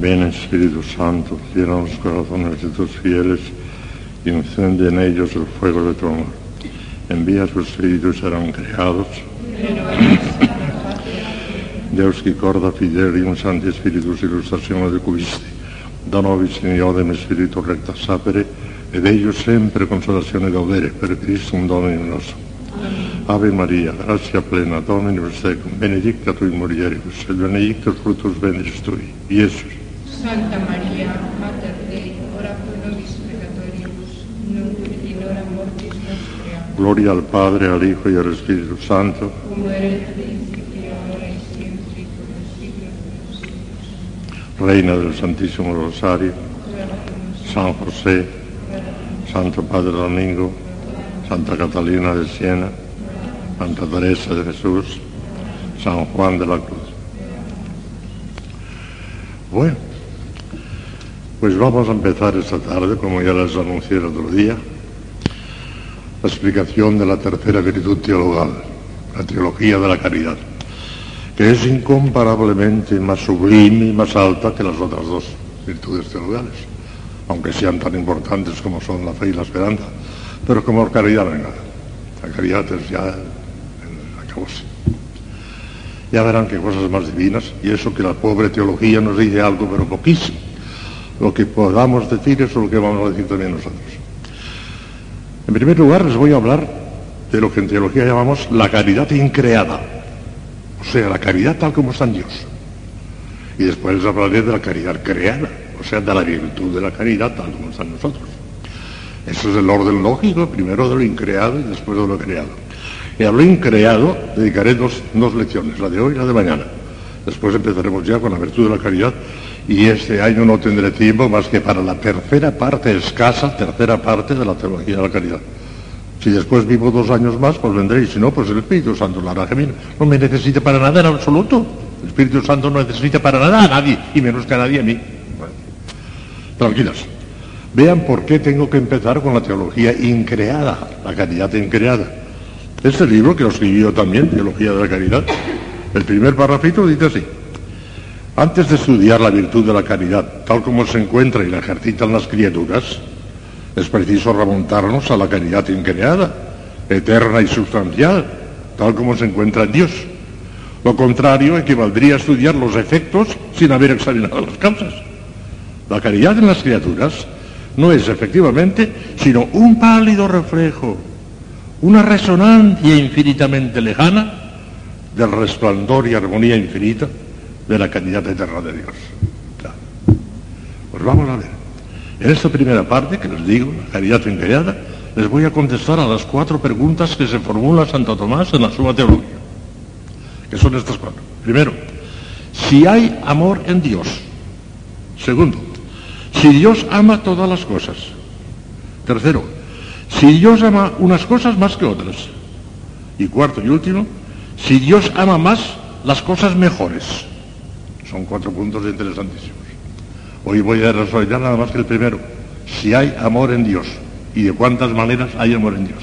Ven Espíritu Santo, llena los corazones de tus fieles y encende en ellos el fuego de tu amor. Envía tu Espíritu y serán creados. Deus qui corda fidelium Santi Spiritus illustrazione de cubisti, da nobis in iodem Spiritu recta sapere, ed ellos sempre consolazione gaudere per Christum Domini nostro. Ave Maria, gratia plena, Dominus tecum, benedicta tu in mulieribus, et benedictus fructus ventris tui, Iesus. Santa Maria, Mater Dei, ora pro nobis peccatoribus, nunc et in hora mortis nostre. Gloria al Padre, al Hijo y al Espíritu Santo, Como era en el principio, ahora y siempre, y por los siglos de los siglos. Reina del Santísimo Rosario, San José, Santo Padre Domingo, Santa Catalina de Siena, Santa Teresa de Jesús, San Juan de la Cruz. Bueno, pues vamos a empezar esta tarde, como ya les anuncié el otro día, la explicación de la tercera virtud teologal, la teología de la caridad, que es incomparablemente más sublime y más alta que las otras dos virtudes teologales, aunque sean tan importantes como son la fe y la esperanza, pero como caridad no hay nada. La caridad es ya el acabose. Ya verán qué cosas más divinas, y eso que la pobre teología nos dice algo, pero poquísimo. Lo que podamos decir es lo que vamos a decir también nosotros. En primer lugar, les voy a hablar de lo que en teología llamamos la caridad increada, o sea, la caridad tal como está en Dios. Y después les hablaré de la caridad creada, o sea, de la virtud de la caridad tal como está en nosotros. Eso es el orden lógico, primero de lo increado y después de lo creado. Y a lo increado dedicaré dos, dos lecciones, la de hoy y la de mañana. Después empezaremos ya con la virtud de la caridad y este año no tendré tiempo más que para la tercera parte escasa, tercera parte de la teología de la caridad. Si después vivo dos años más, pues vendré, y si no, pues el Espíritu Santo la hará gemina. No me necesita para nada en absoluto. El Espíritu Santo no necesita para nada a nadie, y menos que a nadie a mí. Tranquilas. Vean por qué tengo que empezar con la teología increada, la caridad increada. Este libro, que lo escribí yo también, Teología de la Caridad, el primer parrafito dice así. Antes de estudiar la virtud de la caridad, tal como se encuentra y la ejercitan las criaturas, es preciso remontarnos a la caridad increada, eterna y sustancial, tal como se encuentra en Dios. Lo contrario equivaldría a estudiar los efectos sin haber examinado las causas. La caridad en las criaturas no es efectivamente sino un pálido reflejo, una resonancia infinitamente lejana del resplandor y armonía infinita de la caridad eterna de Dios. Pues vamos a ver. En esta primera parte que les digo, la caridad increada, les voy a contestar a las cuatro preguntas que se formula Santo Tomás en la Suma Teología, que son estas cuatro. Primero, si hay amor en Dios. Segundo, si Dios ama todas las cosas. Tercero, si Dios ama unas cosas más que otras. Y cuarto y último, si Dios ama más las cosas mejores. Son cuatro puntos interesantísimos. Hoy voy a resolver nada más que el primero. Si hay amor en Dios y de cuántas maneras hay amor en Dios.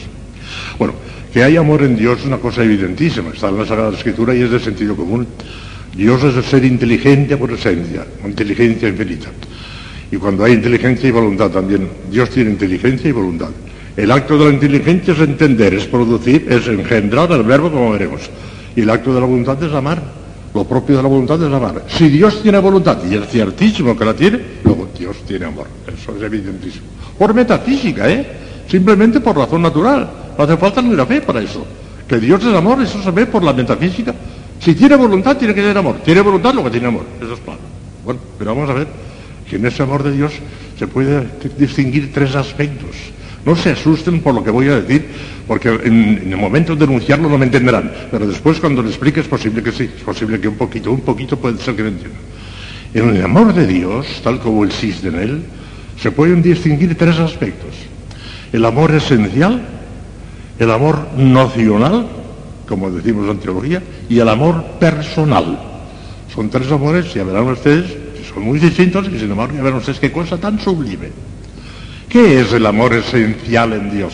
Bueno, que hay amor en Dios es una cosa evidentísima, está en la Sagrada Escritura y es de sentido común. Dios es el ser inteligente por esencia, inteligencia infinita. Y cuando hay inteligencia y voluntad también, Dios tiene inteligencia y voluntad. El acto de la inteligencia es entender, es producir, es engendrar el verbo como veremos. Y el acto de la voluntad es amar. Lo propio de la voluntad es amar. Si Dios tiene voluntad, y es ciertísimo que la tiene, luego Dios tiene amor. Eso es evidentísimo. Por metafísica, ¿eh? Simplemente por razón natural. No hace falta ni la fe para eso. Que Dios es amor, eso se ve por la metafísica. Si tiene voluntad, tiene que tener amor. Tiene voluntad, lo que tiene amor. Eso es claro. Bueno, pero vamos a ver que en ese amor de Dios se puede distinguir tres aspectos. No se asusten por lo que voy a decir, porque en, el momento de denunciarlo no me entenderán, pero después cuando lo explique es posible que sí, es posible que un poquito, un poquito puede ser que me entiendan. En el amor de Dios, tal como existe en él, se pueden distinguir tres aspectos. El amor esencial, el amor nocional, como decimos en teología, y el amor personal. Son tres amores, ya verán ustedes, que son muy distintos y sin embargo ya verán ustedes qué cosa tan sublime. ¿Qué es el amor esencial en Dios?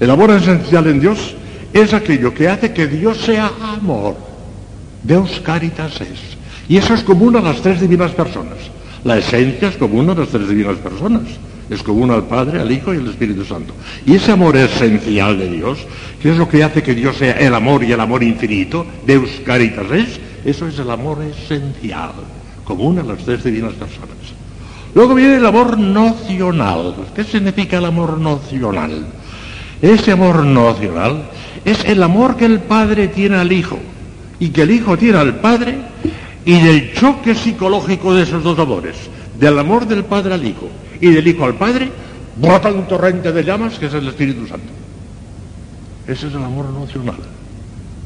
El amor esencial en Dios es aquello que hace que Dios sea amor. Deus caritas es. Y eso es común a las tres divinas personas. La esencia es común a las tres divinas personas. Es común al Padre, al Hijo y al Espíritu Santo. Y ese amor esencial de Dios, que es lo que hace que Dios sea el amor y el amor infinito, Deus Caritas es, eso es el amor esencial, común a las tres divinas personas. Luego viene el amor nocional. ¿Qué significa el amor nocional? Ese amor nocional es el amor que el Padre tiene al Hijo y que el Hijo tiene al Padre y del choque psicológico de esos dos amores, del amor del Padre al Hijo y del Hijo al Padre, brota un torrente de llamas que es el Espíritu Santo. Ese es el amor nocional.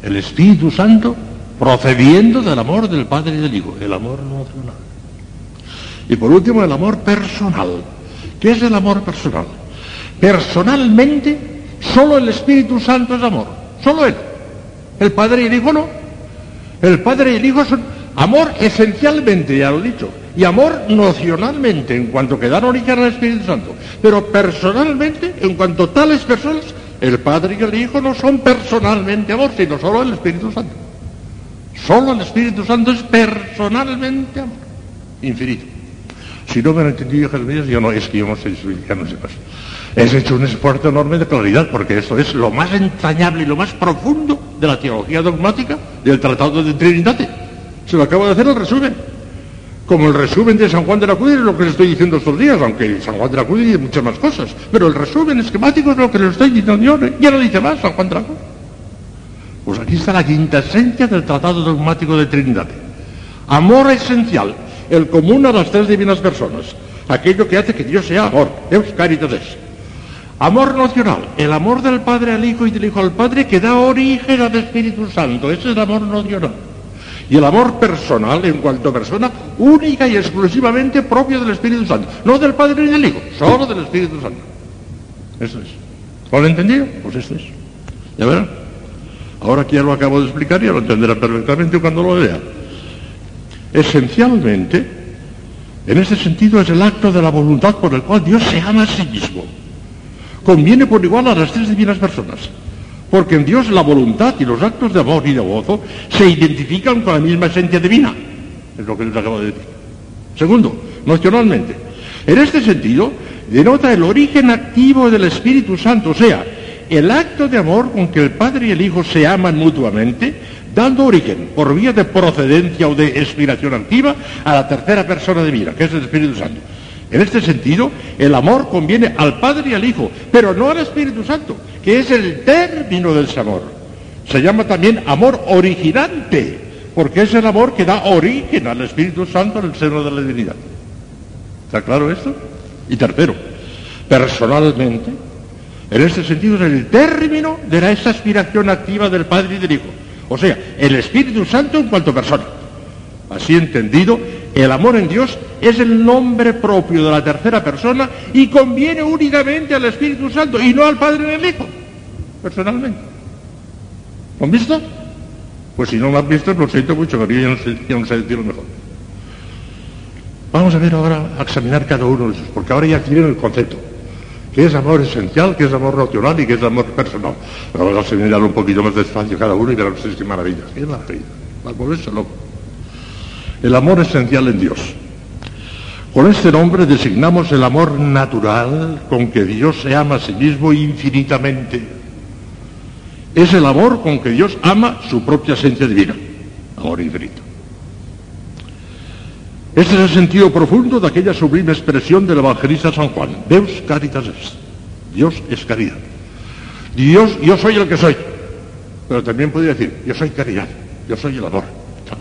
El Espíritu Santo procediendo del amor del Padre y del Hijo, el amor nocional. Y por último, el amor personal. ¿Qué es el amor personal? Personalmente, solo el Espíritu Santo es amor. Solo Él. El Padre y el Hijo no. El Padre y el Hijo son amor esencialmente, ya lo he dicho, y amor nocionalmente, en cuanto que dan origen al Espíritu Santo. Pero personalmente, en cuanto tales personas, el Padre y el Hijo no son personalmente amor, sino solo el Espíritu Santo. Solo el Espíritu Santo es personalmente amor. Infinito. Si no me lo entendido, Jeremías, yo no, es que yo no sé, ya no sé más. Es hecho un esfuerzo enorme de claridad, porque esto es lo más entrañable y lo más profundo de la teología dogmática del Tratado de Trinidad. Se lo acabo de hacer el resumen. Como el resumen de San Juan de la Cruz es lo que les estoy diciendo estos días, aunque San Juan de la Cruz dice muchas más cosas. Pero el resumen esquemático es lo que les estoy diciendo. Ya no dice más San Juan de la Cruz. Pues aquí está la quinta esencia del Tratado Dogmático de Trinidad. Amor esencial, el común a las tres divinas personas, aquello que hace que Dios sea amor, Deus caritas. Amor nocional, el amor del Padre al Hijo y del Hijo al Padre que da origen al Espíritu Santo, ese es el amor nocional. Y el amor personal, en cuanto persona, única y exclusivamente propio del Espíritu Santo, no del Padre ni del Hijo, solo del Espíritu Santo. Eso es. ¿Lo han entendido? Pues esto es. ¿Ya verán? Ahora que ya lo acabo de explicar, ya lo entenderán perfectamente cuando lo vean. Esencialmente, en ese sentido es el acto de la voluntad por el cual Dios se ama a sí mismo. Conviene por igual a las tres divinas personas, porque en Dios la voluntad y los actos de amor y de gozo se identifican con la misma esencia divina. Es lo que les acabo de decir. Segundo, nocionalmente. En este sentido, denota el origen activo del Espíritu Santo, o sea, el acto de amor con que el Padre y el Hijo se aman mutuamente, dando origen, por vía de procedencia o de expiración activa, a la tercera persona de vida, que es el Espíritu Santo. En este sentido, el amor conviene al Padre y al Hijo, pero no al Espíritu Santo, que es el término del amor. Se llama también amor originante, porque es el amor que da origen al Espíritu Santo en el seno de la divinidad. ¿Está claro esto? Y tercero, personalmente, en este sentido es el término de esa aspiración activa del Padre y del Hijo. O sea, el Espíritu Santo en cuanto persona. Así entendido, el amor en Dios es el nombre propio de la tercera persona y conviene únicamente al Espíritu Santo y no al Padre y al Hijo, personalmente. ¿Lo han visto? Pues si no lo han visto, lo siento mucho, pero yo no sé, yo no sé decirlo mejor. Vamos a ver ahora, a examinar cada uno de esos, porque ahora ya tienen el concepto. ¿Qué es amor esencial? ¿Qué es amor racional? ¿Y qué es amor personal? Vamos a examinar un poquito más despacio cada uno y verán ustedes qué maravilla. Qué maravilla. Va a volverse loco. El amor esencial en Dios. Con este nombre designamos el amor natural con que Dios se ama a sí mismo infinitamente. Es el amor con que Dios ama su propia esencia divina. Amor infinito. Este es el sentido profundo de aquella sublime expresión del evangelista San Juan. Deus caritas es. Dios es caridad. Dios, yo soy el que soy. Pero también podría decir, yo soy caridad. Yo soy el amor.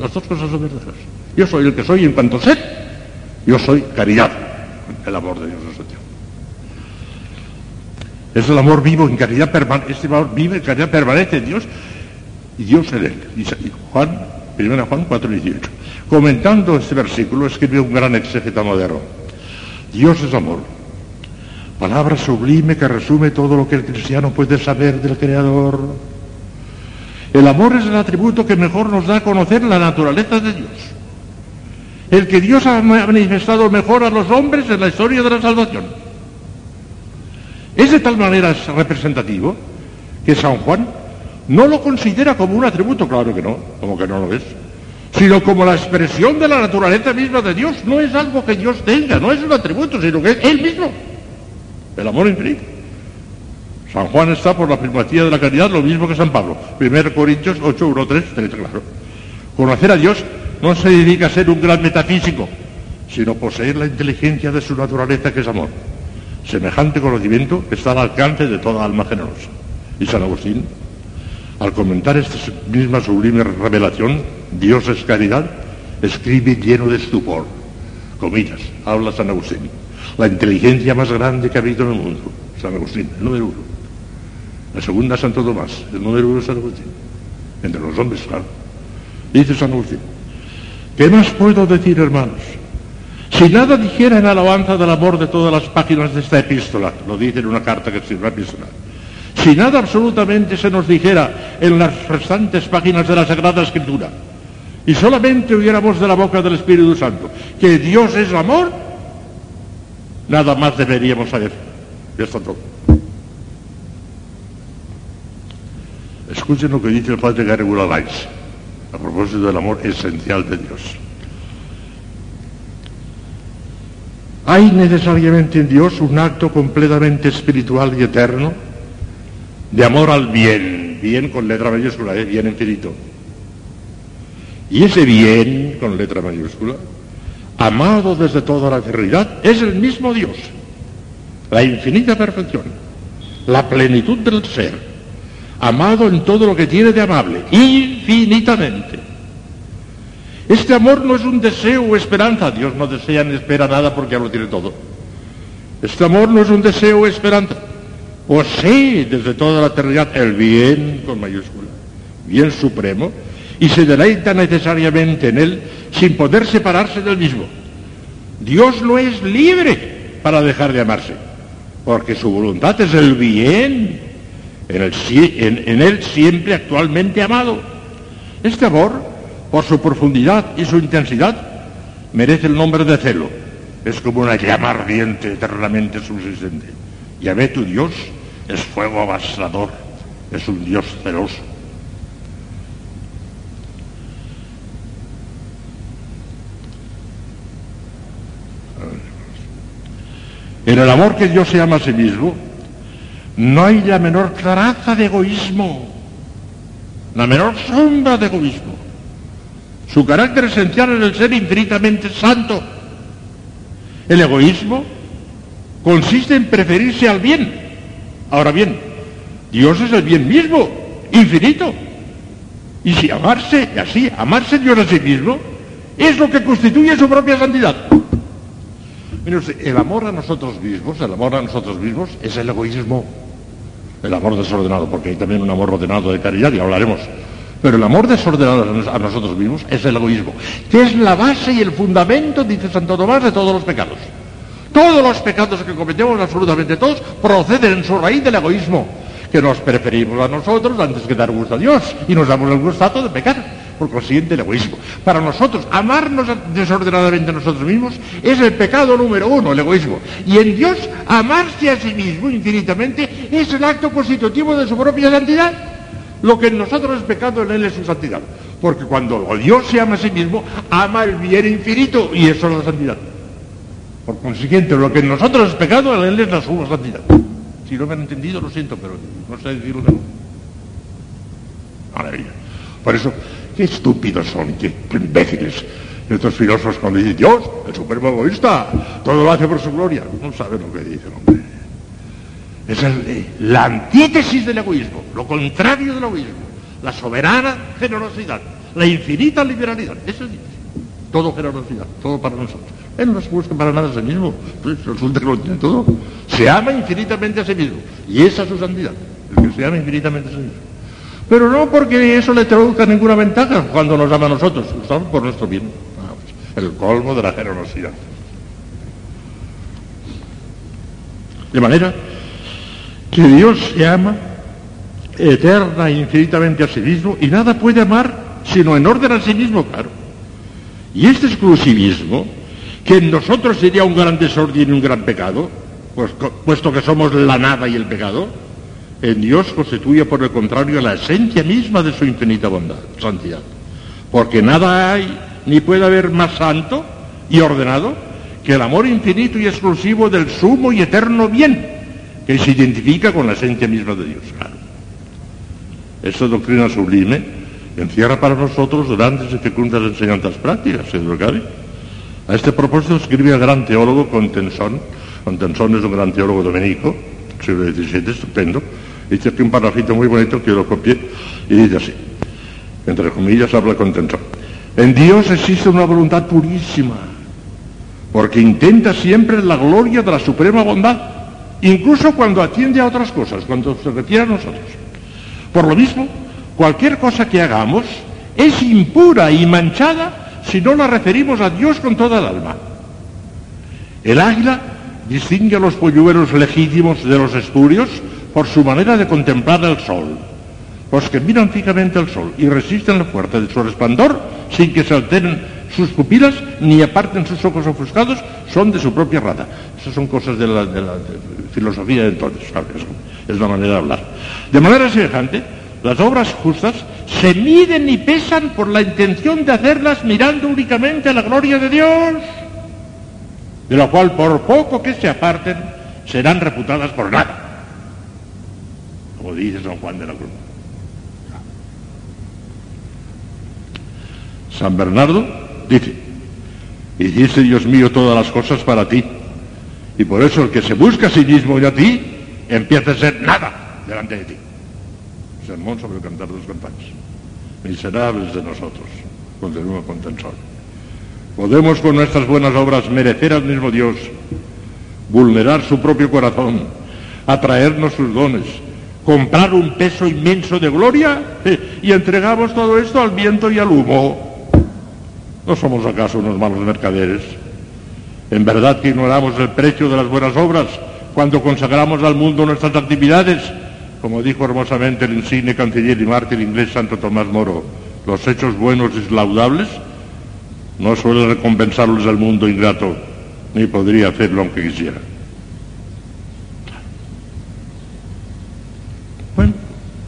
Las dos cosas son verdaderas. Yo soy el que soy en cuanto sé. Yo soy caridad. El amor de Dios es Dios. Es el amor vivo en caridad permanente. Este amor vive en caridad permanente en Dios y Dios en él. Y Juan, 1 Juan 4, 18. Comentando este versículo, escribió un gran exégeta moderno. Dios es amor. Palabra sublime que resume todo lo que el cristiano puede saber del Creador. El amor es el atributo que mejor nos da a conocer la naturaleza de Dios. El que Dios ha manifestado mejor a los hombres en la historia de la salvación. Es de tal manera representativo que San Juan no lo considera como un atributo, claro que no, como que no lo es, sino como la expresión de la naturaleza misma de Dios. No es algo que Dios tenga, no es un atributo, sino que es Él mismo. El amor infinito. San Juan está por la primacía de la caridad, lo mismo que San Pablo. 1 Corintios 8, 1, 3, 3, claro. Conocer a Dios no significa ser un gran metafísico, sino poseer la inteligencia de su naturaleza que es amor. Semejante conocimiento está al alcance de toda alma generosa. Y San Agustín, al comentar esta misma sublime revelación, Dios es caridad, escribe lleno de estupor. Comillas, habla San Agustín. La inteligencia más grande que ha habido en el mundo. San Agustín, el número uno. La segunda, Santo Tomás, el número uno, San Agustín. Entre los hombres, claro. Dice San Agustín. ¿Qué más puedo decir, hermanos? Si nada dijera en alabanza del amor de todas las páginas de esta epístola, lo dice en una carta que escribió la epístola, si nada absolutamente se nos dijera en las restantes páginas de la Sagrada Escritura, y solamente oyéramos de la boca del Espíritu Santo que Dios es amor, nada más deberíamos saber. Ya está todo. Escuchen lo que dice el padre Gary Weiss a propósito del amor esencial de Dios. ¿Hay necesariamente en Dios un acto completamente espiritual y eterno de amor al bien, bien con letra mayúscula, ¿eh? bien infinito? Y ese bien con letra mayúscula, amado desde toda la eternidad, es el mismo Dios, la infinita perfección, la plenitud del ser, amado en todo lo que tiene de amable, infinitamente. Este amor no es un deseo o esperanza. Dios no desea ni espera nada porque ya lo tiene todo. Este amor no es un deseo o esperanza. Posee desde toda la eternidad el bien con mayúscula, bien supremo, y se deleita necesariamente en él sin poder separarse del mismo. Dios no es libre para dejar de amarse, porque su voluntad es el bien, en, el, en él siempre actualmente amado. Este amor por su profundidad y su intensidad, merece el nombre de celo. Es como una llama ardiente eternamente subsistente. Ve tu Dios es fuego avasallador, es un Dios celoso. En el amor que Dios se ama a sí mismo, no hay la menor traza de egoísmo, la menor sombra de egoísmo. Su carácter esencial es el ser infinitamente santo. El egoísmo consiste en preferirse al bien. Ahora bien, Dios es el bien mismo, infinito. Y si amarse, así, amarse Dios a sí mismo, es lo que constituye su propia santidad. El amor a nosotros mismos, el amor a nosotros mismos es el egoísmo, el amor desordenado, porque hay también un amor ordenado de caridad, y hablaremos pero el amor desordenado a nosotros mismos es el egoísmo, que es la base y el fundamento, dice Santo Tomás, de todos los pecados. Todos los pecados que cometemos, absolutamente todos, proceden en su raíz del egoísmo, que nos preferimos a nosotros antes que dar gusto a Dios y nos damos el gustazo de pecar. Por consiguiente, el egoísmo. Para nosotros, amarnos desordenadamente a nosotros mismos es el pecado número uno, el egoísmo. Y en Dios, amarse a sí mismo infinitamente es el acto constitutivo de su propia santidad. Lo que en nosotros es pecado, en Él es su santidad. Porque cuando Dios se ama a sí mismo, ama el bien infinito y eso es la santidad. Por consiguiente, lo que en nosotros es pecado, en Él es la su santidad. Si no me han entendido, lo siento, pero no sé decirlo de Maravilla. Por eso, qué estúpidos son, qué imbéciles. Estos filósofos cuando dicen, Dios, el supremo egoísta, todo lo hace por su gloria. No saben lo que dicen, hombre. Es la antítesis del egoísmo, lo contrario del egoísmo, la soberana generosidad, la infinita liberalidad. Eso es todo generosidad, todo para nosotros. Él no se busca para nada a sí mismo, pues resulta que lo tiene todo. Se ama infinitamente a sí mismo, y esa es su santidad, el que se ama infinitamente a sí mismo. Pero no porque eso le traduzca ninguna ventaja cuando nos ama a nosotros, estamos por nuestro bien. Ah, pues, el colmo de la generosidad. De manera que Dios se ama eterna e infinitamente a sí mismo y nada puede amar sino en orden a sí mismo, claro. Y este exclusivismo, que en nosotros sería un gran desorden y un gran pecado, pues, puesto que somos la nada y el pecado, en Dios constituye por el contrario la esencia misma de su infinita bondad, santidad. porque nada hay ni puede haber más santo y ordenado que el amor infinito y exclusivo del sumo y eterno bien, que se identifica con la esencia misma de Dios. Claro. Esta doctrina sublime encierra para nosotros grandes y fecundas enseñanzas prácticas, señor Cari. A este propósito escribe el gran teólogo Contensón. Contensón es un gran teólogo dominico, siglo XVII, estupendo. Dice aquí un parrafito muy bonito que lo copié y dice así, entre comillas habla Contensón. En Dios existe una voluntad purísima, porque intenta siempre la gloria de la suprema bondad, incluso cuando atiende a otras cosas, cuando se refiere a nosotros. Por lo mismo, cualquier cosa que hagamos es impura y manchada si no la referimos a Dios con toda el alma. El águila distingue a los polluelos legítimos de los espurios por su manera de contemplar el sol. Los que miran fijamente al sol y resisten la fuerza de su resplandor sin que se alteren sus pupilas ni aparten sus ojos ofuscados son de su propia raza. Esas son cosas de la, de filosofía de entonces, es la manera de hablar. De manera semejante, las obras justas se miden y pesan por la intención de hacerlas mirando únicamente a la gloria de Dios, de la cual por poco que se aparten serán reputadas por nada, como dice San Juan de la Cruz. San Bernardo dice, hiciste Dios mío todas las cosas para ti, y por eso el que se busca a sí mismo y a ti, empieza a ser nada delante de ti. Sermón sobre el cantar de los cantantes. Miserables de nosotros, continúa con tensor. Podemos con nuestras buenas obras merecer al mismo Dios, vulnerar su propio corazón, atraernos sus dones, comprar un peso inmenso de gloria y entregamos todo esto al viento y al humo. ¿No somos acaso unos malos mercaderes? En verdad que ignoramos el precio de las buenas obras cuando consagramos al mundo nuestras actividades, como dijo hermosamente el insigne canciller y mártir inglés Santo Tomás Moro, los hechos buenos y laudables no suele recompensarlos el mundo ingrato, ni podría hacerlo aunque quisiera. Bueno,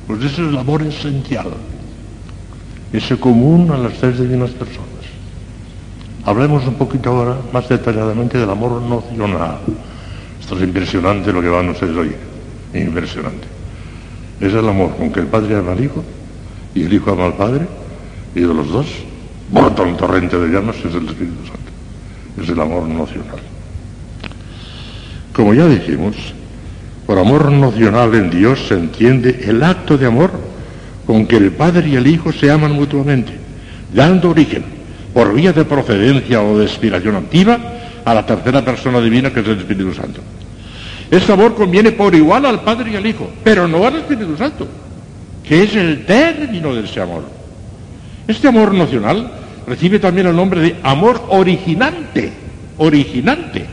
pues ese es el amor esencial, ese común a las tres divinas personas. Hablemos un poquito ahora más detalladamente del amor nocional. Esto es impresionante lo que van ustedes oír. Impresionante. Es el amor con que el Padre ama al Hijo y el Hijo ama al Padre y de los dos brota un torrente de llamas es el Espíritu Santo. Es el amor nocional. Como ya dijimos, por amor nocional en Dios se entiende el acto de amor con que el Padre y el Hijo se aman mutuamente, dando origen por vía de procedencia o de inspiración activa a la tercera persona divina que es el Espíritu Santo. Este amor conviene por igual al Padre y al Hijo, pero no al Espíritu Santo, que es el término de ese amor. Este amor nacional recibe también el nombre de amor originante, originante,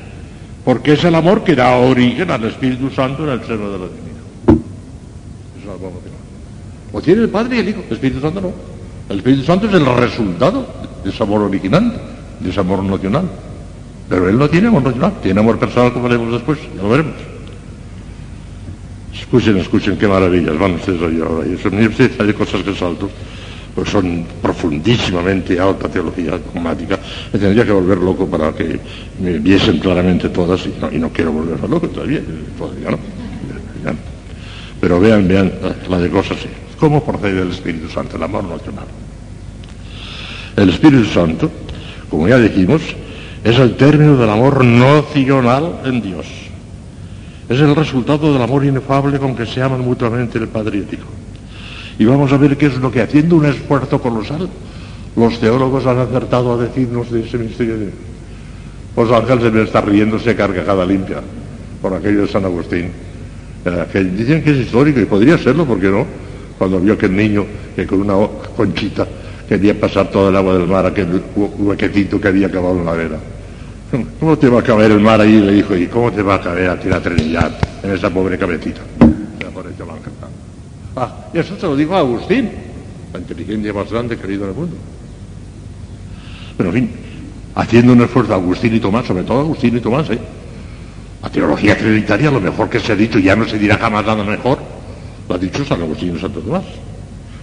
porque es el amor que da origen al Espíritu Santo en el seno de la divinidad. Es el amor nacional. Lo tiene el Padre y el Hijo, el Espíritu Santo no. El Espíritu Santo es el resultado de ese amor original, de ese amor nacional. Pero él no tiene amor nacional, tiene amor personal como veremos después, ya lo veremos. Escuchen, escuchen, qué maravillas van ustedes a oír ahora. Hay cosas que salto, pues son profundísimamente alta teología dogmática. Me tendría que volver loco para que me viesen claramente todas, y no, y no quiero volverme loco todavía, todavía no. Pero vean, vean la de cosas así. ¿Cómo procede el Espíritu Santo, el amor nacional? El Espíritu Santo, como ya dijimos, es el término del amor nocional en Dios. Es el resultado del amor inefable con que se aman mutuamente el Padre y el Hijo. Y vamos a ver qué es lo que haciendo un esfuerzo colosal, los teólogos han acertado a decirnos de ese misterio de Los ángeles deben estar riéndose carcajada limpia por aquello de San Agustín. Que dicen que es histórico y podría serlo, ¿por qué no? Cuando vio que el niño que con una conchita quería pasar todo el agua del mar a aquel huequetito que había acabado en la vera. ¿Cómo te va a caber el mar ahí? Le dijo, ¿y cómo te va a caber aquí la Trinidad en esa pobre cabecita? Ah, y eso se lo dijo a Agustín, la inteligencia más grande que ha habido en el mundo. Pero en fin, haciendo un esfuerzo Agustín y Tomás, sobre todo Agustín y Tomás, ¿eh? La teología trinitaria, lo mejor que se ha dicho, ya no se dirá jamás nada mejor, lo ha dicho San Agustín y Santo Tomás.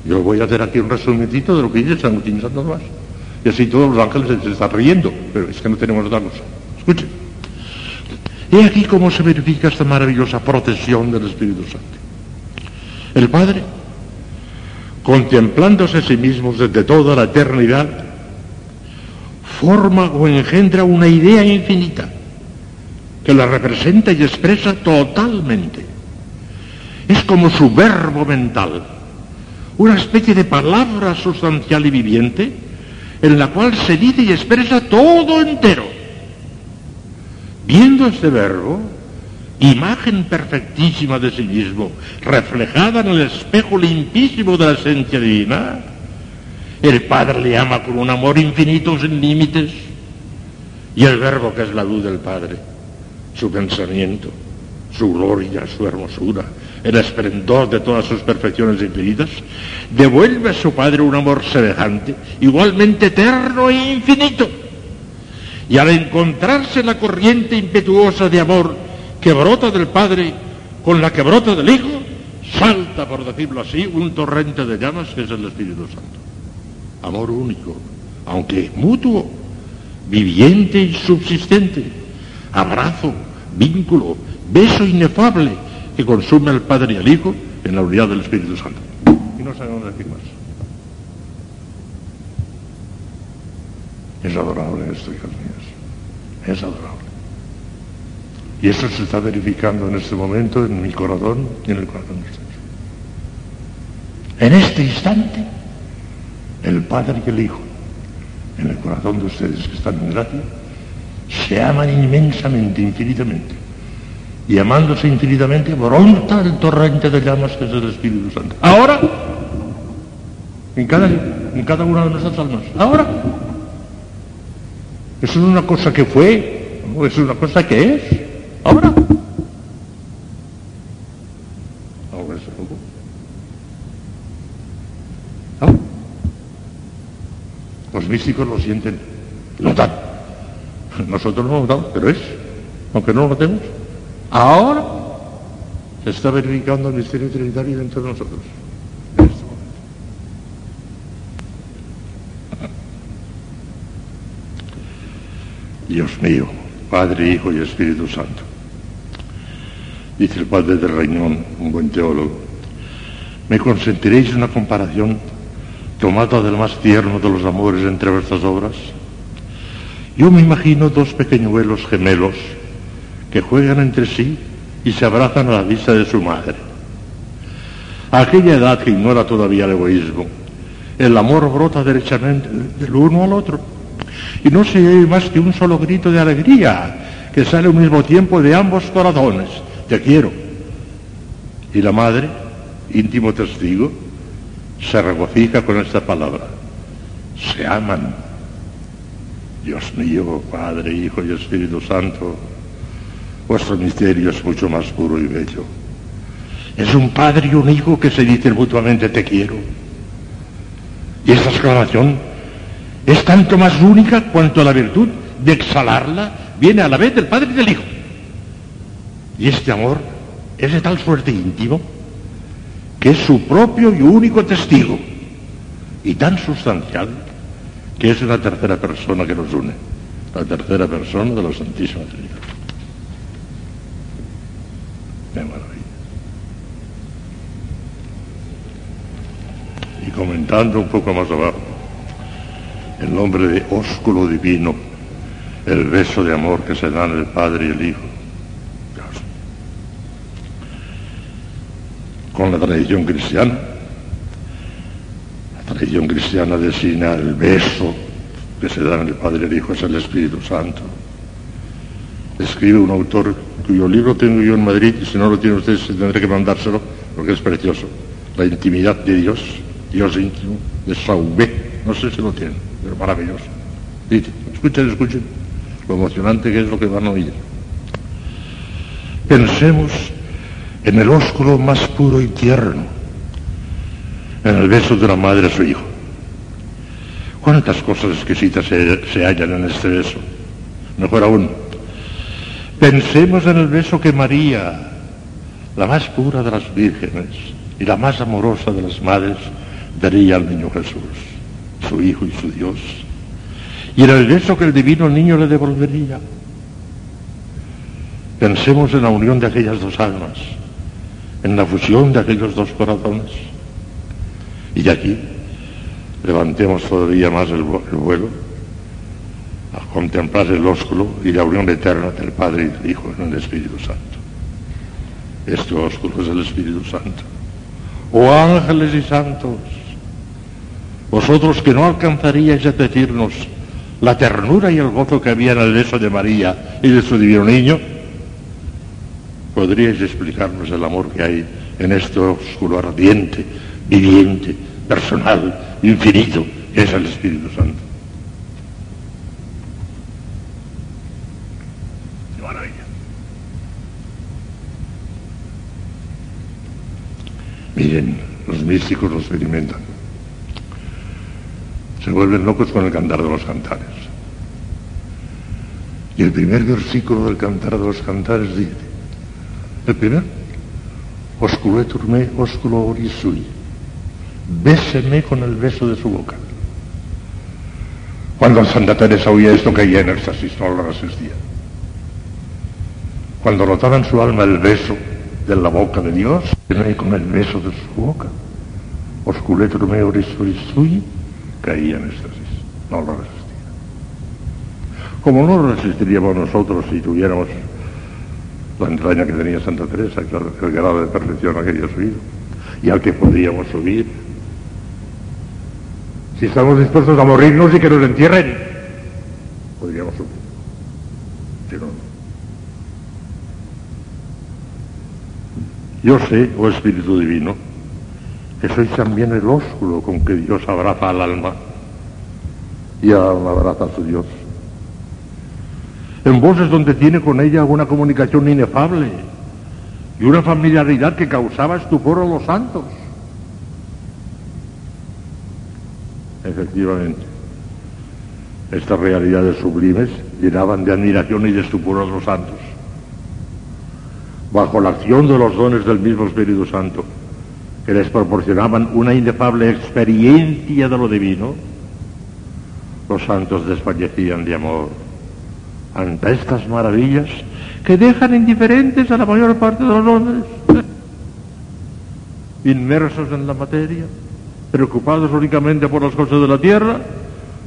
Yo voy a hacer aquí un resumitito de lo que dice San Agustín Santo Tomás. Y así todos los ángeles se están riendo, pero es que no tenemos otra cosa. Escuchen. Y aquí cómo se verifica esta maravillosa protección del Espíritu Santo. El Padre, contemplándose a sí mismo desde toda la eternidad, forma o engendra una idea infinita que la representa y expresa totalmente. Es como su verbo mental, una especie de palabra sustancial y viviente en la cual se dice y expresa todo entero. Viendo este verbo, imagen perfectísima de sí mismo, reflejada en el espejo limpísimo de la esencia divina, el Padre le ama con un amor infinito sin límites y el verbo que es la luz del Padre, su pensamiento, su gloria, su hermosura, el esplendor de todas sus perfecciones infinitas, devuelve a su Padre un amor semejante, igualmente eterno e infinito. Y al encontrarse la corriente impetuosa de amor que brota del Padre con la que brota del Hijo, salta, por decirlo así, un torrente de llamas que es el Espíritu Santo. Amor único, aunque mutuo, viviente y subsistente, abrazo, vínculo, beso inefable que consume al Padre y al Hijo en la unidad del Espíritu Santo. Y no sabemos decir más. Es adorable esto, hijos míos. Es adorable. Y eso se está verificando en este momento en mi corazón y en el corazón de ustedes. En este instante, el Padre y el Hijo, en el corazón de ustedes que están en gracia, se aman inmensamente, infinitamente. Y amándose infinitamente, bronta el torrente de llamas que es el Espíritu Santo. Ahora, en cada, en cada una de nuestras almas. Ahora. Eso es una cosa que fue, es una cosa que es. Ahora. Ahora es algo. Ahora. Los místicos lo sienten, notan. Nosotros no lo notamos, pero es, aunque no lo notemos. Ahora se está verificando el misterio trinitario dentro de nosotros. En este momento. Dios mío, Padre, Hijo y Espíritu Santo. Dice el Padre de Reñón, un buen teólogo, ¿me consentiréis una comparación tomada del más tierno de los amores entre vuestras obras? Yo me imagino dos pequeñuelos gemelos que juegan entre sí y se abrazan a la vista de su madre. Aquella edad que ignora todavía el egoísmo, el amor brota derechamente del uno al otro y no se oye más que un solo grito de alegría que sale al mismo tiempo de ambos corazones. Te quiero. Y la madre, íntimo testigo, se regocija con esta palabra. Se aman. Dios mío, Padre, Hijo y Espíritu Santo, vuestro misterio es mucho más puro y bello. Es un padre y un hijo que se dicen mutuamente te quiero. Y esta exclamación es tanto más única cuanto la virtud de exhalarla viene a la vez del Padre y del Hijo. Y este amor es de tal suerte íntimo que es su propio y único testigo y tan sustancial que es una tercera persona que nos une, la tercera persona de la Santísima Trinidad. Qué maravilla. Y comentando un poco más abajo, el nombre de ósculo divino, el beso de amor que se dan el Padre y el Hijo. Dios. Con la tradición cristiana, la tradición cristiana designa el beso que se dan el Padre y el Hijo, es el Espíritu Santo. Escribe un autor cuyo libro tengo yo en Madrid, y si no lo tienen ustedes tendré que mandárselo, porque es precioso. La intimidad de Dios, Dios íntimo, de Saubé, no sé si lo tienen, pero maravilloso. Dice, escuchen, escuchen, lo emocionante que es lo que van a oír. Pensemos en el ósculo más puro y tierno, en el beso de una madre a su hijo. ¿Cuántas cosas exquisitas se hallan en este beso? Mejor aún, pensemos en el beso que María, la más pura de las vírgenes y la más amorosa de las madres, daría al niño Jesús, su Hijo y su Dios. Y era el beso que el divino niño le devolvería. Pensemos en la unión de aquellas dos almas, en la fusión de aquellos dos corazones. Y de aquí levantemos todavía más el, el vuelo a contemplar el ósculo y la unión eterna del Padre y del Hijo en el Espíritu Santo. Este ósculo es el Espíritu Santo. Oh ángeles y santos, vosotros que no alcanzaríais a decirnos la ternura y el gozo que había en el beso de María y de su divino niño, podríais explicarnos el amor que hay en este ósculo ardiente, viviente, personal, infinito, que es el Espíritu Santo. Qué maravilla. Miren, los místicos lo experimentan. Se vuelven locos con el cantar de los cantares. Y el primer versículo del cantar de los cantares dice, el primer, oscuro turme, oscuro orisui, béseme con el beso de su boca. Cuando Santa Teresa oía esto caía en éxtasis, no lo resistía. Cuando notaba en su alma el beso de la boca de Dios, con el beso de su boca, osculetur me orisui, caía en éxtasis, no lo resistía. Como no lo resistiríamos nosotros si tuviéramos la entraña que tenía Santa Teresa, el grado de perfección a que había subido, y al que podríamos subir. Si estamos dispuestos a morirnos y que nos entierren, podríamos subir. Si no, no. Yo sé, oh Espíritu Divino, que sois también el ósculo con que Dios abraza al alma y al alma abraza a su Dios. En vos es donde tiene con ella una comunicación inefable y una familiaridad que causaba estupor a los santos. Efectivamente, estas realidades sublimes llenaban de admiración y de estupor a los santos. Bajo la acción de los dones del mismo Espíritu Santo, que les proporcionaban una inefable experiencia de lo divino, los santos desfallecían de amor ante estas maravillas que dejan indiferentes a la mayor parte de los hombres, inmersos en la materia, preocupados únicamente por las cosas de la tierra,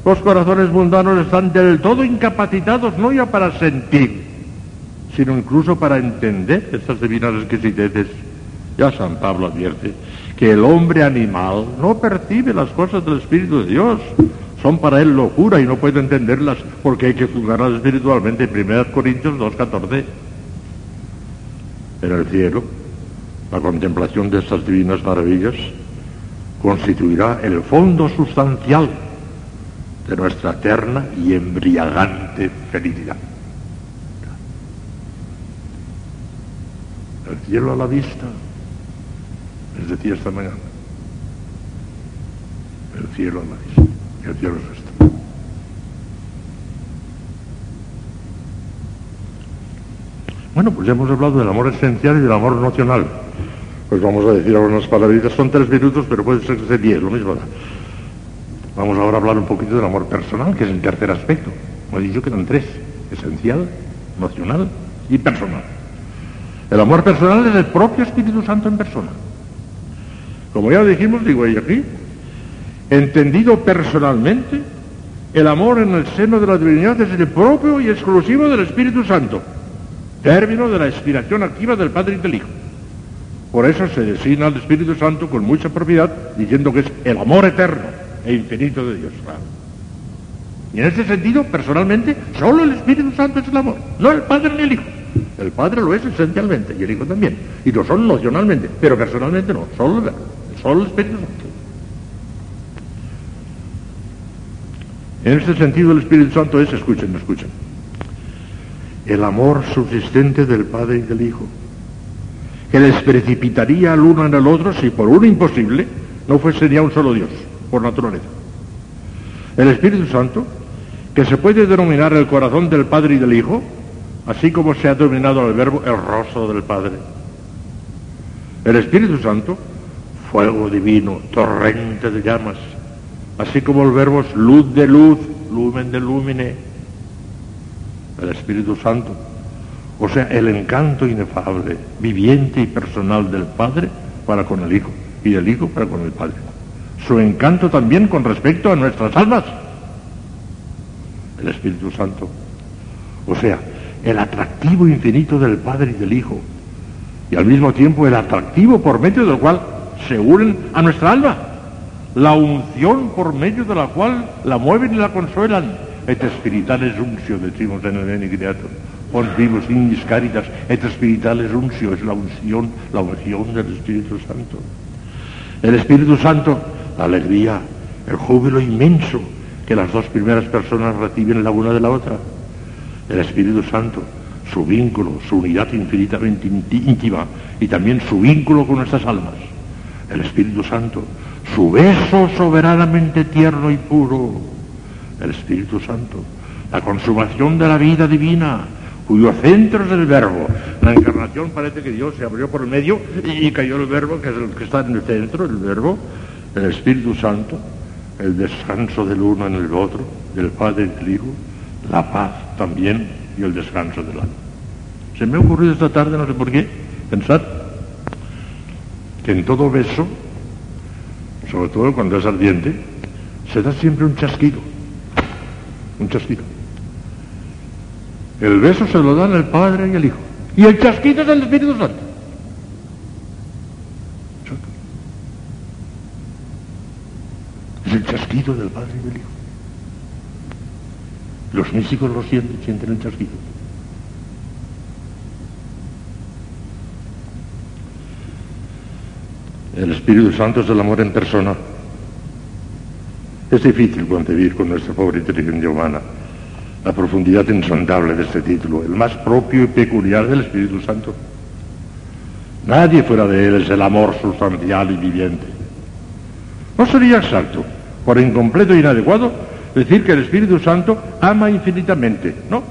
los corazones mundanos están del todo incapacitados no ya para sentir, sino incluso para entender estas divinas exquisiteces. Ya San Pablo advierte que el hombre animal no percibe las cosas del Espíritu de Dios, son para él locura y no puede entenderlas porque hay que juzgarlas espiritualmente. 1 Corintios 2.14. En el cielo, la contemplación de estas divinas maravillas constituirá el fondo sustancial de nuestra eterna y embriagante felicidad. El cielo a la vista, les decía esta mañana, el cielo a la vista. El cielo es esto. Bueno, pues ya hemos hablado del amor esencial y del amor nocional. Pues vamos a decir algunas palabritas, son tres minutos, pero puede ser que sea diez, lo mismo. Vamos ahora a hablar un poquito del amor personal, que es el tercer aspecto. Como he dicho que eran tres, esencial, nocional y personal. El amor personal es el propio Espíritu Santo en persona. Como ya dijimos, digo ahí aquí, entendido personalmente, el amor en el seno de la divinidad es el propio y exclusivo del Espíritu Santo, término de la inspiración activa del Padre y del Hijo. Por eso se designa al Espíritu Santo con mucha propiedad, diciendo que es el amor eterno e infinito de Dios. Y en ese sentido, personalmente, solo el Espíritu Santo es el amor, no el Padre ni el Hijo. El Padre lo es esencialmente y el Hijo también. Y lo son nocionalmente, pero personalmente no, solo, solo el Espíritu Santo. En este sentido el Espíritu Santo es, escuchen, escuchen, el amor subsistente del Padre y del Hijo, que les precipitaría al uno en el otro si por uno imposible no fuese ya un solo Dios, por naturaleza. El Espíritu Santo, que se puede denominar el corazón del Padre y del Hijo, así como se ha denominado el verbo el rostro del Padre. El Espíritu Santo fuego divino, torrente de llamas, así como el verbo es luz de luz, lumen de lumine, el Espíritu Santo, o sea, el encanto inefable, viviente y personal del Padre para con el Hijo y del Hijo para con el Padre. Su encanto también con respecto a nuestras almas, el Espíritu Santo, o sea, el atractivo infinito del Padre y del Hijo, y al mismo tiempo el atractivo por medio del cual se unen a nuestra alma, la unción por medio de la cual la mueven y la consuelan, et spirituales uncio, decimos en el Bene Creator, pons vivos in caritas, et spirituales uncio, es la unción, la unción del Espíritu Santo. El Espíritu Santo, la alegría, el júbilo inmenso que las dos primeras personas reciben la una de la otra. El Espíritu Santo, su vínculo, su unidad infinitamente íntima y también su vínculo con nuestras almas. El Espíritu Santo, su beso soberanamente tierno y puro. El Espíritu Santo, la consumación de la vida divina, cuyo centro es el verbo. La encarnación parece que Dios se abrió por el medio y cayó el verbo, que es el que está en el centro, el verbo, el Espíritu Santo, el descanso del uno en el otro, del Padre y del Hijo, la paz también y el descanso del alma. Se me ha ocurrido esta tarde, no sé por qué, pensar que en todo beso, sobre todo cuando es ardiente, se da siempre un chasquido, un chasquido. El beso se lo dan el Padre y el Hijo. Y el chasquido es el Espíritu Santo. Es el chasquido del Padre y del Hijo. Los místicos lo sienten, sienten el chasquido. El Espíritu Santo es el amor en persona. Es difícil concebir con nuestra pobre inteligencia humana la profundidad insondable de este título, el más propio y peculiar del Espíritu Santo. Nadie fuera de él es el amor sustancial y viviente. No sería exacto, por incompleto e inadecuado, decir que el Espíritu Santo ama infinitamente. No.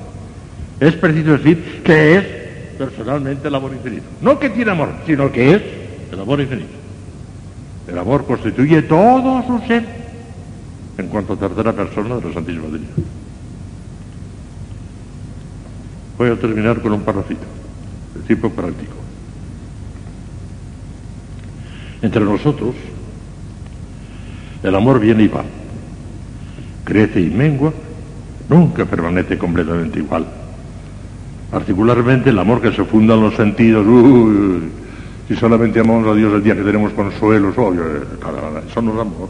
Es preciso decir que es personalmente el amor infinito. No que tiene amor, sino que es el amor infinito. El amor constituye todo su ser en cuanto a tercera persona de la Santísima Trinidad. Voy a terminar con un parrafito de tipo práctico. Entre nosotros, el amor viene y va, crece y mengua, nunca permanece completamente igual. Particularmente el amor que se funda en los sentidos, uy, si solamente amamos a Dios el día que tenemos consuelos, oye, eso no es amor.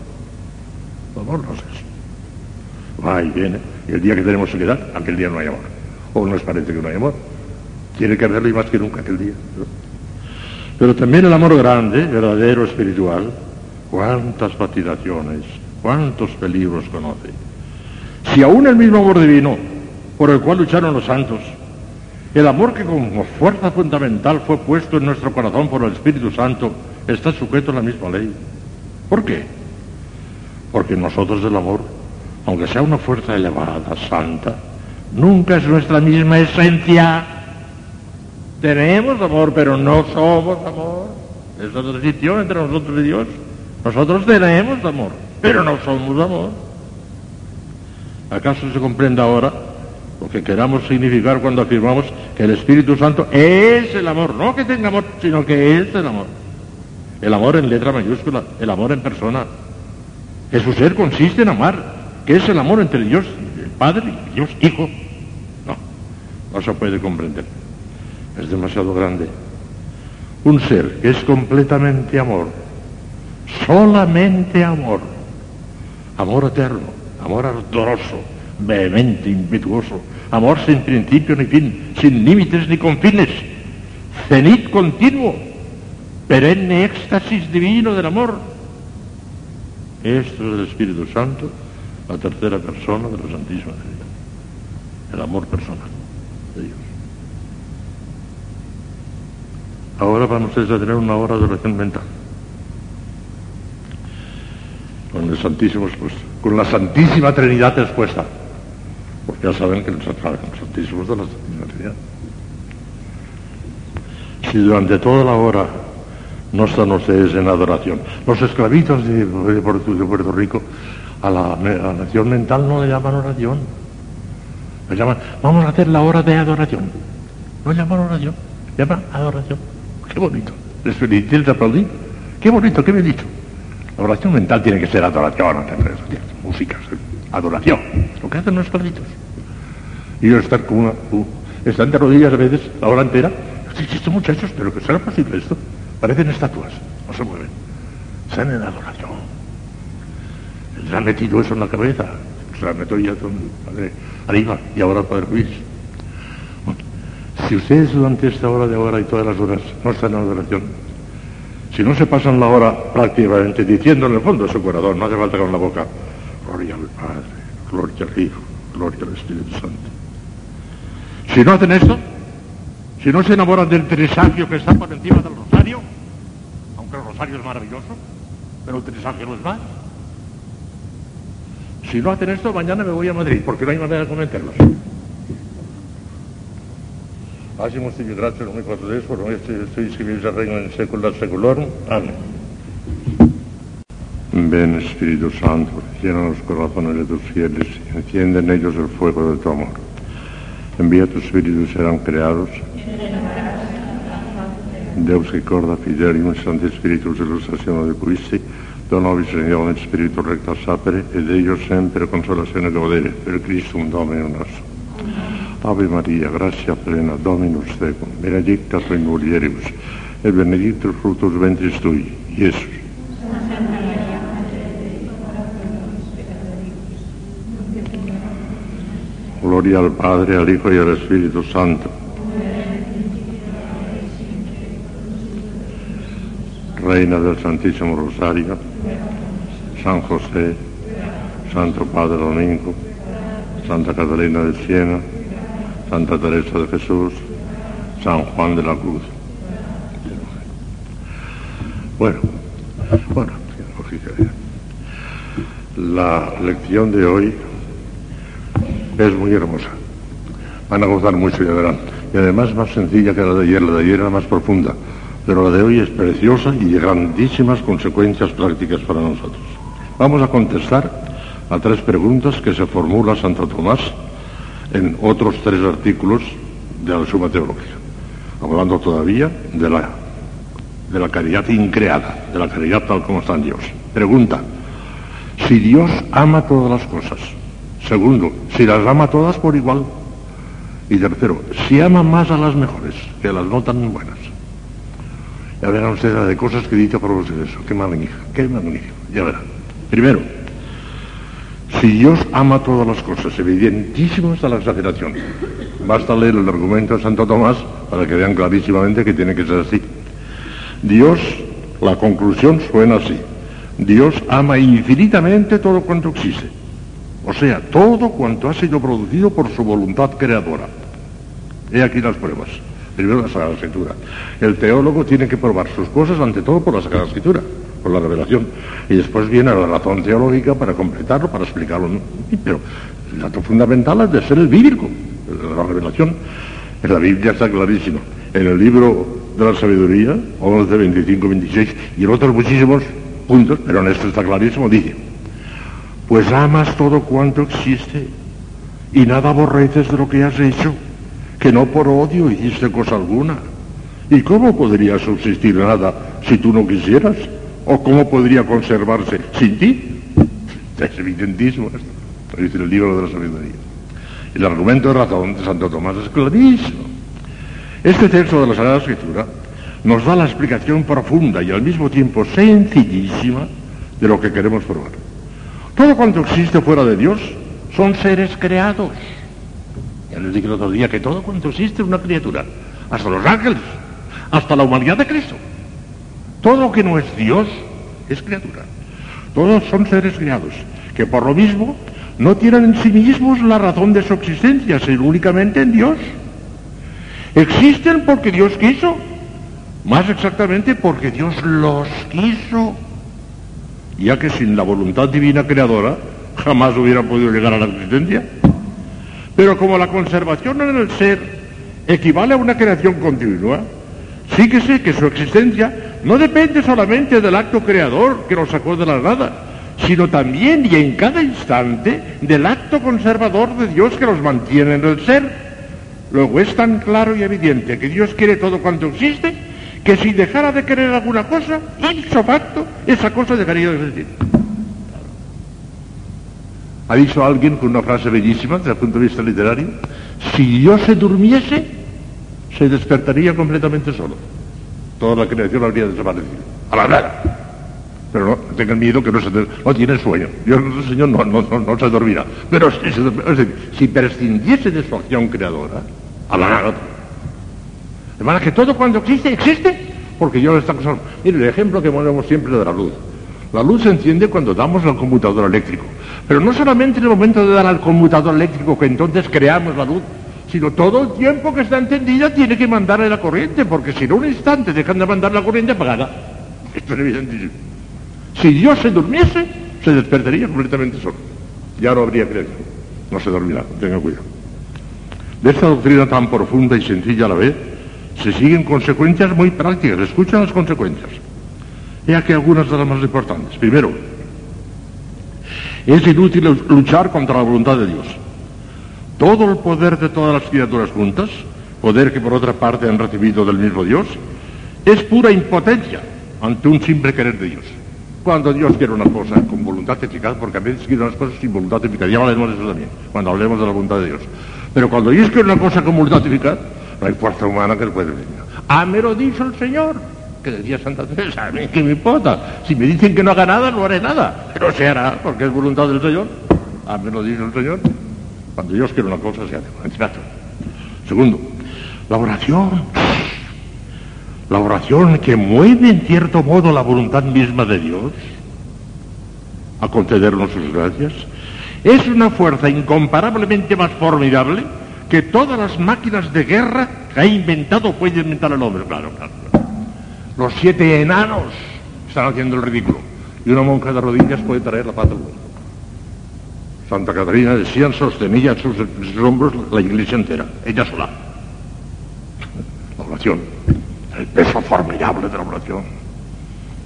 El amor no es eso. Va y viene, y el día que tenemos soledad, aquel día no hay amor o nos parece que no hay amor. Tiene que haberlo y más que nunca aquel día. Pero también el amor grande, verdadero, espiritual, cuántas vacilaciones, cuántos peligros conoce. Si aún el mismo amor divino por el cual lucharon los santos, el amor que como fuerza fundamental fue puesto en nuestro corazón por el Espíritu Santo, está sujeto a la misma ley. ¿Por qué? Porque nosotros el amor, aunque sea una fuerza elevada, santa, Nunca es nuestra misma esencia. Tenemos amor, pero no somos amor. Es la transición entre nosotros y Dios. Nosotros tenemos amor, pero no somos amor. ¿Acaso se comprende ahora lo que queramos significar cuando afirmamos que el Espíritu Santo es el amor? No que tenga amor, sino que es el amor. El amor en letra mayúscula, el amor en persona. Que su ser consiste en amar, que es el amor entre Dios, el Padre y Dios Hijo. No se puede comprender. Es demasiado grande. Un ser que es completamente amor, solamente amor, amor eterno, amor ardoroso, vehemente, impetuoso, amor sin principio ni fin, sin límites ni confines, cenit continuo, perenne éxtasis divino del amor. Esto es el Espíritu Santo, la tercera persona de la Santísima Trinidad, el amor personal de Dios. Ahora van ustedes a tener una hora de oración mental. Con el Santísimo expuesto, con la Santísima Trinidad expuesta. Porque ya saben que los Santísimos de la Santísima. Si durante toda la hora no están ustedes en adoración. Los esclavitos de, Puerto, Rico a la, a nación mental no le llaman oración. Le llaman, vamos a hacer la hora de adoración. No llaman oración, llaman adoración. Qué bonito. Les aplaudí. Qué bonito, qué dicho. La oración mental tiene que ser adoración, música, adoración. Lo que hacen los esclavitos. Y yo estar con una, uh, están de rodillas a veces la hora entera. Estos muchachos, pero que será posible esto. Parecen estatuas, no se mueven. Están en adoración. Les han metido eso en la cabeza. Se la metió ya con padre arriba y ahora el padre Luis. Bueno, si ustedes durante esta hora de ahora y todas las horas no están en adoración, si no se pasan la hora prácticamente diciendo en el fondo de su corazón, no hace falta con la boca, gloria al Padre, gloria al Hijo, gloria al Espíritu Santo. Si no hacen esto, si no se enamoran del tresagio que está por encima del rosario, aunque el rosario es maravilloso, pero el tresagio no es más. Si no hacen esto, mañana me voy a Madrid, porque no hay manera de convencerlos. Hacemos y gracias a mi Padre, por este estoy escribiendo el reino en secula seculorum. Amén. Ven Espíritu Santo, llena los corazones de tus fieles, enciende en ellos el fuego de tu amor. Envía tu Espíritu y serán creados. Deus che corda fidelium Santi Spiritus illustrazione di Cristi, dona nobis Signore Spiritu recta sapere, ed ellos sempre consolazione de godere, per Christum Domino nostro. Ave Maria, gratia plena, Dominus tecum, benedicta tu in mulieribus, e benedictus fructus ventris tui, Iesus. Gloria al Padre, al Hijo y al Espíritu Santo. Reina del Santísimo Rosario, San José, Santo Padre Domingo, Santa Catalina de Siena, Santa Teresa de Jesús, San Juan de la Cruz. Bueno, bueno, la lección de hoy es muy hermosa. Van a gozar mucho, ya verán. Y además más sencilla que la de ayer, la de ayer era más profunda, pero la de hoy es preciosa y de grandísimas consecuencias prácticas para nosotros. Vamos a contestar a tres preguntas que se formula Santo Tomás en otros tres artículos de la Suma Teología, hablando todavía de la, de la caridad increada, de la caridad tal como está en Dios. Pregunta, si Dios ama todas las cosas, Segundo, si las ama todas por igual. Y tercero, si ama más a las mejores que a las no tan buenas. Ya verán ustedes de cosas que dice por eso. Qué magnífico, qué magnífico. Ya verán. Primero, si Dios ama todas las cosas, evidentísimo está la exageración. Basta leer el argumento de Santo Tomás para que vean clarísimamente que tiene que ser así. Dios, la conclusión suena así. Dios ama infinitamente todo cuanto existe. O sea, todo cuanto ha sido producido por su voluntad creadora. He aquí las pruebas. Primero la Sagrada Escritura. El teólogo tiene que probar sus cosas ante todo por la Sagrada Escritura, por la revelación. Y después viene la razón teológica para completarlo, para explicarlo. Pero el dato fundamental es de ser el bíblico, la revelación. En la Biblia está clarísimo. En el libro de la sabiduría, 11, 25, 26, y en otros muchísimos puntos, pero en este está clarísimo, dice, pues amas todo cuanto existe y nada aborreces de lo que has hecho, que no por odio hiciste cosa alguna. ¿Y cómo podría subsistir nada si tú no quisieras? ¿O cómo podría conservarse sin ti? Es evidentísimo esto, lo dice el libro de la sabiduría. El argumento de razón de Santo Tomás es clarísimo. Este texto de la Sagrada Escritura nos da la explicación profunda y al mismo tiempo sencillísima de lo que queremos probar. Todo cuanto existe fuera de Dios son seres creados. Ya les dije el otro día que todo cuanto existe es una criatura, hasta los ángeles, hasta la humanidad de Cristo. Todo lo que no es Dios es criatura. Todos son seres creados, que por lo mismo no tienen en sí mismos la razón de su existencia, sino únicamente en Dios. Existen porque Dios quiso, más exactamente porque Dios los quiso ya que sin la voluntad divina creadora jamás hubiera podido llegar a la existencia. Pero como la conservación en el ser equivale a una creación continua, síguese que su existencia no depende solamente del acto creador que lo sacó de la nada, sino también y en cada instante del acto conservador de Dios que los mantiene en el ser. Luego es tan claro y evidente que Dios quiere todo cuanto existe, que si dejara de querer alguna cosa, facto, esa cosa dejaría de existir. Ha dicho alguien con una frase bellísima desde el punto de vista literario, si Dios se durmiese, se despertaría completamente solo. Toda la creación habría desaparecido. A la nada. Pero no tengan miedo que no, se no tiene sueño. Dios nuestro Señor no, se dormirá. Pero si prescindiese de su acción creadora, a la nada. De manera que todo cuando existe, existe, porque Dios está causando. Mire, el ejemplo que ponemos siempre de la luz. La luz se enciende cuando damos al conmutador eléctrico. Pero no solamente en el momento de dar al conmutador eléctrico que entonces creamos la luz, sino todo el tiempo que está encendida tiene que mandarle la corriente, porque si en un instante dejan de mandar la corriente apagada. Esto es evidentísimo. Si Dios se durmiese, se despertaría completamente solo. Ya no habría creación. No se dormirá, tenga cuidado. De esta doctrina tan profunda y sencilla a la vez, se siguen consecuencias muy prácticas. Escuchen las consecuencias. He aquí algunas de las más importantes. Primero, es inútil luchar contra la voluntad de Dios. Todo el poder de todas las criaturas juntas, poder que por otra parte han recibido del mismo Dios, es pura impotencia ante un simple querer de Dios. Cuando Dios quiere una cosa con voluntad eficaz, porque a veces quiere unas cosas sin voluntad eficaz, ya hablaremos de eso también, cuando hablemos de la voluntad de Dios. Pero cuando Dios quiere una cosa con voluntad eficaz, no hay fuerza humana que lo pueda decir. Ah, lo dicho el Señor, que decía Santa Teresa, a mí que me importa. Si me dicen que no haga nada, no haré nada. Pero se hará, porque es voluntad del Señor. Ah, me lo dicho el Señor. Cuando Dios quiere una cosa, se hace. Segundo, la oración. La oración que mueve en cierto modo la voluntad misma de Dios a concedernos sus gracias, es una fuerza incomparablemente más formidable que todas las máquinas de guerra que ha inventado puede inventar el hombre. Claro, claro. Los siete enanos están haciendo el ridículo. Y una monja de rodillas puede traer la paz del mundo. Santa Catarina decía, sostenía en sus hombros la iglesia entera, ella sola. La oración, el peso formidable de la oración,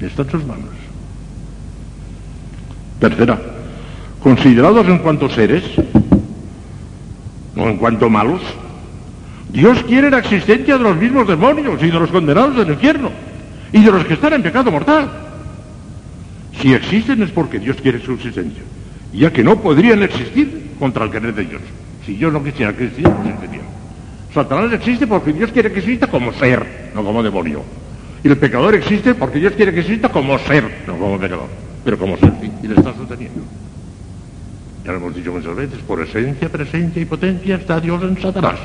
está en sus manos. Tercera, considerados en cuanto seres, no en cuanto malos, Dios quiere la existencia de los mismos demonios y de los condenados del infierno y de los que están en pecado mortal. Si existen es porque Dios quiere su existencia, ya que no podrían existir contra el querer de Dios. Si Dios no quisiera que existieran, no existirían. Satanás existe porque Dios quiere que exista como ser, no como demonio. Y el pecador existe porque Dios quiere que exista como ser, no como pecador, pero como ser, y le está sosteniendo. Ya lo hemos dicho muchas veces, por esencia, presencia y potencia está Dios en Satanás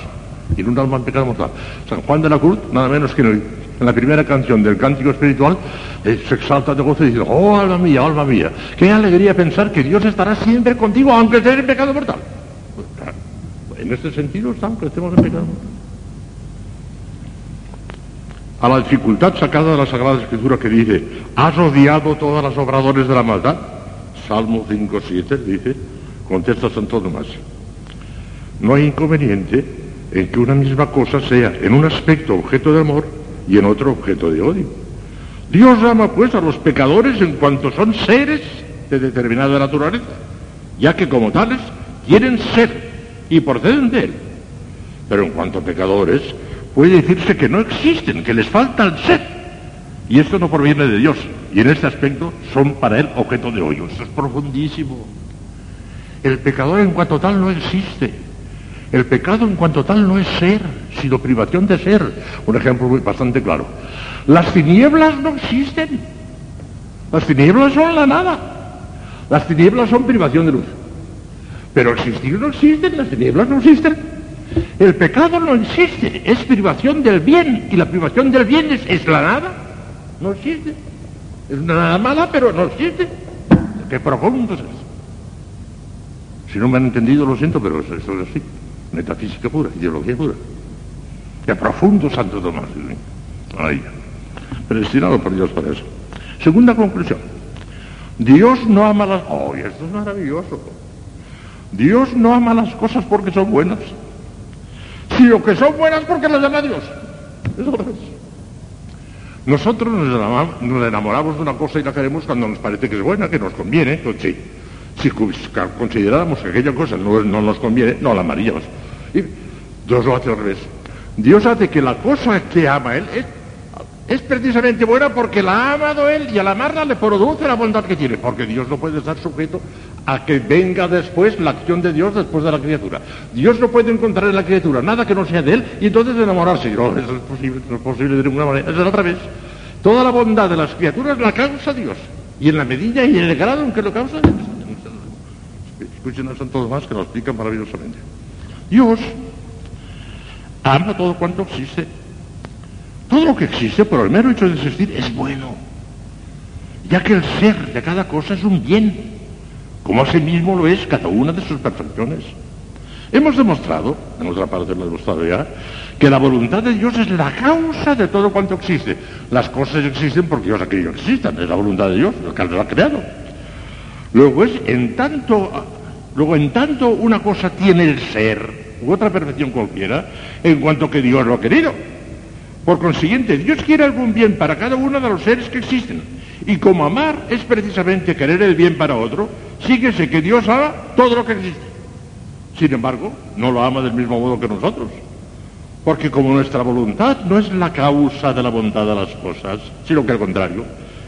y en un alma en pecado mortal. San Juan de la Cruz, nada menos que en, en la primera canción del cántico espiritual, eh, se exalta de gozo y dice, oh alma mía, alma mía, qué alegría pensar que Dios estará siempre contigo aunque estés en pecado mortal. Pues, en este sentido está aunque estemos en pecado mortal. A la dificultad sacada de la Sagrada Escritura que dice, has odiado todas las obradores de la maldad. Salmo 5.7 dice, contesta Santo Tomás, no hay inconveniente en que una misma cosa sea en un aspecto objeto de amor y en otro objeto de odio. Dios ama pues a los pecadores en cuanto son seres de determinada naturaleza, ya que como tales quieren ser y proceden de él. Pero en cuanto a pecadores, puede decirse que no existen, que les falta el ser. Y esto no proviene de Dios. Y en este aspecto son para él objeto de odio. Esto es profundísimo. El pecador en cuanto tal no existe. El pecado en cuanto tal no es ser, sino privación de ser. Un ejemplo bastante claro. Las tinieblas no existen. Las tinieblas son la nada. Las tinieblas son privación de luz. Pero existir no existen, las tinieblas no existen. El pecado no existe, es privación del bien. Y la privación del bien es, la nada. No existe. Es una nada mala, pero no existe. Qué profundo es. Si no me han entendido, lo siento, pero eso es así. Metafísica pura, ideología pura. Qué profundo Santo Tomás. Ahí. Predestinado por Dios para eso. Segunda conclusión. Dios no ama las... ¡Oh, esto es maravilloso! Dios no ama las cosas porque son buenas, sino que son buenas porque las ama Dios. Eso es. Nosotros nos enamoramos de una cosa y la queremos cuando nos parece que es buena, que nos conviene, pues sí. Si consideráramos que aquella cosa no, no nos conviene, no la amaríamos. Y Dios lo hace al revés. Dios hace que la cosa que ama Él es, es precisamente buena porque la ha amado Él y al amarla le produce la bondad que tiene, porque Dios no puede estar sujeto a que venga después la acción de Dios después de la criatura. Dios no puede encontrar en la criatura nada que no sea de Él y entonces enamorarse. No, eso es posible, no es posible de ninguna manera, es al revés. Toda la bondad de las criaturas la causa Dios. Y en la medida y en el grado en que lo causa Dios. A Santo Tomás que lo explican maravillosamente. Dios ama todo cuanto existe. Todo lo que existe, por el mero hecho de existir, es bueno. Ya que el ser de cada cosa es un bien, como asimismo lo es cada una de sus perfecciones. Hemos demostrado, en otra parte lo hemos demostrado ya, que la voluntad de Dios es la causa de todo cuanto existe. Las cosas existen porque Dios ha querido que existan, es la voluntad de Dios, lo que las ha creado. Luego es en tanto, luego en tanto una cosa tiene el ser, u otra perfección cualquiera, en cuanto que Dios lo ha querido. Por consiguiente, Dios quiere algún bien para cada uno de los seres que existen. Y como amar es precisamente querer el bien para otro, síguese que Dios ama todo lo que existe. Sin embargo, no lo ama del mismo modo que nosotros. Porque como nuestra voluntad no es la causa de la bondad de las cosas, sino que al contrario,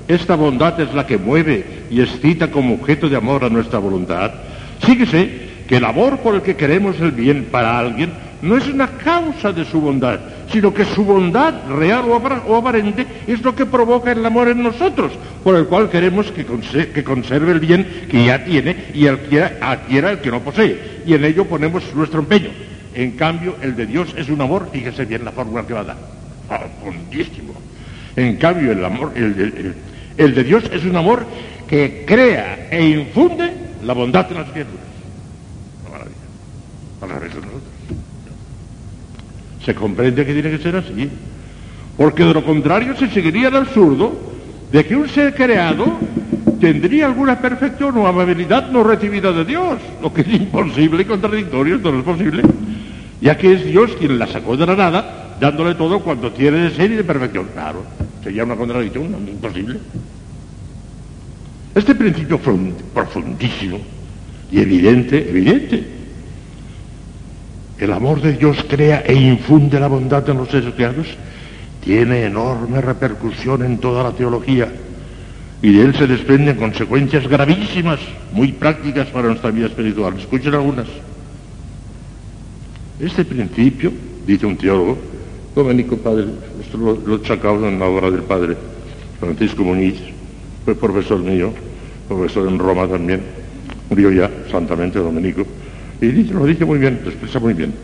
esta bondad es la que mueve y excita como objeto de amor a nuestra voluntad, síguese que el amor por el que queremos el bien para alguien no es una causa de su bondad, sino que su bondad real o aparente es lo que provoca el amor en nosotros, por el cual queremos que, conserve el bien que ya tiene y adquiera el que no posee. Y en ello ponemos nuestro empeño. En cambio, el de Dios es un amor, fíjese bien la fórmula que va a dar. Profundísimo. En cambio, el amor, el, el de Dios es un amor que crea e infunde la bondad en las criaturas al revés de nosotros. Se comprende que tiene que ser así. Porque de lo contrario se seguiría el absurdo de que un ser creado tendría alguna perfección o amabilidad no recibida de Dios, lo que es imposible y contradictorio, esto no es posible, ya que es Dios quien la sacó de la nada, dándole todo cuanto tiene de ser y de perfección. Claro, sería una contradicción, imposible. Este principio profundísimo y evidente, evidente, el amor de Dios crea e infunde la bondad en los seres creados, tiene enorme repercusión en toda la teología y de él se desprenden consecuencias gravísimas, muy prácticas para nuestra vida espiritual. Escuchen algunas. Este principio, dice un teólogo, Domenico Padre, esto lo, lo sacado en la obra del padre Francisco Muñiz, fue profesor mío, profesor en Roma también, murió ya santamente Domenico, y lo dice muy bien, lo expresa muy bien.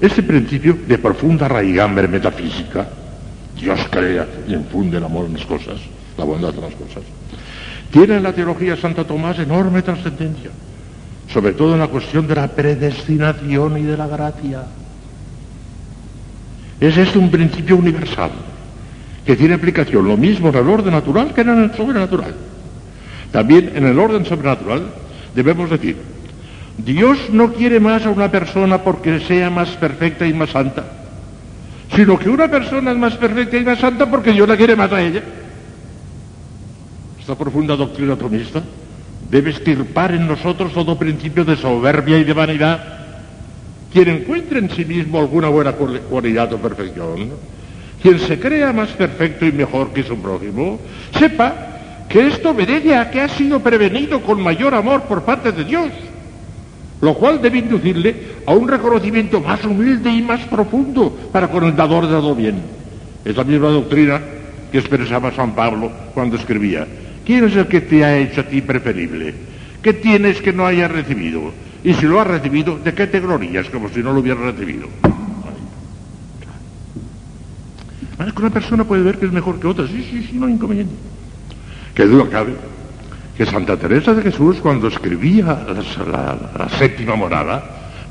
Este principio de profunda raigambre metafísica, Dios crea y infunde el amor en las cosas, la bondad en las cosas, tiene en la teología de Santa Tomás enorme trascendencia, sobre todo en la cuestión de la predestinación y de la gracia. Es este un principio universal, que tiene aplicación lo mismo en el orden natural que en el sobrenatural. También en el orden sobrenatural debemos decir Dios no quiere más a una persona porque sea más perfecta y más santa, sino que una persona es más perfecta y más santa porque Dios la quiere más a ella. Esta profunda doctrina tomista debe estirpar en nosotros todo principio de soberbia y de vanidad. Quien encuentre en sí mismo alguna buena cualidad o perfección, quien se crea más perfecto y mejor que su prójimo, sepa que esto obedece a que ha sido prevenido con mayor amor por parte de Dios lo cual debe inducirle a un reconocimiento más humilde y más profundo para con el dador de todo bien. Es la misma doctrina que expresaba San Pablo cuando escribía, ¿quién es el que te ha hecho a ti preferible? ¿Qué tienes que no hayas recibido? Y si lo has recibido, ¿de qué te glorías como si no lo hubieras recibido? Es que una persona puede ver que es mejor que otra, sí, sí, sí, no hay inconveniente. Que duda cabe que Santa Teresa de Jesús cuando escribía la, séptima morada,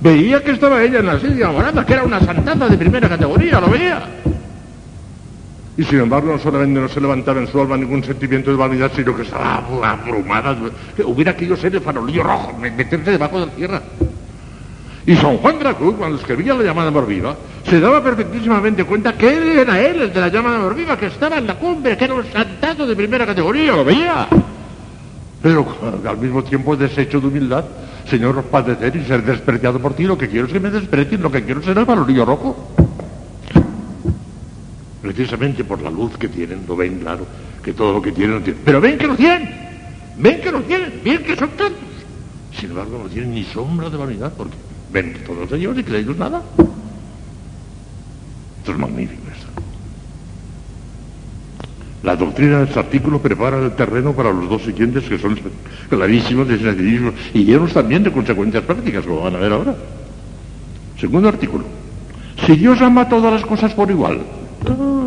veía que estaba ella en la séptima morada, que era una santada de primera categoría, lo veía. Y sin embargo no solamente no se levantaba en su alma ningún sentimiento de vanidad, sino que estaba abrumada, que hubiera querido ser el farolillo rojo, meterse debajo de la tierra. Y San Juan de la Cruz, cuando escribía la llamada amor viva, se daba perfectísimamente cuenta que él era él, el de la llama de amor viva, que estaba en la cumbre, que era un santazo de primera categoría, lo veía. Pero al mismo tiempo desecho de humildad, Señor, padecer y ser despreciado por ti, lo que quiero es que me desprecien, lo que quiero es ser el valorillo rojo. Precisamente por la luz que tienen, lo ven claro, que todo lo que tienen no tienen. Pero ven que lo tienen, ven que lo tienen, ven que son tantos. Sin embargo, no tienen ni sombra de vanidad, porque ven todos ellos y que ellos nada. Esto es magnífico esto. La doctrina de este artículo prepara el terreno para los dos siguientes que son clarísimos de y llenos también de consecuencias prácticas, como van a ver ahora. Segundo artículo. Si Dios ama todas las cosas por igual. Ah.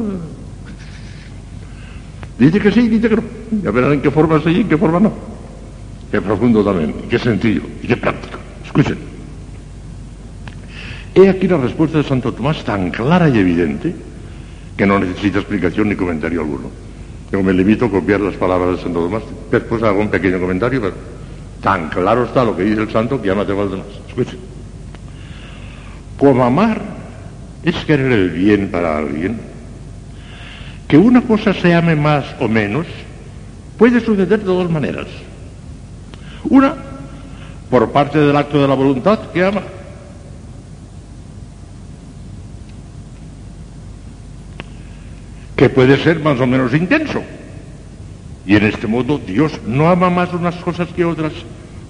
Dice que sí, dice que no. Ya verán en qué forma sí y en qué forma no. Qué profundo también, y qué sencillo, y qué práctico. Escuchen. He aquí la respuesta de Santo Tomás tan clara y evidente que no necesita explicación ni comentario alguno. Yo me limito a copiar las palabras de Santo Tomás, después hago un pequeño comentario, pero tan claro está lo que dice el santo que ya no tengo los demás. Escuchen. Como amar es querer el bien para alguien, que una cosa se ame más o menos puede suceder de dos maneras. Una, por parte del acto de la voluntad que ama. Que puede ser más o menos intenso. Y en este modo Dios no ama más unas cosas que otras,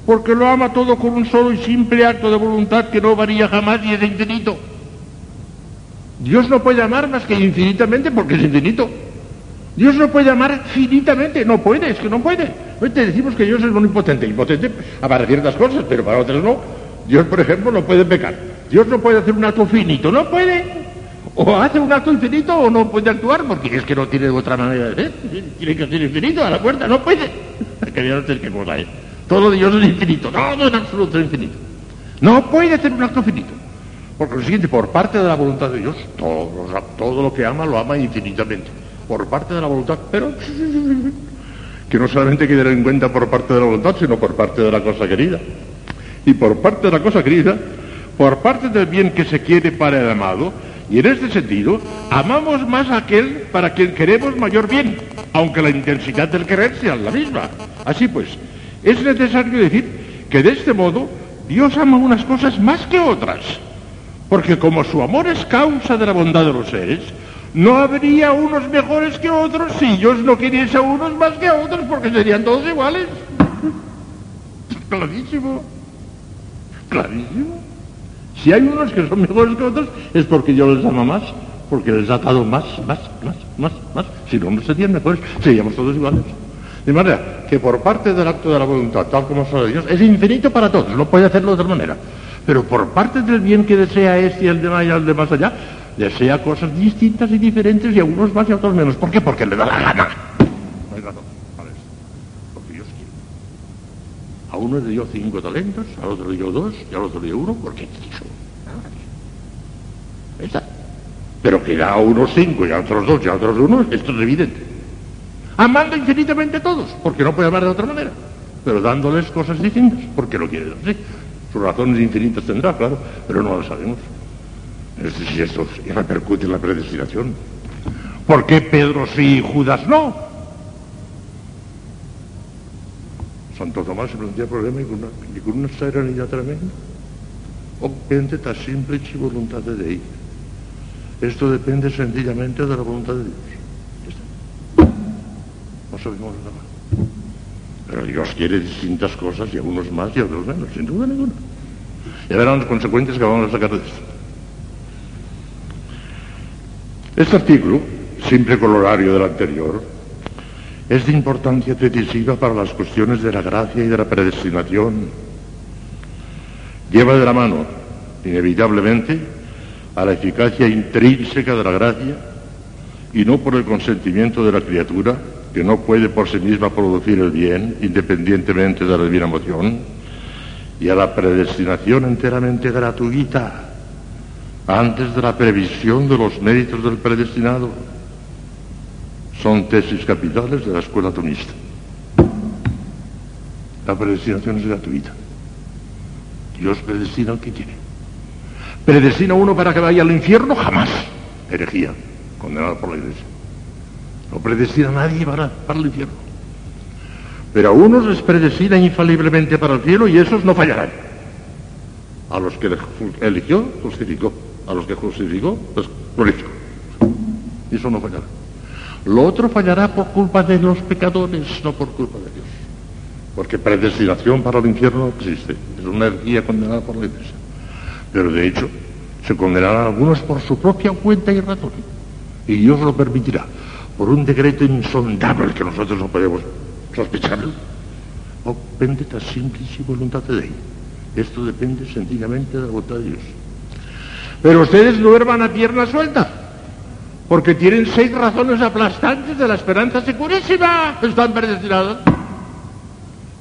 porque lo ama todo con un solo y simple acto de voluntad que no varía jamás y es infinito. Dios no puede amar más que infinitamente porque es infinito. Dios no puede amar finitamente, no puede, es que no puede. Hoy te decimos que Dios es omnipotente, impotente para ciertas cosas, pero para otras no. Dios, por ejemplo, no puede pecar. Dios no puede hacer un acto finito, no puede. O hace un acto infinito o no puede actuar porque es que no tiene otra manera de ser. Tiene que ser infinito a la puerta, no puede. Que no sé qué cosa es. Todo Dios es infinito, todo en absoluto es infinito. No puede hacer un acto finito. Por lo siguiente, por parte de la voluntad de Dios, todo, todo lo que ama lo ama infinitamente por parte de la voluntad, pero que no solamente hay que tener en cuenta por parte de la voluntad, sino por parte de la cosa querida. Y por parte de la cosa querida, por parte del bien que se quiere para el amado, y en este sentido, amamos más a aquel para quien queremos mayor bien, aunque la intensidad del querer sea la misma. Así pues, es necesario decir que de este modo Dios ama unas cosas más que otras, porque como su amor es causa de la bondad de los seres, no habría unos mejores que otros si Dios no queriese a unos más que a otros, porque serían todos iguales. Clarísimo. Clarísimo. Si hay unos que son mejores que otros, es porque Dios les ama más, porque les ha dado más, más, más, más, más. Si no, no serían mejores, seríamos todos iguales. De manera que por parte del acto de la voluntad, tal como de Dios, es infinito para todos, no puede hacerlo de otra manera. Pero por parte del bien que desea este y el de y el de más allá, desea cosas distintas y diferentes y a unos más y a otros menos. ¿Por qué? Porque le da la gana. No hay razón para eso. Porque Dios quiere. A uno le dio cinco talentos, al otro le dio dos y al otro le dio uno porque quiso. ¿Está? Pero que da a unos cinco y a otros dos y a otros uno, esto es evidente. Amando infinitamente a todos, porque no puede amar de otra manera. Pero dándoles cosas distintas, porque lo quiere dar. Sí, sus razones infinitas tendrá, claro, pero no lo sabemos. Es esto repercute en la predestinación. ¿Por qué Pedro sí y Judas no? Santo Tomás se plantea problema y con una, y con una serenidad tremenda. O gente tan simple y voluntad de Dios. Esto depende sencillamente de la voluntad de Dios. No sabemos nada. Pero Dios quiere distintas cosas y a unos más y otros menos, sin duda ninguna. Ya verán las consecuencias que vamos a sacar de esto. Este artículo, simple colorario del anterior, es de importancia decisiva para las cuestiones de la gracia y de la predestinación. Lleva de la mano, inevitablemente, a la eficacia intrínseca de la gracia y no por el consentimiento de la criatura, que no puede por sí misma producir el bien, independientemente de la divina moción, y a la predestinación enteramente gratuita antes de la previsión de los méritos del predestinado. Son tesis capitales de la escuela tonista. La predestinación es gratuita. Dios predestina al que quiere. ¿Predestina uno para que vaya al infierno? Jamás. Herejía, condenada por la iglesia. No predestina a nadie para, para el infierno. Pero a unos les predestina infaliblemente para el cielo y esos no fallarán. A los que eligió, justificó. A los que justificó, pues glorificó. Y eso no fallará. Lo otro fallará por culpa de los pecadores, no por culpa de Dios. Porque predestinación para el infierno no existe. Es una herejía condenada por la iglesia. Pero de hecho, se condenarán algunos por su propia cuenta y razón. Y Dios lo permitirá. Por un decreto insondable que nosotros no podemos sospecharlo. O pendeta simplici voluntate Dei. Esto depende sencillamente de la voluntad de Dios. Pero ustedes duerman a pierna suelta, porque tienen seis razones aplastantes de la esperanza segurísima. Están predestinados.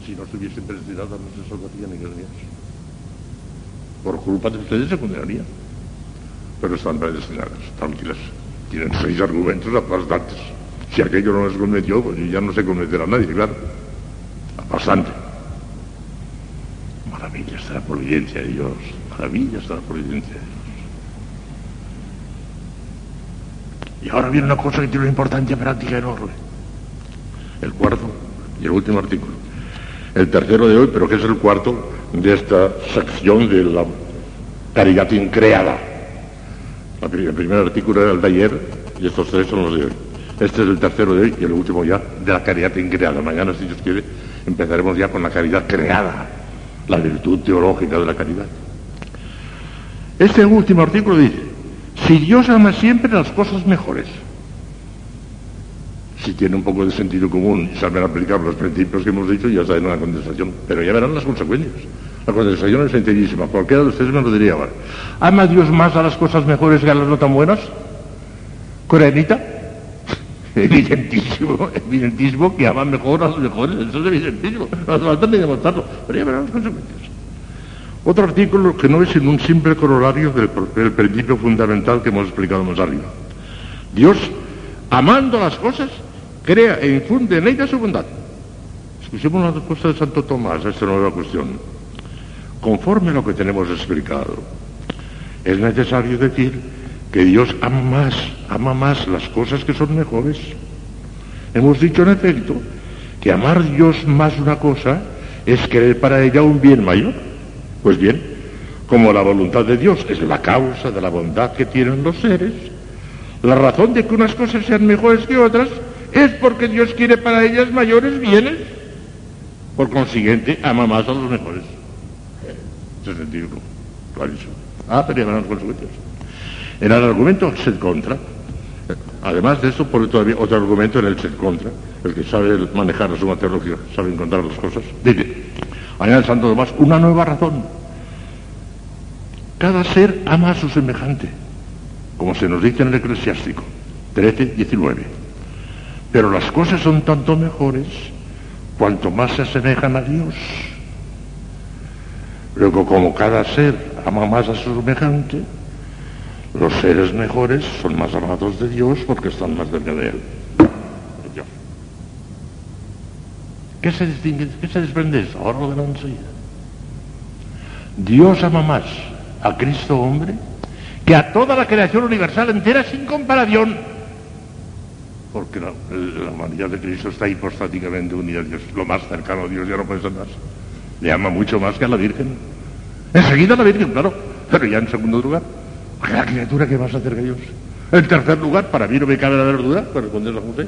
Si no estuviesen predestinados, no se salvarían ni Dios. Por culpa de ustedes se condenarían. Pero están predestinadas, tranquilas. Tienen seis argumentos aplastantes. Si aquello no les convenció, pues ya no se convencerá nadie, claro. Bastante. Maravillas de la providencia de Dios. Maravillas de la providencia de Dios. Y ahora viene una cosa que tiene una importancia práctica enorme. El cuarto y el último artículo. El tercero de hoy, pero que es el cuarto de esta sección de la caridad increada. El primer artículo era el de ayer y estos tres son los de hoy. Este es el tercero de hoy y el último ya de la caridad increada. Mañana, si Dios quiere, empezaremos ya con la caridad creada, la virtud teológica de la caridad. Este último artículo dice, si Dios ama siempre las cosas mejores, si tiene un poco de sentido común y saben aplicar los principios que hemos dicho, ya está en una condensación, pero ya verán las consecuencias. La condensación es sencillísima, cualquiera de ustedes me lo diría ahora. ¿Ama Dios más a las cosas mejores que a las no tan buenas? ¿Coreanita? Evidentísimo, evidentísimo que ama mejor a los mejores, eso es evidentísimo, no hace falta ni demostrarlo, pero ya verán las consecuencias. Otro artículo que no es sino un simple corolario del, principio fundamental que hemos explicado más arriba. Dios, amando las cosas, crea e infunde en ellas su bondad. Escuchemos la respuesta de Santo Tomás a esta nueva cuestión. Conforme a lo que tenemos explicado, es necesario decir que Dios ama más, ama más las cosas que son mejores. Hemos dicho en efecto que amar Dios más una cosa es querer para ella un bien mayor. Pues bien, como la voluntad de Dios es la causa de la bondad que tienen los seres, la razón de que unas cosas sean mejores que otras es porque Dios quiere para ellas mayores bienes. Por consiguiente, ama más a los mejores. Ese sentido clarísimo. Ah, van las consecuencias. En el argumento sed contra, además de esto, pone todavía otro argumento en el sed contra, el que sabe manejar la suma teológica, sabe encontrar las cosas. Dice, añade Santo Tomás, una nueva razón. Cada ser ama a su semejante, como se nos dice en el eclesiástico, 13, 19. Pero las cosas son tanto mejores cuanto más se asemejan a Dios. Luego, como cada ser ama más a su semejante, los seres mejores son más amados de Dios porque están más cerca de Él. ¿Qué se desprende? Ahora lo enseguida. Dios ama más a Cristo hombre que a toda la creación universal entera sin comparación. Porque la, humanidad de Cristo está hipostáticamente unida a Dios. Lo más cercano a Dios ya no puede ser más. Le ama mucho más que a la Virgen. Enseguida a la Virgen, claro, pero ya en segundo lugar. La criatura que más acerca a Dios. En tercer lugar, para mí no me cabe la verdura, para responder a José.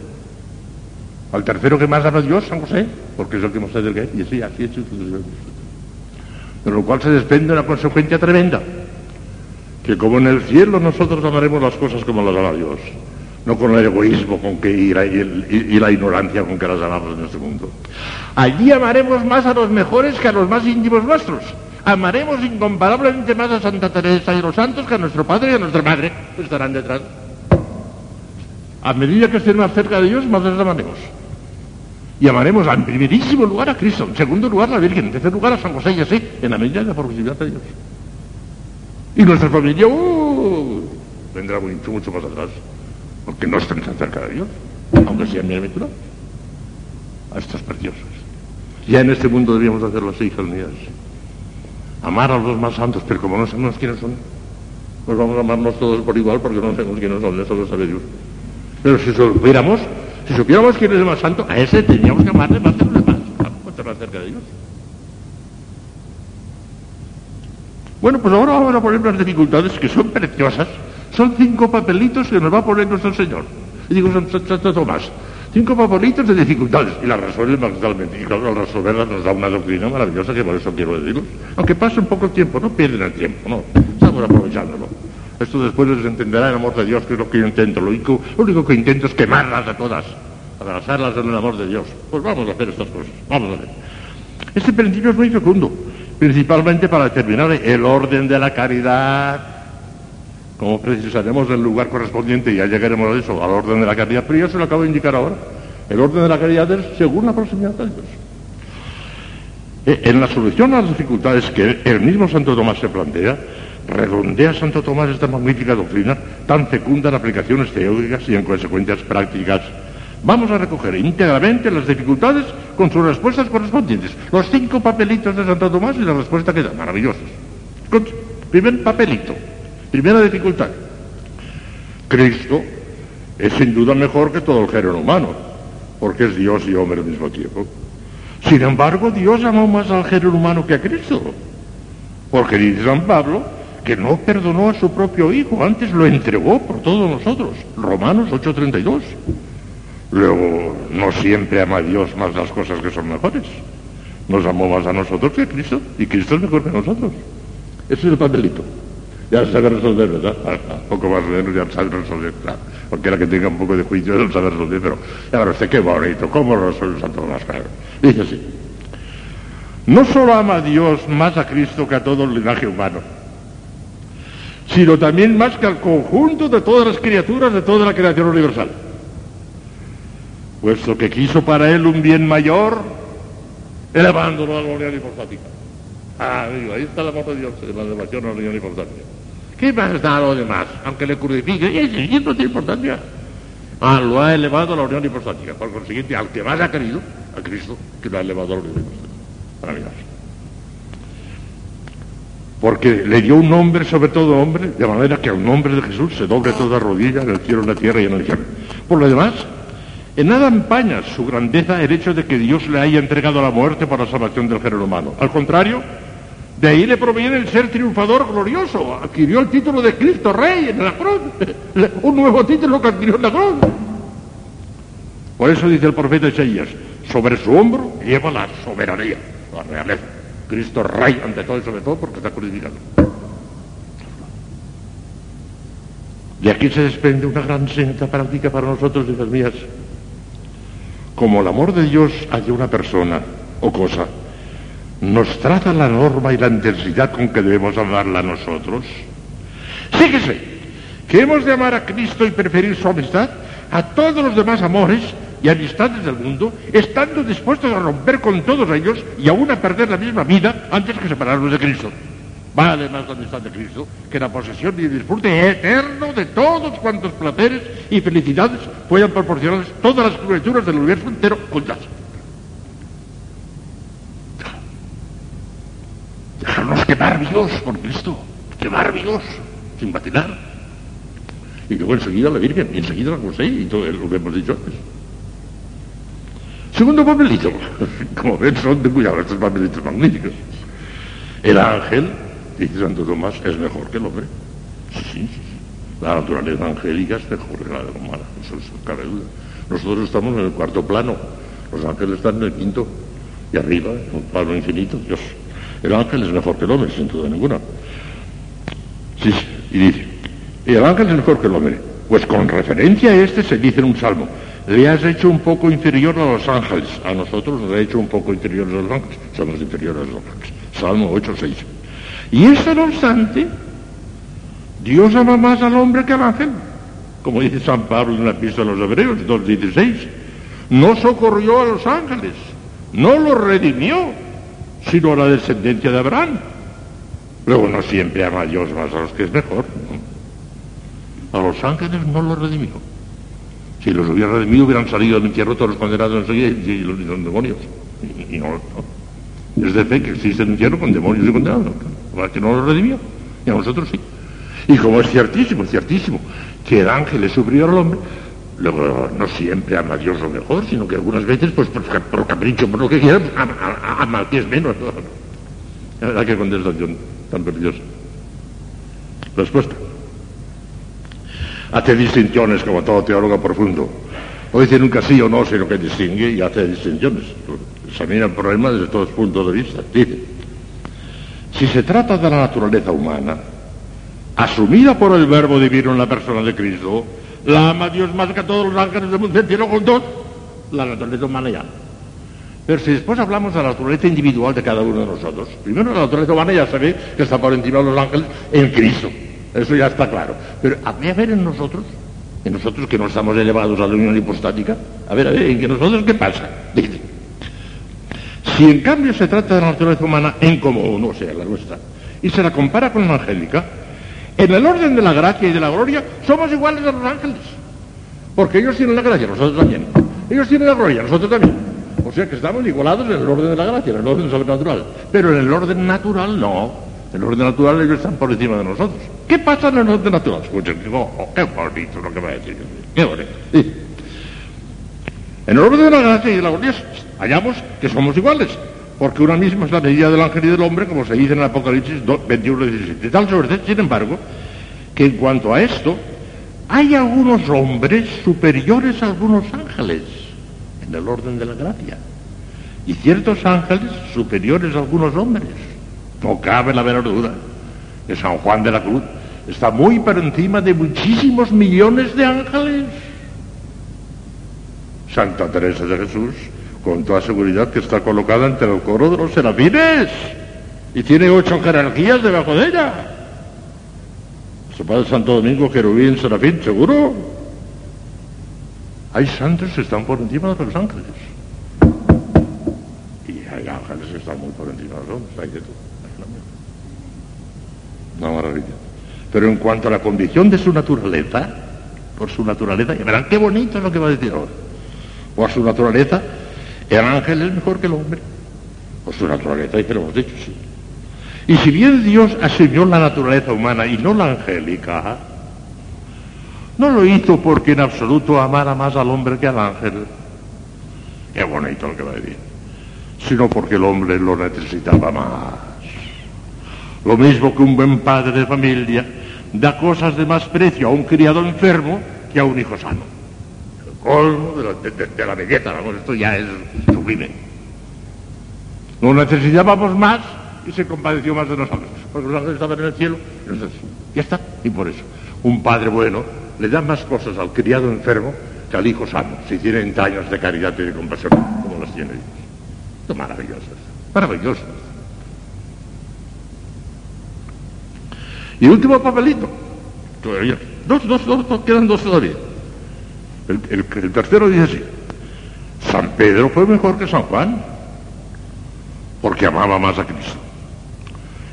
Al tercero que más ama a Dios, San José, porque es el que más acerca a él. Y así, así es. De lo cual se desprende una consecuencia tremenda. Que como en el cielo nosotros amaremos las cosas como las ama Dios. No con el egoísmo con que y la, ignorancia con que las amamos en este mundo. Allí amaremos más a los mejores que a los más íntimos nuestros amaremos incomparablemente más a Santa Teresa y a los santos que a nuestro padre y a nuestra madre, estarán detrás. A medida que estén más cerca de Dios, más les amaremos. Y amaremos en primerísimo lugar a Cristo, en segundo lugar a la Virgen, en tercer lugar a San José y así, en la medida de la progresividad de Dios. Y nuestra familia, uh, vendrá mucho, mucho más atrás, porque no estén tan cerca de Dios, aunque sean bienaventurados. A estos preciosos. Ya en este mundo deberíamos hacer las hijas unidas amar a los más santos, pero como no sabemos quiénes son, pues vamos a amarnos todos por igual porque no sabemos quiénes son, eso lo sabe Dios. Pero si supiéramos, si supiéramos quién es el más santo, a ese teníamos que amarle más que los demás, cerca de Dios. Bueno, pues ahora vamos a poner unas dificultades que son preciosas. Son cinco papelitos que nos va a poner nuestro Señor. Y digo, son Santo Tomás. Cinco papelitos de dificultades. Y las resuelve magistralmente. Y claro, al resolverlas nos da una doctrina maravillosa que por eso quiero decirlo. Aunque pase un poco el tiempo, no pierden el tiempo, no. Estamos aprovechándolo. Esto después les entenderá el amor de Dios, que es lo que yo intento. Lo único, que intento es quemarlas a todas. Abrazarlas en el amor de Dios. Pues vamos a hacer estas cosas. Vamos a hacer. Este principio es muy fecundo principalmente para determinar el orden de la caridad. Como precisaremos el lugar correspondiente, ya llegaremos a eso, al orden de la caridad, pero yo se lo acabo de indicar ahora. El orden de la caridad es según la proximidad de Dios. Eh, en la solución a las dificultades que el mismo Santo Tomás se plantea, redondea Santo Tomás esta magnífica doctrina, tan fecunda en aplicaciones teóricas y en consecuencias prácticas Vamos a recoger íntegramente las dificultades con sus respuestas correspondientes. Los cinco papelitos de Santo Tomás y la respuesta que da, maravillosos. Primer papelito, primera dificultad. Cristo es sin duda mejor que todo el género humano, porque es Dios y hombre al mismo tiempo. Sin embargo, Dios amó más al género humano que a Cristo, porque dice San Pablo que no perdonó a su propio Hijo, antes lo entregó por todos nosotros. Romanos 8:32. Luego, no siempre ama a Dios más las cosas que son mejores. Nos amó más a nosotros que Cristo, y Cristo es mejor que nosotros. Ese es el papelito. Ya sabe resolver, ¿verdad? A, poco más o menos ya sabe resolver, claro. Cualquiera que tenga un poco de juicio no sabe resolver, pero ya verá usted qué bonito, cómo resuelve Santo Tomás, claro. Dice así. No solo ama a Dios más a Cristo que a todo el linaje humano, sino también más que al conjunto de todas las criaturas de toda la creación universal puesto que quiso para él un bien mayor, elevándolo a la gloria hipostática. Ah, amigo, ahí está la voz de Dios en la elevación a la gloria hipostática. ¿Qué más da a lo demás? Aunque le crucifique, y no tiene importancia. Ah, lo ha elevado a la unión hipostática. Por consiguiente, al que más ha querido, a Cristo, que lo ha elevado a la unión hipostática. Maravilloso. Porque le dio un nombre sobre todo hombre, de manera que al nombre de Jesús se doble toda rodilla en el cielo, en la tierra y en el cielo. Por lo demás, en nada empaña su grandeza el hecho de que Dios le haya entregado la muerte para la salvación del género humano. Al contrario, de ahí le proviene el ser triunfador glorioso. Adquirió el título de Cristo Rey en la cruz. Un nuevo título que adquirió en la cruz. Por eso dice el profeta Isaías, sobre su hombro lleva la soberanía, la realeza. Cristo Rey ante todo y sobre todo porque está crucificado. De aquí se desprende una gran senta práctica para nosotros, hijas mías como el amor de Dios hacia una persona o cosa, nos traza la norma y la intensidad con que debemos amarla a nosotros. Fíjese que hemos de amar a Cristo y preferir su amistad a todos los demás amores y amistades del mundo, estando dispuestos a romper con todos ellos y aún a perder la misma vida antes que separarnos de Cristo. Vale más la amistad de Cristo que la posesión y el disfrute eterno de todos cuantos placeres y felicidades puedan proporcionarles todas las criaturas del universo entero juntas. Dejarnos quemar vivos por Cristo, quemar vivos, sin vacilar. Y luego enseguida la Virgen, y enseguida la José, y todo lo que hemos dicho antes. Segundo papelito. Como ven, son de cuidado estos papelitos magníficos. El ángel dice Santo Tomás, es mejor que el hombre. Sí, sí, sí. La naturaleza angélica es mejor que la de la humana, eso es cabe duda. Nosotros estamos en el cuarto plano, los ángeles están en el quinto, y arriba, en un plano infinito, Dios. El ángel es mejor que el hombre, sin duda ninguna. Sí, sí, y dice, y el ángel es mejor que el hombre. Pues con referencia a este se dice en un salmo, le has hecho un poco inferior a los ángeles. A nosotros le ha hecho un poco inferior a los ángeles. Somos inferiores a los ángeles. Salmo 8, 6. Y eso no obstante, Dios ama más al hombre que al ángel. Como dice San Pablo en la epístola a los Hebreos 2.16. No socorrió a los ángeles, no los redimió, sino a la descendencia de Abraham. Luego no siempre ama a Dios más a los que es mejor. A los ángeles no los redimió. Si los hubiera redimido hubieran salido del infierno todos los condenados enseguida y los, demonios. Y, no, no, Es de fe que existe el infierno con demonios y condenados para que no lo redimió. Y a nosotros sí. Y como es ciertísimo, es ciertísimo, que el ángel es superior al hombre, luego no siempre ama a Dios lo mejor, sino que algunas veces, pues por, capricho, por lo que quiera, pues, ama, ama, que es menos. La verdad que contestación tan preciosa. Respuesta. Hace distinciones como todo teólogo profundo. No dice nunca sí o no, sino que distingue y hace distinciones. Examina el problema desde todos los puntos de vista. Dice, si se trata de la naturaleza humana, asumida por el verbo divino en la persona de Cristo, la ama Dios más que a todos los ángeles del mundo entero juntos, la naturaleza humana ya. Pero si después hablamos de la naturaleza individual de cada uno de nosotros, primero la naturaleza humana ya se ve que está por encima de los ángeles en Cristo. Eso ya está claro. Pero a ver en nosotros, en nosotros que no estamos elevados a la unión hipostática, a ver, a ver, en que nosotros qué pasa. Dice, si en cambio se trata de la naturaleza humana en común, o sea, la nuestra, y se la compara con la angélica, en el orden de la gracia y de la gloria somos iguales a los ángeles. Porque ellos tienen la gracia, nosotros también. Ellos tienen la gloria, nosotros también. O sea que estamos igualados en el orden de la gracia, en el orden sobrenatural. Pero en el orden natural no. El orden natural ellos están por encima de nosotros. ¿Qué pasa en el orden natural? Escuchen, oh, oh, qué bonito lo que va a decir. Qué bonito. En el orden de la gracia y de la gloria hallamos que somos iguales. Porque una misma es la medida del ángel y del hombre, como se dice en el Apocalipsis 21, 17. De tal suerte, sin embargo, que en cuanto a esto, hay algunos hombres superiores a algunos ángeles en el orden de la gracia. Y ciertos ángeles superiores a algunos hombres. No cabe la menor duda que San Juan de la Cruz está muy por encima de muchísimos millones de ángeles. Santa Teresa de Jesús, con toda seguridad que está colocada entre el coro de los serafines y tiene ocho jerarquías debajo de ella. Su padre Santo Domingo, querubín, serafín, seguro. Hay santos que están por encima de los ángeles. Y hay ángeles que están muy por encima de los hombres. Hay de todo. Una maravilla. Pero en cuanto a la condición de su naturaleza, por su naturaleza, ya verán qué bonito es lo que va a decir ahora. Por su naturaleza, el ángel es mejor que el hombre. Por su naturaleza, y que lo hemos dicho, sí. Y si bien Dios asumió la naturaleza humana y no la angélica, no lo hizo porque en absoluto amara más al hombre que al ángel. Qué bonito lo que va a decir. Sino porque el hombre lo necesitaba más. Lo mismo que un buen padre de familia da cosas de más precio a un criado enfermo que a un hijo sano. El colmo de la, de, de, de la belleza, vamos, esto ya es sublime. Lo necesitábamos más y se compadeció más de nosotros. Porque los ángeles estaban en el cielo, y nosotros, ya está. Y por eso, un padre bueno le da más cosas al criado enfermo que al hijo sano, si tiene entrañas de caridad y de compasión, como las tiene Dios. Esto es maravilloso, maravilloso. Y último papelito. Todavía. Dos, dos, dos, quedan dos todavía. El, el, el, tercero dice así. San Pedro fue mejor que San Juan, porque amaba más a Cristo.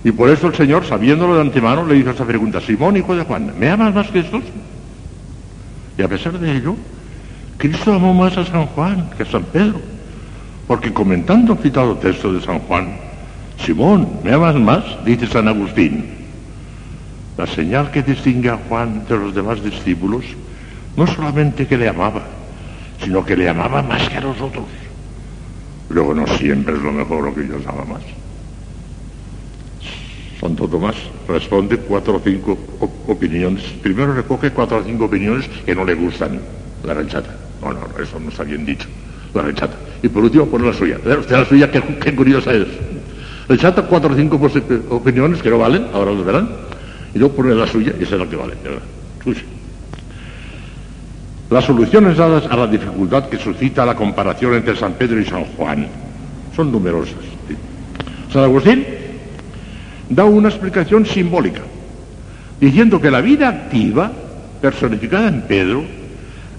Y por eso el Señor, sabiéndolo de antemano, le hizo esta pregunta, Simón, hijo de Juan, ¿me amas más que estos? Y a pesar de ello, Cristo amó más a San Juan que a San Pedro. Porque comentando el citado texto de San Juan, Simón, ¿me amas más? Dice San Agustín. La señal que distingue a Juan de los demás discípulos no solamente que le amaba, sino que le amaba más que a nosotros. Luego no siempre es lo mejor lo que Dios ama más. Santo Tomás responde cuatro o cinco opiniones. Primero recoge cuatro o cinco opiniones que no le gustan. La rechata. No, no, eso no está bien dicho. La rechata. Y por último pone la suya. Usted la suya, qué, qué curiosa es. Rechaza cuatro o cinco opiniones que no valen, ahora los verán. Y luego pone la suya y esa es la que vale. Suya. Las soluciones dadas a la dificultad que suscita la comparación entre San Pedro y San Juan son numerosas. San Agustín da una explicación simbólica, diciendo que la vida activa, personificada en Pedro,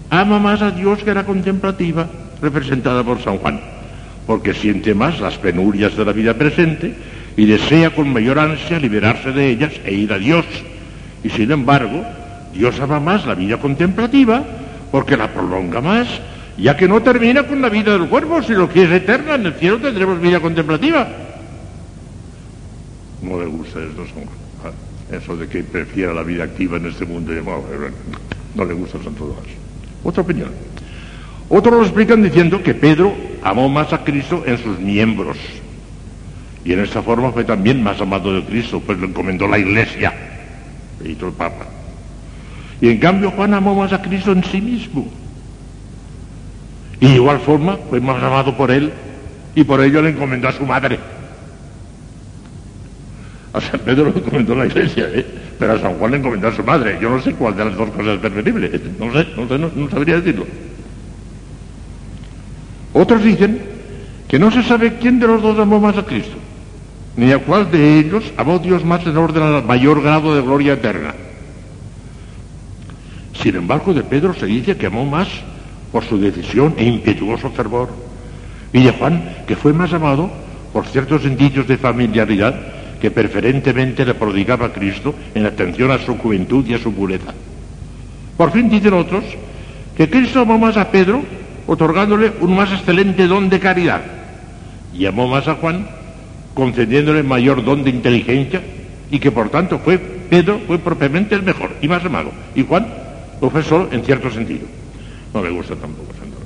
ama más a Dios que la contemplativa, representada por San Juan, porque siente más las penurias de la vida presente y desea con mayor ansia liberarse de ellas e ir a Dios. Y sin embargo, Dios ama más la vida contemplativa porque la prolonga más, ya que no termina con la vida del cuerpo, sino que es eterna, en el cielo tendremos vida contemplativa. No le gusta esto. Ah, Eso de que prefiera la vida activa en este mundo, no le gusta Santo Tomás. Otra opinión. Otros lo explican diciendo que Pedro amó más a Cristo en sus miembros. Y en esta forma fue también más amado de Cristo, pues lo encomendó la iglesia, hizo el Papa. Y en cambio Juan amó más a Cristo en sí mismo. Y de igual forma fue más amado por él y por ello le encomendó a su madre. A San Pedro le encomendó la iglesia, ¿eh? pero a San Juan le encomendó a su madre. Yo no sé cuál de las dos cosas es preferible. No sé, no sé, no sabría decirlo. Otros dicen que no se sabe quién de los dos amó más a Cristo, ni a cuál de ellos amó Dios más en orden al mayor grado de gloria eterna. Sin embargo, de Pedro se dice que amó más por su decisión e impetuoso fervor, y de Juan, que fue más amado por ciertos indicios de familiaridad que preferentemente le prodigaba Cristo en atención a su juventud y a su pureza. Por fin dicen otros que Cristo amó más a Pedro otorgándole un más excelente don de caridad y amó más a Juan concediéndole mayor don de inteligencia y que por tanto fue Pedro fue propiamente el mejor y más amado y Juan lo fue solo en cierto sentido. No me gusta tampoco Santo.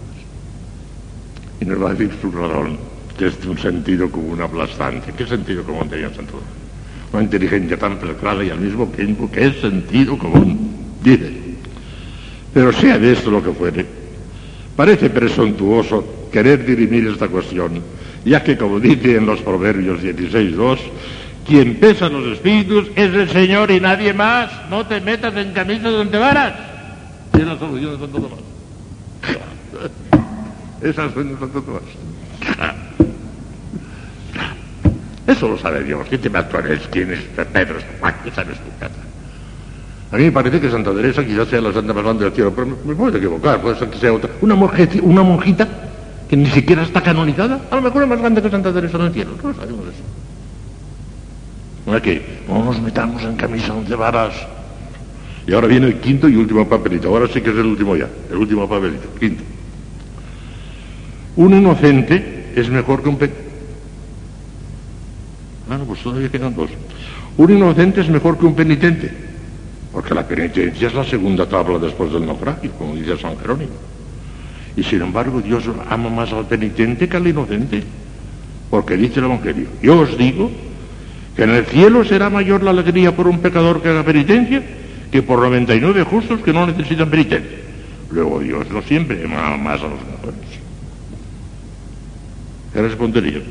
Y nos va a decir su razón, que es un sentido común aplastante. ¿Qué sentido común tenía Santo? Una inteligencia tan clara y al mismo tiempo que es sentido común, dice. Pero sea de esto lo que fuere, parece presuntuoso querer dirimir esta cuestión, ya que como dice en los Proverbios 16.2, quien pesa los espíritus es el Señor y nadie más. No te metas en camisa donde varas. Y es la solución de Santo Tomás. Esa es la solución de Santo Tomás. Eso lo sabe Dios. ¿Quién te mató eres? ¿Quién es Pedro? ¿Qué sabes tú, Cata? A mí me parece que Santa Teresa quizás sea la santa más grande del cielo, pero me, puedo equivocar, puede ser que sea otra. Una, una monjita que ni siquiera está canonizada, a lo mejor es más grande que Santa Teresa en el cielo. No sabemos eso. No es que no nos metamos en camisa once varas. Y ahora viene el quinto y último papelito. Ahora sí que es el último ya. El último papelito. Quinto. Un inocente es mejor que un pecador. Bueno, pues todavía quedan dos. Un inocente es mejor que un penitente. Porque la penitencia es la segunda tabla después del naufragio, como dice San Jerónimo. Y sin embargo, Dios ama más al penitente que al inocente. Porque dice el Evangelio, yo os digo que en el cielo será mayor la alegría por un pecador que haga penitencia que por 99 justos que no necesitan penitencia. Luego Dios no siempre ama más a los mejores. ¿Qué respondería?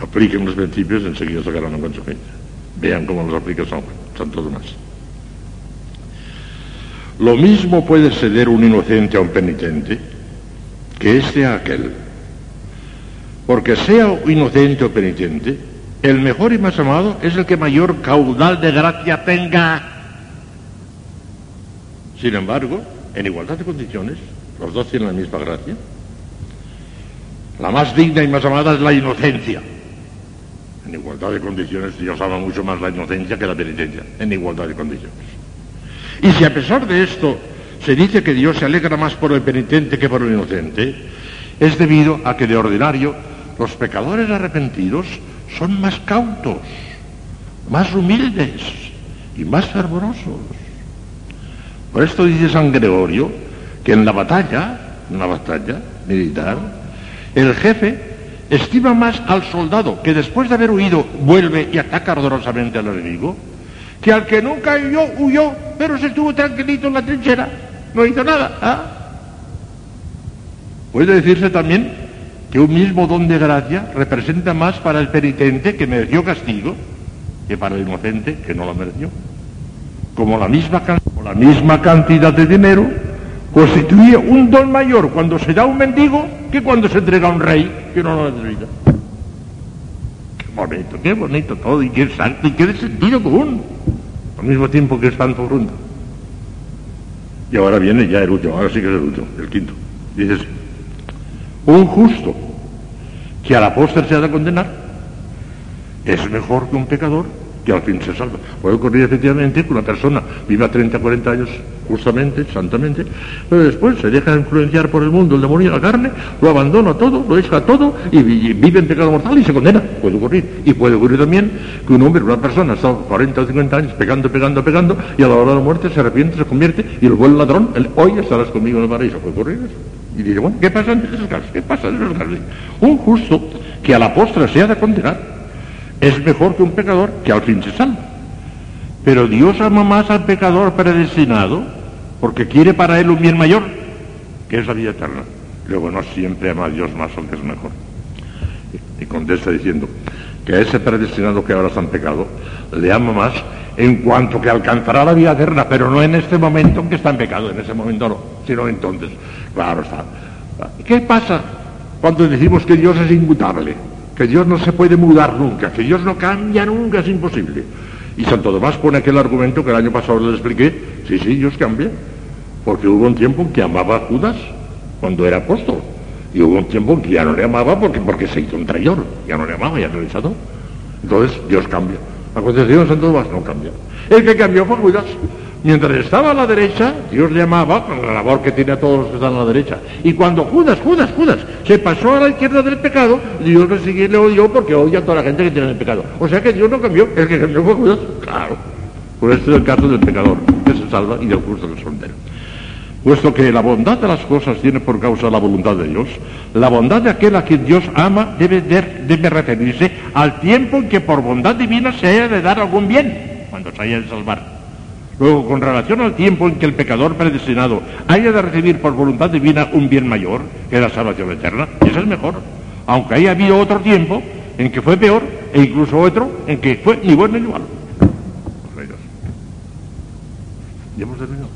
Apliquen los principios enseguida sacarán una consecuencia. Vean cómo los aplica San Santo Tomás. Lo mismo puede ceder un inocente a un penitente que este a aquel. Porque sea inocente o penitente, el mejor y más amado es el que mayor caudal de gracia tenga. Sin embargo, en igualdad de condiciones, los dos tienen la misma gracia. La más digna y más amada es la inocencia. En igualdad de condiciones, Dios ama mucho más la inocencia que la penitencia, en igualdad de condiciones. Y si a pesar de esto se dice que Dios se alegra más por el penitente que por el inocente, es debido a que de ordinario los pecadores arrepentidos son más cautos, más humildes y más fervorosos. Por esto dice San Gregorio que en la batalla, en la batalla militar, el jefe estima más al soldado que después de haber huido vuelve y ataca ardorosamente al enemigo, que al que nunca huyó, huyó, pero se estuvo tranquilito en la trinchera, no hizo nada. ¿ah? Puede decirse también que un mismo don de gracia representa más para el penitente que mereció castigo que para el inocente que no lo mereció. Como la misma, cantidad de dinero constituye un don mayor cuando se da a un mendigo que cuando se entrega a un rey que no lo necesita. Qué bonito, qué bonito todo, y qué exacto, y qué de sentido común, al mismo tiempo que es tan profundo. Y ahora viene ya el último, ahora sí que es el último, el quinto. Dices, un justo que a la postre se ha de condenar es mejor que un pecador que al fin se salva. Puede ocurrir efectivamente que una persona viva 30, 40 años justamente, santamente, pero después se deja influenciar por el mundo, el demonio, la carne, lo abandona todo, lo deja todo y, vive en pecado mortal y se condena. Puede ocurrir. Y puede ocurrir también que un hombre, una persona, estado 40 o 50 años pegando, pegando, pegando y a la hora de la muerte se arrepiente, se convierte y el buen ladrón, hoy estarás conmigo en el paraíso. Puede ocurrir eso. Y dice, bueno, ¿qué pasa en esos casos? ¿Qué pasa en esos casos? Un justo que a la postre se ha de condenar es mejor que un pecador que al fin se salva. Pero Dios ama más al pecador predestinado porque quiere para él un bien mayor, que es la vida eterna. Luego no siempre ama a Dios más o que es mejor. Y, contesta diciendo que a ese predestinado que ahora está en pecado, le ama más en cuanto que alcanzará la vida eterna, pero no en este momento en que está en pecado, en ese momento no, sino entonces. Claro está. ¿Qué pasa cuando decimos que Dios es inmutable? Que Dios no se puede mudar nunca, que Dios no cambia nunca, es imposible. Y Santo Tomás pone aquel argumento que el año pasado le expliqué. Sí, sí, Dios cambia. Porque hubo un tiempo en que amaba a Judas cuando era apóstol. Y hubo un tiempo en que ya no le amaba porque, porque se hizo un traidor. Ya no le amaba, ya no le. Entonces Dios cambia. La concepción de Santo Tomás no cambia. El que cambió fue Judas. Mientras estaba a la derecha, Dios le amaba con la labor que tiene a todos los que están a la derecha. Y cuando Judas, Judas, Judas, se pasó a la izquierda del pecado, Dios le siguió y le odió porque odia a toda la gente que tiene el pecado. O sea que Dios no cambió, el que cambió fue Judas. Claro. Por este es el caso del pecador, que se salva, y del justo que condena. Puesto que la bondad de las cosas tiene por causa la voluntad de Dios, la bondad de aquel a quien Dios ama debe, debe referirse al tiempo en que por bondad divina se haya de dar algún bien, cuando se haya de salvar. Luego, con relación al tiempo en que el pecador predestinado haya de recibir por voluntad divina un bien mayor, que la salvación eterna, ese es mejor. Aunque haya habido otro tiempo en que fue peor, e incluso otro en que fue ni bueno ni malo. Ya hemos terminado.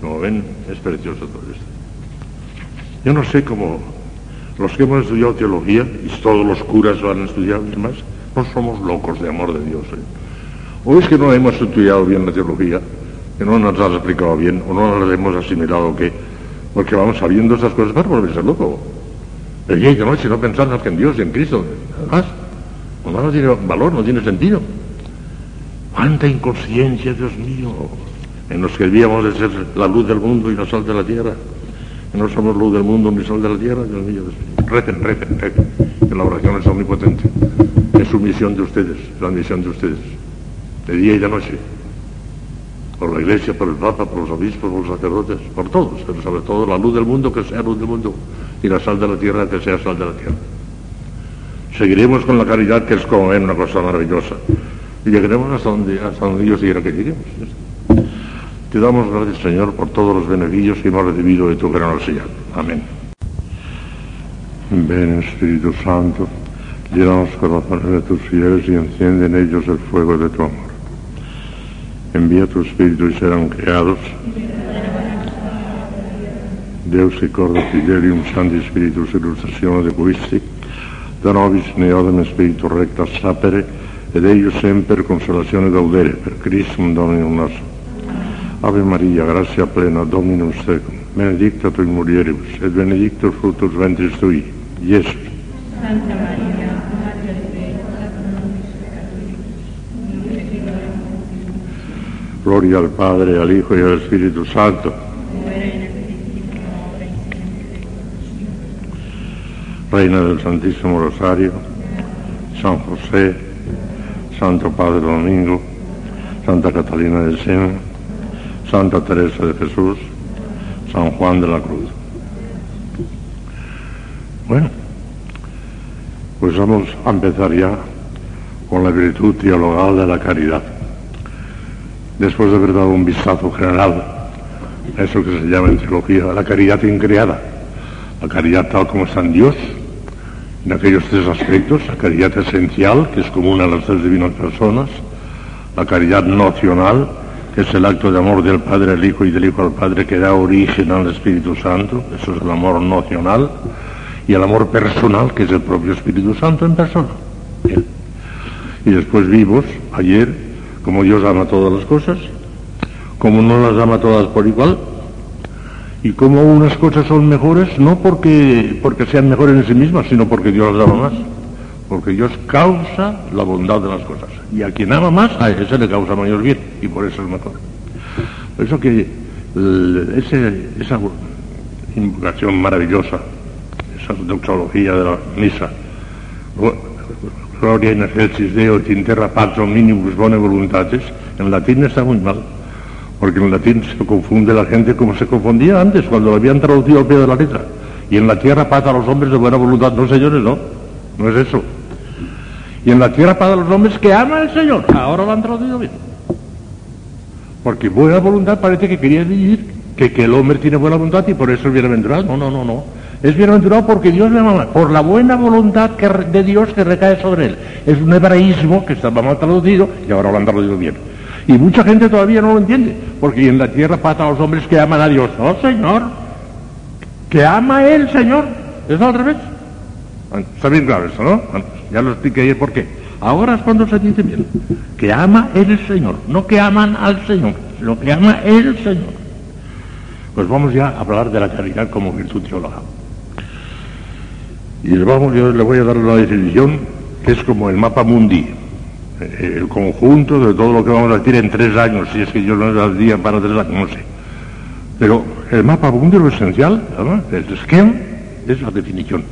Como ven, es precioso todo esto. Yo no sé cómo los que hemos estudiado teología, y todos los curas lo han estudiado y no somos locos de amor de Dios. ¿eh? O es que no hemos estudiado bien la teología, que no nos has explicado bien, o no la hemos asimilado, que porque vamos sabiendo esas cosas para volverse loco. El día y de noche no pensar más que en Dios y en Cristo. Más. No, tiene valor, no tiene sentido. Cuánta inconsciencia, Dios mío, en los que debíamos de ser la luz del mundo y la sal de la tierra. Que no somos luz del mundo ni sal de la tierra, Dios mío. Recen, recen, recen. Que la oración es omnipotente. Es su misión de ustedes, la misión de ustedes de día y de noche, por la iglesia, por el papa, por los obispos, por los sacerdotes, por todos, pero sobre todo la luz del mundo que sea luz del mundo y la sal de la tierra que sea sal de la tierra. Seguiremos con la caridad que es como ven una cosa maravillosa y llegaremos hasta donde, hasta donde Dios quiera que lleguemos. Te damos gracias Señor por todos los beneficios que hemos recibido de tu gran señal. Amén. Ven Espíritu Santo, llena los corazones de tus fieles y enciende en ellos el fuego de tu amor envía tu Espíritu y serán creados. Deus e corda fidelium Santi Spiritus illustrazione de quisti, da nobis ne odem Spiritu recta sapere, ed eius semper consolazione gaudere, per Christum Dominum nostro. Ave Maria, grazia plena, Dominum tecum, benedicta tu in mulieribus, et benedictus fructus ventris tui, Iesus. Santa Maria, Gloria al Padre, al Hijo y al Espíritu Santo. Reina del Santísimo Rosario, San José, Santo Padre Domingo, Santa Catalina del Sena, Santa Teresa de Jesús, San Juan de la Cruz. Bueno, pues vamos a empezar ya con la virtud teologal de la caridad después de haber dado un vistazo general a eso que se llama en teología la caridad increada, la caridad tal como está en Dios, en aquellos tres aspectos, la caridad esencial, que es común a las tres divinas personas, la caridad nocional, que es el acto de amor del Padre al Hijo y del Hijo al Padre que da origen al Espíritu Santo, eso es el amor nocional, y el amor personal, que es el propio Espíritu Santo en persona. Y después vimos ayer como Dios ama todas las cosas, como no las ama todas por igual, y como unas cosas son mejores no porque, porque sean mejores en sí mismas, sino porque Dios las ama más. porque Dios causa la bondad de las cosas. Y a quien ama más, a ese le causa mayor bien, y por eso es mejor. Por eso que ese, esa invocación maravillosa, esa doxología de la misa, Gloria in excelsis Deo in terra pax omnibus bone voluntates, en latín está muy mal, porque en latín se confunde la gente como se confundía antes, cuando lo habían traducido al pie de la letra. Y en la tierra paz a los hombres de buena voluntad. No, señores, no. No es eso. Y en la tierra paz a los hombres que ama al Señor. Ahora lo han traducido bien. Porque buena voluntad parece que quería decir que, que el hombre tiene buena voluntad y por eso es bienaventurado. No, no, no, no. Es bienaventurado porque Dios le ama, por la buena voluntad que, de Dios que recae sobre él. Es un hebraísmo que estaba mal traducido y ahora lo han traducido bien. Y mucha gente todavía no lo entiende, porque en la tierra pasa a los hombres que aman a Dios. Oh, Señor, que ama Él, Señor. Es al revés. Está bien claro eso, ¿no? Ya lo expliqué ayer por qué. Ahora es cuando se dice bien. Que ama el Señor. No que aman al Señor, sino que ama el Señor. Pues vamos ya a hablar de la caridad como virtud teológica. Y vamos, yo le voy a dar una definición que es como el mapa mundi, eh, el conjunto de todo lo que vamos a decir en tres años, si es que yo no da día para tres años, no sé. Pero el mapa mundi, lo esencial, el esquema, es la definición.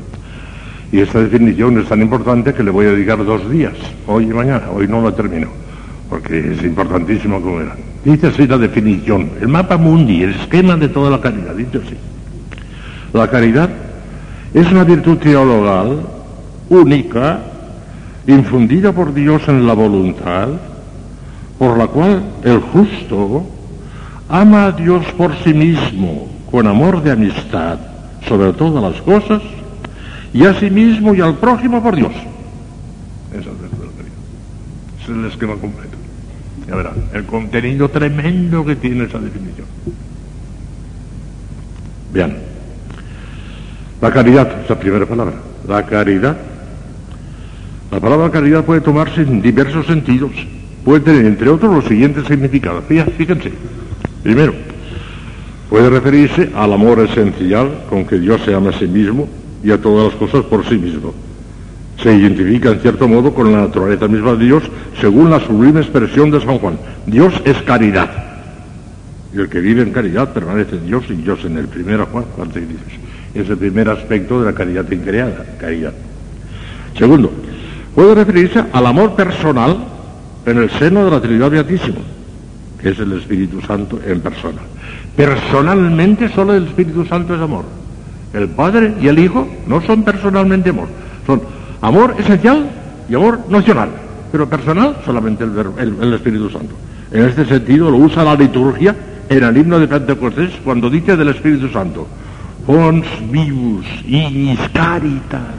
Y esta definición es tan importante que le voy a dedicar dos días, hoy y mañana, hoy no la termino, porque es importantísimo como era. Dice así la definición, el mapa mundi, el esquema de toda la caridad, dice así. La caridad es una virtud teologal única, infundida por Dios en la voluntad, por la cual el justo ama a Dios por sí mismo con amor de amistad sobre todas las cosas y a sí mismo y al prójimo por Dios. Esa es la Es el esquema completo. Ya verán, el contenido tremendo que tiene esa definición. Bien. La caridad, es la primera palabra. La caridad. La palabra caridad puede tomarse en diversos sentidos. Puede tener, entre otros, los siguientes significados. Fíjense. Primero, puede referirse al amor esencial con que Dios se ama a sí mismo y a todas las cosas por sí mismo. Se identifica en cierto modo con la naturaleza misma de Dios según la sublime expresión de San Juan. Dios es caridad. Y el que vive en caridad permanece en Dios y Dios en el primero Juan, parte dices es el primer aspecto de la caridad increada, caridad. Segundo, puede referirse al amor personal en el seno de la Trinidad Beatísima, que es el Espíritu Santo en persona. Personalmente solo el Espíritu Santo es amor. El Padre y el Hijo no son personalmente amor, son amor esencial y amor nocional, pero personal solamente el, el Espíritu Santo. En este sentido lo usa la liturgia en el himno de Pentecostés cuando dice del Espíritu Santo Pons vivus ignis caritas.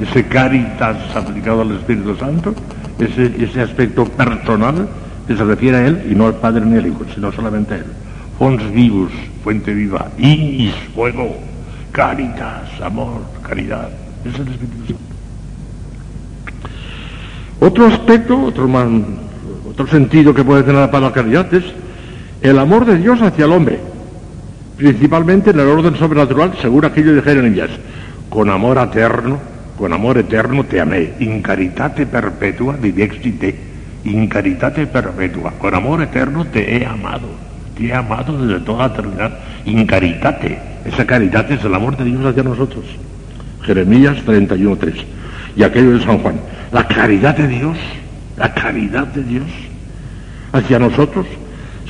Ese caritas aplicado al Espíritu Santo, ese, ese aspecto personal que se refiere a Él y no al Padre ni al Hijo, sino solamente a Él. Fons vivus, fuente viva, ignis, fuego, caritas, amor, caridad. Es el Espíritu Santo. Otro aspecto, otro, otro sentido que puede tener la palabra caridad es el amor de Dios hacia el hombre principalmente en el orden sobrenatural, según aquello de Jeremías, con amor eterno, con amor eterno te amé, in caritate perpetua te, in caritate perpetua, con amor eterno te he amado, te he amado desde toda la eternidad, in caritate, esa caridad es el amor de Dios hacia nosotros. Jeremías 31.3. Y aquello de San Juan, la caridad de Dios, la caridad de Dios hacia nosotros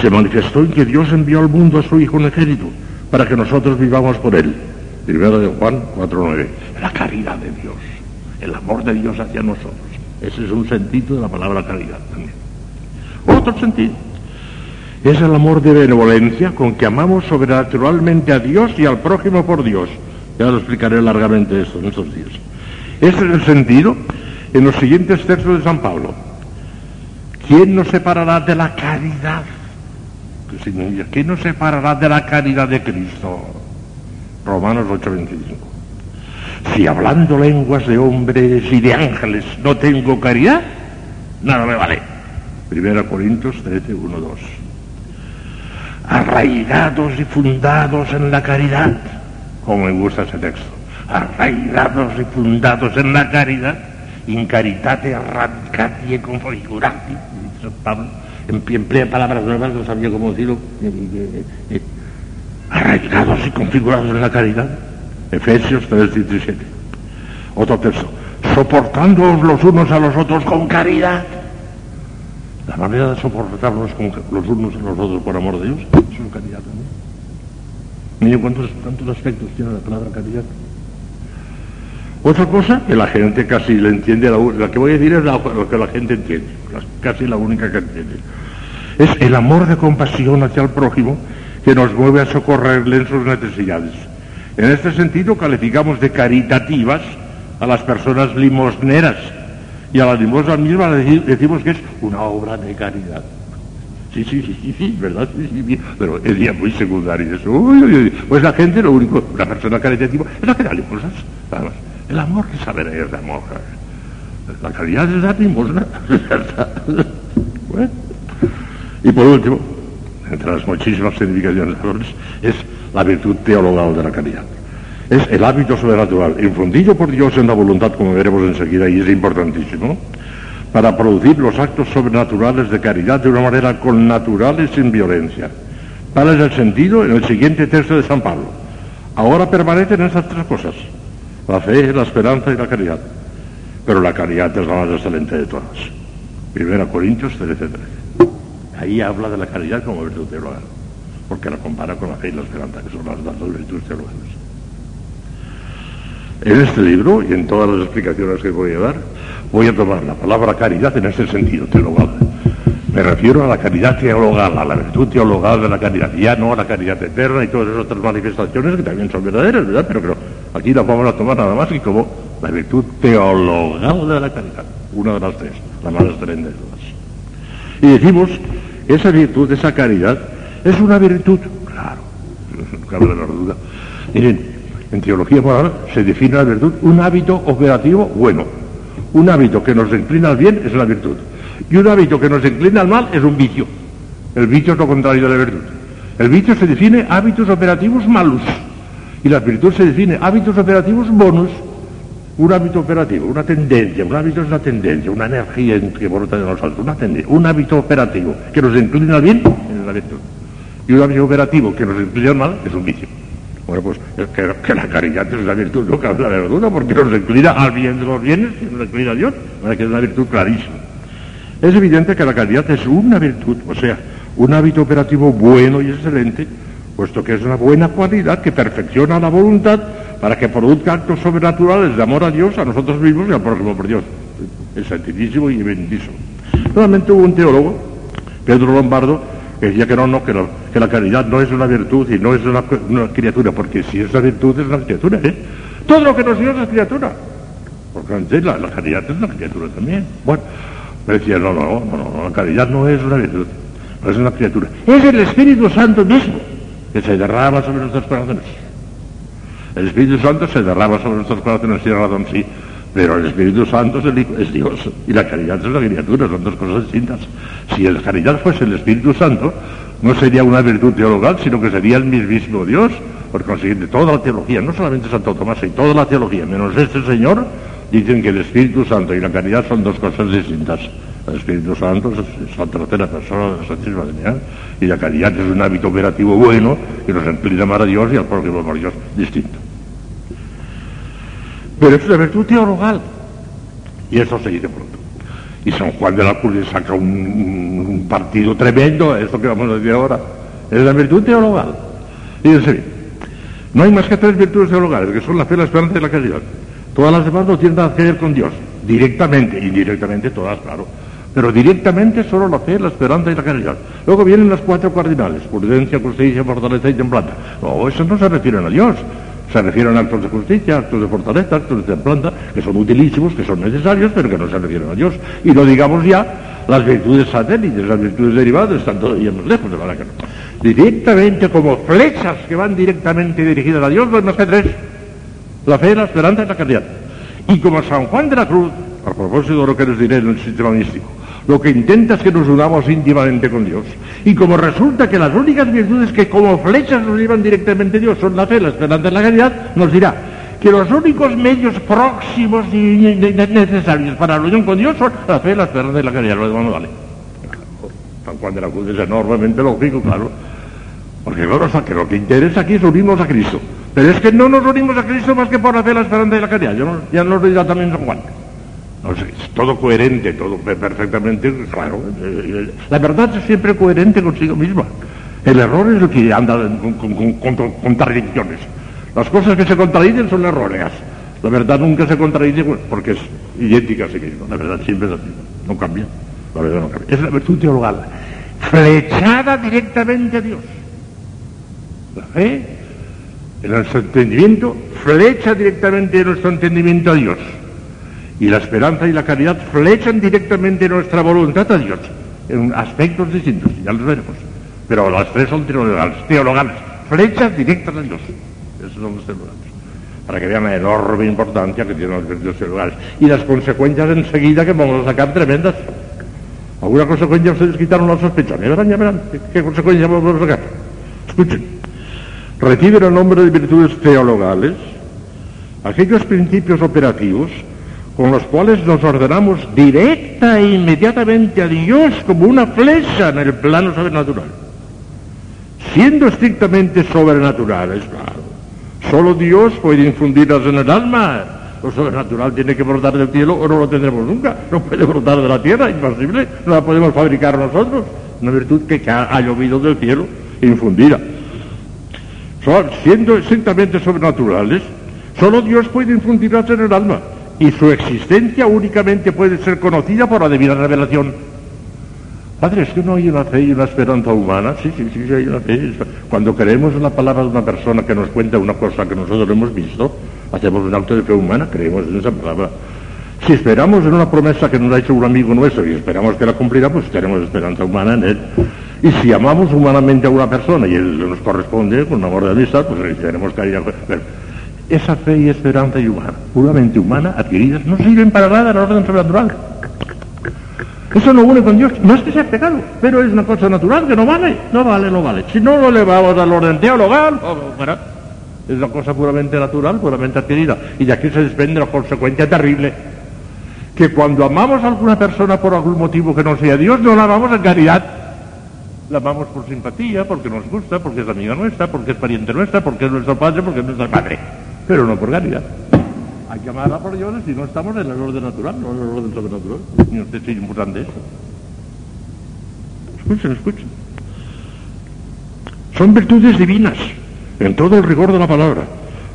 se manifestó en que Dios envió al mundo a su Hijo unigénito para que nosotros vivamos por Él. Primero de Juan 4.9. La caridad de Dios, el amor de Dios hacia nosotros. Ese es un sentido de la palabra caridad también. Otro sentido es el amor de benevolencia con que amamos sobrenaturalmente a Dios y al prójimo por Dios. Ya lo explicaré largamente esto en estos días. Ese es el sentido en los siguientes textos de San Pablo. ¿Quién nos separará de la caridad ¿Qué nos separará de la caridad de Cristo? Romanos 8:25. Si hablando lenguas de hombres y de ángeles no tengo caridad, nada me vale. Primera Corintios 13, 1, 2. Arraigados y fundados en la caridad, como me gusta ese texto. arraigados y fundados en la caridad, in caritate radicati e configurati, Pablo, emplea palabras nuevas, no sabía cómo decirlo, eh, eh, arraigados y configurados en la caridad, Efesios 3, 17. Otro texto, soportándoos los unos a los otros con caridad. La manera de soportarnos los unos a los otros por amor de Dios, eso es caridad también. Mira cuántos, cuántos aspectos tiene la palabra caridad. Otra cosa que la gente casi le entiende, la, que voy a decir es lo que la gente entiende, casi la única que entiende. Es el amor de compasión hacia el prójimo que nos mueve a socorrerle en sus necesidades. En este sentido calificamos de caritativas a las personas limosneras y a las limosnas mismas decimos que es una obra de caridad. Sí, sí, sí, sí, ¿verdad? Sí, sí, Pero es muy secundario eso. Pues la gente, lo único, una persona caritativa es la que da limosnas. El amor que saber es de amor. La caridad es dar limosna. bueno. Y por último, entre las muchísimas significaciones es la virtud teologal de la caridad. Es el hábito sobrenatural, infundido por Dios en la voluntad, como veremos enseguida, y es importantísimo, para producir los actos sobrenaturales de caridad de una manera connatural y sin violencia. Tal es el sentido en el siguiente texto de San Pablo. Ahora permanecen esas tres cosas, la fe, la esperanza y la caridad. Pero la caridad es la más excelente de todas. Primera Corintios 13, 13. Ahí habla de la caridad como virtud teologal, porque la compara con la fe y la esperanza, que son las dos virtudes teologales. En este libro y en todas las explicaciones que voy a dar, voy a tomar la palabra caridad en ese sentido teologal. Me refiero a la caridad teologal, a la virtud teologal de la caridad, ya no a la caridad eterna y todas esas otras manifestaciones que también son verdaderas, ¿verdad? Pero, pero aquí la vamos a tomar nada más que como la virtud teologal de la caridad, una de las tres, la más excelente de todas. Y decimos, esa virtud, esa caridad, es una virtud, claro, no cabe la duda. Miren, en teología moral se define la virtud un hábito operativo bueno. Un hábito que nos inclina al bien es la virtud. Y un hábito que nos inclina al mal es un vicio. El vicio es lo contrario de la virtud. El vicio se define hábitos operativos malos. Y la virtud se define hábitos operativos buenos. Un hábito operativo, una tendencia, un hábito es una tendencia, una energía que brota de nosotros, una tendencia, un hábito operativo que nos inclina al bien es la virtud. Y un hábito operativo que nos inclina al mal es un vicio. Bueno, pues que, la caridad es la virtud, no cabe la verdura, porque nos inclina al bien de los bienes y nos inclina a Dios, que es una virtud clarísima. Es evidente que la caridad es una virtud, o sea, un hábito operativo bueno y excelente, puesto que es una buena cualidad que perfecciona la voluntad para que produzca actos sobrenaturales de amor a Dios, a nosotros mismos y al próximo por Dios. Es santísimo y bendísimo. Nuevamente hubo un teólogo, Pedro Lombardo, que decía que no, no, que, la caridad no es una virtud y no es una, criatura, porque si es una virtud es una criatura, ¿eh? Todo lo que nos dio es criatura. Porque la, la caridad es una criatura también. Bueno, me decía, no, no, no, no, la caridad no es una virtud, no es una criatura. Es el Espíritu Santo mismo que se derrama sobre nuestros corazones. El Espíritu Santo se derrama sobre nuestros corazones, tiene razón, sí, pero el Espíritu Santo es, Dios y la caridad es la criatura, son dos cosas distintas. Si la caridad fuese el Espíritu Santo, no sería una virtud teologal, sino que sería el mismísimo Dios. Por consiguiente, toda la teología, no solamente Santo Tomás, y toda la teología, menos este Señor, dicen que el Espíritu Santo y la caridad son dos cosas distintas. El Espíritu Santo es la tercera persona de la Santísima Trinidad y la caridad es un hábito operativo bueno que nos inclina amar a Dios y al próximo por Dios distinto. Pero es una virtud teologal. Y eso se dice pronto. Y San Juan de la Cruz saca un, partido tremendo esto que vamos a decir ahora. Es la virtud teologal. Fíjense bien. No hay más que tres virtudes teologales, que son la fe, la esperanza y la caridad. Todas las demás no tienen nada que con Dios. Directamente, indirectamente todas, claro. Pero directamente solo la fe, la esperanza y la caridad. Luego vienen las cuatro cardinales, prudencia, justicia, fortaleza y templanza. No, eso no se refieren a Dios se refieren a actos de justicia, actos de fortaleza, actos de templanza, que son utilísimos, que son necesarios, pero que no se refieren a Dios. Y no digamos ya las virtudes satélites, las virtudes derivadas, están todavía más lejos de la que Directamente como flechas que van directamente dirigidas a Dios, no hay más tres. La fe, la esperanza y la caridad. Y como San Juan de la Cruz, a propósito de lo que les diré en el sistema místico, lo que intenta es que nos unamos íntimamente con Dios. Y como resulta que las únicas virtudes que como flechas nos llevan directamente a Dios son la fe, la esperanza y la caridad, nos dirá que los únicos medios próximos y necesarios para la unión con Dios son la fe, la esperanza y la caridad. Lo demás no vale. San Juan de la Cruz es enormemente lógico, claro. Porque claro, que lo que interesa aquí es unirnos a Cristo. Pero es que no nos unimos a Cristo más que por la fe, la esperanza y la caridad. Yo ya nos lo dirá también San Juan. Es todo coherente, todo perfectamente claro. La verdad es siempre coherente consigo misma. El error es el que anda con, contradicciones. Las cosas que se contradicen son erróneas. La verdad nunca se contradice porque es idéntica a sí misma. La verdad siempre es así. No cambia. La verdad no cambia. Es la virtud teologal. Flechada directamente a Dios. La fe, en nuestro entendimiento, flecha directamente nuestro entendimiento a Dios. Y la esperanza y la caridad flechan directamente nuestra voluntad a Dios. En aspectos distintos. Ya los veremos. Pero las tres son teologales, teologales, flechas directas a Dios. Esos son los teologales. Para que vean la enorme importancia que tienen las virtudes teologales. Y las consecuencias enseguida que vamos a sacar tremendas. ¿Alguna consecuencia ustedes quitaron la sospecha? Verán, verán. ¿Qué, consecuencias vamos a sacar? Escuchen. Reciben el nombre de virtudes teologales aquellos principios operativos con los cuales nos ordenamos directa e inmediatamente a Dios como una flecha en el plano sobrenatural siendo estrictamente sobrenaturales, claro. Solo Dios puede infundirlas en el alma. Lo sobrenatural tiene que brotar del cielo o no lo tendremos nunca. No puede brotar de la tierra, imposible. No la podemos fabricar nosotros. Una virtud que ha llovido del cielo infundida. siendo estrictamente sobrenaturales, solo Dios puede infundirlas en el alma. Y su existencia únicamente puede ser conocida por la debida revelación. Padre, es que no hay una fe y una esperanza humana. Sí, sí, sí, hay una fe. Cuando creemos en la palabra de una persona que nos cuenta una cosa que nosotros hemos visto, hacemos un acto de fe humana, creemos en esa palabra. Si esperamos en una promesa que nos ha hecho un amigo nuestro y esperamos que la cumplirá, pues tenemos esperanza humana en él. Y si amamos humanamente a una persona y él nos corresponde con un amor de amistad, pues tenemos que ir. Esa fe y esperanza y humana, puramente humana, adquiridas, no sirven para nada en la orden sobrenatural. Eso no une con Dios. No es que sea pecado, pero es una cosa natural que no vale. No vale, no vale. Si no lo elevamos al orden teologal, es una cosa puramente natural, puramente adquirida. Y de aquí se desprende la consecuencia terrible. Que cuando amamos a alguna persona por algún motivo que no sea Dios, no la amamos en caridad. La amamos por simpatía, porque nos gusta, porque es amiga nuestra, porque es pariente nuestra, porque es nuestro padre, porque es nuestra madre. Pero no por caridad. Hay que amarla por Dios si no estamos en el orden natural, no en el orden sobrenatural. Y usted es importante eso. Escuchen, escuchen. Son virtudes divinas, en todo el rigor de la palabra,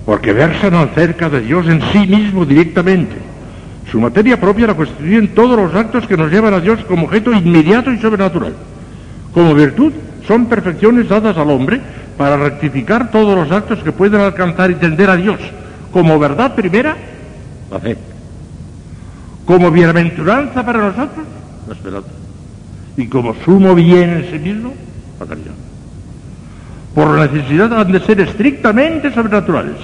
porque versan acerca de Dios en sí mismo directamente. Su materia propia la constituyen todos los actos que nos llevan a Dios como objeto inmediato y sobrenatural. Como virtud, son perfecciones dadas al hombre para rectificar todos los actos que pueden alcanzar y tender a Dios como verdad primera, la fe. Como bienaventuranza para nosotros, la esperanza. Y como sumo bien en sí mismo, la caridad. Por la necesidad han de ser estrictamente sobrenaturales,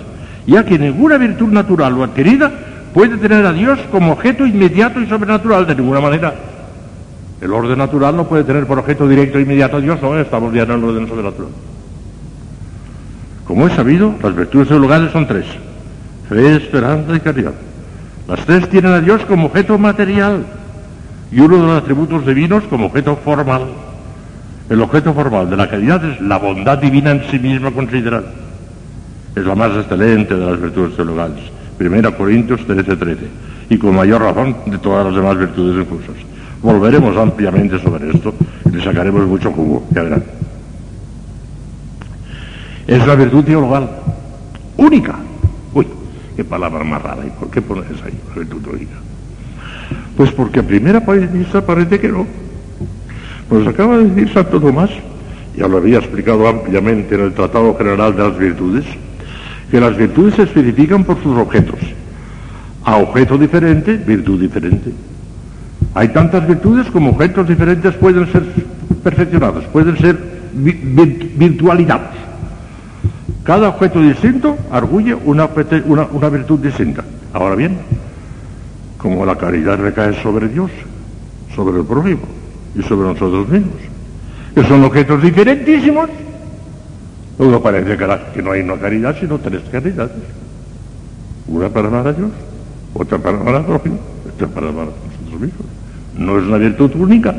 ya que ninguna virtud natural o adquirida puede tener a Dios como objeto inmediato y sobrenatural de ninguna manera. El orden natural no puede tener por objeto directo e inmediato a Dios, no, estamos ya en el orden sobrenatural. Como he sabido, las virtudes teologales son tres fe, esperanza y caridad. Las tres tienen a Dios como objeto material y uno de los atributos divinos como objeto formal. El objeto formal de la caridad es la bondad divina en sí misma considerada. Es la más excelente de las virtudes teologales. Primera Corintios 13, 13. Y con mayor razón de todas las demás virtudes infusas. Volveremos ampliamente sobre esto y le sacaremos mucho jugo. Ya verán. Es la virtud teologal. Única Qué palabra más rara. ¿Y por qué pones ahí? Pues porque a primera vista parece que no. Nos acaba de decir Santo Tomás, ya lo había explicado ampliamente en el Tratado General de las Virtudes, que las virtudes se especifican por sus objetos. A objeto diferente, virtud diferente. Hay tantas virtudes como objetos diferentes pueden ser perfeccionados, pueden ser virtualidades. Cada objeto distinto arguye una, una, virtud distinta. Ahora bien, como la caridad recae sobre Dios, sobre el prójimo y sobre nosotros mismos, que son objetos diferentísimos, uno parece que, no hay una caridad, sino tres caridades. Una para amar a Dios, otra para amar al prójimo, otra para amar a nosotros mismos. No es una virtud única,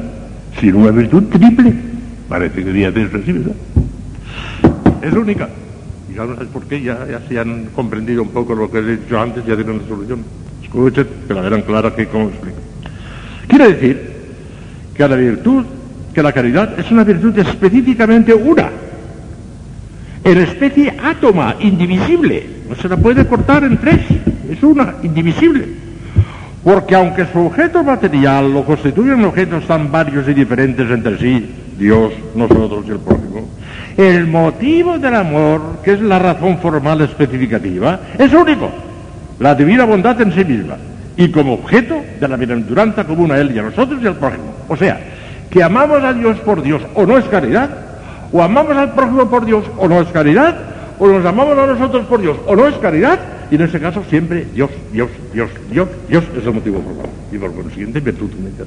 sino una virtud triple. Parece que día así, ¿verdad? Es única. Y ya no sabes por qué, ya, ya se han comprendido un poco lo que he dicho antes, ya tienen una solución. Escuchen, que la verán clara que cómo explico. Quiere decir que la virtud, que la caridad es una virtud específicamente una, en especie átoma, indivisible, no se la puede cortar en tres, es una, indivisible. Porque aunque su objeto material lo constituyen objetos tan varios y diferentes entre sí, Dios, nosotros y el prójimo, el motivo del amor, que es la razón formal especificativa, es único, la divina bondad en sí misma, y como objeto de la bienaventuranza común a Él y a nosotros y al prójimo. O sea, que amamos a Dios por Dios o no es caridad, o amamos al prójimo por Dios o no es caridad, o nos amamos a nosotros por Dios o no es caridad, y en ese caso siempre Dios, Dios, Dios, Dios, Dios es el motivo formal, y por consiguiente virtud única.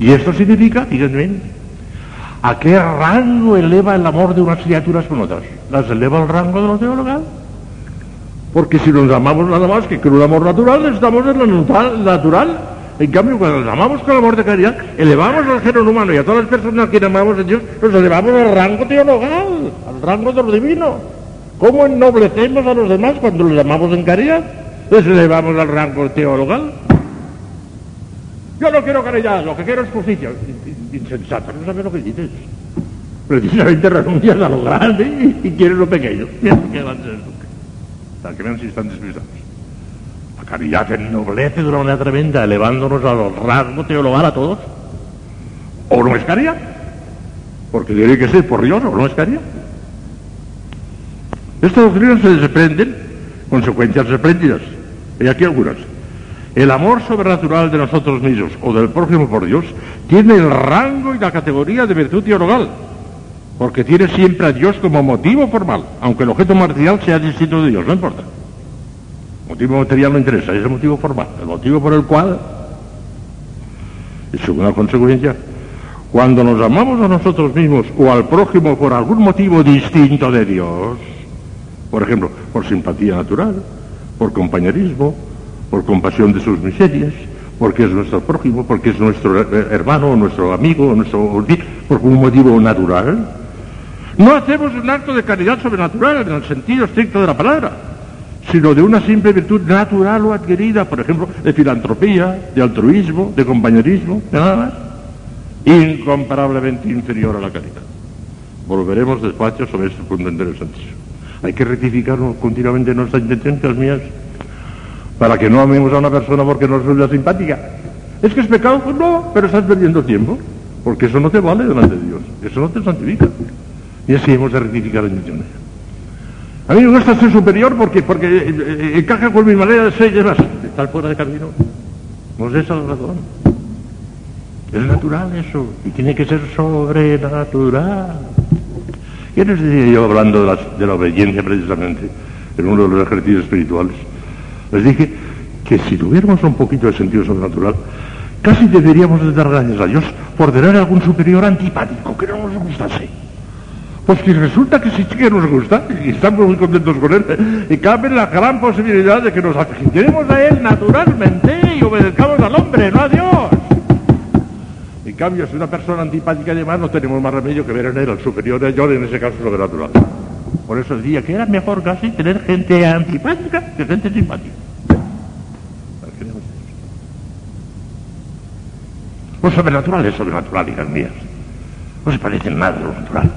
Y esto significa, fíjense bien, ¿a qué rango eleva el amor de unas criaturas con otras? ¿Las eleva al rango de lo teologal? Porque si nos amamos nada más que con un amor natural, estamos en lo natural. En cambio, cuando nos amamos con el amor de caridad, elevamos al género humano y a todas las personas que amamos a Dios, nos elevamos al rango teologal, al rango de lo divino. ¿Cómo ennoblecemos a los demás cuando los amamos en caridad? Les elevamos al rango teologal. Yo no quiero caridad, lo que quiero es justicia. Insensato, no sabes lo que dices. Precisamente renuncias a lo grande y, quieres lo pequeño. Qué es para que vean si están despistados. La caridad ennoblece de una manera tremenda, elevándonos a los rasgos teologal a todos. ¿O no es caridad? Porque tiene que ser por Dios, ¿o no es caridad? Estas doctrinas se desprenden consecuencias espléndidas. Y aquí algunas. El amor sobrenatural de nosotros mismos o del prójimo por Dios tiene el rango y la categoría de virtud teologal porque tiene siempre a Dios como motivo formal, aunque el objeto material sea distinto de Dios, no importa. El motivo material no interesa, es el motivo formal, el motivo por el cual, y segunda consecuencia, cuando nos amamos a nosotros mismos o al prójimo por algún motivo distinto de Dios, por ejemplo, por simpatía natural, por compañerismo, por compasión de sus miserias, porque es nuestro prójimo, porque es nuestro hermano, nuestro amigo, nuestro, por un motivo natural, no hacemos un acto de caridad sobrenatural en el sentido estricto de la palabra, sino de una simple virtud natural o adquirida, por ejemplo, de filantropía, de altruismo, de compañerismo, de nada más, incomparablemente inferior a la caridad. Volveremos despacio sobre este punto interesantísimo. Hay que rectificar continuamente nuestras intenciones mías para que no amemos a una persona porque no resulta simpática. ¿Es que es pecado? Pues no, pero estás perdiendo tiempo, porque eso no te vale delante de Dios, eso no te santifica. Y así hemos de rectificar intenciones. A mí me gusta ser superior porque, porque eh, eh, encaja con mi manera de ser y demás. Estar fuera de camino. No es esa la razón. Es natural eso. Y tiene que ser sobrenatural. ¿Qué les decía yo hablando de de la obediencia precisamente en uno de los ejercicios espirituales? Les dije que si tuviéramos un poquito de sentido sobrenatural, casi deberíamos de dar gracias a Dios por tener algún superior antipático que no nos gustase. Pues si resulta que sí que nos gusta y estamos muy contentos con él, y cabe la gran posibilidad de que nos aficionemos a él naturalmente y obedezcamos al hombre, no a Dios. En cambio, si una persona antipática y no tenemos más remedio que ver en él al superior de yo, en ese caso sobrenatural. Por eso decía que era mejor casi tener gente antipática que gente simpática. Lo sobrenatural es sobrenatural, hijas mías. No se parece nada a lo natural.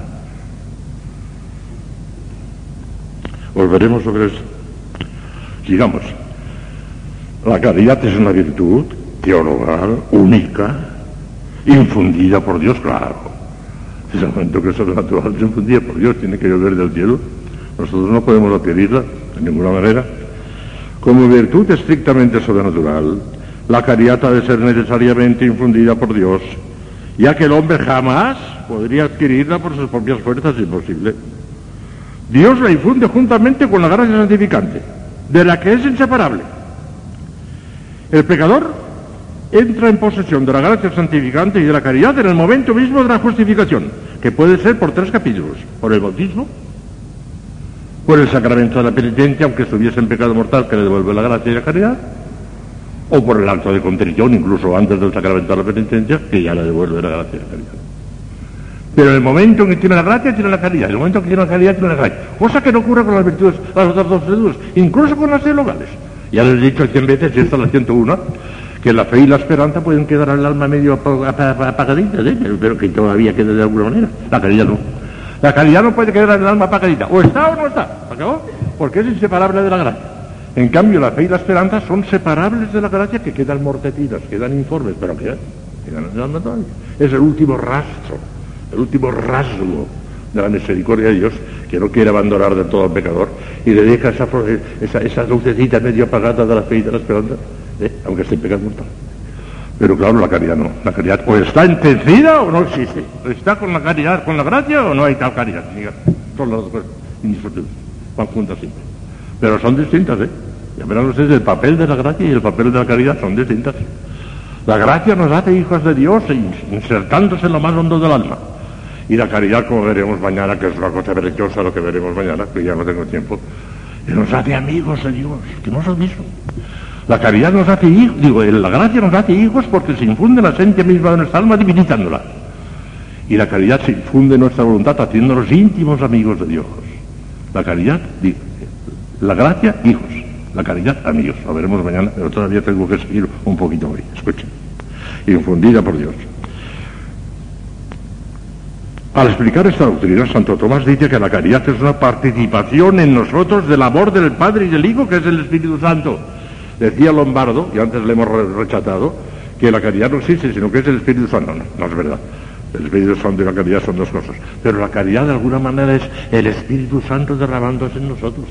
Volveremos sobre eso. Sigamos. La caridad es una virtud teologal, única, infundida por Dios, claro. El momento que es sobrenatural es infundida por Dios, tiene que llover del cielo. Nosotros no podemos adquirirla de ninguna manera. Como virtud estrictamente sobrenatural, la caridad ha de ser necesariamente infundida por Dios, ya que el hombre jamás podría adquirirla por sus propias fuerzas, imposible. Dios la infunde juntamente con la gracia santificante, de la que es inseparable. El pecador entra en posesión de la gracia santificante y de la caridad en el momento mismo de la justificación, que puede ser por tres capítulos, por el bautismo, por el sacramento de la penitencia, aunque estuviese en pecado mortal, que le devuelve la gracia y la caridad, o por el acto de contrición, incluso antes del sacramento de la penitencia, que ya le devuelve la gracia y la caridad. Pero en el momento en que tiene la gracia, tiene la caridad. En el momento en que tiene la caridad, tiene la gracia. Cosa que no ocurre con las virtudes, las otras dos virtudes, incluso con las teologales. Ya les he dicho 100 veces, y esta es la 101, que la fe y la esperanza pueden quedar al alma medio apagadita, ¿eh? pero, que todavía quede de alguna manera. La caridad no. La caridad no puede quedar el alma apagadita. O está o no está. ¿Acabó? Porque es inseparable de la gracia. En cambio, la fe y la esperanza son separables de la gracia que quedan mortecinas, quedan informes, pero quedan, quedan en. Es el último rastro el último rasgo de la misericordia de Dios, que no quiere abandonar de todo al pecador, y le deja esa, esa, esa lucecita medio apagada de la fe y de la esperanza, ¿eh? aunque esté pecando mortal. Pero claro, la caridad no. La caridad o está entendida o no existe. ¿Está con la caridad, con la gracia o no hay tal caridad? Son las dos cosas. Van juntas siempre. Pero son distintas, ¿eh? Ya verán ustedes, el papel de la gracia y el papel de la caridad son distintas. La gracia nos hace hijos de Dios insertándose en lo más hondo del alma. Y la caridad, como veremos mañana, que es una cosa preciosa lo que veremos mañana, que ya no tengo tiempo, nos hace amigos de Dios, que no es lo mismo. La caridad nos hace hijos, digo, la gracia nos hace hijos porque se infunde la esencia misma de nuestra alma divinizándola. Y la caridad se infunde en nuestra voluntad haciéndonos íntimos amigos de Dios. La caridad, la gracia, hijos. La caridad, amigos. Lo veremos mañana, pero todavía tengo que seguir un poquito hoy. Escuchen. Infundida por Dios. Al explicar esta doctrina, Santo Tomás dice que la caridad es una participación en nosotros del amor del Padre y del Hijo, que es el Espíritu Santo. Decía Lombardo, y antes le hemos rechazado, que la caridad no existe, sino que es el Espíritu Santo. No, no es verdad. El Espíritu Santo y la caridad son dos cosas. Pero la caridad de alguna manera es el Espíritu Santo derramándose en nosotros.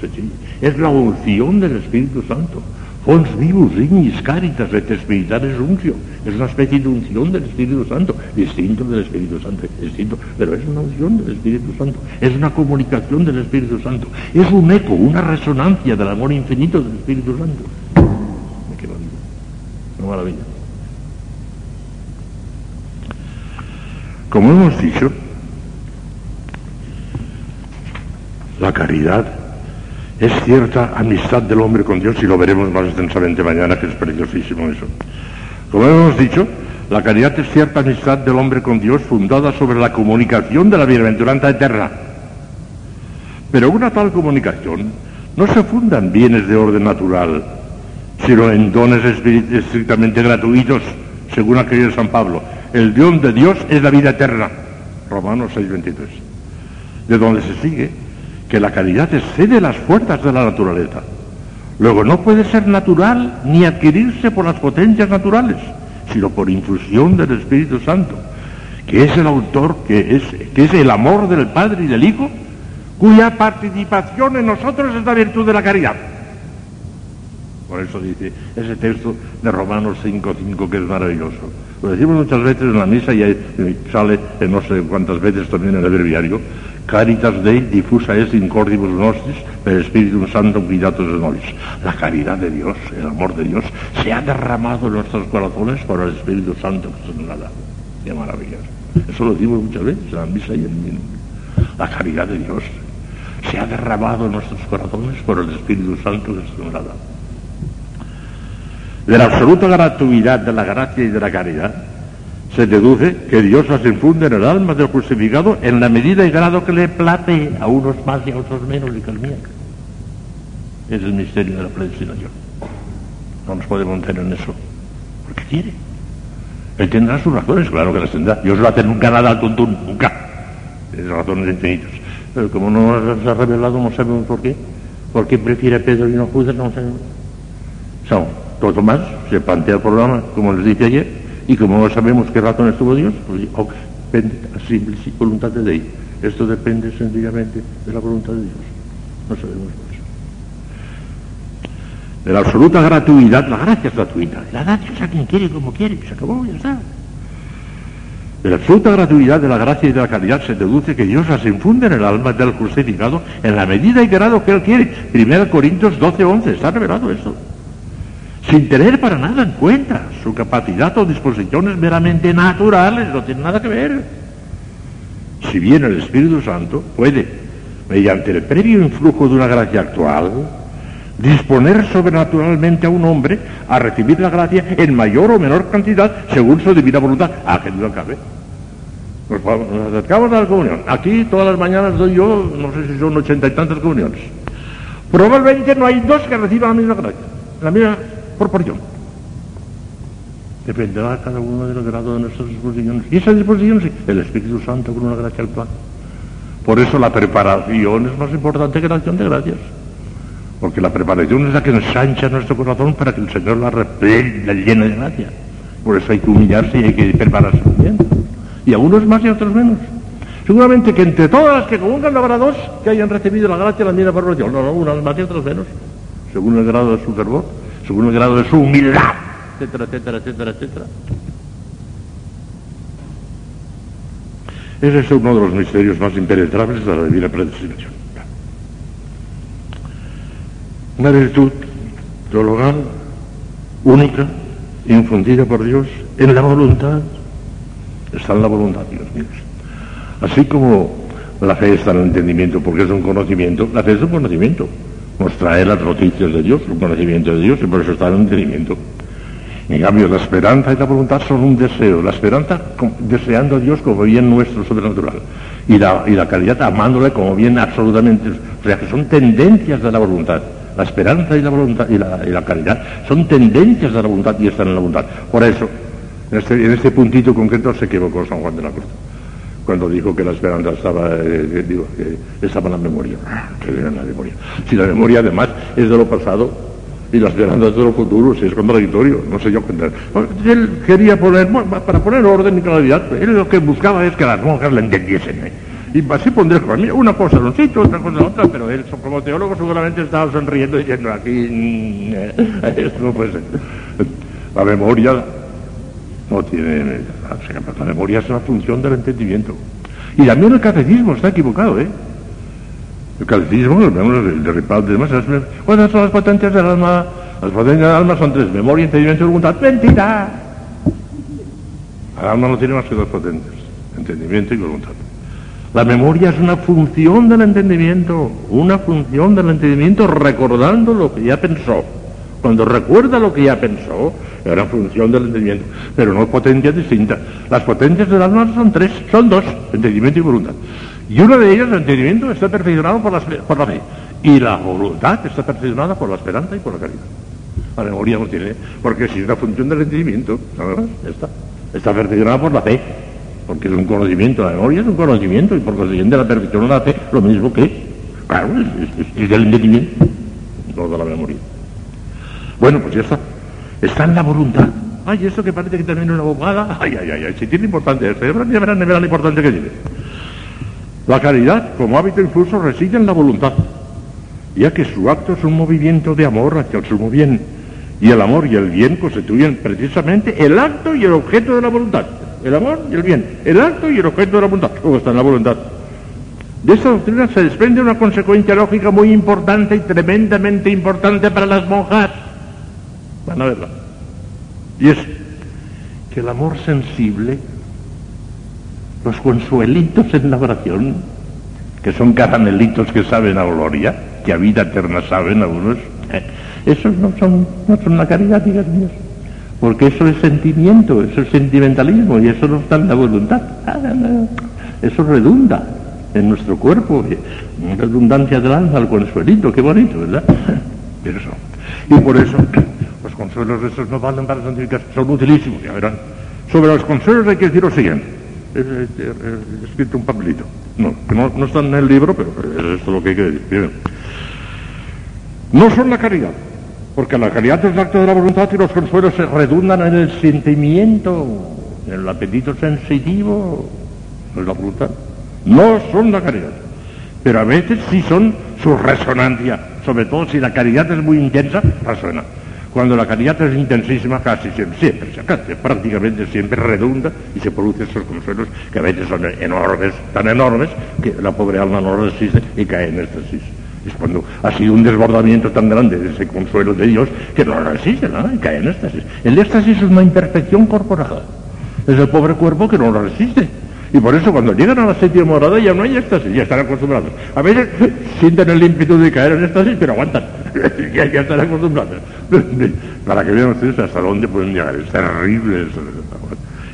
Es la unción del Espíritu Santo. Fons vivus, ignis, caritas, et espirituales uncio. Es una especie de unción del Espíritu Santo, distinto del Espíritu Santo, distinto, pero es una unción del Espíritu Santo, es una comunicación del Espíritu Santo, es un eco, una resonancia del amor infinito del Espíritu Santo. Una maravilla. Como hemos dicho, la caridad es cierta amistad del hombre con Dios y lo veremos más extensamente mañana, que es preciosísimo eso. Como hemos dicho, la caridad es cierta amistad del hombre con Dios fundada sobre la comunicación de la bienaventuranza eterna. Pero una tal comunicación no se funda en bienes de orden natural, sino en dones estrictamente gratuitos, según ha querido San Pablo. El don de Dios es la vida eterna. Romanos 6:23. De donde se sigue que la caridad excede las fuerzas de la naturaleza. Luego no puede ser natural ni adquirirse por las potencias naturales, sino por infusión del Espíritu Santo, que es el autor, que es, que es el amor del Padre y del Hijo, cuya participación en nosotros es la virtud de la caridad. Por eso dice ese texto de Romanos 5.5 que es maravilloso. Lo decimos muchas veces en la misa y sale no sé cuántas veces también en el breviario, Caritas Dei difusa es in cordibus nostris per Espíritu Santo cuidados de nobis. La caridad de Dios, el amor de Dios, se ha derramado en nuestros corazones por el Espíritu Santo que se nos ha dado. Qué maravilla. Eso lo decimos muchas veces en la misa y en La caridad de Dios se ha derramado en nuestros corazones por el Espíritu Santo que se nos ha dado. De la absoluta gratuidad de la gracia y de la caridad, se deduce que Dios las infunde en el alma del crucificado en la medida y grado que le plate a unos más y a otros menos y que el mío. Es el misterio de la predestinación. No nos podemos meter en eso. Porque quiere. Él tendrá sus razones, claro que las tendrá. Dios no hace nunca nada al tuntún, nunca. Tiene razones infinitas. Pero como no se ha revelado, no sabemos por qué. ¿Por qué prefiere Pedro y no Judas? No sabemos. Todo más, se plantea el programa, como les dije ayer, y como no sabemos qué razón tuvo Dios, pues oh, depende simple voluntad de Dios. Esto depende sencillamente de la voluntad de Dios. No sabemos eso. De la absoluta gratuidad, la gracia es gratuita. La da Dios a quien quiere, como quiere, se acabó, ya está. De la absoluta gratuidad de la gracia y de la caridad se deduce que Dios las infunde en el alma del crucificado en la medida y grado que Él quiere. 1 Corintios 12, 11, está revelado eso sin tener para nada en cuenta su capacidad o disposiciones meramente naturales, no tiene nada que ver. Si bien el Espíritu Santo puede, mediante el previo influjo de una gracia actual, disponer sobrenaturalmente a un hombre a recibir la gracia en mayor o menor cantidad según su divina voluntad. ¿A que no cabe? Nos acercamos a la comunión. Aquí todas las mañanas doy yo, no sé si son ochenta y tantas comuniones. Probablemente no hay dos que reciban la misma gracia, la misma proporción. Dependerá cada uno del grado de nuestras disposiciones. Y esa disposición sí, el Espíritu Santo con una gracia actual. Por eso la preparación es más importante que la acción de gracias. Porque la preparación es la que ensancha nuestro corazón para que el Señor la, la llene de gracia. Por eso hay que humillarse y hay que prepararse muy bien. Y a unos más y a otros menos. Seguramente que entre todas las que comulgan habrá dos que hayan recibido la gracia y la misma preparación. No, no, unas más y otras menos. Según el grado de su fervor, según el grado de su humildad, etcétera, etcétera, etcétera, etcétera. Ese es uno de los misterios más impenetrables de la divina predestinación. Una virtud teologal única, infundida por Dios en la voluntad. Está en la voluntad, Dios mío. Así como la fe está en el entendimiento porque es un conocimiento, la fe es un conocimiento. Nos trae las noticias de Dios, un conocimiento de Dios y por eso está en el entendimiento. En cambio, la esperanza y la voluntad son un deseo. La esperanza deseando a Dios como bien nuestro sobrenatural. Y la, y la caridad amándole como bien absolutamente. O sea, que son tendencias de la voluntad. La esperanza y la voluntad y la, y la caridad son tendencias de la voluntad y están en la voluntad. Por eso, en este, en este puntito concreto se equivocó San Juan de la Cruz. Cuando dijo que la esperanza estaba, eh, eh, que estaba en la memoria. Que en la memoria. Si la memoria además es de lo pasado, y la esperanza es de lo futuro, si es contradictorio, no sé yo entender. Él quería poner, para poner orden y claridad, él lo que buscaba es que las monjas le entendiesen. ¿eh? Y así pondré con una cosa en un sitio, otra cosa en otra, pero él como teólogo seguramente estaba sonriendo diciendo aquí, mm, esto no puede ser. La memoria no tiene, la memoria es una función del entendimiento. Y también el catecismo está equivocado, ¿eh? El catecismo, vemos el de Ripaldi y demás, ¿cuáles son las potencias del alma? Las potencias del alma son tres, memoria, entendimiento y voluntad. ¡Mentira! El alma no tiene más que dos potencias, entendimiento y voluntad. La memoria es una función del entendimiento, una función del entendimiento recordando lo que ya pensó. Cuando recuerda lo que ya pensó, es una función del entendimiento, pero no potencias distintas. Las potencias del alma son tres, son dos, entendimiento y voluntad. Y una de ellas, el entendimiento, está perfeccionado por la, fe. Y la voluntad está perfeccionada por la esperanza y por la caridad. La memoria no tiene, porque si es una función del entendimiento, está. Está perfeccionada por la fe, porque es un conocimiento, la memoria es un conocimiento, y por consiguiente la perfección de la fe, lo mismo que, claro, es, es- es del entendimiento, no de la memoria. Bueno, pues ya está. Está en la voluntad. Ay, eso que parece que termina una bobada. Ay, ay, ay, ay, si tiene importancia esto, ya verán, ya verán, verán la importancia que tiene. La caridad, como hábito incluso, reside en la voluntad, ya que su acto es un movimiento de amor hacia el sumo bien, y el amor y el bien constituyen precisamente el acto y el objeto de la voluntad. El amor y el bien, el acto y el objeto de la voluntad, todo está en la voluntad. De esta doctrina se desprende una consecuencia lógica muy importante y tremendamente importante para las monjas. Y es que el amor sensible, los consuelitos en la oración, que son caramelitos que saben a gloria, que a vida eterna saben algunos, esos no son, no son la caridad, hijas mías. Porque eso es sentimiento, eso es sentimentalismo y eso no está en la voluntad. Ah. Eso redunda en nuestro cuerpo, eh, redundancia del alma, el consuelito, qué bonito, ¿verdad? Pero eso. Y por eso los consuelos esos no valen para santificar, son utilísimos, ya verán. Sobre los consuelos hay que decir lo siguiente. He, he- he- he escrito un papelito. No, que no, no está en el libro, pero es esto lo que hay que decir. Bien. No son la caridad, porque la caridad es el acto de la voluntad y los consuelos se redundan en el sentimiento, en el apetito sensitivo, no es la voluntad. No son la caridad, pero a veces sí son su resonancia, sobre todo si la caridad es muy intensa, resuena. Cuando la caridad es intensísima, casi siempre, siempre, casi prácticamente siempre redunda y se producen esos consuelos que a veces son enormes, tan enormes, que la pobre alma no resiste y cae en éxtasis. Es cuando ha sido un desbordamiento tan grande de ese consuelo de Dios que no resiste, ¿no? Y cae en éxtasis. El éxtasis es una imperfección corporal. Es el pobre cuerpo que no lo resiste. Y por eso cuando llegan a la séptima morada ya no hay éxtasis, ya están acostumbrados. A veces sienten el ímpetu de caer en éxtasis, pero aguantan. ya, ya están acostumbrados. Para que vean ustedes hasta dónde pueden llegar. Es terrible.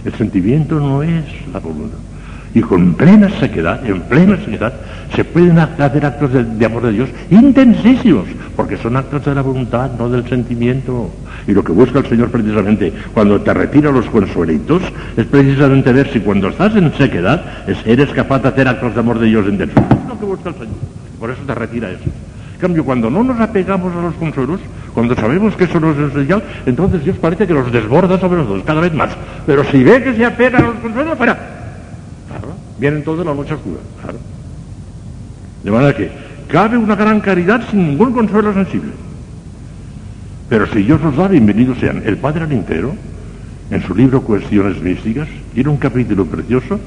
El sentimiento no es la voluntad. Y con plena sequedad, en plena sequedad, se pueden hacer actos de, amor de Dios intensísimos, porque son actos de la voluntad, no del sentimiento. Y lo que busca el Señor precisamente cuando te retira los consuelitos es precisamente ver si cuando estás en sequedad es- eres capaz de hacer actos de amor de Dios intensos. Es lo que busca el Señor. Por eso te retira eso. En cambio, cuando no nos apegamos a los consuelos, cuando sabemos que eso no es esencial, entonces Dios parece que los desborda sobre nosotros cada vez más. Pero si ve que se apegan a los consuelos, fuera. Viene entonces la noche oscura. Claro. De manera que cabe una gran caridad sin ningún consuelo sensible. Pero si Dios nos da, bienvenidos sean. El Padre Alintero, en su libro Cuestiones Místicas, tiene un capítulo precioso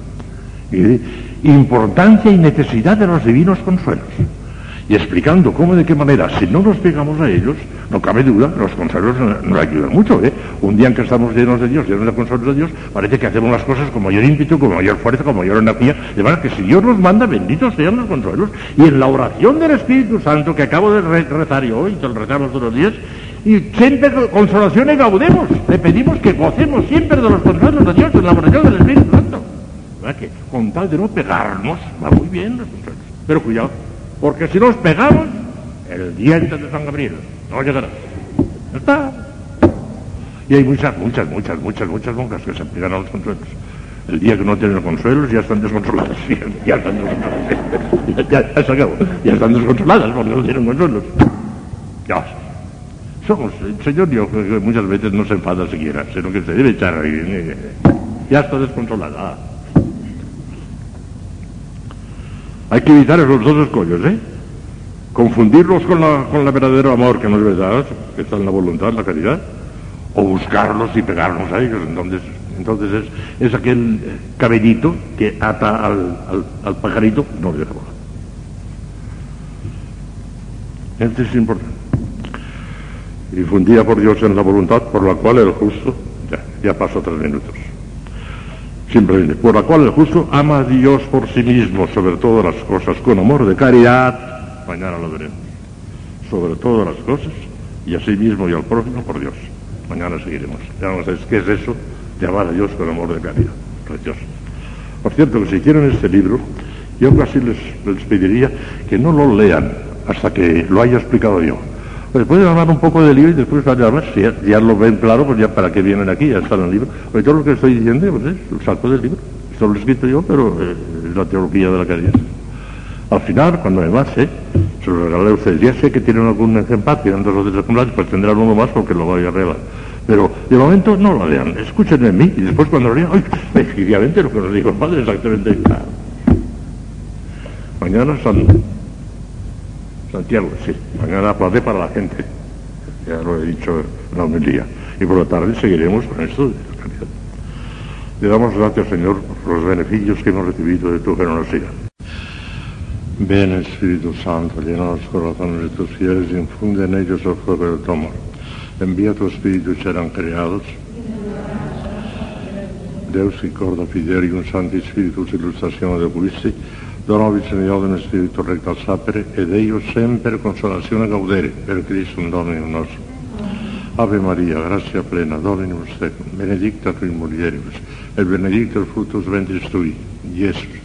y de importancia y necesidad de los divinos consuelos. Y explicando cómo, de qué manera, si no nos pegamos a ellos, no cabe duda los consuelos nos ayudan mucho. ¿eh? Un día en que estamos llenos de Dios, llenos de consuelos de Dios, parece que hacemos las cosas con mayor ímpetu, con mayor fuerza, con mayor energía. De manera que si Dios nos manda, benditos sean los consuelos. Y en la oración del Espíritu Santo, que acabo de re- rezar yo hoy, que lo rezamos todos los días, y siempre con consolación y gaudemos. Le pedimos que gocemos siempre de los consuelos de Dios en la oración del Espíritu Santo. ¿Verdad que con tal de no pegarnos, va muy bien los consuelos. Pero cuidado, porque si nos pegamos, el diente de San Gabriel no llegará. Está. Y hay muchas, muchas, muchas, muchas, muchas monjas que se pegan a los consuelos. El día que no tienen consuelos ya están descontroladas. Ya están descontroladas. Ya, se acabó. Ya están descontroladas porque no tienen consuelos. Ya. Somos, el Señor Dios que muchas veces no se enfada siquiera, sino que se debe echar ahí. Ya está descontrolada. Hay que evitar esos dos escollos, ¿eh? Confundirlos con la, con la verdadero amor, que no es verdad, que está en la voluntad, la caridad, o buscarlos y pegarnos a ellos. Entonces, es, es aquel cabellito que ata al, al, pajarito, no le deja volar. Este es importante. Difundida por Dios en la voluntad, por la cual el justo, ya, ya paso tres minutos. Simplemente, por la cual el justo ama a Dios por sí mismo, sobre todas las cosas, con amor de caridad, mañana lo veremos, sobre todas las cosas, y a sí mismo y al prójimo por Dios. Mañana seguiremos. Ya a ver qué es eso de amar a Dios con amor de caridad. Precioso. Por cierto, que si quieren este libro, yo casi les, les pediría que no lo lean hasta que lo haya explicado yo. Pues pueden hablar un poco del libro y después hablar, si ya, lo ven claro, pues ya para qué vienen aquí, ya está en el libro. Pues yo lo que estoy diciendo pues es el saco del libro. Esto lo he escrito yo, pero eh, es la teología de la caridad. Al final, cuando me marche, se lo regalaré a ustedes. Ya sé que tienen algún ejemplar, tienen dos o tres ejemplares, pues tendrán uno más porque lo voy a regalar. Pero de momento no lo lean, escúchenme a mí y después cuando lo lean, ¡ay! Efectivamente lo que nos dijo el padre, exactamente. Mañana San Santiago, sí, mañana aplaudé para la gente, ya lo he dicho en la homilía. Y por la tarde seguiremos con esto de la. Le damos gracias, Señor, por los beneficios que hemos recibido de tu generosidad. Ven, Espíritu Santo, llena los corazones de tus fieles y infunde en ellos el fuego de tu amor. Envía tu Espíritu y serán creados. Deus che corda fidelium Sancti Spiritus illustrazione de Christi, donovi Signore in Spirito recto al sapere, ed Dio sempre consolazione gaudere, per Cristo un Dominum nostro. Ave Maria, grazia plena, Dominus tecum, benedicta tu in mulieribus, et benedictus fructus ventris tui, Iesus.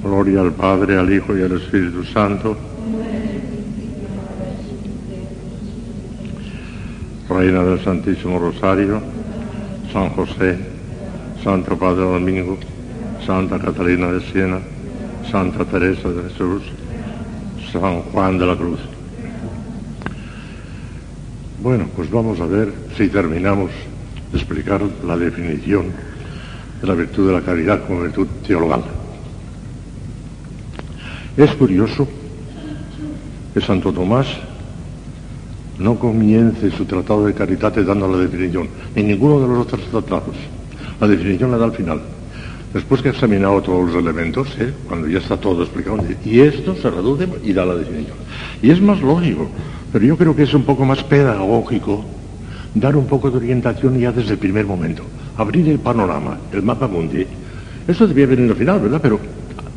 Gloria al Padre, al Hijo y al Espíritu Santo. Reina del Santísimo Rosario, San José, Santo Padre Domingo, Santa Catalina de Siena, Santa Teresa de Jesús, San Juan de la Cruz. Bueno, pues vamos a ver si terminamos de explicar la definición de la virtud de la caridad como virtud teologal. Es curioso que Santo Tomás no comience su tratado de Caritate dando la definición, ni ninguno de los otros tratados. La definición la da al final. Después que ha examinado todos los elementos, ¿eh? cuando ya está todo explicado, y esto se reduce y da la definición. Y es más lógico, pero yo creo que es un poco más pedagógico dar un poco de orientación ya desde el primer momento, abrir el panorama, el mapa mundi. Eso debía venir al final, ¿verdad? Pero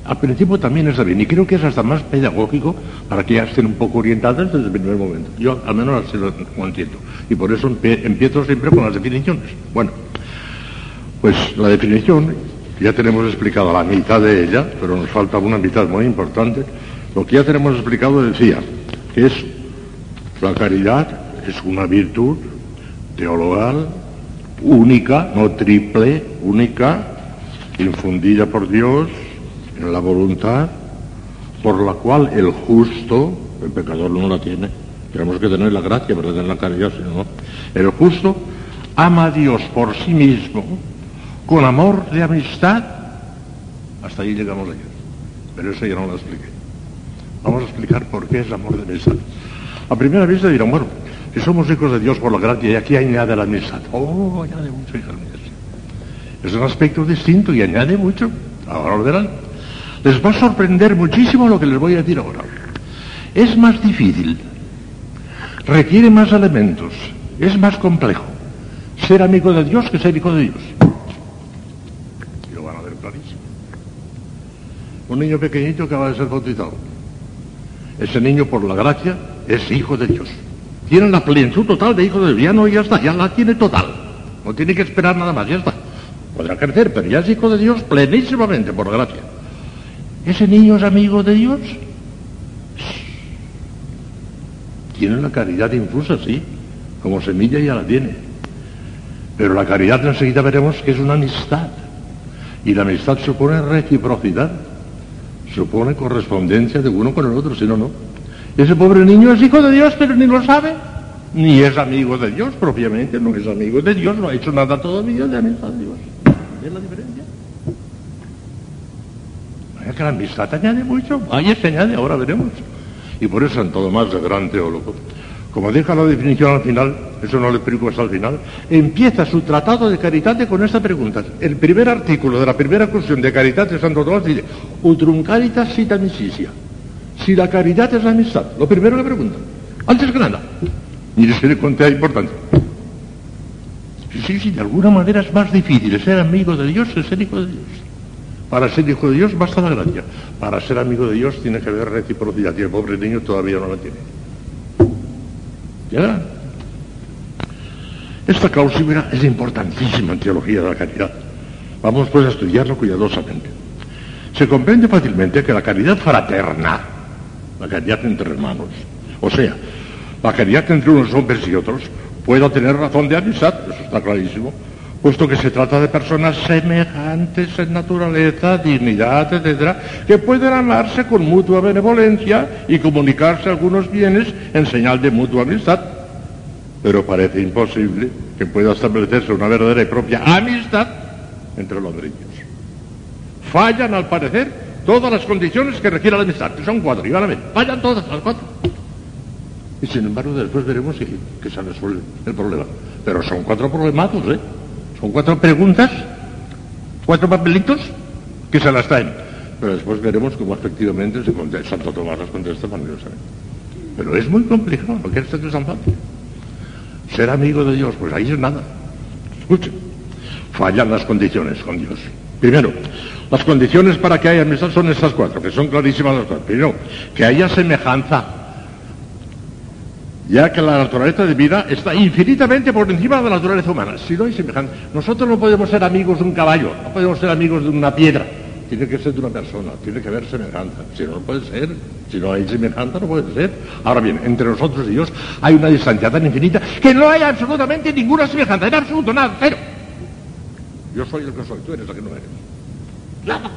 al principio también está bien, y creo que es hasta más pedagógico para que ya estén un poco orientadas desde el primer momento. Yo al menos así lo entiendo. Y por eso empiezo siempre con las definiciones. Bueno, pues la definición, ya tenemos explicado la mitad de ella, pero nos falta una mitad muy importante. Lo que ya tenemos explicado decía que es la caridad, es una virtud teologal única, no triple, única, infundida por Dios en la voluntad, por la cual el justo, el pecador no la tiene, tenemos que tener la gracia para tener la caridad, si no, el justo ama a Dios por sí mismo, con amor de amistad, hasta ahí llegamos a Dios. Pero eso ya no lo expliqué. Vamos a explicar por qué es amor de amistad. A primera vista dirán, bueno, si somos hijos de Dios por la gracia, y aquí añade la amistad. Oh, añade mucho, hijos míos. Es un aspecto distinto y añade mucho. Ahora lo verán. Les va a sorprender muchísimo lo que les voy a decir ahora. Es más difícil, requiere más elementos, es más complejo ser amigo de Dios que ser hijo de Dios. Y lo van a ver clarísimo. Un niño pequeñito que acaba de ser bautizado. Ese niño, por la gracia, es hijo de Dios. Tiene la plenitud total de hijo de Dios. Ya no, ya está, ya la tiene total. No tiene que esperar nada más, ya está. Podrá crecer, pero ya es hijo de Dios plenísimamente, por gracia. ¿Ese niño es amigo de Dios? Tiene la caridad infusa, sí. Como semilla ya la tiene. Pero la caridad enseguida veremos que es una amistad. Y la amistad supone reciprocidad. Supone correspondencia de uno con el otro, si no, no. Ese pobre niño es hijo de Dios, pero ni lo sabe. Ni es amigo de Dios, propiamente, no es amigo de Dios, no ha hecho nada todavía de amistad de Dios. ¿Ves la diferencia? Que la amistad añade mucho, ahí se añade, ahora veremos. Y por eso Santo Tomás, el gran teólogo, como deja la definición al final, eso no le explico hasta el final, empieza su tratado de Caritate con esta pregunta. El primer artículo de la primera cuestión de Caritate Santo Tomás dice, Utrum caritas sit amicitia. Si la caridad es la amistad, lo primero que pregunta, antes que nada. Mire si le conté importante. Sí, sí, de alguna manera es más difícil ser amigo de Dios que ser hijo de Dios. Para ser hijo de Dios basta la gracia. Para ser amigo de Dios tiene que haber reciprocidad y el pobre niño todavía no la tiene. ¿Ya? Esta cláusula es importantísima en teología de la caridad. Vamos pues a estudiarlo cuidadosamente. Se comprende fácilmente que la caridad fraterna, la caridad entre hermanos, o sea, la caridad entre unos hombres y otros, pueda tener razón de amistad, eso está clarísimo, puesto que se trata de personas semejantes en naturaleza, dignidad, etcétera, que pueden amarse con mutua benevolencia y comunicarse algunos bienes en señal de mutua amistad. Pero parece imposible que pueda establecerse una verdadera y propia amistad entre los Dios. Fallan, al parecer, todas las condiciones que requiere la amistad, que son cuatro, y van a ver, fallan todas las cuatro. Y sin embargo, después veremos que, que se resuelve el problema. Pero son cuatro problemazos, ¿eh? Son cuatro preguntas, cuatro papelitos que se las traen. Pero después veremos cómo efectivamente se contesta, Santo Tomás las contesta maravillosamente. Pero es muy complicado, porque esto es tan fácil. Ser amigo de Dios, pues ahí es nada. Escuchen, fallan las condiciones con Dios. Primero, las condiciones para que haya amistad son estas cuatro, que son clarísimas las cuatro. Primero, que haya semejanza ya que la naturaleza de vida está infinitamente por encima de la naturaleza humana. Si no hay semejanza, nosotros no podemos ser amigos de un caballo, no podemos ser amigos de una piedra. Tiene que ser de una persona, tiene que haber semejanza. Si no, no puede ser. Si no hay semejanza, no puede ser. Ahora bien, entre nosotros y Dios hay una distancia tan infinita que no hay absolutamente ninguna semejanza, en absoluto, nada, cero. Yo soy el que soy, tú eres el que no eres. Nada.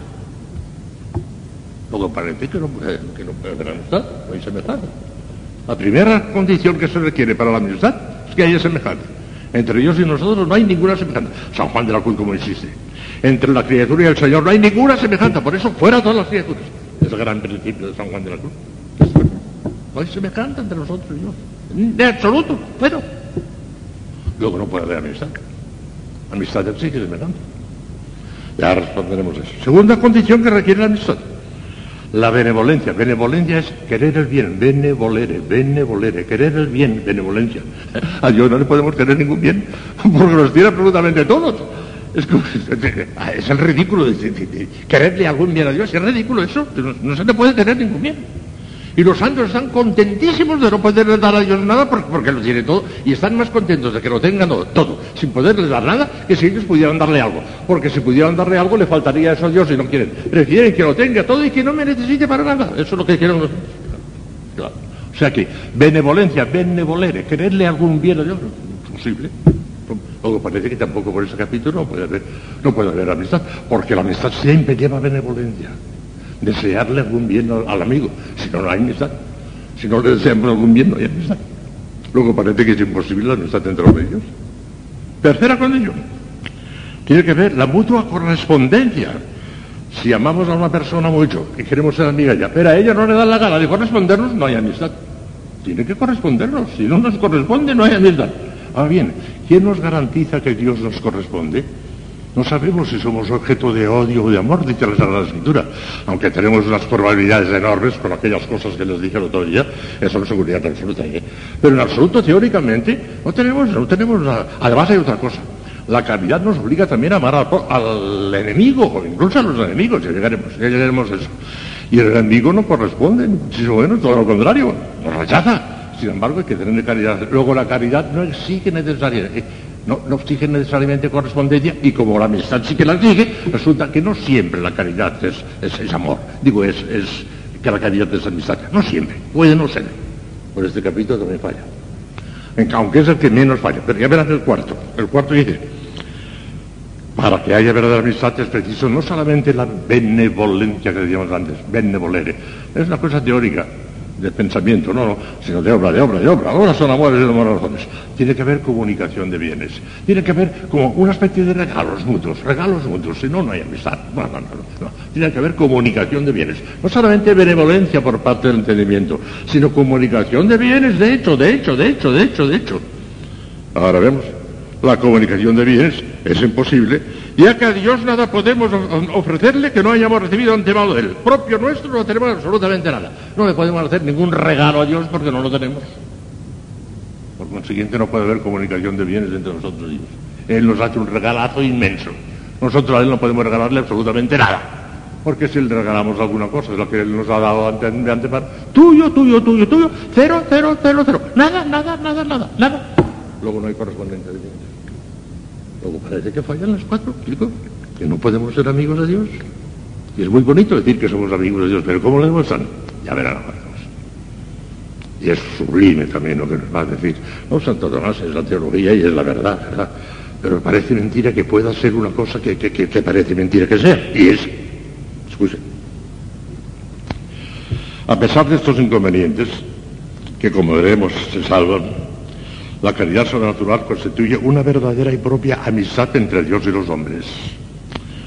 Todo parece que no, puede, que no haber amistad, no hay semejanza. La primera condición que se requiere para la amistad es que haya semejanza. Entre Dios y nosotros no hay ninguna semejanza. San Juan de la Cruz, como insiste. Entre la criatura y el Señor no hay ninguna semejanza. Por eso, fuera todas las criaturas. Es el gran principio de San Juan de la Cruz. No hay semejanza entre nosotros y Dios. De absoluto. Pero. Luego no puede haber amistad. Amistad exige semejanza. Ya responderemos eso. Segunda condición que requiere la amistad. La benevolencia, benevolencia es querer el bien, benevolere, benevolere, querer el bien, benevolencia. A Dios no le podemos querer ningún bien, porque nos tiene absolutamente todos. Es, es el ridículo de, quererle algún bien a Dios, es ridículo eso, no, no se le puede querer ningún bien. Y los santos están contentísimos de no poderle dar a Dios nada porque, porque lo tiene todo. Y están más contentos de que lo tengan todo, sin poderle dar nada, que si ellos pudieran darle algo. Porque si pudieran darle algo, le faltaría eso a Dios y no quieren. Prefieren que lo tenga todo y que no me necesite para nada. Eso es lo que quieren los. O sea que, benevolencia, benevolere, quererle algún bien a Dios, imposible. Luego parece que tampoco por ese capítulo no puede haber, no puede haber amistad, porque la amistad siempre lleva benevolencia desearle algún bien al, amigo, si no, no hay amistad. Si no le deseamos algún bien, no hay amistad. Luego parece que es imposible la amistad entre los ellos. Tercera condición, tiene que ver la mutua correspondencia. Si amamos a una persona mucho y queremos ser amiga ya, pero a ella no le da la gana de correspondernos, no hay amistad. Tiene que correspondernos. Si no nos corresponde, no hay amistad. Ahora bien, ¿quién nos garantiza que Dios nos corresponde? No sabemos si somos objeto de odio o de amor, dice la Escritura, aunque tenemos unas probabilidades enormes con aquellas cosas que les dije el otro día, eso es seguridad absoluta. ¿eh? Pero en absoluto, teóricamente, no tenemos, no tenemos nada. Además hay otra cosa. La caridad nos obliga también a amar al, enemigo, o incluso a los enemigos, ya llegaremos, ya llegaremos a eso. Y el enemigo no corresponde, muchísimo menos, todo lo contrario, nos rechaza. Sin embargo, hay que tener caridad. Luego, la caridad no exige necesariamente, no, no exige necesariamente correspondencia, y como la amistad sí que la exige, resulta que no siempre la caridad es, es, amor. Digo, es, es que la caridad es amistad. No siempre, puede no ser. Por este capítulo también falla. Aunque es el que menos falla. Pero ya verás el cuarto. El cuarto dice, para que haya verdadera amistad es preciso no solamente la benevolencia que decíamos antes, benevolere, es una cosa teórica, de pensamiento, no, no, sino de obra, de obra, de obra. Ahora son amores y amores razones. Tiene que haber comunicación de bienes. Tiene que haber como una especie de regalos mutuos, regalos mutuos, si no, no hay amistad. No, no, no, no. Tiene que haber comunicación de bienes. No solamente benevolencia por parte del entendimiento, sino comunicación de bienes, de hecho, de hecho, de hecho, de hecho, de hecho. Ahora vemos, la comunicación de bienes es imposible, ya que a Dios nada podemos ofrecerle que no hayamos recibido antemano de él. Propio nuestro no tenemos absolutamente nada. No le podemos hacer ningún regalo a Dios porque no lo tenemos. Por consiguiente no puede haber comunicación de bienes entre nosotros y Dios. Él nos hace un regalazo inmenso. Nosotros a él no podemos regalarle absolutamente nada. Porque si le regalamos alguna cosa, es lo que él nos ha dado ante, de antemano, tuyo, tuyo, tuyo, tuyo, cero, cero, cero, cero. Nada, nada, nada, nada, nada. Luego no hay correspondencia de bienes. Luego parece que fallan las cuatro, chico, que no podemos ser amigos de Dios. Y es muy bonito decir que somos amigos de Dios, pero ¿cómo lo demuestran? Ya verán ahora. Y es sublime también lo que nos va a decir. No, Santo Tomás es la teología y es la verdad, ¿verdad? Pero parece mentira que pueda ser una cosa que, que, que- que parece mentira que sea. Y es. Escuchen. A pesar de estos inconvenientes, que como veremos se salvan, la caridad sobrenatural constituye una verdadera y propia amistad entre Dios y los hombres.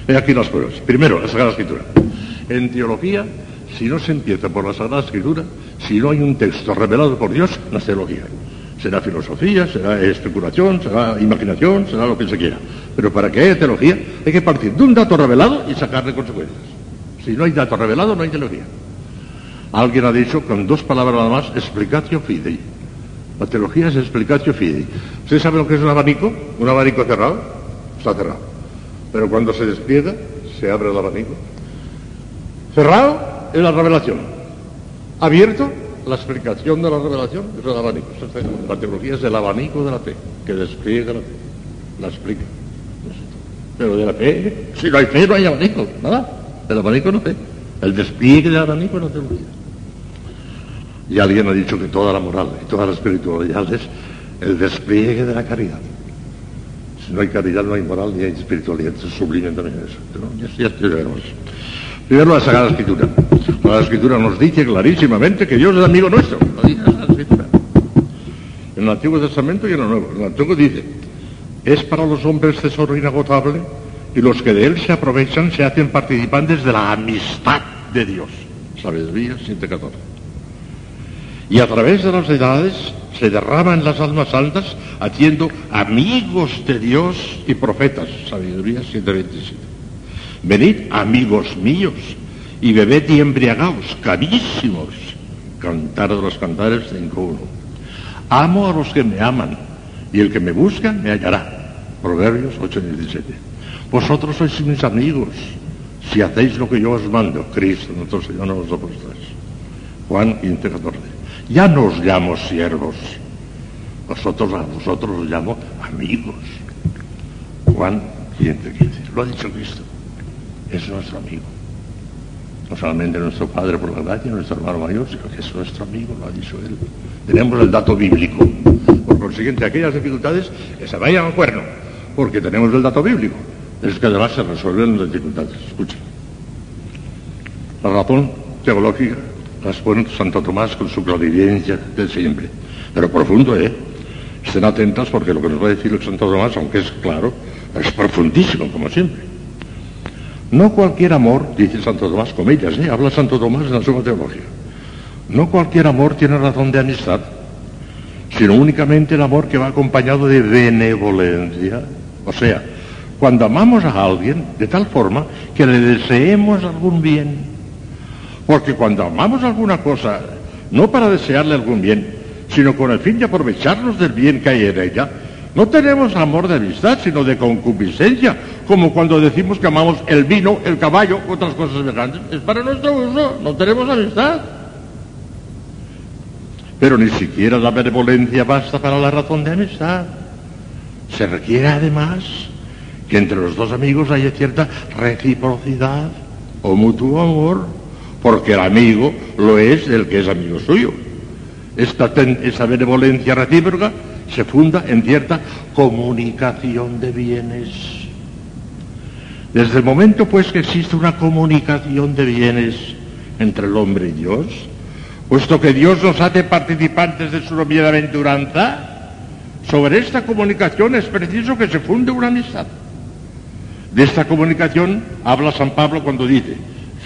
He aquí las pruebas. Primero, la Sagrada Escritura. En teología, si no se empieza por la Sagrada Escritura, si no hay un texto revelado por Dios, no es teología. Será filosofía, será especulación, será imaginación, será lo que se quiera. Pero para que haya teología, hay que partir de un dato revelado y sacarle consecuencias. Si no hay dato revelado, no hay teología. Alguien ha dicho con dos palabras nada más, explicatio fidei. La teología es explicatio fidei. ¿Usted sabe lo que es un abanico? Un abanico cerrado. Está cerrado. Pero cuando se despliega, se abre el abanico. Cerrado es la revelación. Abierto, la explicación de la revelación es el abanico. La teología es el abanico de la fe, que despliega la fe, la explica. Pero de la fe, si no hay fe, no hay abanico, nada. El abanico no fe. El despliegue del abanico es la teología. Y alguien ha dicho que toda la moral y toda la espiritualidad es el despliegue de la caridad. Si no hay caridad, no hay moral ni hay espiritualidad. Es sublime también eso. Pero ya, ya estudiaremos. Primero la Sagrada Escritura. La Escritura nos dice clarísimamente que Dios es amigo nuestro. Lo dice la Escritura. En el Antiguo Testamento y en el Nuevo. En el Antiguo dice, es para los hombres tesoro inagotable y los que de él se aprovechan se hacen participantes de la amistad de Dios. Sabiduría 7.14. Y a través de las edades se derraman las almas santas haciendo amigos de Dios y profetas. Sabiduría 7.27. Venid, amigos míos, y bebed y embriagaos, carísimos. Cantar de los cantares 5.1. Amo a los que me aman, y el que me busca me hallará. Proverbios 8.17. Vosotros sois mis amigos, si hacéis lo que yo os mando, Cristo, nuestro Señor, no los apóstoles. Juan 15.14. Ya no os llamo siervos, vosotros a vosotros os llamo amigos. Juan 15.15. Lo ha dicho Cristo. Es nuestro amigo no solamente nuestro Padre por la gracia, nuestro hermano mayor, sino que es nuestro amigo, lo ha dicho él. Tenemos el dato bíblico. Por consiguiente, aquellas dificultades que se vayan al cuerno, porque tenemos el dato bíblico. Es que además se resuelven las dificultades. Escucha. La razón teológica la expone Santo Tomás con su clarividencia de siempre. Pero profundo, ¿eh? Estén atentas porque lo que nos va a decir el Santo Tomás, aunque es claro, es profundísimo, como siempre. No cualquier amor, dice Santo Tomás, comillas, ¿eh? habla Santo Tomás en la Suma Teología. No cualquier amor tiene razón de amistad, sino únicamente el amor que va acompañado de benevolencia. O sea, cuando amamos a alguien de tal forma que le deseemos algún bien. Porque cuando amamos alguna cosa, no para desearle algún bien, sino con el fin de aprovecharnos del bien que hay en ella, no tenemos amor de amistad, sino de concupiscencia, como cuando decimos que amamos el vino, el caballo, otras cosas semejantes. Es para nuestro uso, no tenemos amistad. Pero ni siquiera la benevolencia basta para la razón de amistad. Se requiere además que entre los dos amigos haya cierta reciprocidad o mutuo amor, porque el amigo lo es del que es amigo suyo. Esta, esa benevolencia recíproca se funda en cierta comunicación de bienes. Desde el momento pues que existe una comunicación de bienes entre el hombre y Dios, puesto que Dios nos hace participantes de su bienaventuranza, sobre esta comunicación es preciso que se funde una amistad. De esta comunicación habla San Pablo cuando dice,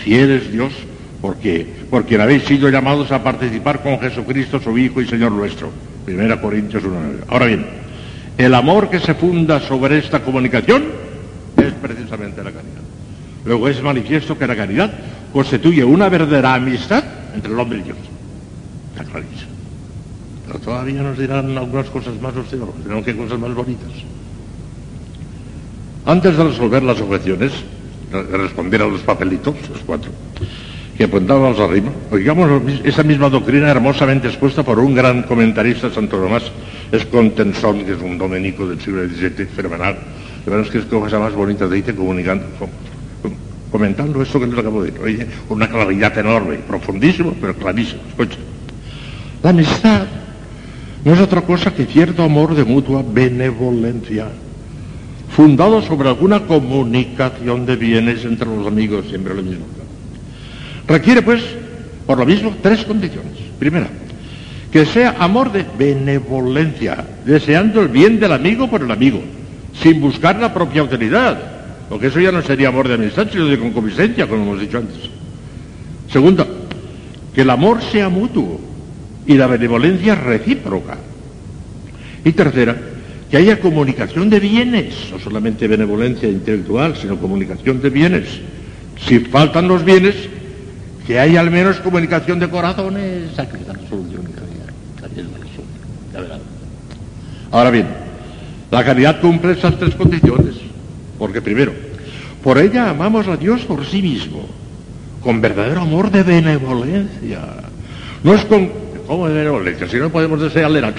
fiel es Dios porque, porque habéis sido llamados a participar con Jesucristo, su Hijo y Señor nuestro Primera Corintios 1.9. Ahora bien, el amor que se funda sobre esta comunicación es precisamente la caridad. Luego es manifiesto que la caridad constituye una verdadera amistad entre el hombre y Dios. Está clarísimo. Pero todavía nos dirán algunas cosas más los teólogos, dirán que cosas más bonitas. Antes de resolver las objeciones, de responder a los papelitos, los cuatro, que apuntábamos arriba, oigamos esa misma doctrina hermosamente expuesta por un gran comentarista, Santo Tomás Escontensón, que es un domenico del siglo XVII, fenomenal. De verdad es que es cosa más bonita de dice comunicando, comentando esto que les acabo de decir. Oye, una claridad enorme, profundísimo, pero clarísimo. Escucha. La amistad no es otra cosa que cierto amor de mutua benevolencia, fundado sobre alguna comunicación de bienes entre los amigos, siempre lo mismo. Requiere, pues, por lo mismo, tres condiciones. Primera, que sea amor de benevolencia, deseando el bien del amigo por el amigo, sin buscar la propia utilidad, porque eso ya no sería amor de amistad, sino de concupiscencia, como hemos dicho antes. Segunda, que el amor sea mutuo y la benevolencia recíproca. Y tercera, que haya comunicación de bienes, no solamente benevolencia intelectual, sino comunicación de bienes. Si faltan los bienes, que hay al menos comunicación de corazones, está la solución, Ahora bien, la caridad cumple esas tres condiciones, porque primero, por ella amamos a Dios por sí mismo, con verdadero amor de benevolencia. No es con, ¿cómo de benevolencia? Si no podemos desearle la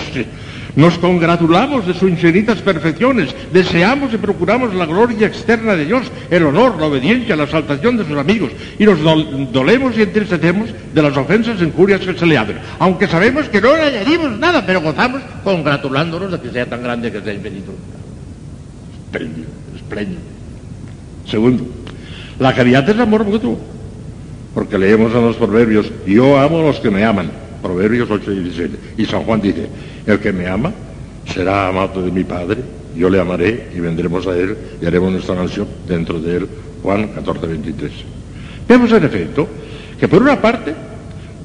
nos congratulamos de sus infinitas perfecciones, deseamos y procuramos la gloria externa de Dios, el honor, la obediencia, la exaltación de sus amigos, y nos dolemos y entristecemos de las ofensas e injurias que se le hacen, aunque sabemos que no le añadimos nada, pero gozamos congratulándonos de que sea tan grande que sea infinito. Espléndido, espléndido. Segundo, la caridad es amor mutuo, porque leemos en los proverbios, yo amo a los que me aman, Proverbios 8 y 17, y San Juan dice, el que me ama será amado de mi Padre, yo le amaré y vendremos a él y haremos nuestra nación dentro de él. Juan 14, 23. Vemos en efecto que por una parte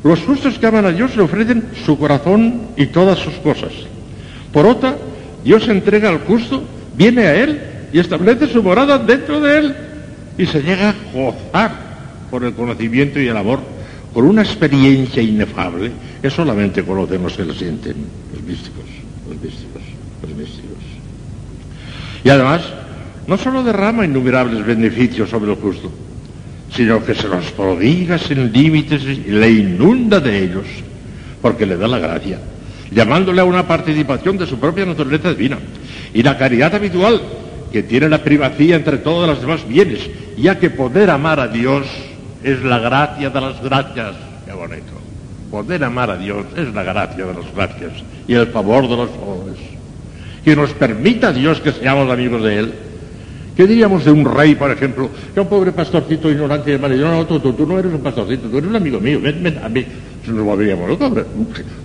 los justos que aman a Dios le ofrecen su corazón y todas sus cosas. Por otra, Dios entrega al justo, viene a él y establece su morada dentro de él y se llega a gozar por el conocimiento y el amor, con una experiencia inefable, que solamente conocen los que lo sienten, los místicos, los místicos, los místicos. Y además, no solo derrama innumerables beneficios sobre el justo, sino que se los prodiga sin límites y le inunda de ellos, porque le da la gracia, llamándole a una participación de su propia naturaleza divina. Y la caridad habitual, que tiene la primacía entre todos los demás bienes, ya que poder amar a Dios es la gracia de las gracias. Qué bonito. Poder amar a Dios es la gracia de las gracias y el favor de los favores. Que nos permita Dios que seamos amigos de Él. ¿Qué diríamos de un rey, por ejemplo? Que un pobre pastorcito ignorante de yo, no, tú, tú, tú, no eres un pastorcito, tú eres un amigo mío, ven, a mí. Nos volveríamos locos.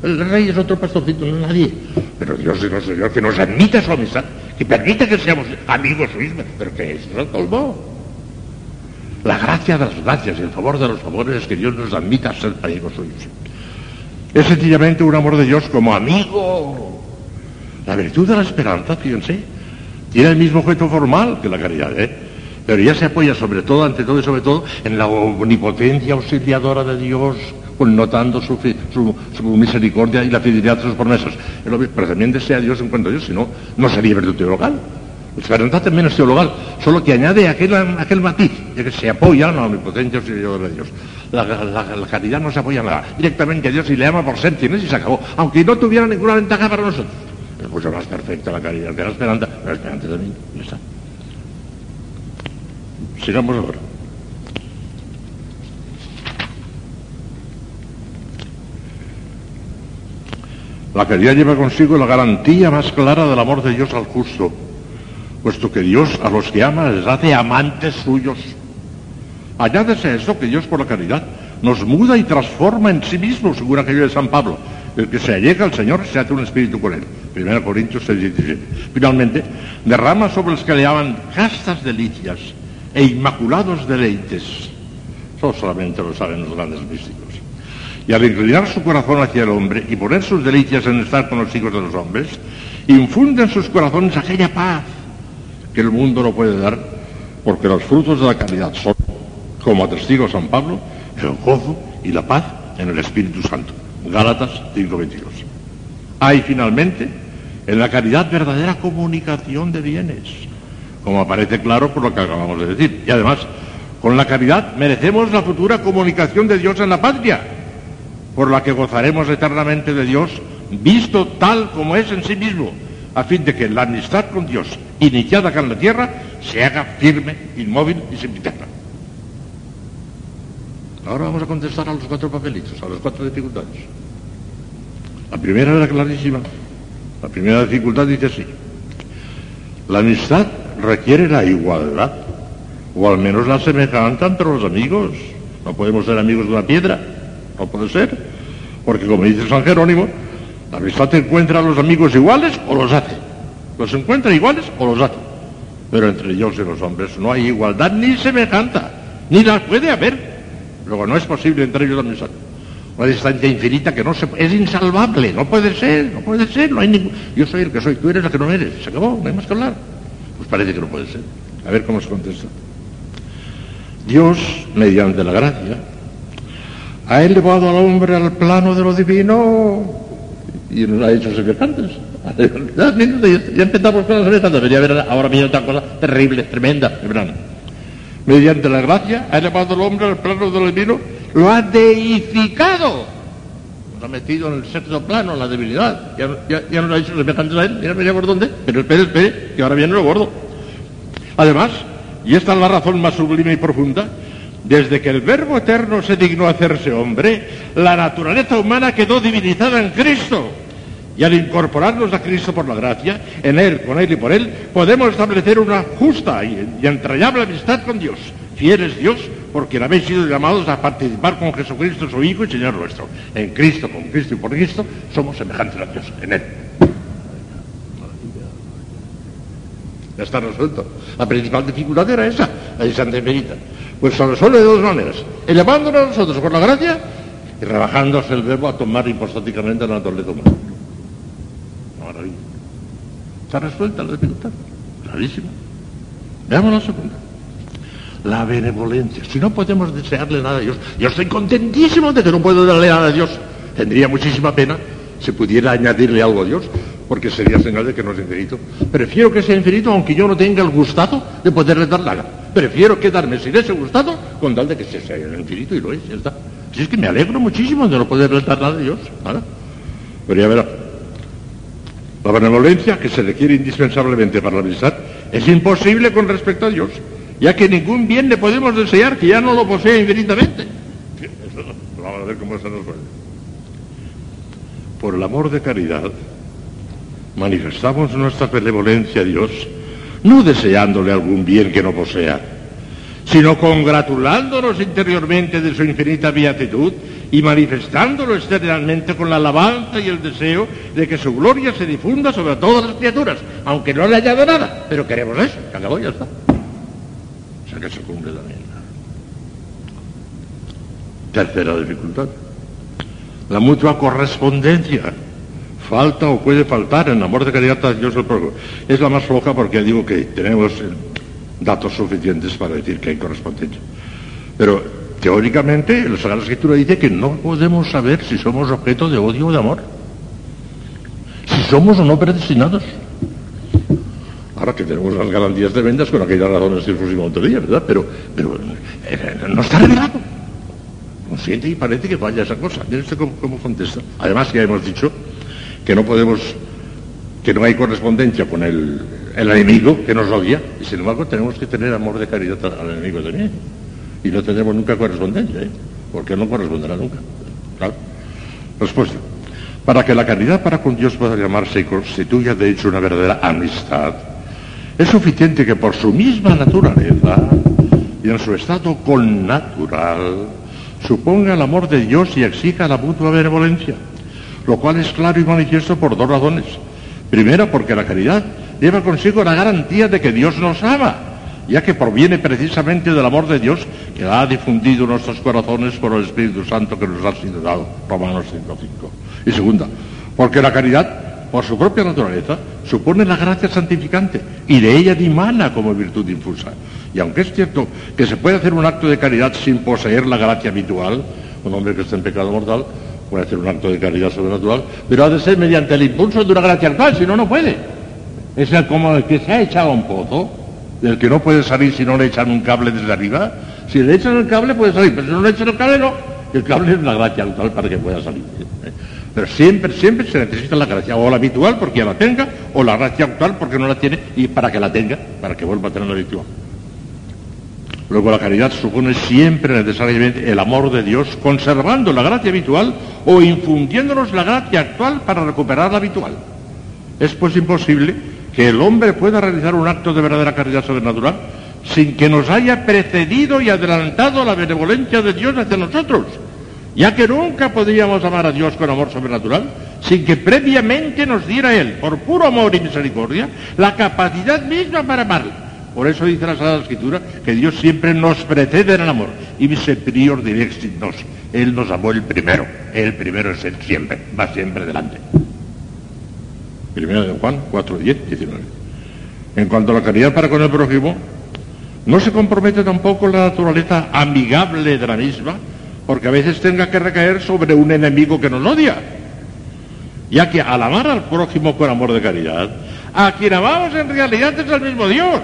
El rey es otro pastorcito, no nadie. Pero Dios es nuestro Señor, que nos admita su amistad, que permita que seamos amigos suyos, pero que eso lo colmó. La gracia de las gracias y el favor de los favores es que Dios nos admita a ser amigos suyos. Es sencillamente un amor de Dios como amigo. La virtud de la esperanza, fíjense, tiene el mismo objeto formal que la caridad, ¿eh? Pero ya se apoya sobre todo, ante todo y sobre todo, en la omnipotencia auxiliadora de Dios, connotando su, su, misericordia y la fidelidad de sus promesas. Pero también desea Dios en cuanto a Dios, si no, no sería virtud teologal. La esperanza también es teologal, solo que añade aquel, aquel matiz, que se apoya en la omnipotencia auxiliadora de Dios. La, la, la, caridad no se apoya en nada, directamente a Dios y le ama por ser quien y se acabó, aunque no tuviera ninguna ventaja para nosotros. Es mucho más perfecta la caridad que la esperanza, la esperanza también, está. Sigamos ahora. La caridad lleva consigo la garantía más clara del amor de Dios al justo, puesto que Dios a los que ama les hace amantes suyos. Añádese eso que Dios por la caridad nos muda y transforma en sí mismo, según aquello de San Pablo. El que se allega al Señor se hace un espíritu con él. 1 Corintios 6, 17. Finalmente, derrama sobre los que le llaman castas delicias e inmaculados deleites. Eso solamente lo saben los grandes místicos. Y al inclinar su corazón hacia el hombre y poner sus delicias en estar con los hijos de los hombres, infunde en sus corazones aquella paz que el mundo no puede dar, porque los frutos de la caridad son, como atestigo San Pablo, el gozo y la paz en el Espíritu Santo. Gálatas 5:22. Hay finalmente en la caridad verdadera comunicación de bienes, como aparece claro por lo que acabamos de decir. Y además, con la caridad merecemos la futura comunicación de Dios en la patria, por la que gozaremos eternamente de Dios, visto tal como es en sí mismo, a fin de que la amistad con Dios, iniciada acá en la tierra, se haga firme, inmóvil y sempiterna. Ahora vamos a contestar a los cuatro papelitos, a las cuatro dificultades. La primera era clarísima. La primera dificultad dice así. La amistad requiere la igualdad, o al menos la semejanza entre los amigos. No podemos ser amigos de una piedra, no puede ser, porque como dice San Jerónimo, la amistad encuentra a los amigos iguales o los hace. Los encuentra iguales o los hace. Pero entre Dios y los hombres no hay igualdad ni semejanza, ni la puede haber. Luego no es posible entre ellos amistad. Una distancia infinita que no se es insalvable, no puede ser, no puede ser, no hay ningún. Yo soy el que soy, tú eres la que no eres, se acabó, no hay más que hablar. Pues parece que no puede ser. A ver cómo se contesta. Dios, mediante la gracia, ha elevado al hombre al plano de lo divino y nos ha hecho semejantes. Ya, empezamos con las semejantes, debería haber ahora mismo otra cosa terrible, tremenda, verán mediante la gracia, ha elevado al hombre al plano del divino, lo ha deificado. Lo ha metido en el sexto plano, la debilidad. Ya, ya, ya no lo ha hecho semejantes a él, mira, mira por dónde, pero espere, espere, que ahora viene lo gordo. Además, y esta es la razón más sublime y profunda, desde que el Verbo Eterno se dignó hacerse hombre, la naturaleza humana quedó divinizada en Cristo. Y al incorporarnos a Cristo por la gracia, en Él, con Él y por Él, podemos establecer una justa y, entrañable amistad con Dios. Fiel es Dios, porque habéis sido llamados a participar con Jesucristo, su Hijo y Señor nuestro. En Cristo, con Cristo y por Cristo, somos semejantes a Dios, en Él. Ya está resuelto. La principal dificultad era esa, la de Santa Emerita. Pues se resuelve de dos maneras. Elevándonos a nosotros por la gracia y rebajándose el verbo a tomar hipostáticamente la naturaleza humana. Está resuelta la dificultad. Clarísima. Veamos la segunda. la benevolencia. Si no podemos desearle nada a Dios, yo estoy contentísimo de que no puedo darle nada a Dios. Tendría muchísima pena si pudiera añadirle algo a Dios, porque sería señal de que no es infinito. Prefiero que sea infinito aunque yo no tenga el gustado de poderle dar nada. Prefiero quedarme sin ese gustado con tal de que sea infinito y lo es, ya está. Si es que me alegro muchísimo de no poderle dar nada a Dios. Pero ya la benevolencia que se requiere indispensablemente para la amistad es imposible con respecto a Dios, ya que ningún bien le podemos desear que ya no lo posee infinitamente. Vamos a ver cómo se nos puede. Por el amor de caridad, manifestamos nuestra benevolencia a Dios, no deseándole algún bien que no posea, sino congratulándonos interiormente de su infinita beatitud y manifestándolo externamente con la alabanza y el deseo de que su gloria se difunda sobre todas las criaturas, aunque no le haya dado nada, pero queremos eso, que acabó ya está. O sea que se cumple también. Tercera dificultad. La mutua correspondencia. Falta o puede faltar en amor de caridad el prójimo. Es la más floja porque digo que tenemos datos suficientes para decir que hay correspondencia. Pero teóricamente la Sagrada Escritura dice que no podemos saber si somos objeto de odio o de amor. Si somos o no predestinados. Ahora que tenemos las garantías de vendas con aquellas razones que pusimos otro día, ¿verdad? Pero, pero eh, no está revelado. Consciente y parece que falla esa cosa. Miren usted cómo, cómo contesta. Además ya hemos dicho que no podemos, que no hay correspondencia con el, el enemigo que nos odia, y sin embargo tenemos que tener amor de caridad al enemigo también. Y no tendremos nunca correspondencia, ¿eh? porque no corresponderá nunca. Claro. Respuesta. Para que la caridad para con Dios pueda llamarse y constituya de hecho una verdadera amistad, es suficiente que por su misma naturaleza y en su estado connatural suponga el amor de Dios y exija la mutua benevolencia, lo cual es claro y manifiesto por dos razones. Primero, porque la caridad lleva consigo la garantía de que Dios nos ama, ya que proviene precisamente del amor de Dios que ha difundido nuestros corazones por el Espíritu Santo que nos ha sido dado. Romanos 5.5. Y segunda, porque la caridad, por su propia naturaleza, supone la gracia santificante y de ella dimana como virtud infusa. Y aunque es cierto que se puede hacer un acto de caridad sin poseer la gracia habitual, un hombre que está en pecado mortal puede hacer un acto de caridad sobrenatural, pero ha de ser mediante el impulso de una gracia actual, si no, no puede. Es como el que se ha echado un pozo, del que no puede salir si no le echan un cable desde arriba. Si le echan el cable puede salir, pero si no le echan el cable no. El cable es la gracia actual para que pueda salir. Pero siempre, siempre se necesita la gracia, o la habitual porque ya la tenga, o la gracia actual porque no la tiene y para que la tenga, para que vuelva a tener la habitual. Luego la caridad supone siempre necesariamente el amor de Dios, conservando la gracia habitual o infundiéndonos la gracia actual para recuperar la habitual. Es pues imposible que el hombre pueda realizar un acto de verdadera caridad sobrenatural sin que nos haya precedido y adelantado la benevolencia de Dios hacia nosotros, ya que nunca podríamos amar a Dios con amor sobrenatural sin que previamente nos diera Él, por puro amor y misericordia, la capacidad misma para amarle. Por eso dice la Sagrada Escritura que Dios siempre nos precede en el amor. Y dice prior direxit nos. Él nos amó el primero. El primero es Él siempre. Va siempre delante. Primero de Juan 4, 10, 19. En cuanto a la caridad para con el prójimo, no se compromete tampoco la naturaleza amigable de la misma, porque a veces tenga que recaer sobre un enemigo que nos odia. Ya que al amar al prójimo con amor de caridad, a quien amamos en realidad es el mismo Dios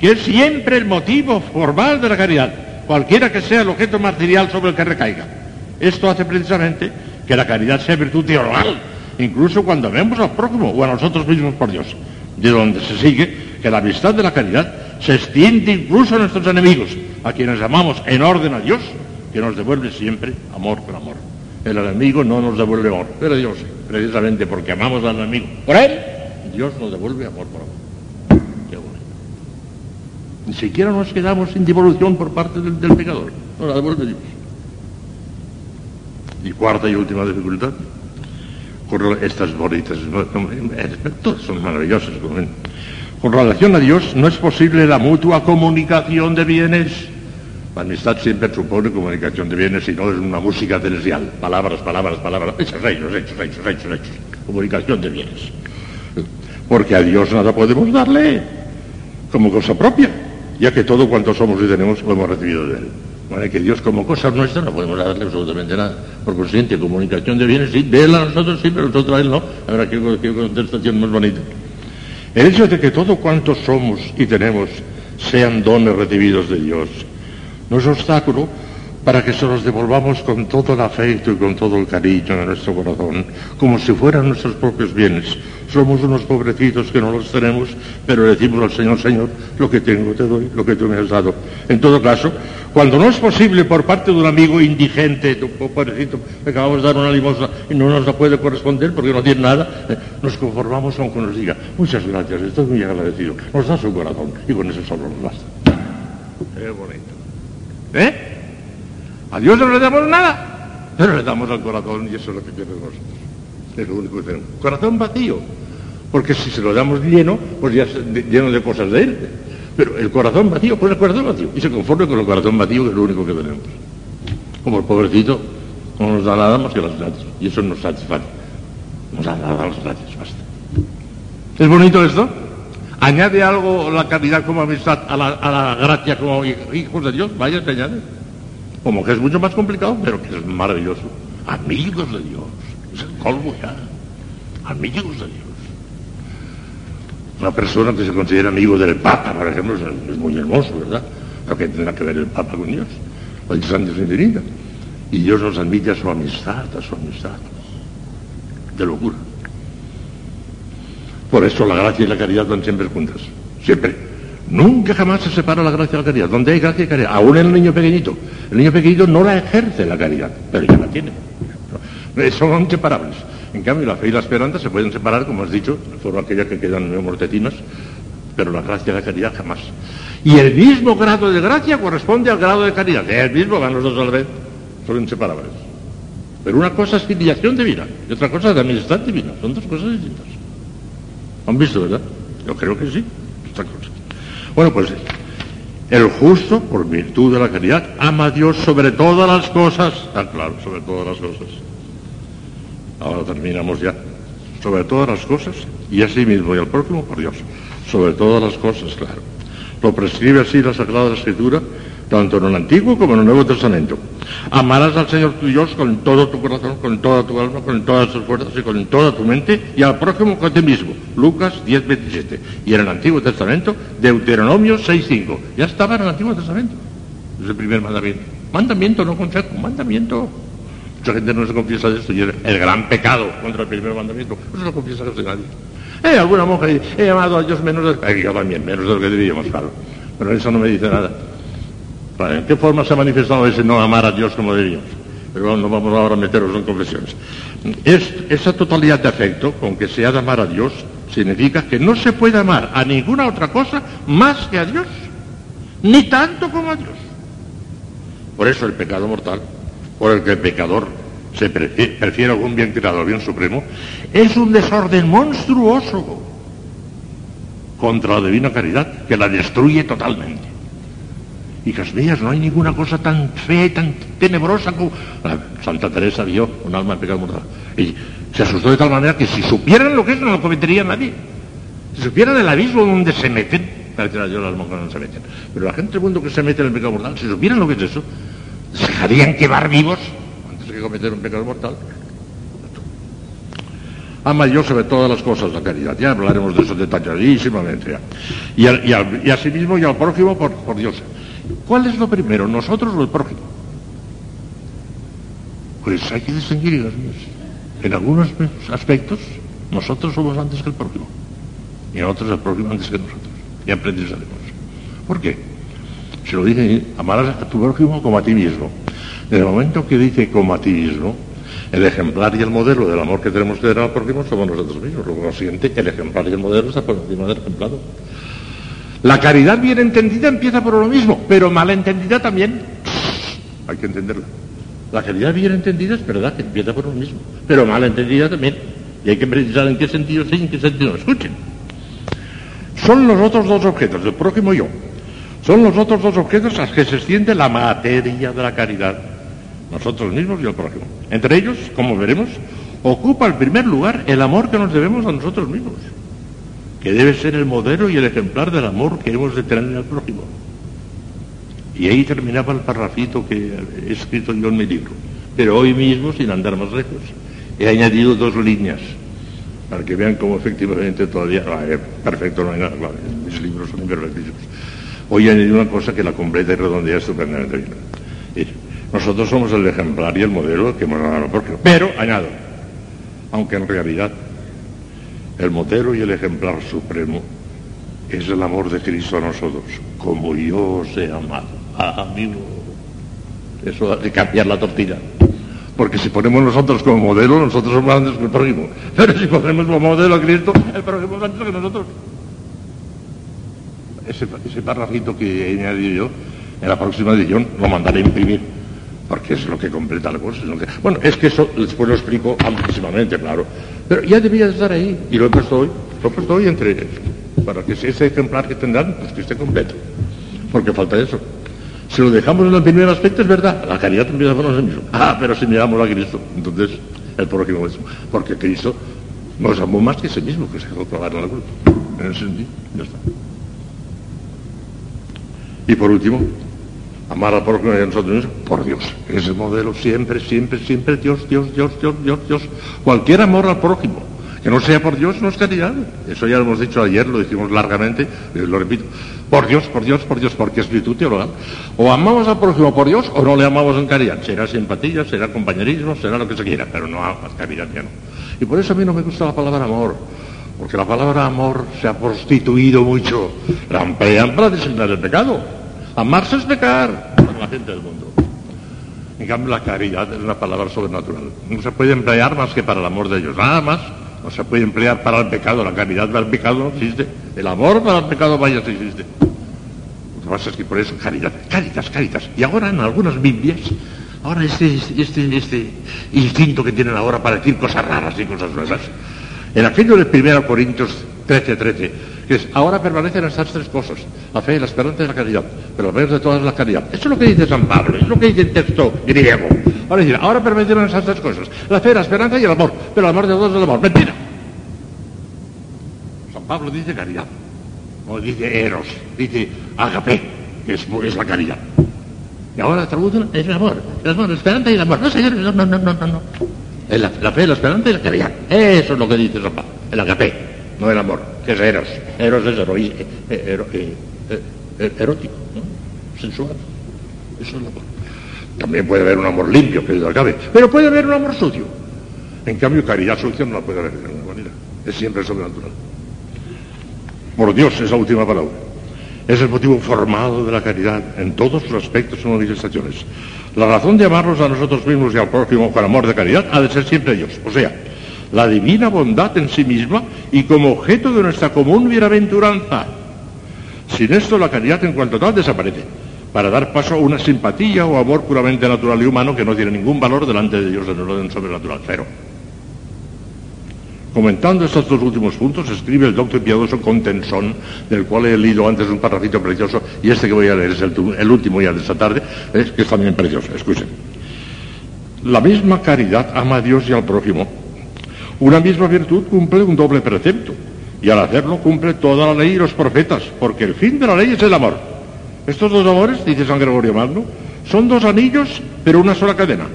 que es siempre el motivo formal de la caridad, cualquiera que sea el objeto material sobre el que recaiga. Esto hace precisamente que la caridad sea virtud teologal, incluso cuando vemos al prójimo o a nosotros mismos por Dios, de donde se sigue que la amistad de la caridad se extiende incluso a nuestros enemigos, a quienes amamos en orden a Dios, que nos devuelve siempre amor por amor. El enemigo no nos devuelve amor, pero Dios, precisamente porque amamos al enemigo por él, Dios nos devuelve amor por amor. Ni siquiera nos quedamos sin devolución por parte del, del pecador. Nos la devuelve Dios. Y cuarta y última dificultad. Estas bonitas, todas son maravillosas. Con relación a Dios no es posible la mutua comunicación de bienes. La amistad siempre supone comunicación de bienes y no es una música celestial. Palabras, palabras, palabras. Hechos, hechos, hechos, hechos, hechos, hechos. Comunicación de bienes. Porque a Dios nada podemos darle como cosa propia ya que todo cuanto somos y tenemos lo hemos recibido de Él. Que Dios como cosa nuestra no podemos darle absolutamente nada. Por consiguiente, comunicación de bienes, sí, de Él a nosotros sí, pero nosotros a Él no. Ahora, qué, qué contestación más bonita. El hecho de que todo cuanto somos y tenemos sean dones recibidos de Dios no es obstáculo para que se los devolvamos con todo el afecto y con todo el cariño de nuestro corazón, como si fueran nuestros propios bienes. Somos unos pobrecitos que no los tenemos, pero decimos al Señor, Señor, lo que tengo te doy, lo que tú me has dado. En todo caso, cuando no es posible por parte de un amigo indigente, pobrecito, le acabamos de dar una limosna y no nos la puede corresponder porque no tiene nada, eh, nos conformamos aunque nos diga, muchas gracias, estoy muy agradecido, nos da su corazón y con eso solo nos basta. Qué bonito. ¿Eh? A Dios no le damos nada, pero le damos al corazón y eso es lo que tiene nosotros. Es lo único que tenemos. Corazón vacío. Porque si se lo damos lleno, pues ya lleno de cosas de él. Pero el corazón vacío, pues el corazón vacío. Y se conforme con el corazón vacío, que es lo único que tenemos. Como el pobrecito no nos da nada más que las gracias. Y eso nos satisface. Nos da nada las gracias, basta. ¿Es bonito esto? Añade algo la caridad como amistad a la, gracia como hijos de Dios. Vaya, se añade. Como que es mucho más complicado, pero que es maravilloso. Amigos de Dios. Es el colmo ya. Amigos de Dios. Una persona que se considera amigo del Papa, por ejemplo, es, muy hermoso, ¿verdad? Lo que tendrá que ver el Papa con Dios. La distancia es infinita. Y Dios nos admite a su amistad, a su amistad. De locura. Por eso la gracia y la caridad van siempre juntas. Siempre. Nunca jamás se separa la gracia y la caridad. Donde hay gracia y caridad, aún en el niño pequeñito. El niño pequeñito no la ejerce la caridad, pero ya la tiene. Son inseparables. En cambio, la fe y la esperanza se pueden separar, como has dicho, de forma aquella que quedan mortetinas, pero la gracia y la caridad jamás. Y el mismo grado de gracia corresponde al grado de caridad. El mismo van los dos a la vez. Son inseparables. Pero una cosa es filiación divina y otra cosa es de amistad divina. Son dos cosas distintas. ¿Han visto, verdad? Yo creo que sí. Otra cosa. Bueno, pues el justo, por virtud de la caridad, ama a Dios sobre todas las cosas. Ah, claro, sobre todas las cosas. Ahora terminamos ya. Sobre todas las cosas y a sí mismo y al próximo por Dios. Sobre todas las cosas, claro. Lo prescribe así la Sagrada Escritura tanto en el Antiguo como en el Nuevo Testamento. Amarás al Señor tu Dios con todo tu corazón, con toda tu alma, con todas tus fuerzas y con toda tu mente, y al prójimo con ti mismo. Lucas 10, 27. Y en el Antiguo Testamento, Deuteronomio 6, 5. Ya estaba en el Antiguo Testamento. Es el primer mandamiento. Mandamiento, no consejo, mandamiento. Mucha gente no se confiesa de esto y es el gran pecado contra el primer mandamiento. No se lo confiesa casi nadie. Eh, alguna monja he llamado a Dios menos de... Eh, yo también, menos de lo que diríamos, claro. Pero eso no me dice nada. ¿En qué forma se ha manifestado ese no amar a Dios como deberíamos? Pero no vamos ahora a meternos en confesiones. Es, esa totalidad de afecto con que se ha de amar a Dios significa que no se puede amar a ninguna otra cosa más que a Dios, ni tanto como a Dios. Por eso el pecado mortal, por el que el pecador se prefiere, prefiere algún bien creado bien supremo, es un desorden monstruoso contra la divina caridad que la destruye totalmente. Hijas mías, no hay ninguna cosa tan fea y tan tenebrosa como... Santa Teresa vio un alma en pecado mortal. Y se asustó de tal manera que si supieran lo que es, no lo cometería nadie. Si supieran el abismo donde se meten, yo las monjas no se meten, pero la gente del mundo que se mete en el pecado mortal, si supieran lo que es eso, se dejarían quemar vivos antes de cometer un pecado mortal. Ama yo sobre todas las cosas la caridad. Ya hablaremos de eso detalladísimamente. Y, al, y, y a sí mismo y al prójimo por Dios. ¿Cuál es lo primero, nosotros o el prójimo? Pues hay que distinguir. En algunos aspectos, nosotros somos antes que el prójimo. Y en otros el prójimo antes que nosotros. Y aprenderemos. ¿Por qué? Se lo dice, amarás a tu prójimo como a ti mismo. En el momento que dice como a ti mismo, el ejemplar y el modelo del amor que tenemos que dar al prójimo somos nosotros mismos. Lo siguiente, el ejemplar y el modelo está por encima del ejemplado. La caridad bien entendida empieza por lo mismo, pero mal entendida también. Hay que entenderla. La caridad bien entendida es verdad que empieza por lo mismo, pero mal entendida también. Y hay que precisar en qué sentido sí y en qué sentido no. Escuchen. Son los otros dos objetos, el prójimo y yo. Son los otros dos objetos a los que se extiende la materia de la caridad. Nosotros mismos y el prójimo. Entre ellos, como veremos, ocupa el primer lugar el amor que nos debemos a nosotros mismos que debe ser el modelo y el ejemplar del amor que hemos de tener en el prójimo. Y ahí terminaba el parrafito que he escrito yo en mi libro. Pero hoy mismo, sin andar más lejos, he añadido dos líneas para que vean cómo efectivamente todavía... Ah, eh, perfecto, no hay nada, claro, mis libros son imperfectísimos. Hoy he añadido una cosa que la completa y redondea estupendamente bien. Es, nosotros somos el ejemplar y el modelo que hemos dado porque Pero, añado, aunque en realidad el modelo y el ejemplar supremo es el amor de Cristo a nosotros, como yo os he amado. Ah, amigo, eso hace cambiar la tortilla. Porque si ponemos nosotros como modelo, nosotros somos grandes que el prójimo. Pero si ponemos como modelo a Cristo, el prójimo es antes que nosotros. Ese, ese parrafito que he añadido yo, en la próxima edición lo mandaré a imprimir, porque es lo que completa la cosa. Que... Bueno, es que eso después lo explico amplísimamente, claro. Pero ya debía de estar ahí, y lo he puesto hoy, lo he puesto hoy entre para que ese ejemplar que tendrán, pues que esté completo. Porque falta eso. Si lo dejamos en el primer aspecto, es verdad, la caridad empieza por nosotros mismos. Ah, pero si miramos a Cristo, entonces el prójimo es. Porque Cristo nos amó más que ese mismo, que se dejó clavar en la cruz. En ese sentido, ya está. Y por último, amar al prójimo y a nosotros mismos, por Dios. Ese modelo siempre, siempre, siempre, Dios, Dios, Dios, Dios, Dios, Dios. Cualquier amor al prójimo, que no sea por Dios, no es caridad. Eso ya lo hemos dicho ayer, lo dijimos largamente, y lo repito. Por Dios, por Dios, por Dios, porque es virtud teologal. O amamos al prójimo por Dios o no le amamos en caridad. Será simpatía, será compañerismo, será lo que se quiera, pero no caridad ya no. Y por eso a mí no me gusta la palabra amor, porque la palabra amor se ha prostituido mucho. La emplean para designar el pecado. Amarse es pecar para la gente del mundo. En cambio, la caridad es una palabra sobrenatural. No se puede emplear más que para el amor de ellos, nada más. No se puede emplear para el pecado, la caridad para el pecado no existe. El amor para el pecado vaya si existe. Lo que pasa es que por eso caridad, caritas, caritas. Y ahora en algunas Biblias, ahora este, este, este instinto que tienen ahora para decir cosas raras y cosas nuevas. En aquello de 1 Corintios 13, 13, que es, ahora permanecen estas tres cosas, la fe, la esperanza y la caridad, pero lo menos de todas la caridad. Eso es lo que dice San Pablo, es lo que dice el texto griego. Ahora decir, ahora permanecen esas tres cosas, la fe, la esperanza y el amor, pero el amor de todos es el amor. Mentira. San Pablo dice caridad, o dice eros, dice agape, que es, es la caridad. Y ahora traducen es el amor, el amor, la esperanza y el amor. No, señor, no, no, no, no, no. La, la fe, la esperanza y la caridad. Eso es lo que dice San Pablo, el agape, no el amor, que es eros. Eros es heroí, ero, eh, eh, erótico, ¿no? sensual. Eso es el amor. También puede haber un amor limpio, que acabe, pero puede haber un amor sucio. En cambio, caridad sucia no la puede haber de ninguna manera. Es siempre sobrenatural. Por Dios es la última palabra. Es el motivo formado de la caridad en todos sus aspectos y manifestaciones. La razón de amarnos a nosotros mismos y al prójimo con amor de caridad ha de ser siempre Dios. O sea, la divina bondad en sí misma y como objeto de nuestra común bienaventuranza. Sin esto la caridad en cuanto tal desaparece, para dar paso a una simpatía o amor puramente natural y humano que no tiene ningún valor delante de Dios en el orden sobrenatural. Cero. Comentando estos dos últimos puntos, escribe el doctor piadoso Contensón, del cual he leído antes un parrafito precioso, y este que voy a leer es el, el último ya de esta tarde, es que es también precioso. Escuchen. La misma caridad ama a Dios y al prójimo. Una misma virtud cumple un doble precepto, y al hacerlo cumple toda la ley y los profetas, porque el fin de la ley es el amor. Estos dos amores, dice San Gregorio Magno, son dos anillos, pero una sola cadena.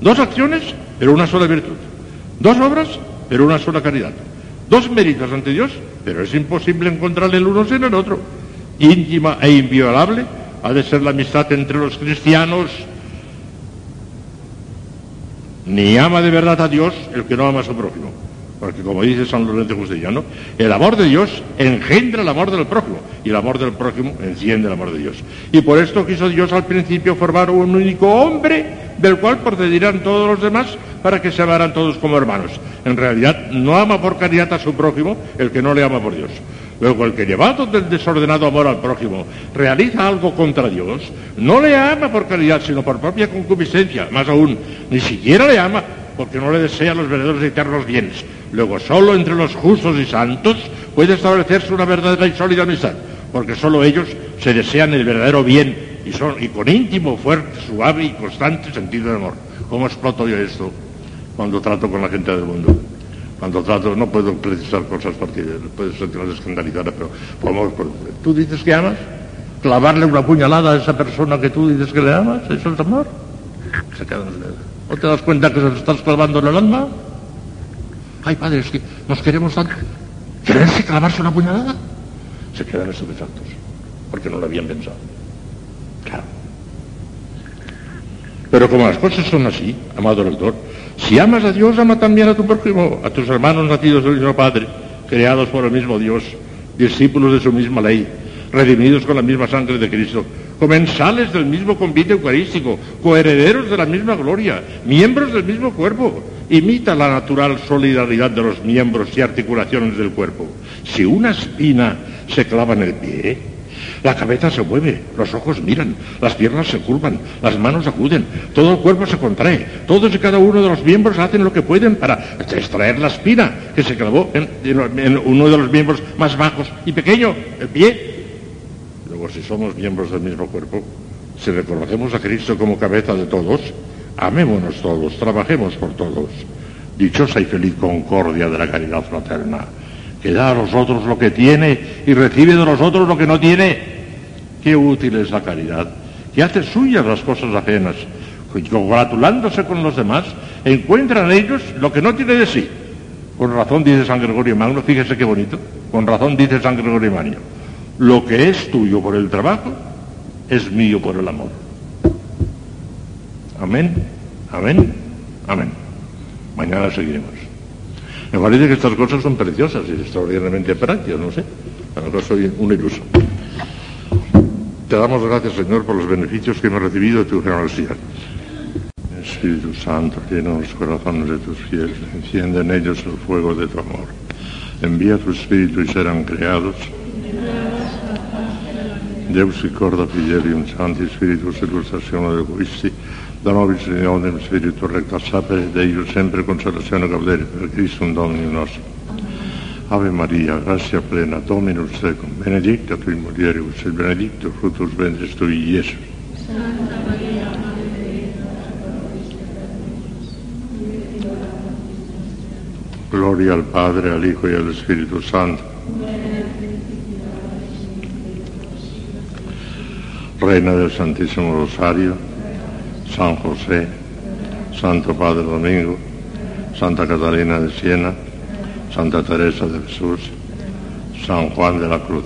Dos acciones, pero una sola virtud. Dos obras, pero una sola caridad. Dos méritos ante Dios, pero es imposible encontrar el uno sin el otro. Íntima e inviolable ha de ser la amistad entre los cristianos. Ni ama de verdad a Dios el que no ama a su prójimo. Porque como dice San Lorenzo Justiniano, el amor de Dios engendra el amor del prójimo y el amor del prójimo enciende el amor de Dios. Y por esto quiso Dios al principio formar un único hombre del cual procederán todos los demás para que se amaran todos como hermanos. En realidad no ama por caridad a su prójimo el que no le ama por Dios. Luego el que llevado del desordenado amor al prójimo realiza algo contra Dios, no le ama por caridad, sino por propia concupiscencia. Más aún, ni siquiera le ama porque no le desea los verdaderos y eternos bienes. Luego, solo entre los justos y santos puede establecerse una verdadera y sólida amistad, porque solo ellos se desean el verdadero bien y, son, y con íntimo, fuerte, suave y constante sentido de amor. ¿Cómo exploto yo esto cuando trato con la gente del mundo? Cuando trato, no puedo precisar cosas porque puede ser que nos escandalizara, pero podemos, ¿tú dices que amas? clavarle una puñalada a esa persona que tú dices que le amas, eso es amor. Se quedan ¿No te das cuenta que se lo estás clavando en el alma? Ay, padre, es que nos queremos tanto. ¿Quererse clavarse una puñalada? Se quedan estupefactos, porque no lo habían pensado. Claro. Pero como las cosas son así, amado lector, si amas a Dios, ama también a tu prójimo, a tus hermanos nacidos del mismo Padre, creados por el mismo Dios, discípulos de su misma ley, redimidos con la misma sangre de Cristo, comensales del mismo convite eucarístico, coherederos de la misma gloria, miembros del mismo cuerpo. Imita la natural solidaridad de los miembros y articulaciones del cuerpo. Si una espina se clava en el pie, la cabeza se mueve, los ojos miran, las piernas se curvan, las manos acuden, todo el cuerpo se contrae, todos y cada uno de los miembros hacen lo que pueden para extraer la espina que se clavó en, en- uno de los miembros más bajos y pequeño, el pie. Luego, si somos miembros del mismo cuerpo, si reconocemos a Cristo como cabeza de todos, amémonos todos, trabajemos por todos. Dichosa y feliz concordia de la caridad fraterna, que da a los otros lo que tiene y recibe de los otros lo que no tiene. Qué útil es la caridad, que hace suyas las cosas ajenas, y congratulándose con los demás, encuentra en ellos lo que no tiene de sí. Con razón dice San Gregorio Magno, fíjese qué bonito, con razón dice San Gregorio Magno, lo que es tuyo por el trabajo es mío por el amor. Amén, amén, amén. Mañana seguiremos. Me parece que estas cosas son preciosas y extraordinariamente prácticas, no sé. A lo mejor soy un iluso. Te damos gracias, Señor, por los beneficios que hemos recibido de tu generosidad. Espíritu Santo, llena los corazones de tus fieles, enciende en ellos el fuego de tu amor. Envía tu Espíritu y serán creados. Deus y corda fidelium Santi Spiritus illustrazione de Nobis unionem Spiritu recta sapere, Deus sempre consolazione gaudere per Christum Dominum nostrum. Ave Maria, gratia plena, Dominus tecum, benedicta tui mulieribus, et benedictus fructus ventris tui, Iesus. Gloria al Padre, al Hijo y al Espíritu Santo. Reina del Santísimo Rosario, San José, Santo Padre Domingo, Santa Catalina de Siena, Santa Teresa de Jesús, San Juan de la Cruz.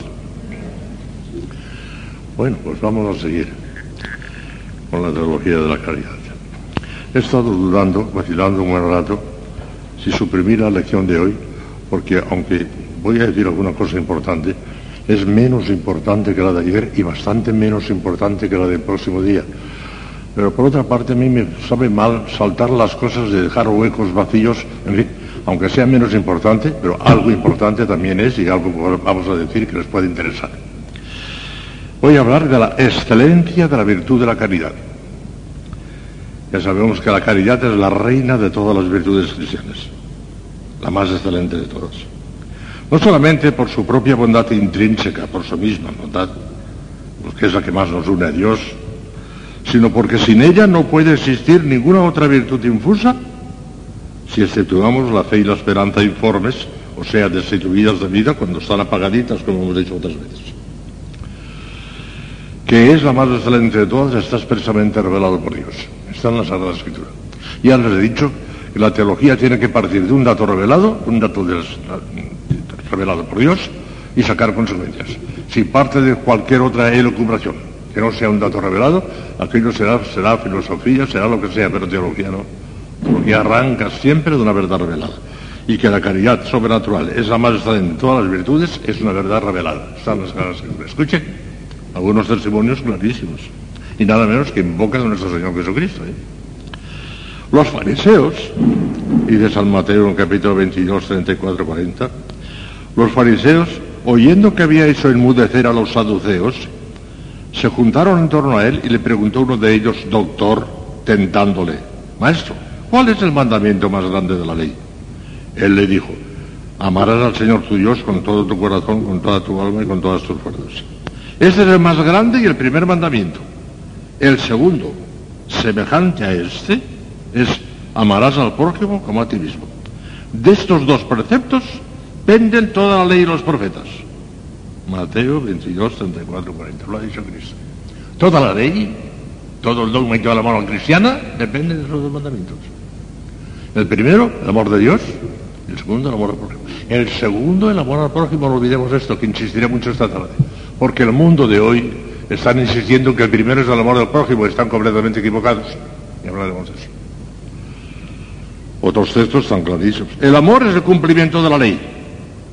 Bueno, pues vamos a seguir con la teología de la caridad. He estado dudando, vacilando un buen rato, si suprimir la lección de hoy, porque aunque voy a decir alguna cosa importante, es menos importante que la de ayer y bastante menos importante que la del próximo día. Pero por otra parte a mí me sabe mal saltar las cosas de dejar huecos vacíos, aunque sea menos importante, pero algo importante también es y algo vamos a decir que les puede interesar. Voy a hablar de la excelencia de la virtud de la caridad. Ya sabemos que la caridad es la reina de todas las virtudes cristianas, la más excelente de todas. No solamente por su propia bondad intrínseca, por su misma bondad, porque es la que más nos une a Dios, sino porque sin ella no puede existir ninguna otra virtud infusa si exceptuamos la fe y la esperanza informes, o sea, destituidas de vida cuando están apagaditas, como hemos dicho otras veces. Que es la más excelente de todas, está expresamente revelado por Dios. Está en la Sagrada Escritura. Ya les he dicho que la teología tiene que partir de un dato revelado, un dato revelado por Dios, y sacar consecuencias. Si parte de cualquier otra elucubración que no sea un dato revelado, aquello será, filosofía, será lo que sea, pero teología no. Teología arranca siempre de una verdad revelada. Y que la caridad sobrenatural es la más de todas las virtudes, es una verdad revelada. Está en las Sagradas Escrituras. Escuchen, algunos testimonios clarísimos. Y nada menos que invocan a nuestro Señor Jesucristo. ¿eh? Los fariseos, y de San Mateo en capítulo 22, 34, 40, los fariseos, oyendo que había hecho enmudecer a los saduceos, se juntaron en torno a él y le preguntó uno de ellos, doctor, tentándole, maestro, ¿cuál es el mandamiento más grande de la ley? Él le dijo, amarás al Señor tu Dios con todo tu corazón, con toda tu alma y con todas tus fuerzas. Este es el más grande y el primer mandamiento. El segundo, semejante a este, es amarás al prójimo como a ti mismo. De estos dos preceptos penden toda la ley y los profetas. Mateo 22, 34, 40. Lo ha dicho Cristo. Toda la ley, todo el dogma y toda la moral cristiana depende de esos dos mandamientos. El primero, el amor de Dios. El segundo, el amor al prójimo. El segundo, el amor al prójimo, no olvidemos esto, que insistiré mucho esta tarde. Porque el mundo de hoy están insistiendo en que el primero es el amor al prójimo, están completamente equivocados. Y hablaremos de eso. Otros textos están clarísimos. El amor es el cumplimiento de la ley,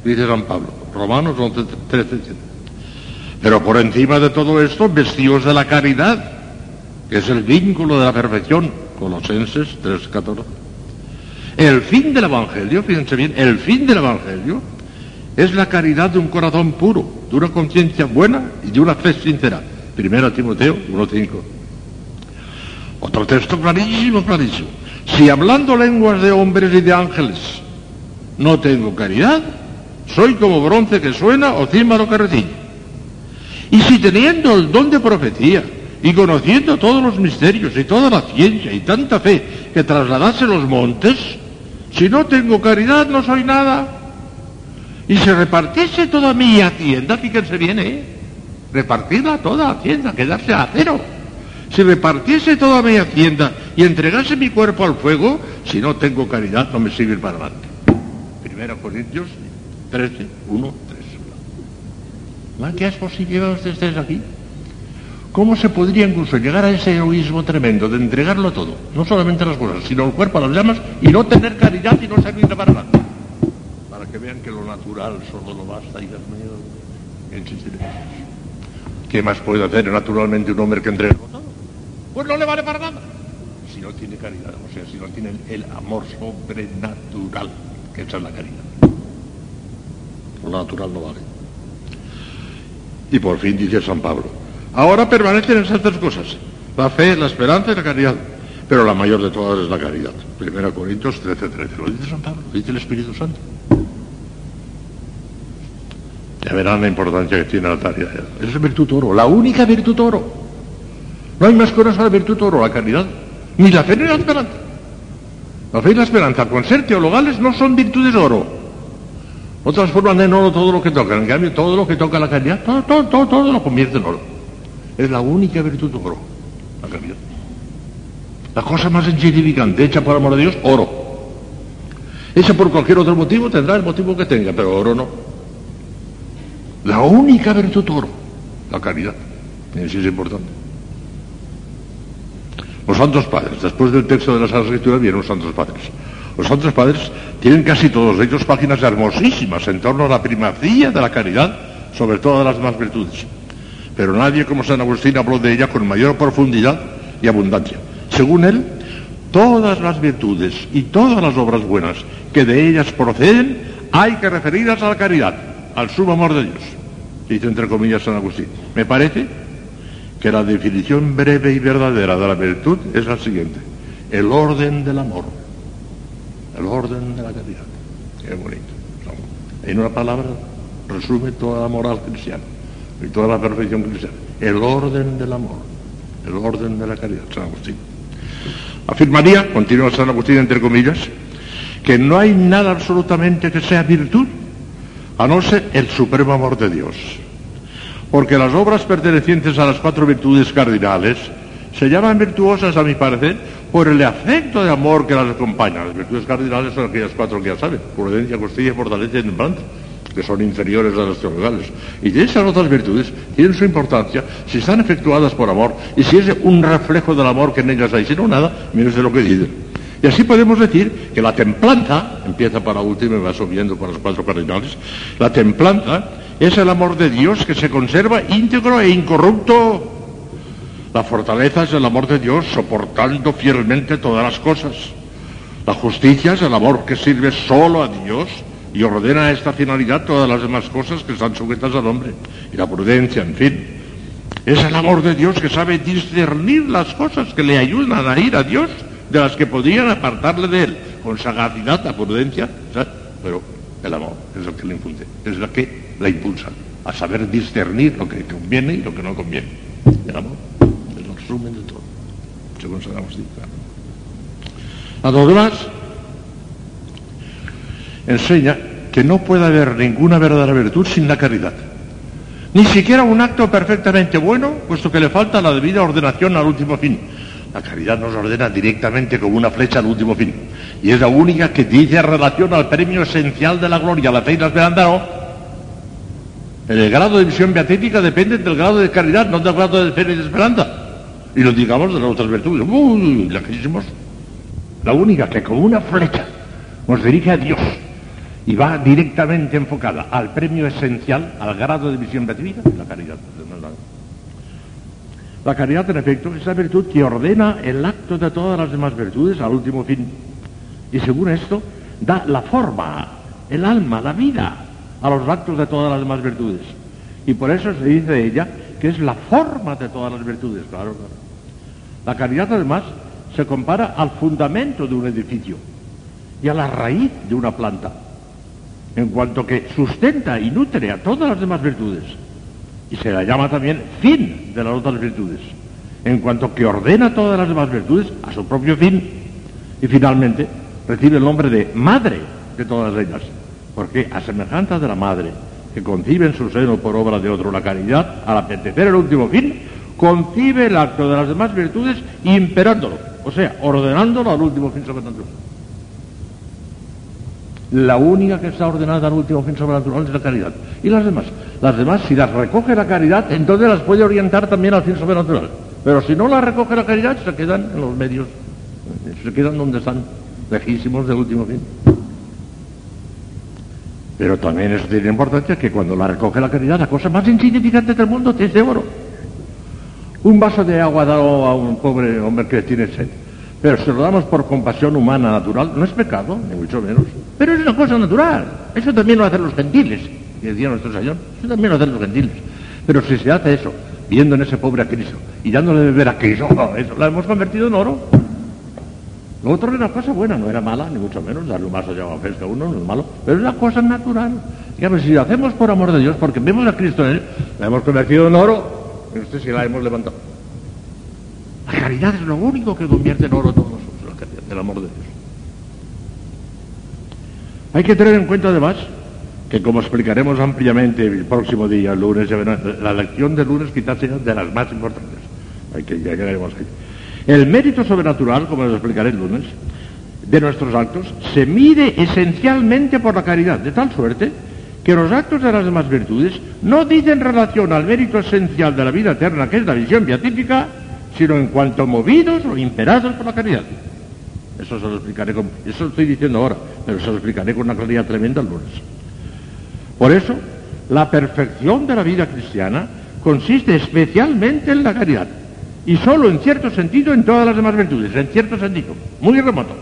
dice San Pablo. Romanos 11, 13, 17. Pero por encima de todo esto, vestidos de la caridad, que es el vínculo de la perfección. Colosenses 3, 14. El fin del Evangelio, fíjense bien, el fin del Evangelio es la caridad de un corazón puro, de una conciencia buena y de una fe sincera. Primero Timoteo 1.5. Otro texto clarísimo, clarísimo. Si hablando lenguas de hombres y de ángeles no tengo caridad, soy como bronce que suena o címbalo que recibe. Y si teniendo el don de profecía y conociendo todos los misterios y toda la ciencia y tanta fe que trasladase los montes, si no tengo caridad no soy nada. Y se repartiese toda mi hacienda, fíjense bien, ¿eh? Repartirla toda hacienda, quedarse a cero. Si repartiese toda mi hacienda y entregase mi cuerpo al fuego, si no tengo caridad no me sirve para adelante. Primero Corintios 13, 1, 3. ¿Qué es posible que ustedes aquí? ¿Cómo se podría incluso llegar a ese egoísmo tremendo de entregarlo todo? No solamente las cosas, sino el cuerpo a las llamas y no tener caridad y no servirle para nada. Para que vean que lo natural solo lo basta, Dios mío, insistiré. ¿Qué más puede hacer naturalmente un hombre que entrega todo? Pues no le vale para nada. Si no tiene caridad, o sea, si no tiene el amor sobrenatural, que esa es la caridad. Lo natural no vale. Y por fin dice San Pablo, ahora permanecen esas tres cosas, la fe, la esperanza y la caridad. Pero la mayor de todas es la caridad. Primera Corintios 13, 13. Lo dice San Pablo, lo dice el Espíritu Santo. Ya verán la importancia que tiene la caridad. Esa es virtud oro, la única virtud oro. No hay más cosas a la virtud oro, la caridad. Ni la fe ni la esperanza. La fe y la esperanza, con ser teologales, no son virtudes oro. No transforman en oro todo lo que tocan. En cambio, todo lo que toca la caridad, todo, todo, todo, lo convierte en oro. Es la única virtud oro, la caridad. La cosa más insignificante, hecha por amor de Dios, oro. Hecha por cualquier otro motivo, tendrá el motivo que tenga, pero oro no. La única virtud oro, la caridad. Eso es importante. Los santos padres, después del texto de la Sagrada Escritura vienen los santos padres. Los santos padres tienen casi todos ellos páginas hermosísimas en torno a la primacía de la caridad sobre todas las demás virtudes. Pero nadie como San Agustín habló de ella con mayor profundidad y abundancia. Según él, todas las virtudes y todas las obras buenas que de ellas proceden hay que referirlas a la caridad, al sumo amor de Dios. Dice entre comillas San Agustín. Me parece que la definición breve y verdadera de la virtud es la siguiente. El orden del amor. El orden de la caridad. Qué bonito. En una palabra resume toda la moral cristiana y toda la perfección cristiana. El orden del amor. El orden de la caridad. San Agustín. Afirmaría, continúa San Agustín entre comillas, que no hay nada absolutamente que sea virtud a no ser el supremo amor de Dios. Porque las obras pertenecientes a las cuatro virtudes cardinales se llaman virtuosas, a mi parecer, por el afecto de amor que las acompaña. Las virtudes cardinales son aquellas cuatro que ya saben, prudencia, justicia, fortaleza y templanza, que son inferiores a las teologales. Y esas otras virtudes tienen su importancia si están efectuadas por amor y si es un reflejo del amor que en ellas hay, si no nada, menos de lo que dicen. Y así podemos decir que la templanza, empieza para último y va subiendo por las cuatro cardinales, la templanza es el amor de Dios que se conserva íntegro e incorrupto. La fortaleza es el amor de Dios soportando fielmente todas las cosas. La justicia es el amor que sirve solo a Dios y ordena a esta finalidad todas las demás cosas que están sujetas al hombre. Y la prudencia, en fin. Es el amor de Dios que sabe discernir las cosas que le ayudan a ir a Dios de las que podrían apartarle de él, con sagacidad, la prudencia, ¿sabes? pero el amor es lo que le infunde, es lo que la impulsa a saber discernir lo que conviene y lo que no conviene. El amor resumen de todo, según San Agustín. A los demás enseña que no puede haber ninguna verdadera virtud sin la caridad. Ni siquiera un acto perfectamente bueno, puesto que le falta la debida ordenación al último fin. La caridad nos ordena directamente como una flecha al último fin. Y es la única que dice relación al premio esencial de la gloria, la fe y la esperanza, no. El grado de visión beatífica depende del grado de caridad, no del grado de fe y de esperanza. Y lo digamos de las otras virtudes. Uy, lejísimos. La única que como una flecha nos dirige a Dios y va directamente enfocada al premio esencial, al grado de visión beatífica, la caridad. La caridad, en efecto, es la virtud que ordena el acto de todas las demás virtudes al último fin. Y según esto, da la forma, el alma, la vida a los actos de todas las demás virtudes. Y por eso se dice ella que es la forma de todas las virtudes, claro. La caridad, además, se compara al fundamento de un edificio y a la raíz de una planta, en cuanto que sustenta y nutre a todas las demás virtudes y se la llama también fin de las otras virtudes, en cuanto que ordena todas las demás virtudes a su propio fin y finalmente recibe el nombre de madre de todas ellas, porque a semejanza de la madre que concibe en su seno por obra de otro la caridad, al apetecer el último fin, concibe el acto de las demás virtudes imperándolo, o sea, ordenándolo al último fin sobrenatural. La única que está ordenada al último fin sobrenatural es la caridad. ¿Y las demás? Las demás, si las recoge la caridad, entonces las puede orientar también al fin sobrenatural. Pero si no las recoge la caridad, se quedan en los medios, se quedan donde están, lejísimos del último fin. Pero también eso tiene importancia que cuando la recoge la caridad, la cosa más insignificante del mundo es de oro. Un vaso de agua dado a un pobre hombre que tiene sed. Pero si lo damos por compasión humana, natural, no es pecado, ni mucho menos. Pero es una cosa natural. Eso también lo hacen los gentiles decía nuestro Señor, eso también lo hacen los gentiles. Pero si se hace eso, viendo en ese pobre a Cristo y dándole de beber a Cristo, eso lo hemos convertido en oro. Lo otro era una cosa buena, no era mala, ni mucho menos, darle un vaso de agua fresca a uno no es malo, pero es una cosa natural. Digamos, si lo hacemos por amor de Dios, porque vemos a Cristo en él, la hemos convertido en oro, y usted si la hemos levantado. La caridad es lo único que convierte en oro todos nosotros, la caridad, el amor de Dios. Hay que tener en cuenta además que como explicaremos ampliamente el próximo día, el lunes, la lección del lunes quizás sea de las más importantes. Hay que, ya llegaremos ahí. El mérito sobrenatural, como les explicaré el lunes, de nuestros actos, se mide esencialmente por la caridad, de tal suerte que los actos de las demás virtudes no dicen relación al mérito esencial de la vida eterna, que es la visión beatífica, sino en cuanto movidos o imperados por la caridad. Eso se lo explicaré con, eso lo estoy diciendo ahora, pero se lo explicaré con una claridad tremenda el lunes. Por eso, la perfección de la vida cristiana consiste especialmente en la caridad y solo en cierto sentido en todas las demás virtudes, en cierto sentido, muy remoto.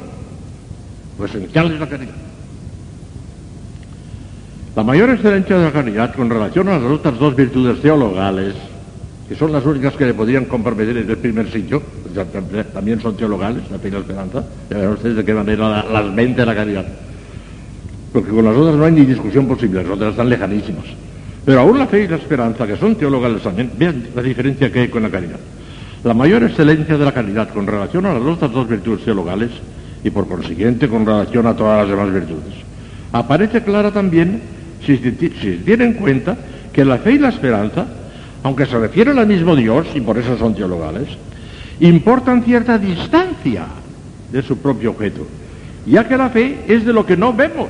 Lo esencial es la caridad. La mayor excelencia de la caridad con relación a las otras dos virtudes teologales, que son las únicas que le podrían comprometer en el primer sitio, también son teologales, la fe y la esperanza, ya verán ustedes de qué manera las mente la caridad porque con las otras no hay ni discusión posible, las otras están lejanísimas. Pero aún la fe y la esperanza, que son teologales también, vean la diferencia que hay con la caridad. La mayor excelencia de la caridad con relación a las otras dos virtudes teologales y por consiguiente con relación a todas las demás virtudes. Aparece clara también si se tiene en cuenta que la fe y la esperanza, aunque se refieren al mismo Dios y por eso son teologales, importan cierta distancia de su propio objeto, ya que la fe es de lo que no vemos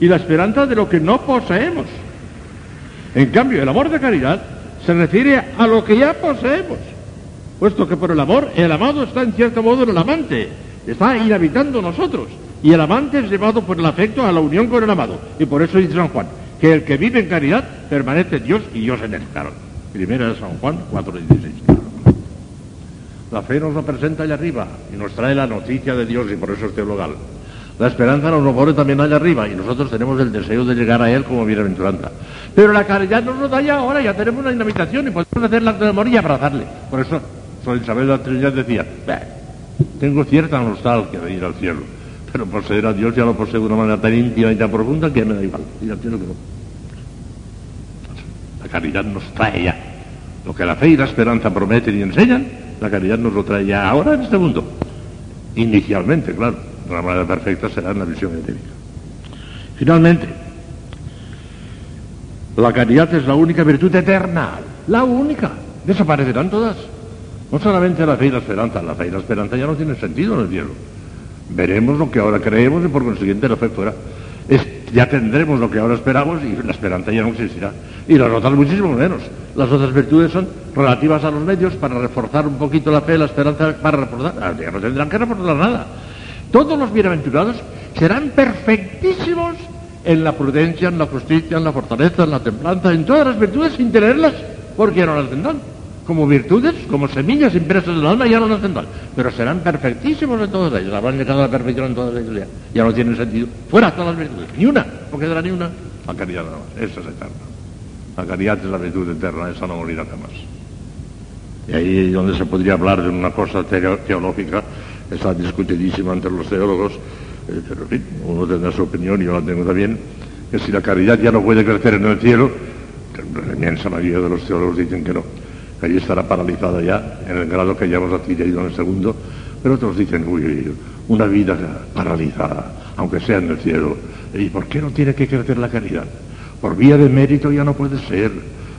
y la esperanza de lo que no poseemos. En cambio, el amor de caridad se refiere a lo que ya poseemos, puesto que por el amor el amado está en cierto modo en el amante, está inhabitando nosotros, y el amante es llevado por el afecto a la unión con el amado. Y por eso dice San Juan, que el que vive en caridad permanece Dios y Dios en él. Claro. Primera de San Juan 4.16. La fe nos lo presenta allá arriba y nos trae la noticia de Dios y por eso es teologal. La esperanza nos lo pone también allá arriba y nosotros tenemos el deseo de llegar a Él como bienaventuranza. Pero la caridad nos lo da ya ahora, ya tenemos una invitación y podemos hacer la de amor y abrazarle. Por eso, San Isabel de la Trinidad decía, tengo cierta nostalgia de ir al cielo, pero poseer a Dios ya lo poseo de una manera tan íntima y tan profunda que me da igual. Que no. La caridad nos trae ya. Lo que la fe y la esperanza prometen y enseñan, la caridad nos lo trae ya ahora en este mundo. Inicialmente, claro de la manera perfecta será en la visión etérica. Finalmente, La caridad es la única virtud eterna, la única. Desaparecerán todas. No solamente la fe y la esperanza, la fe y la esperanza ya no tienen sentido en el cielo. Veremos lo que ahora creemos y por consiguiente la fe fuera. Ya tendremos lo que ahora esperamos y la esperanza ya no existirá. Y las otras muchísimo menos. Las otras virtudes son relativas a los medios para reforzar un poquito la fe, la esperanza para reforzar. Ah, Ya no tendrán que reforzar nada. Todos los bienaventurados serán perfectísimos en la prudencia, en la justicia, en la fortaleza, en la templanza, en todas las virtudes sin tenerlas, porque no las tendrán. Como virtudes, como semillas impresas en el alma, ya no las tendrán. Pero serán perfectísimos en todas ellas. Habrán llegado a la perfección en todas ellas. Ya, ya no tienen sentido. Fuera todas las virtudes. Ni una. No quedará ni una. La caridad nada más. Esa es eterna. La caridad es la virtud eterna. Esa no morirá jamás. Y ahí es donde se podría hablar de una cosa teo- teológica, está discutidísima entre los teólogos, eh, pero fin, uno tendrá su opinión y yo la tengo también, que si la caridad ya no puede crecer en el cielo, la inmensa mayoría de los teólogos dicen que no, allí estará paralizada ya, en el grado que ya hemos adquirido en el segundo, pero otros dicen, uy, una vida paralizada, aunque sea en el cielo, ¿y por qué no tiene que crecer la caridad? Por vía de mérito ya no puede ser,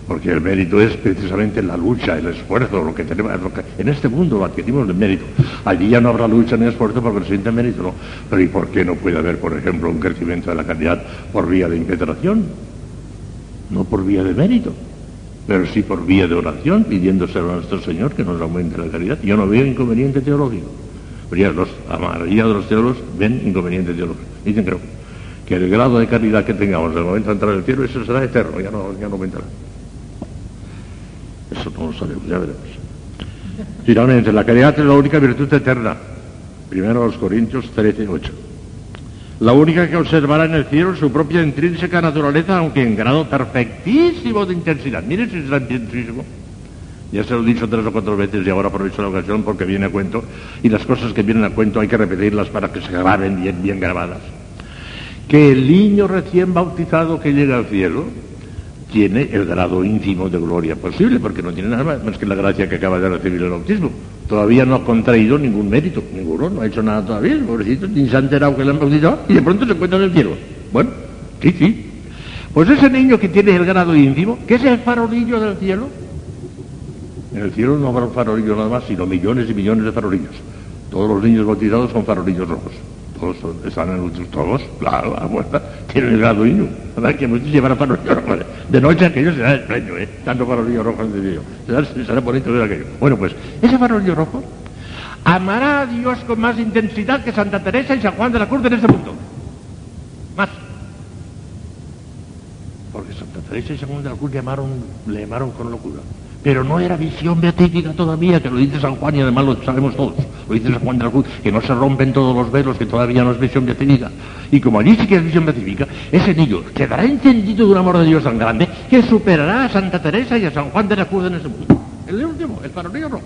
porque el mérito es precisamente la lucha, el esfuerzo, lo que tenemos, en este mundo lo adquirimos el mérito. Allí ya no habrá lucha ni esfuerzo porque se mérito, no. Pero ¿y por qué no puede haber, por ejemplo, un crecimiento de la caridad por vía de impetración? No por vía de mérito, pero sí por vía de oración, pidiéndoselo a nuestro Señor que nos aumente la caridad. Yo no veo inconveniente teológico. Pero ya los, la mayoría de los teólogos ven inconveniente teológico. Dicen no, que el grado de caridad que tengamos en el momento de entrar en el cielo, eso será eterno, ya no, ya no aumentará. Eso no lo sabemos, ya veremos. Finalmente, la caridad es la única virtud eterna. Primero los Corintios 13, 8. La única que observará en el cielo su propia intrínseca naturaleza, aunque en grado perfectísimo de intensidad. Miren si será intensísimo. Ya se lo he dicho tres o cuatro veces y ahora aprovecho la ocasión porque viene a cuento. Y las cosas que vienen a cuento hay que repetirlas para que se graben bien, bien grabadas. Que el niño recién bautizado que llega al cielo tiene el grado íntimo de gloria posible, porque no tiene nada más, que la gracia que acaba de recibir el bautismo. Todavía no ha contraído ningún mérito, ninguno, no ha hecho nada todavía, pobrecito, ni se ha enterado que le han bautizado, y de pronto se encuentra en el cielo. Bueno, sí, sí. Pues ese niño que tiene el grado íntimo, que es el farolillo del cielo, en el cielo no habrá un farolillo nada más, sino millones y millones de farolillos. Todos los niños bautizados son farolillos rojos. Todos son- están en el todos, claro, a vuelta, tienen el grado íntimo. ¿Verdad que muchos llevarán farolillos rojos? De noche aquello será extraño, ¿eh? Tanto farolillo rojo en el cielo. Será, será bonito ver aquello. Bueno, pues, ese farolillo rojo amará a Dios con más intensidad que Santa Teresa y San Juan de la Cruz en este mundo. Más. Porque Santa Teresa y San Juan de la Cruz le amaron, le amaron con locura. Pero no era visión beatífica todavía, que lo dice San Juan y además lo sabemos todos. Lo dice San Juan de la Cruz, que no se rompen todos los velos, que todavía no es visión beatífica. Y como allí sí que es visión beatífica, ese niño quedará encendido de un amor de Dios tan grande que superará a Santa Teresa y a San Juan de la Cruz en ese mundo. El último, el farolillo rojo.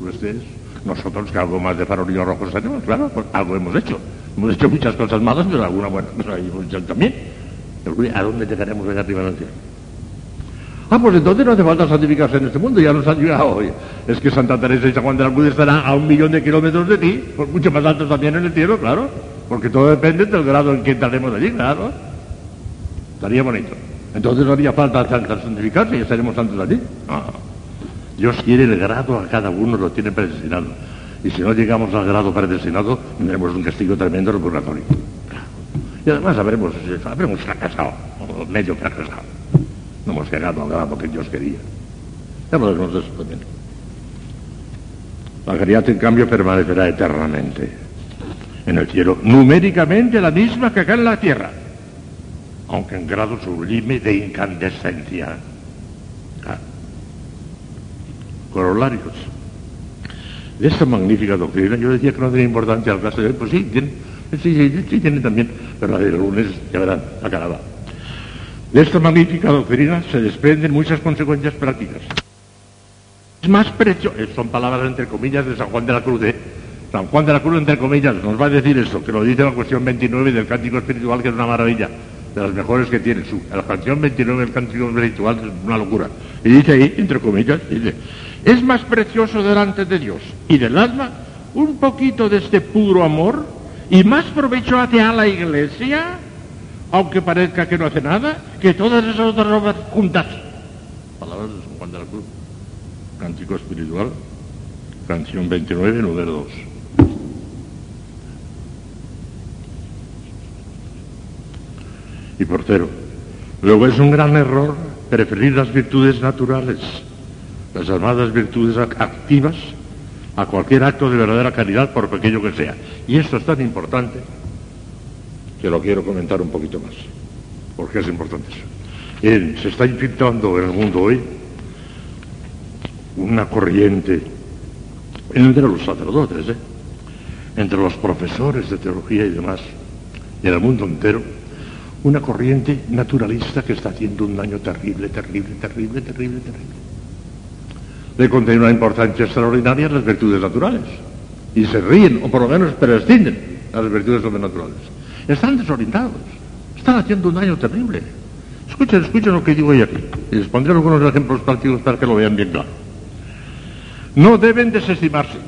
Pues es nosotros que algo más de farolillo rojo tenemos, claro, pues algo hemos hecho. Hemos hecho muchas cosas malas, pero alguna buena cosa hemos hecho también. ¿A dónde llegaremos allá arriba en? Ah, pues entonces no hace falta santificarse en este mundo, ya nos han llegado hoy. Es que Santa Teresa y San Juan de la Cruz estarán a un millón de kilómetros de ti, pues mucho más altos también en el cielo, claro. Porque todo depende del grado en que entraremos allí, claro. Estaría bonito. Entonces no haría falta san- santificarse y estaremos santos allí. Ah. Dios quiere el grado a cada uno, lo tiene predestinado. Y si no llegamos al grado predestinado, tendremos un castigo tremendo en el purgatorio. Y además habremos, habremos fracasado, medio fracasado. No hemos llegado al grado que Dios quería. Ya hablaremos de eso también. La caridad, en cambio, permanecerá eternamente en el cielo, numéricamente la misma que acá en la tierra, aunque en grado sublime de incandescencia. Ah. Corolarios. De esta magnífica doctrina, yo decía que no tenía importancia al caso de hoy, pues sí, tiene, sí, sí, sí, tiene también, pero la del lunes, ya verán, acababa. De esta magnífica doctrina se desprenden muchas consecuencias prácticas. Es más precioso, son palabras entre comillas de San Juan de la Cruz, ¿eh? San Juan de la Cruz, entre comillas, nos va a decir eso, que lo dice la cuestión 29 del Cántico Espiritual, que es una maravilla, de las mejores que tiene. Su, la canción 29 del Cántico Espiritual es una locura. Y dice ahí, entre comillas, dice, es más precioso delante de Dios y del alma un poquito de este puro amor y más provecho hace a la iglesia aunque parezca que no hace nada, que todas esas otras obras juntas. Palabras de San Juan de la Cruz. Cántico espiritual, canción 29, número 2. Y portero, luego es un gran error preferir las virtudes naturales, las llamadas virtudes activas, a cualquier acto de verdadera caridad, por pequeño que sea. Y esto es tan importante que lo quiero comentar un poquito más, porque es importante eso. se está infiltrando en el mundo hoy una corriente entre los sacerdotes, ¿eh? entre los profesores de teología y demás, y en el mundo entero, una corriente naturalista que está haciendo un daño terrible, terrible, terrible, terrible, terrible. Le contiene una importancia extraordinaria las virtudes naturales. Y se ríen, o por lo menos prescinden las virtudes sobrenaturales. Están desorientados. Están haciendo un daño terrible. Escuchen, escuchen lo que digo hoy aquí. Y les pondré algunos ejemplos prácticos para que lo vean bien claro. No deben desestimarse,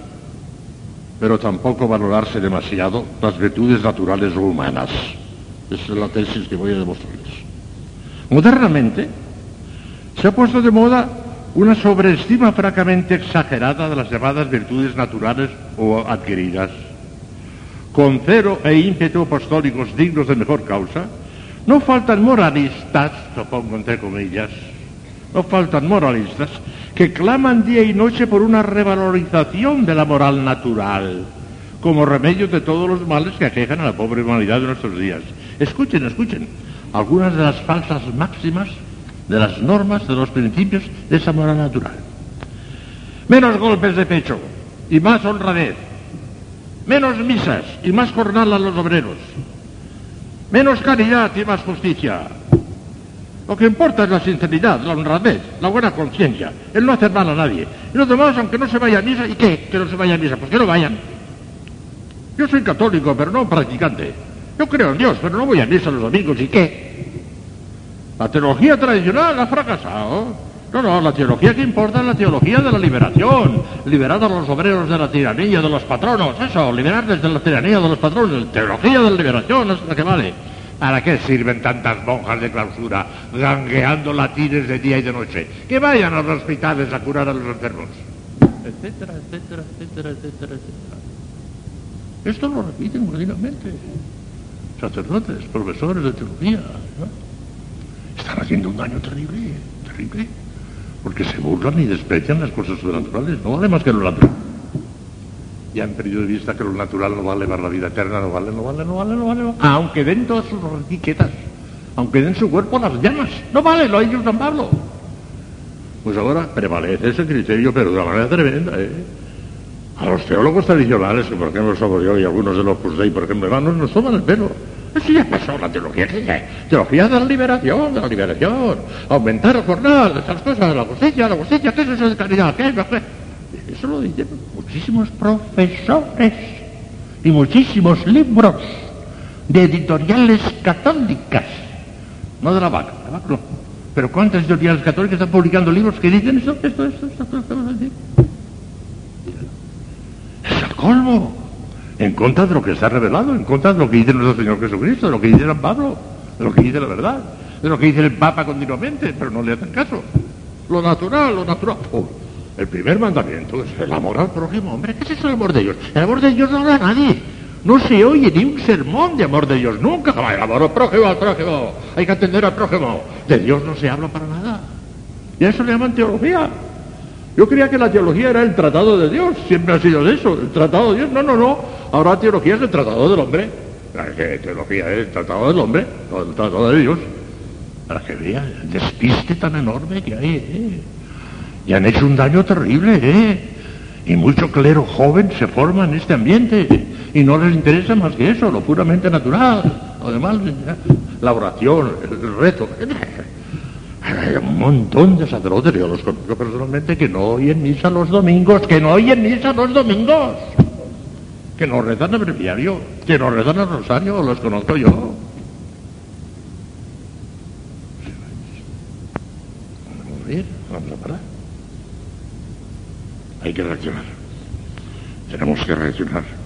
pero tampoco valorarse demasiado las virtudes naturales o humanas. Esa es la tesis que voy a demostrarles. Modernamente se ha puesto de moda una sobreestima francamente exagerada de las llamadas virtudes naturales o adquiridas. Con cero e ímpetu apostólicos dignos de mejor causa, no faltan moralistas, supongo entre comillas, no faltan moralistas que claman día y noche por una revalorización de la moral natural, como remedio de todos los males que aquejan a la pobre humanidad de nuestros días. Escuchen, escuchen, algunas de las falsas máximas de las normas, de los principios de esa moral natural. Menos golpes de pecho y más honradez. Menos misas y más jornal a los obreros. Menos caridad y más justicia. Lo que importa es la sinceridad, la honradez, la buena conciencia, el no hacer mal a nadie. Y los demás, aunque no se vaya a misa, ¿y qué? Que no se vaya a misa, pues que no vayan. Yo soy católico, pero no practicante. Yo creo en Dios, pero no voy a misa los domingos, ¿y qué? La teología tradicional ha fracasado. No, no, la teología que importa es la teología de la liberación. Liberar a los obreros de la tiranía de los patronos. Eso, liberarles de la tiranía de los patronos. Teología de la liberación es la que vale. ¿Para qué sirven tantas monjas de clausura gangueando latines de día y de noche? Que vayan a los hospitales a curar a los enfermos. Etcétera, etcétera, etcétera, etcétera, etcétera. Esto lo repiten continuamente sacerdotes, profesores de teología, están haciendo un daño terrible, terrible, porque se burlan y desprecian las cosas sobrenaturales, no vale más que lo natural. Ya han perdido de vista que lo natural no vale para la vida eterna, no vale, no vale, no vale, no vale, aunque den todas sus etiquetas, aunque den su cuerpo las llamas, no vale, lo ha dicho San Pablo. Pues ahora prevalece ese criterio, pero de una manera tremenda, ¿eh? A los teólogos tradicionales, que por ejemplo somos yo y algunos de los Crusade, por ejemplo, hermanos, nos toman el pelo. Eso ya pasó, la teología, ¿qué Teología de la liberación, de la liberación. Aumentar el jornal, esas cosas, la cosecha, la cosecha, ¿qué es eso de caridad? ¿Qué es? Eso lo dicen muchísimos profesores y muchísimos libros de editoriales católicas. No de la vaca, la vaca no. Pero ¿cuántas editoriales católicas están publicando libros que dicen esto, esto, esto, esto, esto, esto, esto? colmo. En contra de lo que está revelado, en contra de lo que dice nuestro Señor Jesucristo, de lo que dice San Pablo, de lo que dice la verdad, de lo que dice el Papa continuamente, pero no le hacen caso. Lo natural, lo natural. El primer mandamiento es el amor al prójimo. Hombre, ¿qué es eso el amor de Dios? El amor de Dios no habla a nadie. No se oye ni un sermón de amor de Dios. Nunca el amor al prójimo, al prójimo. Hay que atender al prójimo. De Dios no se habla para nada. Y a eso le llaman teología. Yo creía que la teología era el tratado de Dios, siempre ha sido eso, el tratado de Dios. No, no, no. Ahora teología es el tratado del hombre. ¿Qué teología es el tratado del hombre, no el tratado de Dios. Para que vea el despiste tan enorme que hay, ¿eh? Y han hecho un daño terrible, ¿eh? Y mucho clero joven se forma en este ambiente y no les interesa más que eso, lo puramente natural. Además, la oración, el reto. Hay un montón de sacerdotes, yo los conozco personalmente, que no oyen misa los domingos, que no oyen misa los domingos, que no rezan el breviario, que no rezan el rosario, los conozco yo. Vamos a vamos a parar. Hay que reaccionar. Tenemos que reaccionar.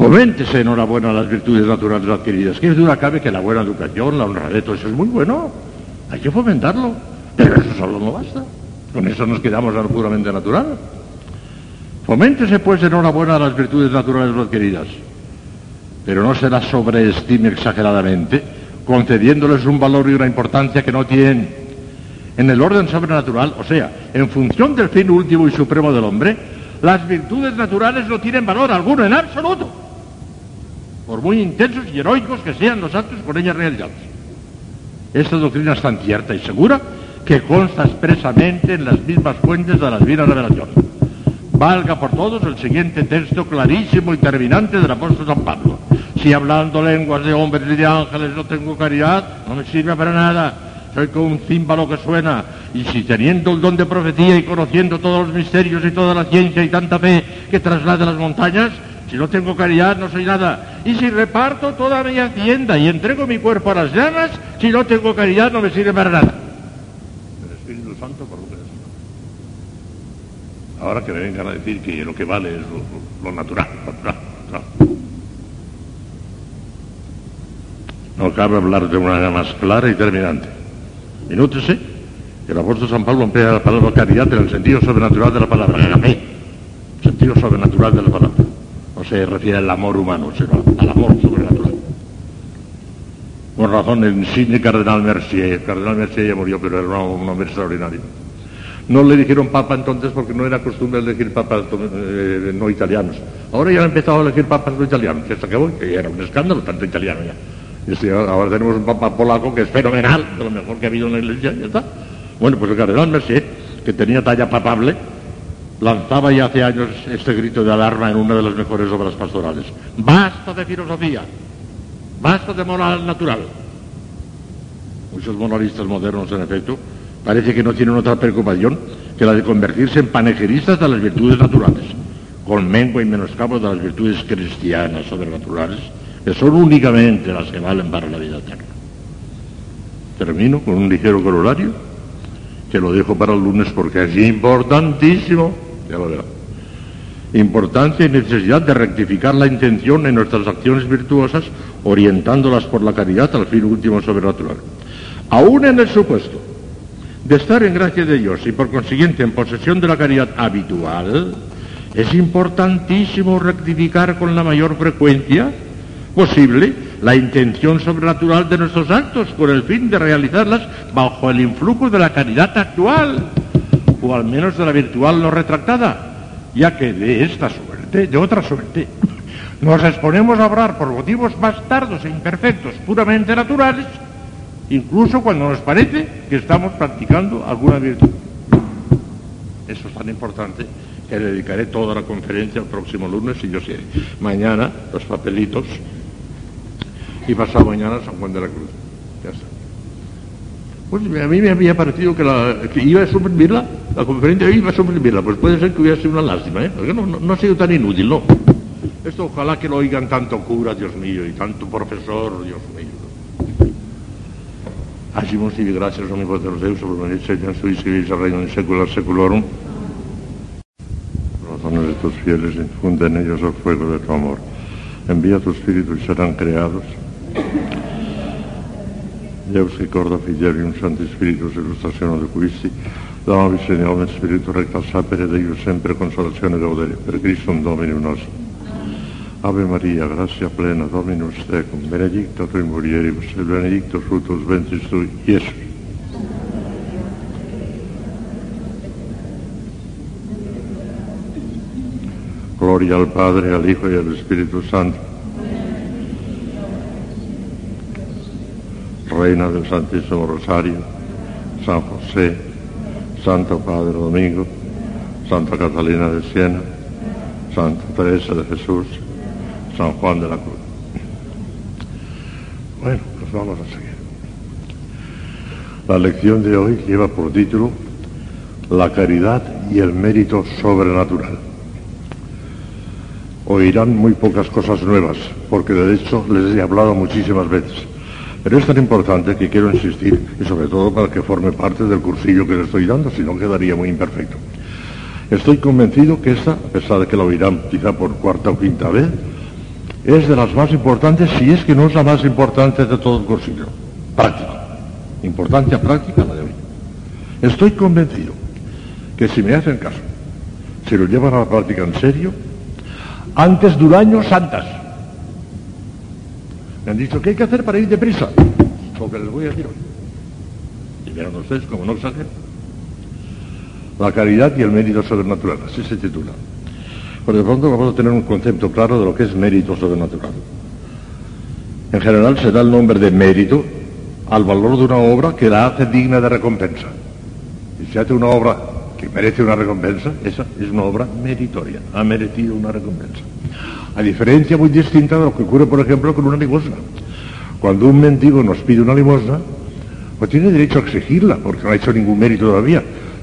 Foméntese enhorabuena las virtudes naturales adquiridas. ¿Qué duda cabe que la buena educación, la honradez, todo eso es muy bueno? Hay que fomentarlo. Pero eso solo no basta. Con eso nos quedamos a lo puramente natural. Foméntese pues enhorabuena las virtudes naturales adquiridas. Pero no se las sobreestime exageradamente, concediéndoles un valor y una importancia que no tienen. En el orden sobrenatural, o sea, en función del fin último y supremo del hombre, las virtudes naturales no tienen valor alguno en absoluto por muy intensos y heroicos que sean los actos por ellas realizados. Esta doctrina es tan cierta y segura que consta expresamente en las mismas fuentes de la divina revelación. Valga por todos el siguiente texto clarísimo y terminante del apóstol San Pablo. Si hablando lenguas de hombres y de ángeles no tengo caridad, no me sirve para nada. Soy como un címbalo que suena. Y si teniendo el don de profecía y conociendo todos los misterios y toda la ciencia y tanta fe que traslada las montañas, si no tengo caridad, no soy nada. Y si reparto toda mi hacienda y entrego mi cuerpo a las llamas, si no tengo caridad, no me sirve para nada. El Espíritu Santo por lo que es. Ahora que me vengan a decir que lo que vale es lo, natural, No cabe hablar de una manera más clara y terminante. Y nótese que el apóstol San Pablo emplea la palabra caridad en el sentido sobrenatural de la palabra, el sentido sobrenatural de la palabra no se refiere al amor humano, sino al amor sobrenatural. Por razón, el insigne cardenal Mercier, el cardenal Mercier ya murió, pero era un hombre extraordinario. No le dijeron papa entonces porque no era costumbre elegir papas eh, no italianos. Ahora ya han empezado a elegir papas no italianos, hasta que voy, que era un escándalo, tanto italiano ya. ahora tenemos un papa polaco que es fenomenal, de lo mejor que ha habido en la iglesia, ya está. Bueno, pues el cardenal Mercier, que tenía talla papable, lanzaba ya hace años este grito de alarma en una de las mejores obras pastorales. Basta de filosofía, basta de moral natural. Muchos moralistas modernos, en efecto, parece que no tienen otra preocupación que la de convertirse en panejeristas de las virtudes naturales, con mengua y menoscabo de las virtudes cristianas sobrenaturales, que son únicamente las que valen para la vida eterna. Termino con un ligero corolario, que lo dejo para el lunes porque es importantísimo ya lo. Importancia y necesidad de rectificar la intención en nuestras acciones virtuosas, orientándolas por la caridad al fin último sobrenatural. Aún en el supuesto de estar en gracia de Dios y por consiguiente en posesión de la caridad habitual, es importantísimo rectificar con la mayor frecuencia posible la intención sobrenatural de nuestros actos con el fin de realizarlas bajo el influjo de la caridad actual o al menos de la virtual no retractada, ya que de esta suerte, de otra suerte, nos exponemos a obrar por motivos más tardos e imperfectos, puramente naturales, incluso cuando nos parece que estamos practicando alguna virtud. Eso es tan importante que le dedicaré toda la conferencia el próximo lunes, si yo sé. Mañana los papelitos y pasado mañana San Juan de la Cruz. Ya está. Pues a mí me había parecido que, iba a suprimirla, la conferencia iba a suprimirla, pues puede ser que hubiera sido una lástima, ¿eh? porque no, ha sido tan inútil, ¿no? Esto ojalá que lo oigan tanto cura, Dios mío, y tanto profesor, Dios mío. Hacemos y gracias a mi Dios, Deus, por venir, Señor, su el reino en secular seculorum. Corazones de tus fieles, infunde en ellos el fuego de tu amor. Envía tu espíritu y serán creados Deus ricorda un Santo Spiritus, illustrazione di Cristi, dama Signore Spirito recta sapere Dio sempre consolazione e gaudere, per Cristo un Dominum nostro. Ave Maria, grazia plena, Dominus tecum, benedicta in mulieribus, e benedicto fructus ventris tui, Iesus. Gloria al Padre, al Hijo y al Espíritu Santo Reina del Santísimo Rosario, San José, Santo Padre Domingo, Santa Catalina de Siena, Santa Teresa de Jesús, San Juan de la Cruz. Bueno, pues vamos a seguir. La lección de hoy lleva por título La caridad y el mérito sobrenatural. Oirán muy pocas cosas nuevas, porque de hecho les he hablado muchísimas veces. Pero es tan importante que quiero insistir, y sobre todo para que forme parte del cursillo que le estoy dando, si no quedaría muy imperfecto. Estoy convencido que esta, a pesar de que la oirán quizá por cuarta o quinta vez, es de las más importantes, si es que no es la más importante de todo el concilio. Práctica. Importancia práctica la de hoy. Estoy convencido que si me hacen caso, si lo llevan a la práctica en serio, antes de un santas. Han dicho, ¿qué hay que hacer para ir deprisa? Lo que les voy a decir hoy. Y verán ustedes como no exagero. La caridad y el mérito sobrenatural, así se titula. Por de pronto vamos a tener un concepto claro de lo que es mérito sobrenatural. En general se da el nombre de mérito al valor de una obra que la hace digna de recompensa. Si se hace una obra que merece una recompensa, esa es una obra meritoria, ha merecido una recompensa. A diferencia muy distinta de lo que ocurre, por ejemplo, con una limosna. Cuando un mendigo nos pide una limosna, pues tiene derecho a exigirla, porque no ha hecho ningún mérito todavía.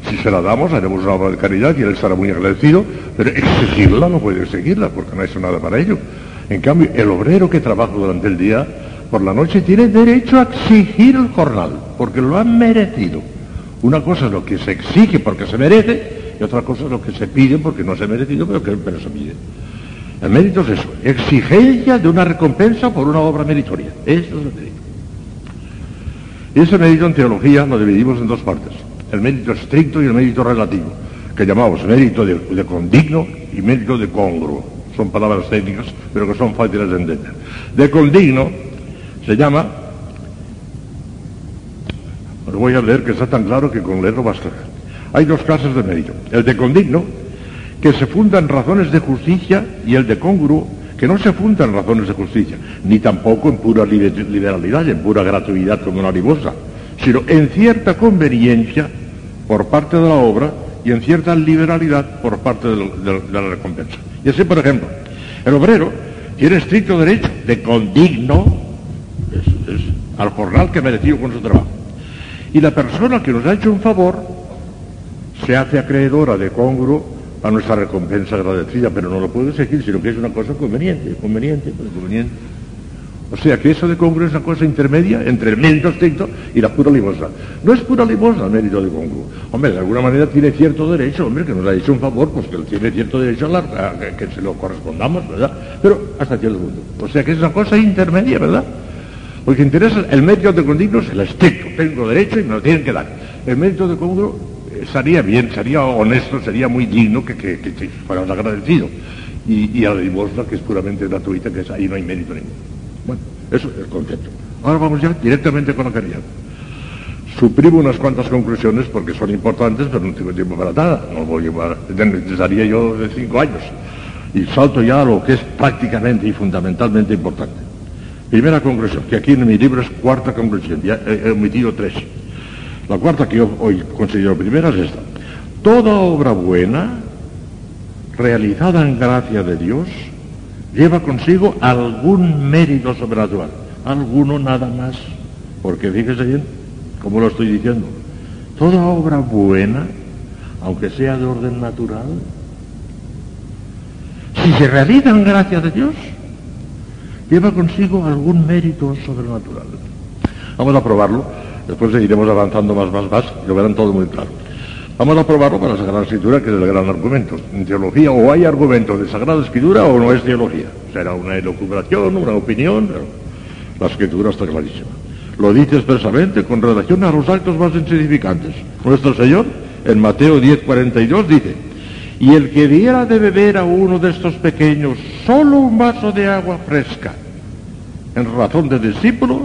Si se la damos, haremos una obra de caridad y él estará muy agradecido, pero exigirla no puede exigirla, porque no ha hecho nada para ello. En cambio, el obrero que trabaja durante el día, por la noche, tiene derecho a exigir el jornal, porque lo ha merecido. Una cosa es lo que se exige porque se merece, y otra cosa es lo que se pide porque no se ha merecido, pero que pero se pide. El mérito es eso, exigencia de una recompensa por una obra meritoria. Eso es el mérito. Y ese mérito en teología lo dividimos en dos partes. El mérito estricto y el mérito relativo, que llamamos mérito de, de condigno y mérito de congruo. Son palabras técnicas, pero que son fáciles de entender. De condigno se llama, lo voy a leer que está tan claro que con leerlo basta. Hay dos clases de mérito. El de condigno, que se funda en razones de justicia, y el de congruo, que no se funda en razones de justicia, ni tampoco en pura liberalidad, en pura gratuidad como una limosna, sino en cierta conveniencia por parte de la obra y en cierta liberalidad por parte de, la recompensa. Y así, por ejemplo, el obrero tiene estricto derecho de condigno es, al jornal que ha merecido con su trabajo. Y la persona que nos ha hecho un favor se hace acreedora de congruo a nuestra recompensa agradecida, pero no lo puede exigir, sino que es una cosa conveniente, conveniente, conveniente. O sea que eso de congruo es una cosa intermedia entre el mérito estricto y la pura limosna. No es pura limosna el mérito de congruo. Hombre, de alguna manera tiene cierto derecho, hombre, que nos ha hecho un favor, pues que tiene cierto derecho a, la, que, que, se lo correspondamos, ¿verdad? Pero hasta cierto punto. O sea que es una cosa intermedia, ¿verdad? Lo que interesa, el mérito de condigno es el estricto. Tengo derecho y me lo tienen que dar. El mérito de congruo estaría bien, sería honesto, sería muy digno que, que, que, que fueras agradecido. Y, y, a la limosna, que es puramente gratuita, que es, ahí no hay mérito ninguno. Bueno, eso es el concepto. Ahora vamos ya directamente con la caridad. Suprimo unas cuantas conclusiones porque son importantes, pero no tengo tiempo para nada. No voy a llevar, necesitaría yo de cinco años. Y salto ya a lo que es prácticamente y fundamentalmente importante. Primera conclusión, que aquí en mi libro es cuarta conclusión, ya he omitido tres. La cuarta que yo hoy considero primera es esta. Toda obra buena, realizada en gracia de Dios, lleva consigo algún mérito sobrenatural. Alguno nada más. Porque fíjese bien, como lo estoy diciendo, toda obra buena, aunque sea de orden natural, si se realiza en gracia de Dios, lleva consigo algún mérito sobrenatural. Vamos a probarlo Después seguiremos avanzando más, más, más, y lo verán todo muy claro. Vamos a probarlo con la Sagrada Escritura, que es el gran argumento. En teología o hay argumento de Sagrada Escritura o no es teología. Será una elucubración, una opinión, pero la Escritura está clarísima. Lo dice expresamente con relación a los actos más insignificantes. Nuestro Señor, en Mateo 10, 42, dice, y el que diera de beber a uno de estos pequeños solo un vaso de agua fresca, en razón de discípulo,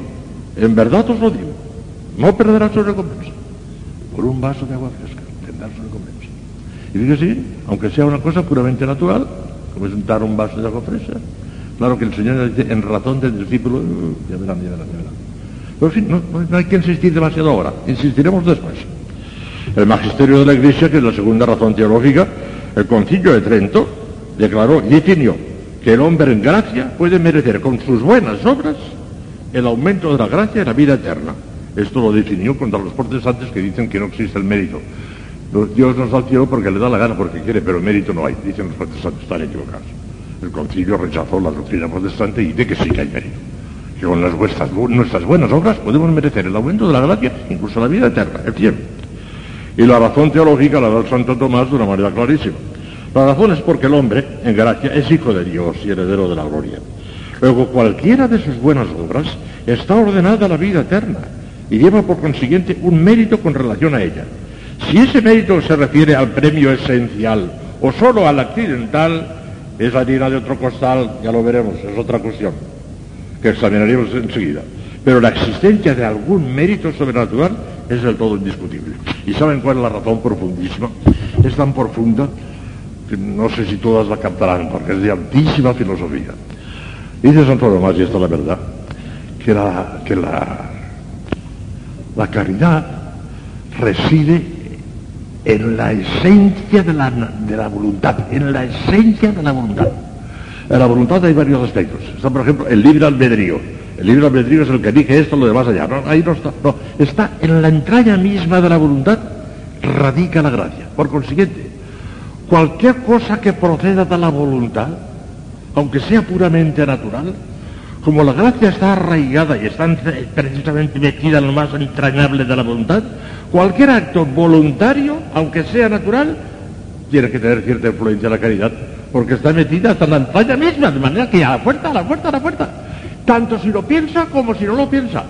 en verdad os lo digo, no perderá su recompensa. Por un vaso de agua fresca tendrá su recompensa. Y fíjese, aunque sea una cosa puramente natural, como es un vaso de agua fresca, claro que el Señor dice, en razón del discípulo, uh, ya verán, ya verán, ya verán. Pero en fin, no, no, hay que insistir demasiado ahora, insistiremos después. El magisterio de la Iglesia, que es la segunda razón teológica, el concilio de Trento, declaró y definió que el hombre en gracia puede merecer con sus buenas obras el aumento de la gracia y la vida eterna. Esto lo definió contra los protestantes que dicen que no existe el mérito. Dios nos da el cielo porque le da la gana, porque quiere, pero mérito no hay. Dicen los protestantes, están equivocados. El concilio rechazó la doctrina protestante y dice que sí que hay mérito. Que con las nuestras buenas obras podemos merecer el aumento de la gracia, incluso la vida eterna, el cielo. Y la razón teológica la da el Santo Tomás de una manera clarísima. La razón es porque el hombre, en gracia, es hijo de Dios y heredero de la gloria. Luego, cualquiera de sus buenas obras está ordenada a la vida eterna y lleva por consiguiente un mérito con relación a ella. Si ese mérito se refiere al premio esencial o solo al accidental, es harina de otro costal, ya lo veremos, es otra cuestión que examinaremos enseguida. Pero la existencia de algún mérito sobrenatural es del todo indiscutible. ¿Y saben cuál es la razón profundísima? Es tan profunda no sé si todas la captarán, porque es de altísima filosofía. Dice Santo Tomás, y esta es la verdad, que la, que la, la caridad reside en la esencia de la, de la voluntad, en la esencia de la voluntad. En la voluntad hay varios aspectos. Está, por ejemplo, el libre albedrío. El libre albedrío es el que dije esto, lo demás allá. No, ahí no está. No, está en la entraña misma de la voluntad, radica la gracia. Por consiguiente, cualquier cosa que proceda de la voluntad, aunque sea puramente natural, como la gracia está arraigada y está precisamente metida en lo más entrañable de la voluntad, cualquier acto voluntario, aunque sea natural, tiene que tener cierta influencia en la caridad, porque está metida hasta la entraña misma, de manera que a la puerta, a la puerta, a la puerta, tanto si lo piensa como si no lo piensa,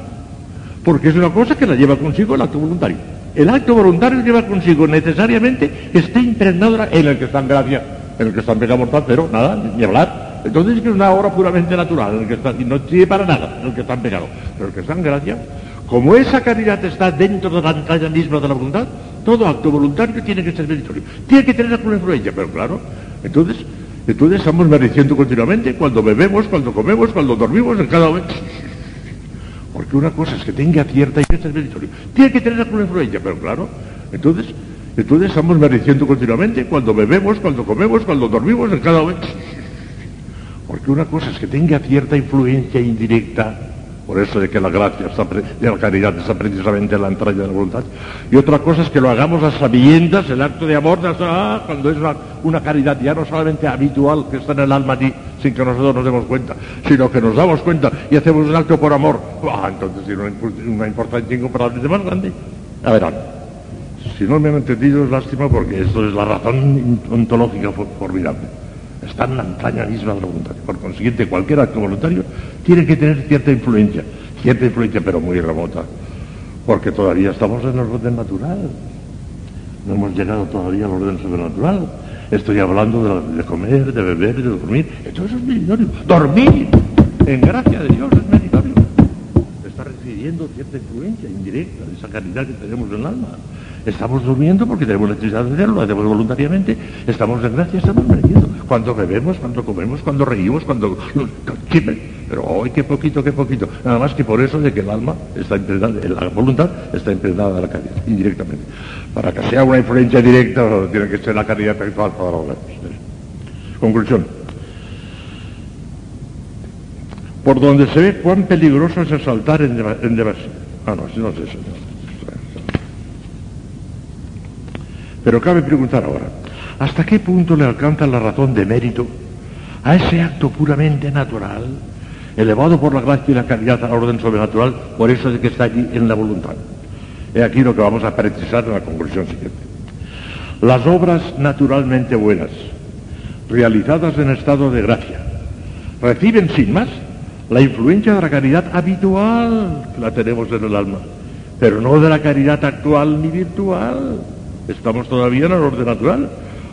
porque es una cosa que la lleva consigo el acto voluntario. El acto voluntario lleva consigo necesariamente que esté en el que está en gracia, en el que está en pecado mortal, pero nada, ni hablar. Entonces es una obra puramente natural, el que está no sirve para nada, el que está en pecado. Pero el que está en gracia, como esa caridad está dentro de la entraña misma de la voluntad, todo acto voluntario tiene que ser meritorio. Tiene que tener alguna influencia, pero claro, entonces, entonces estamos mereciendo continuamente cuando bebemos, cuando comemos, cuando dormimos, en cada momento. Porque una cosa es que tenga cierta y que ser meritorio. Tiene que tener alguna influencia, pero claro, entonces, entonces estamos mereciendo continuamente cuando bebemos, cuando comemos, cuando dormimos, en cada momento. Porque una cosa es que tenga cierta influencia indirecta, por eso de que la gracia de la caridad está precisamente en la entraña de la voluntad, y otra cosa es que lo hagamos a sabiendas, el acto de amor, ah, cuando es una, una, caridad ya no solamente habitual que está en el alma allí, sin que nosotros nos demos cuenta, sino que nos damos cuenta y hacemos un acto por amor, ah, entonces tiene una, una importancia incomparablemente más grande. A verán, si no me han entendido es lástima porque esto es la razón ontológica formidable está en la entraña misma de la voluntad. Por consiguiente, cualquier acto voluntario tiene que tener cierta influencia, cierta influencia pero muy remota, porque todavía estamos en el orden natural. No hemos llegado todavía al orden sobrenatural. Estoy hablando de, comer, de beber, de dormir. Eso es meritorio. Dormir, en gracia de Dios, es meritorio. Está recibiendo cierta influencia indirecta de esa calidad que tenemos en el alma. Estamos durmiendo porque tenemos necesidad de hacerlo, lo hacemos voluntariamente, estamos en gracia, estamos mereciendo. Cuando bebemos, cuando comemos, cuando reímos, cuando... Pero hoy qué poquito, qué poquito. Nada más que por eso de que el alma está impregnada, la voluntad está impregnada de la caridad, indirectamente. Para que sea una influencia directa, tiene que ser la caridad actual para los Conclusión. Por donde se ve cuán peligroso es exaltar en, demasía. Ah, no, no es eso. Pero cabe preguntar ahora, ¿hasta qué punto le alcanza la razón de mérito a ese acto puramente natural, elevado por la gracia y la caridad al orden sobrenatural, por eso de que está allí en la voluntad? He aquí lo que vamos a precisar en la conclusión siguiente. Las obras naturalmente buenas, realizadas en estado de gracia, reciben sin más la influencia de la caridad habitual que la tenemos en el alma, pero no de la caridad actual ni virtual. Estamos todavía en el orden natural.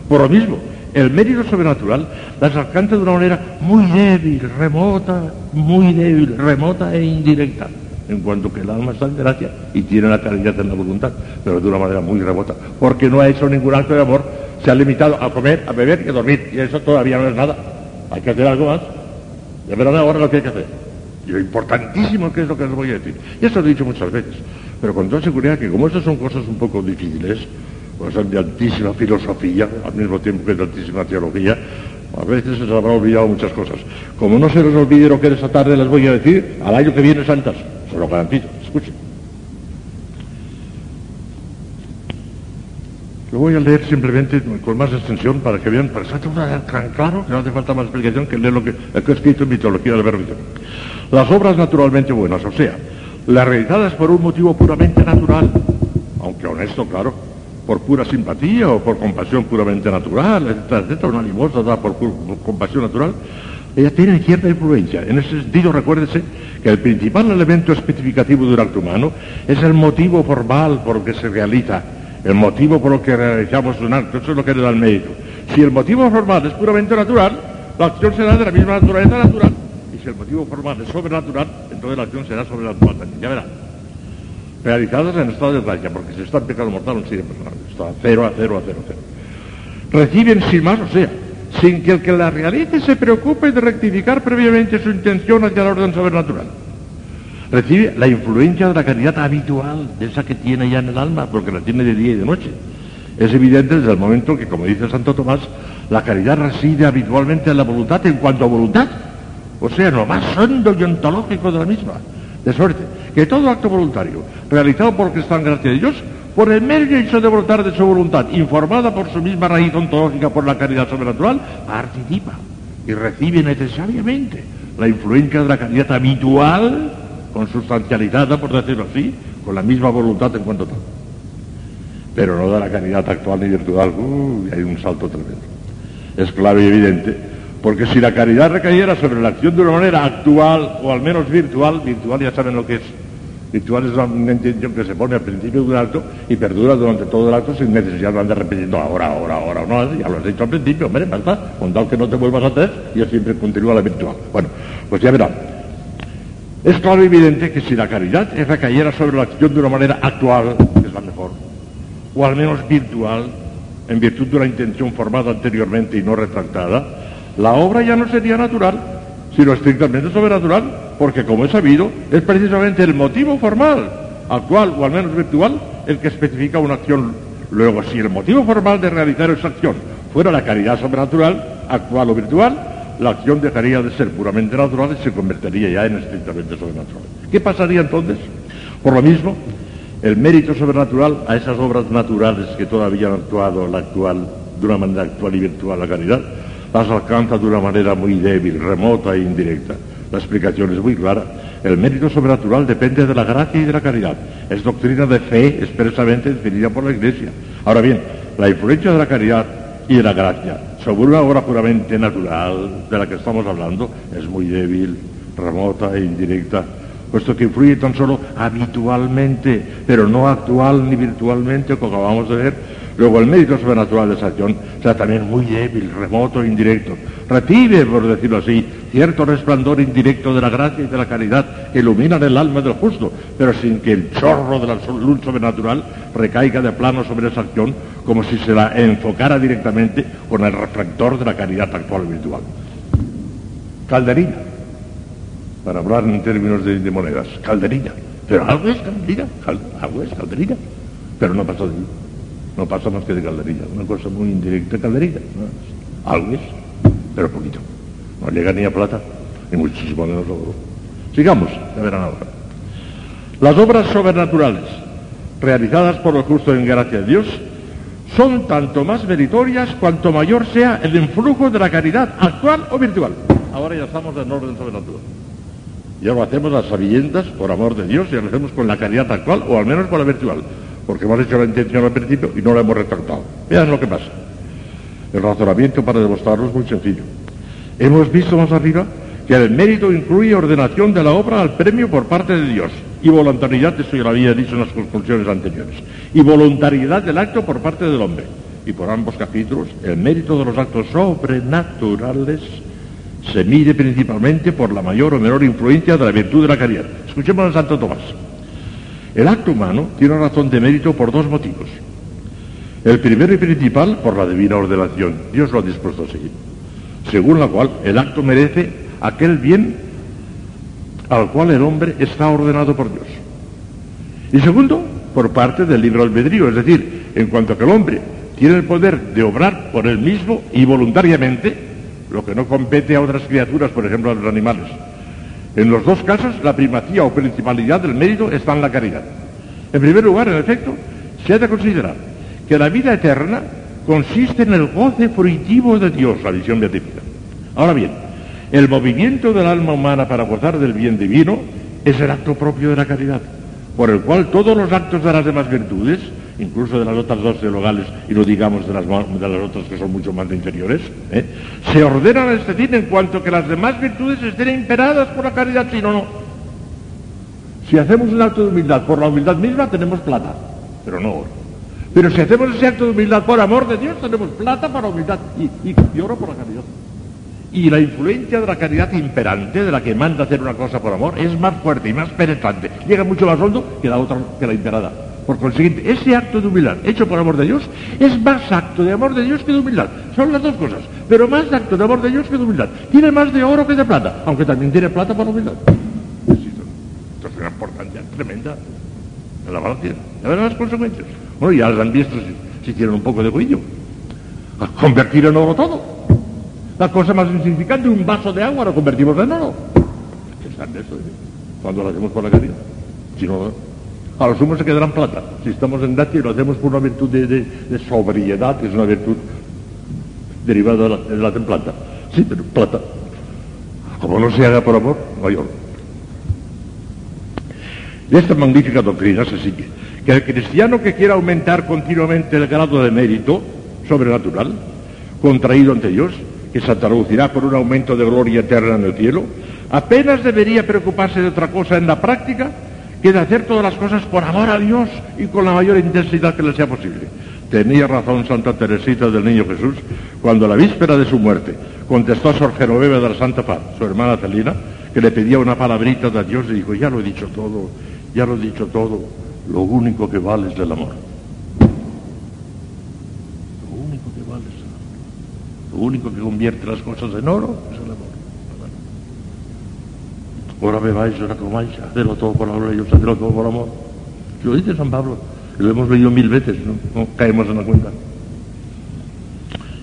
Por lo mismo, el mérito sobrenatural las alcanza de una manera muy débil, remota, muy débil, remota e indirecta, en cuanto que el alma está en gracia y tiene la caridad en la voluntad, pero de una manera muy remota, porque no ha hecho ningún acto de amor, se ha limitado a comer, a beber y a dormir, y eso todavía no es nada. Hay que hacer algo más. Ya verán ahora lo que hay que hacer. Y lo importantísimo que es lo que les voy a decir. Y eso lo he dicho muchas veces, pero con toda seguridad que como estas son cosas un poco difíciles, pues son de altísima filosofía, al mismo tiempo que de altísima teología, a veces se les habrá olvidado muchas cosas. Como no se les olvide lo que esta tarde les voy a decir, al año que viene santas, se lo garantizo, escuchen. Lo voy a leer simplemente con más extensión para que vean, para que tan claro que no hace falta más explicación que leer lo que, lo que he escrito en mitología del verbo. Las obras naturalmente buenas, o sea, las realizadas por un motivo puramente natural, aunque honesto, claro, por pura simpatía o por compasión puramente natural, etcétera, etcétera, una limosna da por, compasión natural, Ella tiene cierta influencia. En ese sentido, recuérdese que el principal elemento especificativo de un acto humano es el motivo formal por el que se realiza, el motivo por el que realizamos un acto. Eso es lo que le da el mérito. Si el motivo formal es puramente natural, la acción será de la misma naturaleza natural. Y si el motivo formal es sobrenatural, entonces la acción será sobrenatural también. Ya verá. Realizadas en estado de gracia, porque si está en pecado mortal, sirve personal. Está cero a cero a cero a cero. Reciben sin más, o sea, sin que el que la realice se preocupe de rectificar previamente su intención hacia la orden sobrenatural. Recibe la influencia de la caridad habitual, de esa que tiene ya en el alma, porque la tiene de día y de noche. Es evidente desde el momento que, como dice Santo Tomás, la caridad reside habitualmente en la voluntad en cuanto a voluntad, o sea, en lo más hondo y ontológico de la misma. De suerte que todo acto voluntario realizado por que está en gracia de Dios por el medio hecho de brotar de su voluntad, informada por su misma raíz ontológica por la caridad sobrenatural, participa y recibe necesariamente la influencia de la caridad habitual, consustancializada, por decirlo así, con la misma voluntad en cuanto tal. Pero no de la caridad actual ni virtual, uh, hay un salto tremendo. Es claro y evidente, porque si la caridad recayera sobre la acción de una manera actual o al menos virtual, virtual ya saben lo que es, Virtual es una intención que se pone al principio de un acto y perdura durante todo el acto sin necesidad de andar repitiendo ahora, ahora, ahora, no, ya lo has dicho al principio, hombre, basta, con tal que no te vuelvas a hacer, y siempre continúa la virtual. Bueno, pues ya verán. Es claro y evidente que si la caridad recayera sobre la acción de una manera actual, que es la mejor, o al menos virtual, en virtud de una intención formada anteriormente y no retractada, la obra ya no sería natural, sino estrictamente sobrenatural, porque como he sabido, es precisamente el motivo formal, actual o al menos virtual, el que especifica una acción. Luego, si el motivo formal de realizar esa acción fuera la caridad sobrenatural, actual o virtual, la acción dejaría de ser puramente natural y se convertiría ya en estrictamente sobrenatural. ¿Qué pasaría entonces? Por lo mismo, el mérito sobrenatural a esas obras naturales que todavía han actuado la actual, de una manera actual y virtual la caridad, las alcanza de una manera muy débil, remota e indirecta. La explicación es muy clara. El mérito sobrenatural depende de la gracia y de la caridad. Es doctrina de fe expresamente definida por la Iglesia. Ahora bien, la influencia de la caridad y de la gracia sobre una obra puramente natural de la que estamos hablando es muy débil, remota e indirecta, puesto que influye tan solo habitualmente, pero no actual ni virtualmente, como acabamos de ver, Luego el mérito sobrenatural de esa acción sea también muy débil, remoto, indirecto. Recibe, por decirlo así, cierto resplandor indirecto de la gracia y de la caridad que iluminan el alma del justo, pero sin que el chorro de la luz sobrenatural recaiga de plano sobre esa acción como si se la enfocara directamente con el reflector de la caridad actual virtual. Calderina, para hablar en términos de, monedas, calderina. Pero algo es calderina, algo es calderina, pero no pasó de mí. No pasa más que de calderilla, una cosa muy indirecta de calderilla. Algo es, pero poquito. No llega ni a plata, ni muchísimo menos a oro. Sigamos, ya verán ahora. Las obras sobrenaturales realizadas por los justos en gracia de Dios son tanto más meritorias cuanto mayor sea el influjo de la caridad actual o virtual. Ahora ya estamos en orden sobrenatural. Ya lo hacemos las sabiendas por amor de Dios y lo hacemos con la caridad actual o al menos con la virtual porque hemos hecho la intención al principio y no la hemos retractado. Vean lo que pasa. El razonamiento para demostrarlo es muy sencillo. Hemos visto más arriba que el mérito incluye ordenación de la obra al premio por parte de Dios y voluntariedad, eso ya lo había dicho en las conclusiones anteriores, y voluntariedad del acto por parte del hombre. Y por ambos capítulos, el mérito de los actos sobrenaturales se mide principalmente por la mayor o menor influencia de la virtud de la caridad. Escuchemos a Santo Tomás. El acto humano tiene razón de mérito por dos motivos. El primero y principal por la divina ordenación. Dios lo ha dispuesto así. Según la cual el acto merece aquel bien al cual el hombre está ordenado por Dios. Y segundo, por parte del libre albedrío, es decir, en cuanto a que el hombre tiene el poder de obrar por él mismo y voluntariamente, lo que no compete a otras criaturas, por ejemplo a los animales. En los dos casos, la primacía o principalidad del mérito está en la caridad. En primer lugar, en efecto, se ha de considerar que la vida eterna consiste en el goce fruitivo de Dios, la visión beatífica. Ahora bien, el movimiento del alma humana para gozar del bien divino es el acto propio de la caridad, por el cual todos los actos de las demás virtudes incluso de las otras dos teologales, y no digamos de las, de las otras que son mucho más inferiores, ¿eh? se ordenan este fin en cuanto que las demás virtudes estén imperadas por la caridad, si no, no. Si hacemos un acto de humildad por la humildad misma, tenemos plata, pero no oro. Pero si hacemos ese acto de humildad por amor de Dios, tenemos plata para humildad y, y, oro por la caridad. Y la influencia de la caridad imperante, de la que manda hacer una cosa por amor, es más fuerte y más penetrante. Llega mucho más hondo que la otra, que la imperada. Por consiguiente, ese acto de humildad hecho por amor de Dios es más acto de amor de Dios que de humildad. Son las dos cosas, pero más acto de amor de Dios que de humildad. Tiene más de oro que de plata, aunque también tiene plata para humildad. Esto es una importancia tremenda en la balanza. Ya verán las consecuencias. Bueno, ya las han visto si, tienen un poco de juicio. Convertir en oro todo. La cosa más insignificante, un vaso de agua lo convertimos en oro. ¿Qué saben de eso? Eh? Cuando lo hacemos por la caridad. Si no, a lo sumo se quedará en plata. Si estamos en dacia y lo hacemos por una virtud de, sobriedad, que es una virtud derivada de la, de la templanza. Sí, pero plata. Como no se haga por amor, oro. De esta magnífica doctrina se sigue que el cristiano que quiera aumentar continuamente el grado de mérito sobrenatural, contraído ante Dios, que se traducirá por un aumento de gloria eterna en el cielo, apenas debería preocuparse de otra cosa en la práctica que de hacer todas las cosas por amor a Dios y con la mayor intensidad que le sea posible. Tenía razón Santa Teresita del Niño Jesús cuando a la víspera de su muerte contestó a Sor Genoveva de la Santa Paz, su hermana Celina, que le pedía una palabrita de Dios y dijo, ya lo he dicho todo, ya lo he dicho todo, lo único que vale es el amor. Lo único que vale es el amor. Lo único que convierte las cosas en oro es el amor. Ahora bebáis, ahora comáis, hacedlo todo por la gloria de Dios, hacedlo todo por amor. Lo dice San Pablo, lo hemos leído mil veces, no, caemos en la cuenta.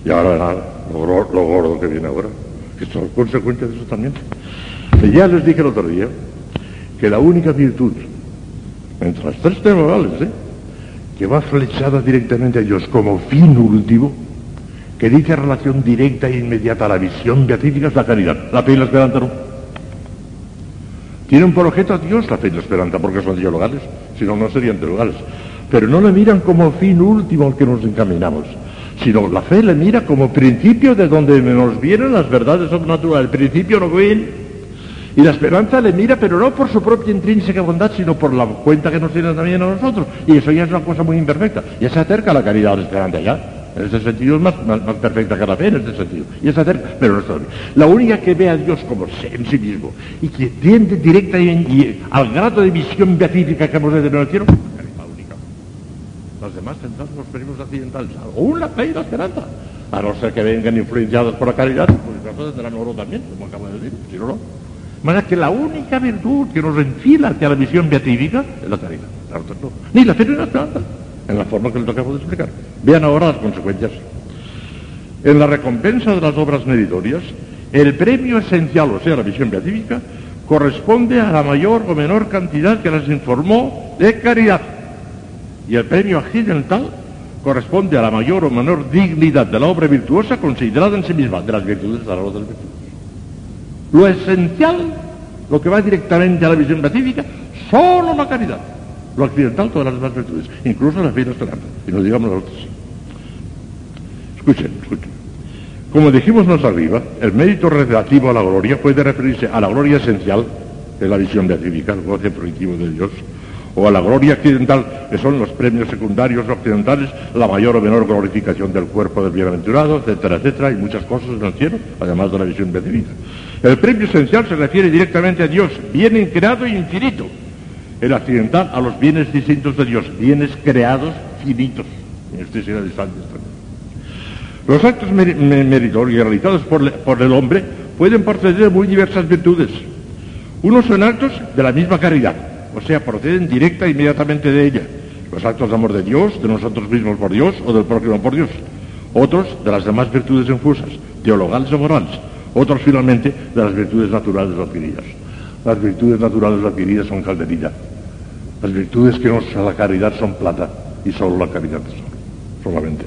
Y ahora lo, lo gordo que viene ahora, que son consecuencias de eso también. ya les dije el otro día que la única virtud entre las tres temporales, ¿eh? que va flechada directamente a Dios como fin último, que dice relación directa e inmediata a la visión beatífica es la caridad. La fe y la esperanza no. Tienen por objeto a Dios la fe y la esperanza porque son dialogales, si no, no serían teologales. Pero no le miran como fin último al que nos encaminamos, sino la fe le mira como principio de donde nos vienen las verdades sobrenaturales. El principio no viene y la esperanza le mira, pero no por su propia intrínseca bondad, sino por la cuenta que nos tiene también a nosotros. Y eso ya es una cosa muy imperfecta. Ya se acerca a la caridad a la esperanza ya. En ese sentido es más, perfecta que la fe, en ese sentido. Y se acerca, pero no está bien. La única que ve a Dios como en sí mismo y que tiende directa y, al grado de visión beatífica que hemos de tener en el cielo, la única. Las demás tendrán los peligros accidentales, aún la fe y la esperanza. A no ser que vengan influenciados por la caridad, pues tendrán oro también, como acabo de decir, si no, no. De manera que la única virtud que nos enfila hacia la visión beatífica es la caridad. Ni la fe ni la esperanza, en la forma que les acabo de explicar. Vean ahora las consecuencias. En la recompensa de las obras meritorias, el premio esencial, o sea, la visión beatífica, corresponde a la mayor o menor cantidad que las informó de caridad. Y el premio accidental corresponde a la mayor o menor dignidad de la obra virtuosa considerada en sí misma, de las virtudes de las otras virtudes. Lo esencial, lo que va directamente a la visión beatífica, solo la caridad. Lo accidental, todas las demás virtudes, incluso la fe y la. Y no digamos las otras. Escuchen, escuchen. Como dijimos más arriba, el mérito relativo a la gloria puede referirse a la gloria esencial, que es la visión beatífica, el goce primitivo de Dios, o a la gloria accidental, que son los premios secundarios o accidentales, la mayor o menor glorificación del cuerpo del bienaventurado, etcétera, etcétera, y muchas cosas en el cielo, además de la visión beatífica. El premio esencial se refiere directamente a Dios, bien creado e infinito. El accidental a los bienes distintos de Dios, bienes creados finitos. Este será Los actos meritorios realizados por, por el hombre pueden proceder de muy diversas virtudes. Unos son actos de la misma caridad, o sea, proceden directa e inmediatamente de ella. Los actos de amor de Dios, de nosotros mismos por Dios o del prójimo por Dios. Otros de las demás virtudes infusas, teologales o morales otros finalmente de las virtudes naturales adquiridas. Las virtudes naturales adquiridas son calderilla. Las virtudes que nos a la caridad son plata y solo la caridad es oro, solamente.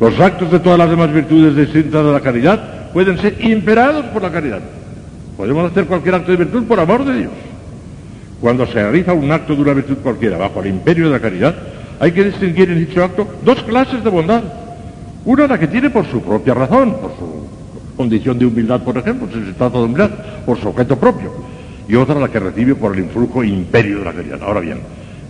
Los actos de todas las demás virtudes distintas de la caridad pueden ser imperados por la caridad. Podemos hacer cualquier acto de virtud por amor de Dios. Cuando se realiza un acto de una virtud cualquiera bajo el imperio de la caridad, hay que distinguir en dicho acto dos clases de bondad. Una la que tiene por su propia razón, por su condición de humildad, por ejemplo, si se trata de humildad, por su objeto propio. Y otra la que recibe por el influjo e imperio de la caridad. Ahora bien,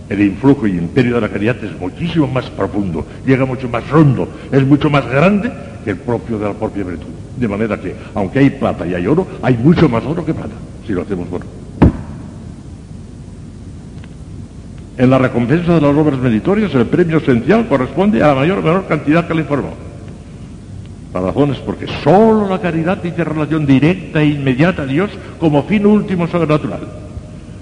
el influjo y imperio de la caridad es muchísimo más profundo, llega mucho más hondo, es mucho más grande que el propio de la propia virtud. De manera que, aunque hay plata y hay oro, hay mucho más oro que plata, si lo hacemos bueno. En la recompensa de las obras meritorias, el premio esencial corresponde a la mayor o menor cantidad que le informó. La razón es porque sólo la caridad tiene relación directa e inmediata a Dios como fin último sobrenatural.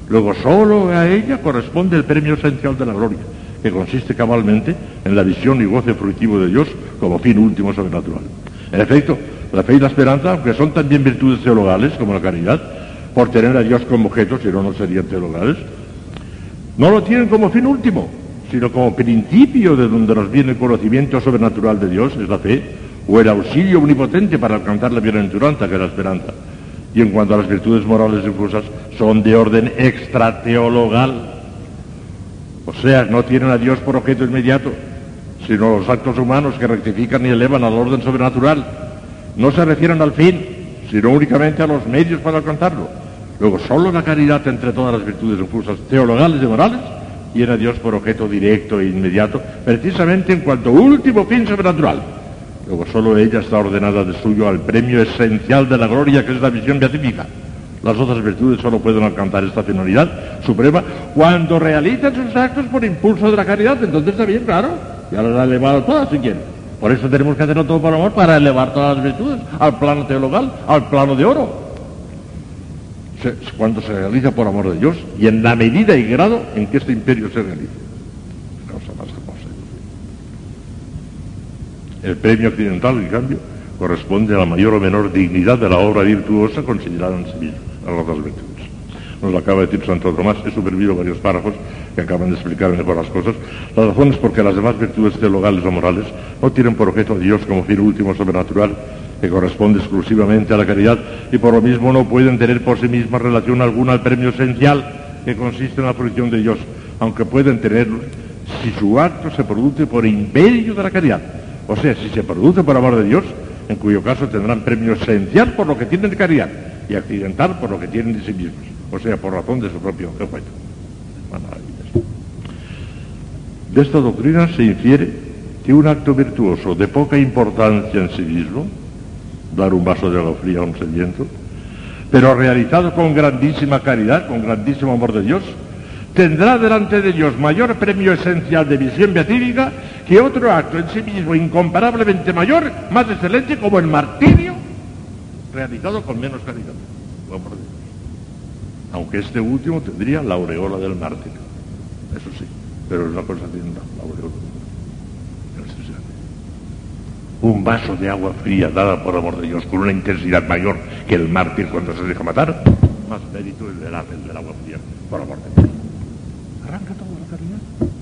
Luego sólo a ella corresponde el premio esencial de la gloria, que consiste cabalmente en la visión y goce fruitivo de Dios como fin último sobrenatural. En efecto, la fe y la esperanza, aunque son también virtudes teologales como la caridad, por tener a Dios como objeto, si no, no serían teologales, no lo tienen como fin último, sino como principio de donde nos viene el conocimiento sobrenatural de Dios, es la fe, o el auxilio omnipotente para alcanzar la bienaventuranza, que es la esperanza. Y en cuanto a las virtudes morales difusas, son de orden extrateologal. O sea, no tienen a Dios por objeto inmediato, sino los actos humanos que rectifican y elevan al orden sobrenatural. No se refieren al fin, sino únicamente a los medios para alcanzarlo. Luego, solo la caridad entre todas las virtudes difusas teologales y morales tiene a Dios por objeto directo e inmediato, precisamente en cuanto último fin sobrenatural. Luego solo ella está ordenada de suyo al premio esencial de la gloria que es la visión beatífica. Las otras virtudes solo pueden alcanzar esta finalidad suprema cuando realizan sus actos por impulso de la caridad. Entonces está bien, claro. Ya las ha elevado todas si quieren. Por eso tenemos que hacerlo todo por amor para elevar todas las virtudes al plano teologal, al plano de oro. cuando se realiza por amor de Dios y en la medida y grado en que este imperio se realiza. El premio accidental, en cambio, corresponde a la mayor o menor dignidad de la obra virtuosa considerada en sí misma, a las otras virtudes. Nos lo acaba de decir Santo Tomás, he supervido varios párrafos que acaban de explicar mejor las cosas. La razón es porque las demás virtudes teologales o morales no tienen por objeto a Dios como fin último sobrenatural, que corresponde exclusivamente a la caridad, y por lo mismo no pueden tener por sí mismas relación alguna al premio esencial que consiste en la fruición de Dios, aunque pueden tenerlo si su acto se produce por imperio de la caridad o sea, si se produce por amor de Dios, en cuyo caso tendrán premio esencial por lo que tienen de caridad y accidental por lo que tienen de sí mismos, o sea, por razón de su propio objeto. De esta doctrina se infiere que un acto virtuoso de poca importancia en sí mismo, dar un vaso de agua fría a un sediento, pero realizado con grandísima caridad, con grandísimo amor de Dios, tendrá delante de Dios mayor premio esencial de visión beatífica que otro acto en sí mismo incomparablemente mayor, más excelente como el martirio, realizado con menos caridad. Aunque este último tendría la aureola del mártir. Eso sí, pero es una cosa distinta, la aureola. Un vaso de agua fría dada por amor de Dios con una intensidad mayor que el mártir cuando se deja matar, más mérito el del, el del agua fría, por amor de Dios. Arranca toda la caridad.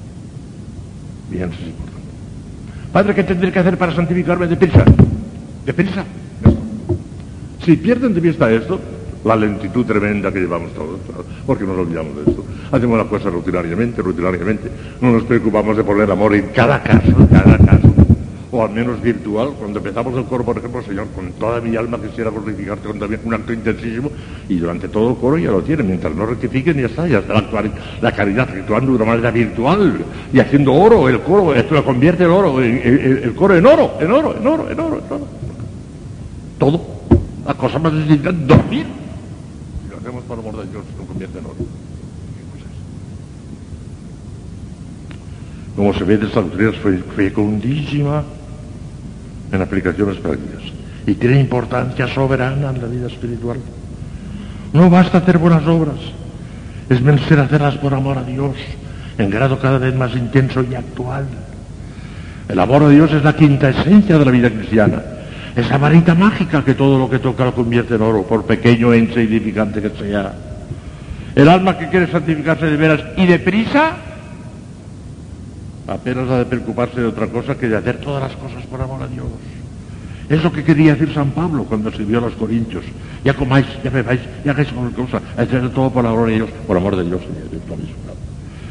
Bien, es importante. Padre, ¿qué tendré que hacer para santificarme deprisa? Deprisa. Si pierden de vista esto, la lentitud tremenda que llevamos todos, porque nos olvidamos de esto. Hacemos las cosas rutinariamente, rutinariamente. No nos preocupamos de poner amor en cada caso, cada caso o al menos virtual. Cuando empezamos el coro, por ejemplo, Señor, con toda mi alma quisiera glorificarte con un acto intensísimo, y durante todo el coro ya lo tiene, mientras no rectifiquen, ya está, ya está la, la caridad actuando de una manera virtual y haciendo oro, el coro, esto lo convierte el oro, el, coro en oro, en oro, en oro, en oro, en oro. Todo. La cosa más necesita dormir. Y lo hacemos por amor de Dios, lo convierte en oro. Como se ve de esta doctrina, fue fecundísima en aplicaciones prácticas y tiene importancia soberana en la vida espiritual. No basta hacer buenas obras, es menester hacerlas por amor a Dios, en grado cada vez más intenso y actual. El amor a Dios es la quinta esencia de la vida cristiana. Es la varita mágica que todo lo que toca lo convierte en oro, por pequeño e insignificante que sea. El alma que quiere santificarse de veras y deprisa, apenas ha de preocuparse de otra cosa que de hacer todas las cosas por amor a Dios. Es lo que quería decir San Pablo cuando escribió a los Corintios. Ya comáis, ya bebáis, ya hagáis cualquier cosa, hacer todo por gloria de Dios, por amor de Dios.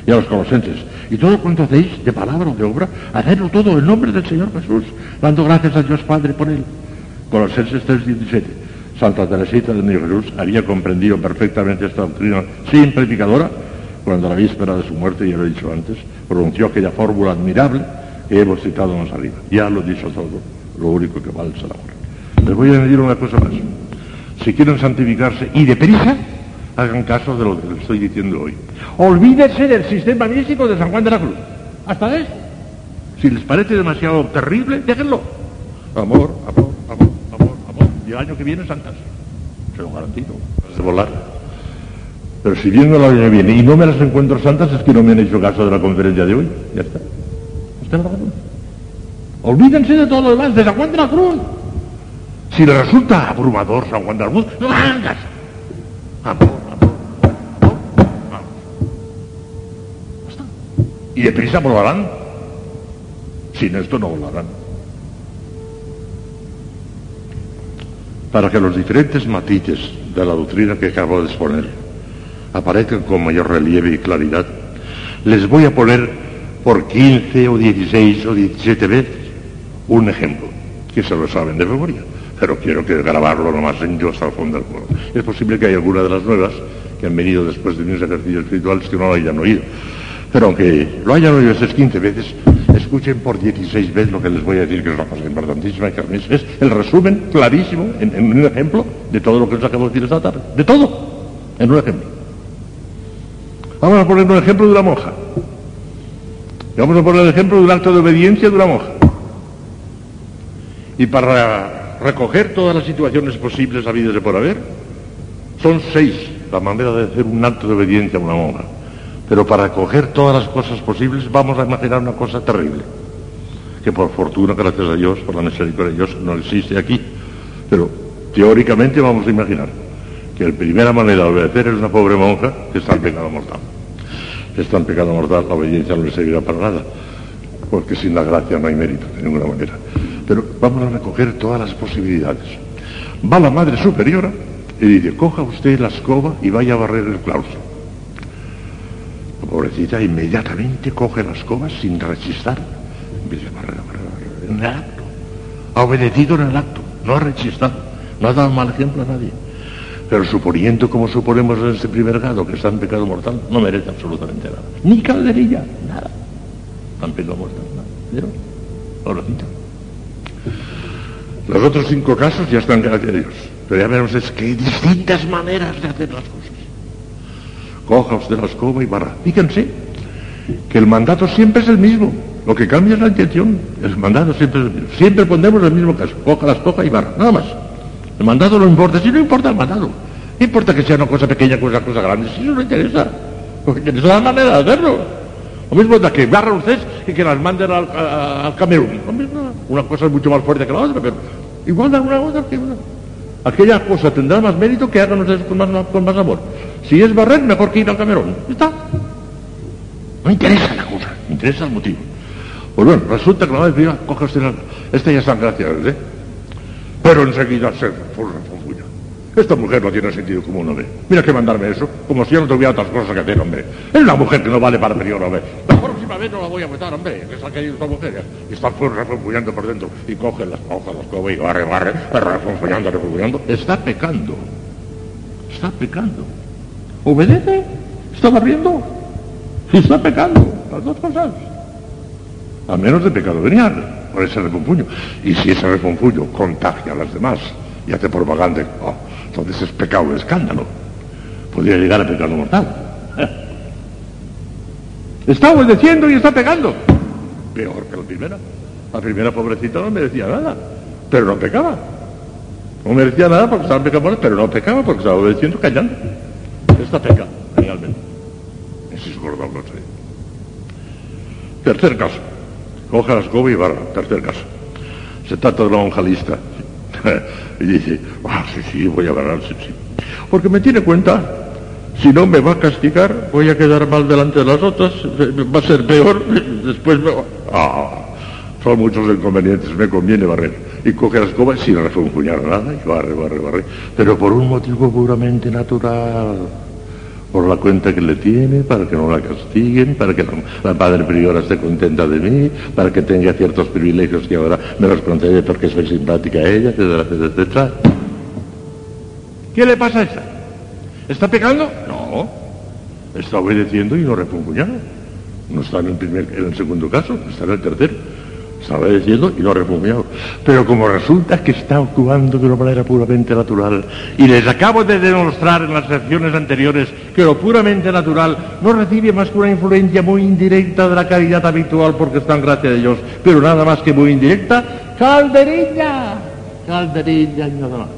Y a los colosenses, Y todo cuanto hacéis, de palabra o de obra, hacedlo todo en nombre del Señor Jesús, dando gracias a Dios Padre por él. Colosenses 3:17. Santa Teresita de Jesús había comprendido perfectamente esta doctrina simplificadora cuando a la víspera de su muerte, ya lo he dicho antes, pronunció aquella fórmula admirable que hemos citado más arriba. Ya lo he dicho todo, lo único que vale es el amor. Les voy a añadir una cosa más. Si quieren santificarse y deprisa, hagan caso de lo que les estoy diciendo hoy. Olvídense del sistema místico de San Juan de la Cruz. Hasta de esto. Si les parece demasiado terrible, déjenlo. Amor, amor, amor, amor, amor. Y el año que viene santas. Se lo garantizo. De volar. Pero si el año que viene y no me las encuentro santas, es que no me han hecho caso de la conferencia de hoy. Ya está. Está la razón. Olvídense de todo lo demás, de San Juan de la Cruz. Si les resulta abrumador San Juan de la Cruz, no hagan caso. Amor, amor, amor, amor. Basta. Y deprisa volarán. Sin esto no volarán. Para que los diferentes matices de la doctrina que acabo de exponer aparezcan con mayor relieve y claridad, les voy a poner por 15 o 16 o 17 veces un ejemplo, que se lo saben de memoria, pero quiero que grabarlo nomás en yo hasta el fondo del cuerpo. Es posible que haya alguna de las nuevas que han venido después de mis ejercicios espirituales que no lo hayan oído. Pero aunque lo hayan oído esas 15 veces, escuchen por 16 veces lo que les voy a decir, que es una cosa importantísima, que es, el resumen clarísimo, en, en un ejemplo, de todo lo que les acabo de decir esta tarde. De todo, en un ejemplo. Vamos a poner un ejemplo de una monja. Vamos a poner el ejemplo de un acto de obediencia de una monja. Y para recoger todas las situaciones posibles habidas de por haber, son seis la manera de hacer un acto de obediencia a una monja. Pero para recoger todas las cosas posibles vamos a imaginar una cosa terrible, que por fortuna, gracias a Dios, por la misericordia de Dios, no existe aquí. Pero teóricamente vamos a imaginar que la primera manera de obedecer es una pobre monja que está en pecado mortal. Está en pecado mortal, la obediencia no le servirá para nada, porque sin la gracia no hay mérito de ninguna manera. Pero vamos a recoger todas las posibilidades. Va la Madre Superiora y dice, coja usted la escoba y vaya a barrer el claustro. La pobrecita inmediatamente coge la escoba sin rechistar. Empieza a barrer, barrer, barrer, en el acto. Ha obedecido en el acto, no ha rechistado, no ha dado mal ejemplo a nadie. Pero suponiendo, como suponemos en este primer grado, que está en pecado mortal, no merece absolutamente nada. Ni calderilla, nada. En pecado mortal, nada. ¿Vieron? Pobrecita. Los otros cinco casos ya están Dios. Pero ya veremos es que hay distintas maneras de hacer las cosas. Coja usted la escoba y barra. Fíjense que el mandato siempre es el mismo. Lo que cambia es la intención. El mandato siempre es el mismo. Siempre pondremos el mismo caso. Coja la escoba y barra. Nada más. El mandato no importa. Si no importa el mandato. No importa que sea una cosa pequeña, cosa, cosa grande. Si eso no interesa. Lo que interesa es la manera de hacerlo. Lo mismo da que barra ustedes y que las manden al, a- Camerún. Lo mismo, una cosa es mucho más fuerte que la otra, pero igual da una otra que una. Aquella cosa tendrá más mérito que hagan ustedes con más, con más amor. Si es barrer, mejor que ir al Camerún. Está. No interesa la cosa, interesa el motivo. Pues bueno, resulta que la madre coge usted la... Esta ya están gracias, ¿eh? Pero enseguida se refunfuña. Esta mujer no tiene sentido común, hombre. Mira que mandarme eso, como si yo no tuviera otras cosas que hacer, hombre. Es una mujer que no vale para pedir, hombre. La próxima vez no la voy a meter, hombre, que se ha caído esta mujer. Y está refunfuñando por dentro. Y coge las hojas, las coge y barre, barre, refunfuñando, refunfuñando. Está pecando. Está pecando. ¿Obedece? ¿Está barriendo? Está pecando. Las dos cosas. A menos de pecado venial, ese refunfuño. Y si ese refunfuño contagia a las demás y hace propaganda, oh, entonces es pecado escándalo. Podría llegar a pecado mortal. Está obedeciendo y está pecando. Peor que la primera. La primera pobrecita no merecía nada, pero no pecaba. No merecía nada porque estaba mortal, pero no pecaba porque estaba obedeciendo callando. Esta peca, realmente. Ese es gordo, no sé. Tercer caso. Coja la escoba y barra. Tercer caso. Se trata de una monja lista. y dice, ah, sí, sí, voy a barrar, sí, sí. Porque me tiene cuenta, si no me va a castigar, voy a quedar mal delante de las otras, va a ser peor, después me va... Ah, son muchos inconvenientes, me conviene barrer. Y coge la escoba sin refunfuñar nada y barre, barre, barre. Pero por un motivo puramente natural. Por la cuenta que le tiene, para que no la castiguen, para que la, la padre priora esté contenta de mí, para que tenga ciertos privilegios que ahora me los concede porque soy simpática a ella, etcétera, etcétera, etcétera. ¿Qué le pasa a esta? ¿Está pecando? No. Está obedeciendo y no refunfuñando. No está en el, primer, en el segundo caso, está en el tercero. Está obedeciendo y no refunfuñado. Pero como resulta que está actuando de una manera puramente natural, y les acabo de demostrar en las secciones anteriores que lo puramente natural no recibe más que una influencia muy indirecta de la caridad habitual porque está en gracia de Dios, pero nada más que muy indirecta, calderilla, calderilla y nada más.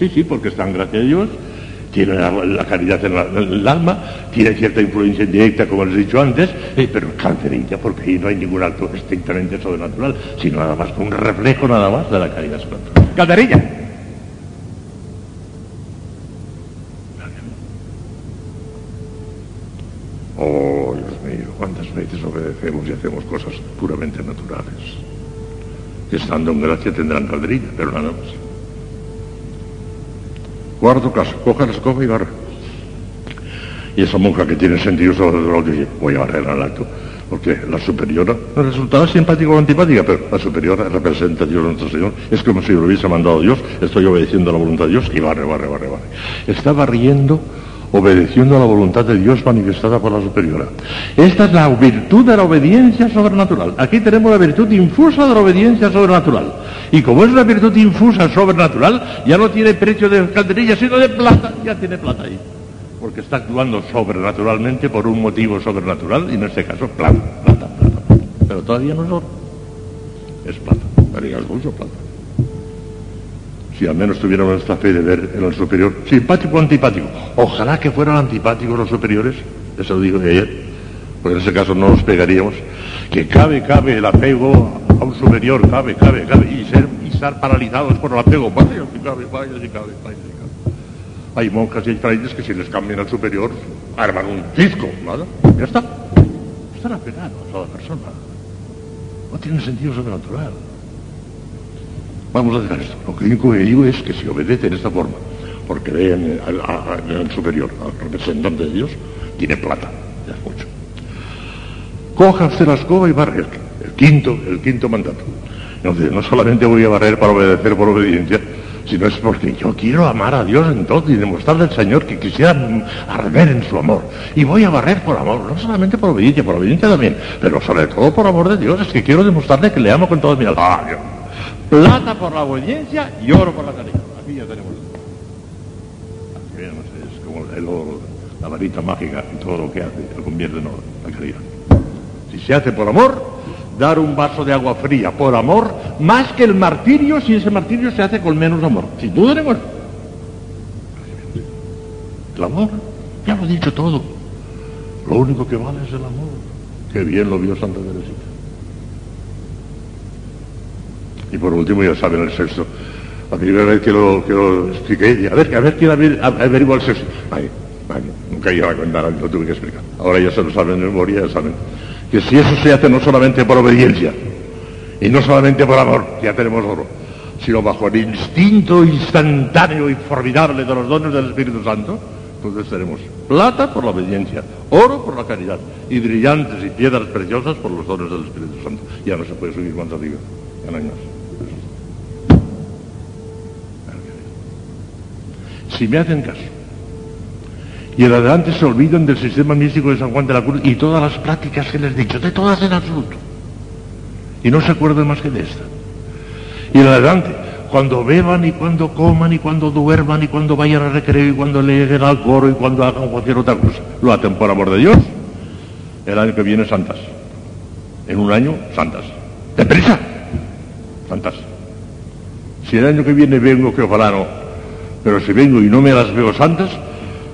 Sí, sí, porque está en gracia de Dios, tiene la, la caridad en, la- en el alma, tiene cierta influencia indirecta, como les he dicho antes, eh, pero calderilla, porque ahí no hay ningún acto estrictamente sobrenatural, sino nada más un reflejo nada más de la caridad sobrenatural. Calderilla. Oh, Dios mío, cuántas veces obedecemos y hacemos cosas puramente naturales. Estando en gracia tendrán calderilla, pero nada más. Cuarto caso, coge la escoba y barra. Y esa monja que tiene sentido sobrenatural dice, voy a barrer al acto. Porque la superiora no resultaba simpática o antipática, pero la superiora representa a Dios nuestro Señor. Es como si lo hubiese mandado Dios, estoy obedeciendo a la voluntad de Dios y barre, barre, barre, barre. Está barriendo, obedeciendo a la voluntad de Dios manifestada por la superiora. Esta es la virtud de la obediencia sobrenatural. Aquí tenemos la virtud infusa de la obediencia sobrenatural. Y como es una virtud infusa sobrenatural, ya no tiene precio de calderilla, sino de plata. Ya tiene plata ahí. Porque está actuando sobrenaturalmente por un motivo sobrenatural, y en este caso, plata, plata, plata. Pero todavía no es oro. Es plata. Pero mucho plata. Si al menos tuviéramos esta fe de ver en el superior, simpático o antipático. Ojalá que fueran antipáticos los superiores, eso lo digo de ayer, porque en ese caso no nos pegaríamos. Que cabe, cabe el apego a un superior, cabe, cabe, cabe, y, ser, y estar paralizados por el apego. Vaya, si cabe, vaya, si cabe, vaya, cabe. Hay monjas y hay frailes que si les cambian al superior, arman un cisco, nada, ya está. Están apegados a la persona. No tiene sentido sobrenatural. Vamos a dejar esto. Lo que único que digo es que si obedece de esta forma, porque ve en, al- superior, al representante de Dios, tiene plata, ya es mucho. Coja usted la escoba y barre. El, quinto, el quinto mandato. Entonces, no solamente voy a barrer para obedecer por obediencia, sino es porque yo quiero amar a Dios entonces y demostrarle al Señor que quisiera arder en su amor. Y voy a barrer por amor, no solamente por obediencia, por obediencia también, pero sobre todo por amor de Dios. Es que quiero demostrarle que le amo con todo mi alma. Ah. Plata por la obediencia y oro por la caridad. Aquí ya tenemos. Aquí sé, es como el oro, la varita mágica y todo lo que hace, lo convierte en oro, la caridad. Si se hace por amor, dar un vaso de agua fría por amor, más que el martirio si ese martirio se hace con menos amor. Sin duda ninguna. El amor, ya lo he dicho todo. Lo único que vale es el amor. Qué bien lo vio Santa Teresita. Y por último, ya saben el sexto. La primera vez que lo, que lo expliqué, a ver, a ver quién averigua el sexto. Ay, ay, nunca iba a contar, lo tuve que explicar. Ahora ya se lo saben de memoria, ya saben. Que si eso se hace no solamente por obediencia, y no solamente por amor, ya tenemos oro, sino bajo el instinto instantáneo y formidable de los dones del Espíritu Santo, entonces tenemos plata por la obediencia, oro por la caridad, y brillantes y piedras preciosas por los dones del Espíritu Santo. Ya no se puede subir más arriba, ya no hay más. Si me hacen caso, y en adelante se olvidan del sistema místico de San Juan de la Cruz y todas las prácticas que les he dicho, de todas en absoluto, y no se acuerdan más que de esta. Y en adelante, cuando beban y cuando coman y cuando duerman y cuando vayan al recreo y cuando lleguen al coro y cuando hagan cualquier otra cosa, lo hacen por amor de Dios. El año que viene santas. En un año, santas. ¡Deprisa! Santas. Si el año que viene vengo, que ojalá no, pero si vengo y no me las veo santas,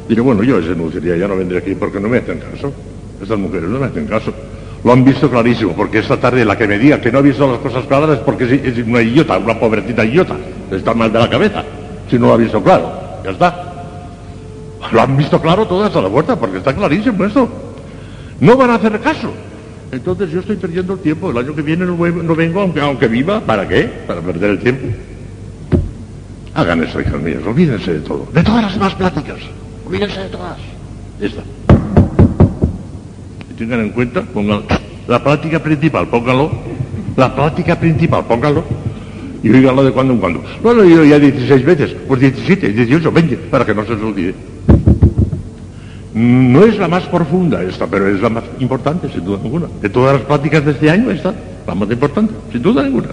diré, bueno, yo denunciaría, ya no vendré aquí porque no me hacen caso. Estas mujeres no me hacen caso. Lo han visto clarísimo, porque esta tarde la que me diga que no ha visto las cosas claras es porque es, una idiota, una pobrecita idiota. Está mal de la cabeza, si no lo ha visto claro. Ya está. Lo han visto claro todas a la puerta, porque está clarísimo esto. No van a hacer caso. Entonces yo estoy perdiendo el tiempo. El año que viene no, no vengo, aunque, aunque viva. ¿Para qué? Para perder el tiempo. Hagan eso, hijas mías. Olvídense de todo. De todas las demás pláticas. Olvídense de todas. Esta. Y tengan en cuenta, pongan la práctica principal, pónganlo. La práctica principal, pónganlo. Y oíganlo de cuando en cuando. Bueno, yo ya 16 veces, pues 17, 18, 20, para que no se les olvide. No es la más profunda esta, pero es la más importante, sin duda ninguna. De todas las prácticas de este año, esta, la más importante, sin duda ninguna.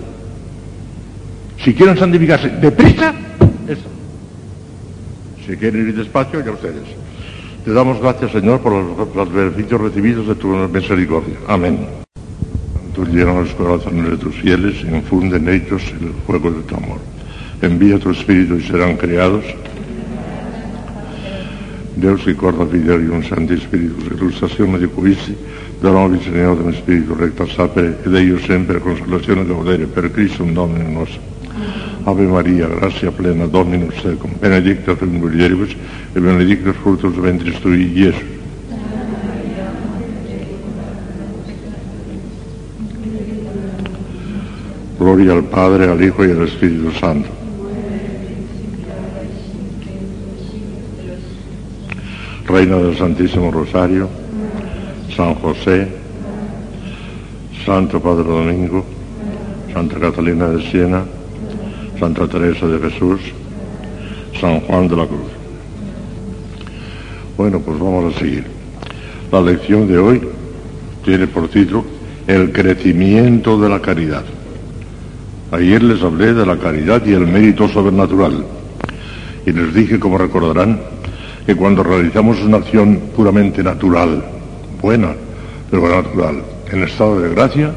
Si quieren santificarse deprisa, Si quieren ir despacio, ya ustedes. Te damos gracias, Señor, por los, los beneficios recibidos de tu misericordia. Amén. Tú llenas los corazones de tus fieles infunde en ellos el fuego de tu amor. Envía tu Espíritu y serán creados. Deus ricorda fideli un santo Spirito, illustrazione di questi, da noi Signore dello Spirito, recta sapere, ed io sempre consolazione da godere per Cristo un Domine nostro. Ave Maria, grazia plena, Dominus tecum, benedicta tu in mulieribus, e benedictus fructus ventris tui, Gesù. Gloria al Padre, al Hijo y al Espíritu Santo. Reina del Santísimo Rosario, San José, Santo Padre Domingo, Santa Catalina de Siena, Santa Teresa de Jesús, San Juan de la Cruz. Bueno, pues vamos a seguir. La lección de hoy tiene por título El crecimiento de la caridad. Ayer les hablé de la caridad y el mérito sobrenatural. Y les dije, como recordarán, que cuando realizamos una acción puramente natural, buena, pero natural, en estado de gracia,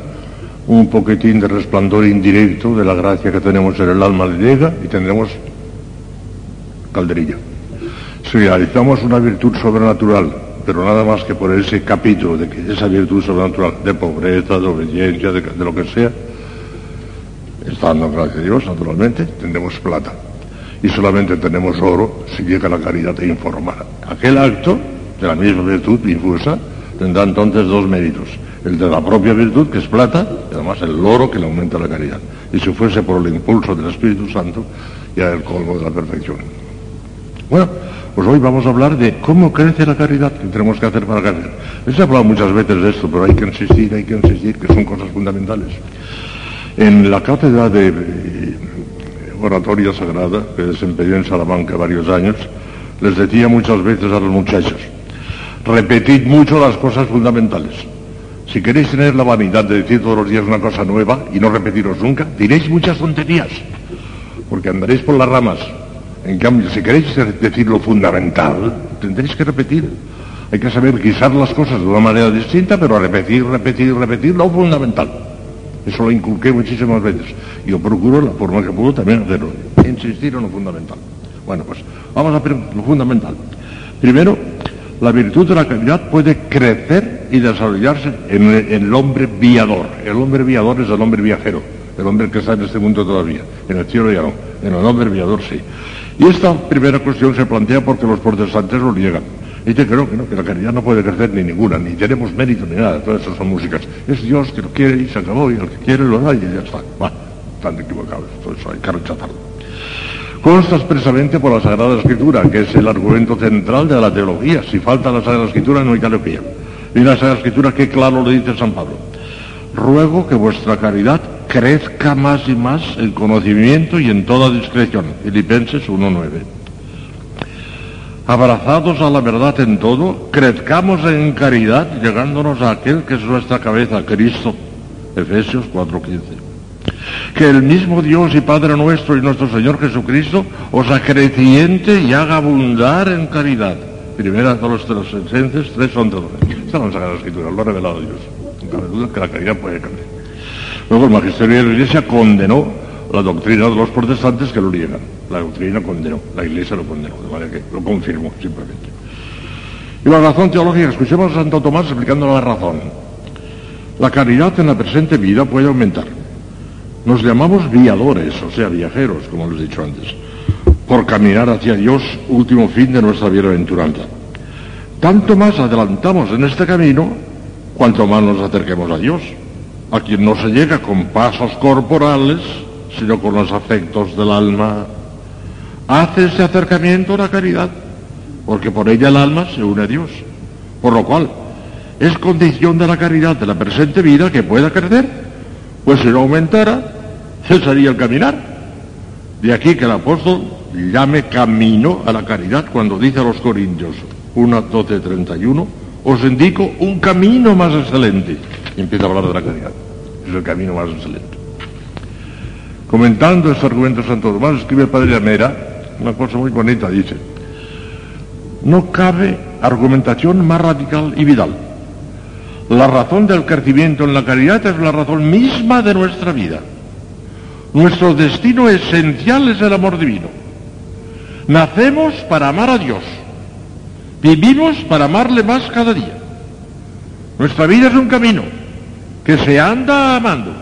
un poquitín de resplandor indirecto de la gracia que tenemos en el alma le llega y tendremos calderilla. Si realizamos una virtud sobrenatural, pero nada más que por ese capítulo de que esa virtud sobrenatural, de pobreza, de obediencia, de, lo que sea, estando gracias a Dios, naturalmente, tendremos plata y solamente tenemos oro si llega la caridad e informar. Aquel acto de la misma virtud infusa tendrá entonces dos méritos. El de la propia virtud, que es plata, y además el oro que le aumenta la caridad. Y si fuese por el impulso del Espíritu Santo, ya el colmo de la perfección. Bueno, pues hoy vamos a hablar de cómo crece la caridad, qué tenemos que hacer para crecer. Les he hablado muchas veces de esto, pero hay que insistir, hay que insistir, que son cosas fundamentales. En la cátedra de oratoria sagrada que desempeñé en Salamanca varios años, les decía muchas veces a los muchachos, repetid mucho las cosas fundamentales. Si queréis tener la vanidad de decir todos los días una cosa nueva y no repetiros nunca, diréis muchas tonterías, porque andaréis por las ramas. En cambio, si queréis decir lo fundamental, tendréis que repetir. Hay que saber guisar las cosas de una manera distinta, pero repetir, repetir, repetir lo fundamental. Eso lo inculqué muchísimas veces. Yo procuro, la forma que puedo, también hacerlo. Insistir en lo fundamental. Bueno, pues vamos a ver lo fundamental. Primero, la virtud de la caridad puede crecer y desarrollarse en el hombre viador. El hombre viador es el hombre viajero, el hombre que está en este mundo todavía. En el cielo ya no, en el hombre viador sí. Y esta primera cuestión se plantea porque los protestantes lo niegan. Dice que no, que no, que la caridad no puede crecer ni ninguna, ni tenemos mérito ni nada, todas esas son músicas. Es Dios que lo quiere y se acabó, y el que quiere lo da y ya está. Bueno, están equivocados, todo eso hay que rechazarlo. Consta expresamente por la Sagrada Escritura, que es el argumento central de la teología. Si falta la Sagrada Escritura no hay teología. Y la Sagrada Escritura, qué claro lo dice San Pablo. Ruego que vuestra caridad crezca más y más en conocimiento y en toda discreción. Filipenses 1.9 abrazados a la verdad en todo, crezcamos en caridad, llegándonos a aquel que es nuestra cabeza, Cristo. Efesios 4:15. Que el mismo Dios y Padre nuestro y nuestro Señor Jesucristo os acreciente y haga abundar en caridad. Primera de los Tesalonicenses 3:11. Esta es la Sagrada Escritura, lo ha revelado Dios. No cabe duda que la caridad puede crecer. Luego el magisterio de la Iglesia condenó la doctrina de los protestantes que lo niegan. La doctrina condenó, la Iglesia lo condenó, de manera que lo confirmó simplemente. Y la razón teológica, escuchemos a Santo Tomás explicando la razón. La caridad en la presente vida puede aumentar. Nos llamamos viadores, o sea, viajeros, como les he dicho antes, por caminar hacia Dios, último fin de nuestra bienaventuranza. Tanto más adelantamos en este camino, cuanto más nos acerquemos a Dios, a quien no se llega con pasos corporales, sino con los afectos del alma. Hace ese acercamiento la caridad. porque por ella el alma se une a Dios. Por lo cual, es condición de la caridad de la presente vida que pueda crecer, pues si no aumentara, cesaría el caminar. De aquí que el apóstol llame camino a la caridad cuando dice a los Corintios 1, 12, 31, os indico un camino más excelente. Y empieza a hablar de la caridad. Es el camino más excelente. Comentando este argumento de Santo Tomás, escribe el padre Amera una cosa muy bonita, dice, no cabe argumentación más radical y vital. La razón del crecimiento en la caridad es la razón misma de nuestra vida. Nuestro destino esencial es el amor divino. Nacemos para amar a Dios. Vivimos para amarle más cada día. Nuestra vida es un camino que se anda amando.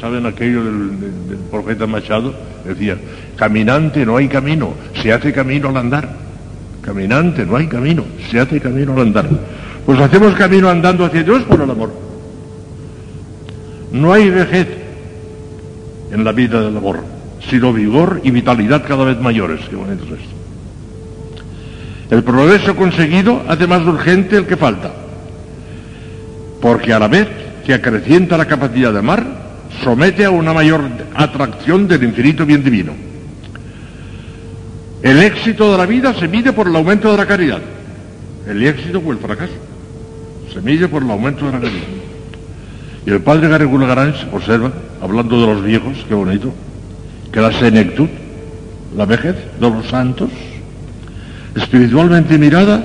Saben aquello del, del- del profeta Machado, decía, caminante no hay camino, se hace camino al andar. Caminante no hay camino, se hace camino al andar. Pues hacemos camino andando hacia Dios por el amor. No hay vejez en la vida del amor, sino vigor y vitalidad cada vez mayores. Qué bonito es esto. El progreso conseguido hace más urgente el que falta, porque a la vez que acrecienta la capacidad de amar, somete a una mayor atracción del infinito bien divino. El éxito de la vida se mide por el aumento de la caridad. El éxito o el fracaso se mide por el aumento de la caridad. Y el padre Garregula Garanz observa, hablando de los viejos, qué bonito, que la senectud, la vejez de los santos, espiritualmente mirada,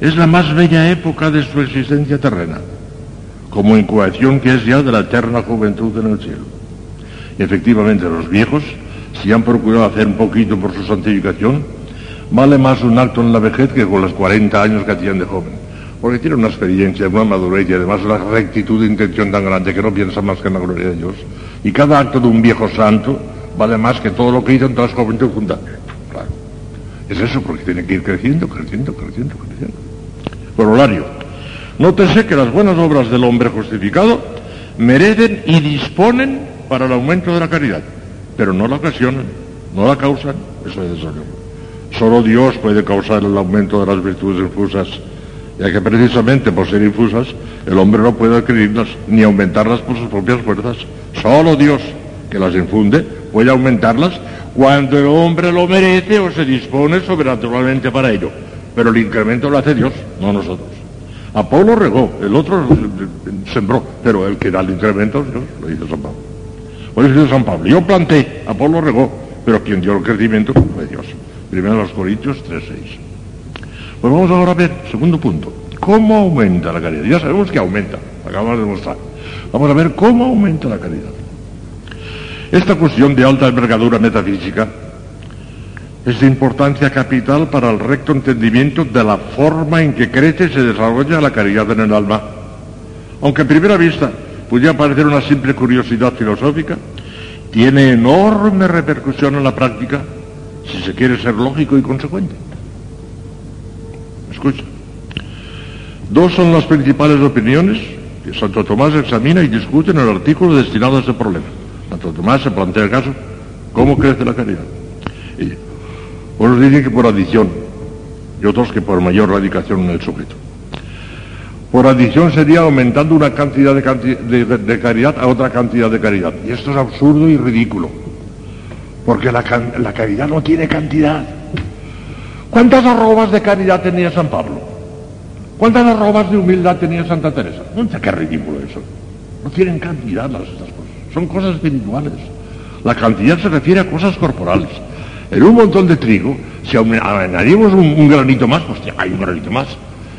es la más bella época de su existencia terrena, como incubación que es ya de la eterna juventud en el cielo. Y efectivamente los viejos, si han procurado hacer un poquito por su santificación, vale más un acto en la vejez que con los 40 años que hacían de joven. Porque tiene una experiencia, una madurez y además una rectitud de intención tan grande que no piensa más que en la gloria de Dios. Y cada acto de un viejo santo vale más que todo lo que hizo en toda su juventud junta. Claro. Es eso, porque tiene que ir creciendo, creciendo, creciendo, creciendo. Corolario. Nótese que las buenas obras del hombre justificado merecen y disponen para el aumento de la caridad, pero no la ocasionan, no la causan, eso es eso. Solo Dios puede causar el aumento de las virtudes infusas, ya que precisamente por ser infusas, el hombre no puede adquirirlas ni aumentarlas por sus propias fuerzas. Solo Dios, que las infunde, puede aumentarlas cuando el hombre lo merece o se dispone sobrenaturalmente para ello. Pero el incremento lo hace Dios, no nosotros. Apolo regó, el otro sembró, pero el que da el incremento Dios, lo dice San Pablo. Por eso dice San Pablo, yo planté, Apolo regó, pero quien dio el crecimiento fue Dios. Primero los Corintios 3.6. Pues vamos ahora a ver, segundo punto, ¿cómo aumenta la caridad? Ya sabemos que aumenta, acabamos de demostrar. Vamos a ver cómo aumenta la caridad. Esta cuestión de alta envergadura metafísica es de importancia capital para el recto entendimiento de la forma en que crece y se desarrolla la caridad en el alma. Aunque a primera vista pudiera parecer una simple curiosidad filosófica, tiene enorme repercusión en la práctica si se quiere ser lógico y consecuente. Escucha. Dos son las principales opiniones que Santo Tomás examina y discute en el artículo destinado a ese problema. Santo Tomás se plantea el caso, ¿cómo crece la caridad? Y unos dicen que por adición y otros que por mayor radicación en el sujeto. Por adición sería aumentando una cantidad de, caridad a otra cantidad de caridad. Y esto es absurdo y ridículo. Porque la caridad no tiene cantidad. ¿Cuántas arrobas de caridad tenía San Pablo? ¿Cuántas arrobas de humildad tenía Santa Teresa? No sé qué ridículo eso. No tienen cantidad las estas cosas. Son cosas espirituales. La cantidad se refiere a cosas corporales. En un montón de trigo, si añadimos un, granito más, pues hay un granito más.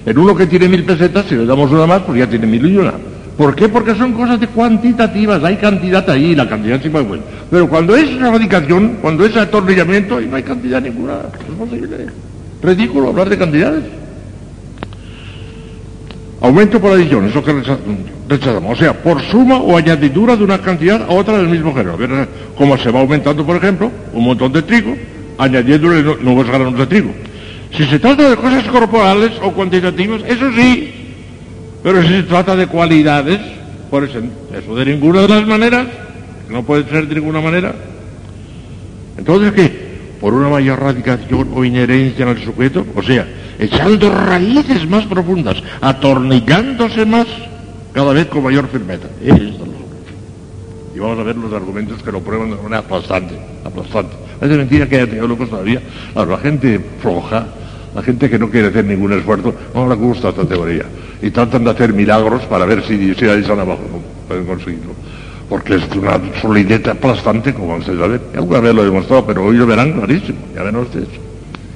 En uno que tiene mil pesetas, si le damos una más, pues ya tiene mil y una. ¿Por qué? Porque son cosas de cuantitativas, hay cantidad ahí, la cantidad sí va buena. Pero cuando es erradicación, cuando es atornillamiento, ahí no hay cantidad ninguna. Es posible. Ridículo hablar de cantidades. Aumento por adición, eso que recha- rechazamos. O sea, por suma o añadidura de una cantidad a otra del mismo género. A ver cómo se va aumentando, por ejemplo, un montón de trigo, añadiéndole nu- nuevos granos de trigo. Si se trata de cosas corporales o cuantitativas, eso sí. Pero si se trata de cualidades, por eso, eso de ninguna de las maneras, no puede ser de ninguna manera. Entonces, ¿qué? Por una mayor radicación o inherencia en el sujeto, o sea, echando raíces más profundas, atornillándose más cada vez con mayor firmeza. Y vamos a ver los argumentos que lo prueban de manera aplastante, aplastante. Es mentira que haya teólogos todavía. la gente floja, la gente que no quiere hacer ningún esfuerzo, no le gusta esta teoría. Y tratan de hacer milagros para ver si, si ahí están abajo, pueden conseguirlo. Porque es una solidez aplastante, como ustedes saben. Alguna vez lo he demostrado, pero hoy lo verán clarísimo. Ya ven ustedes.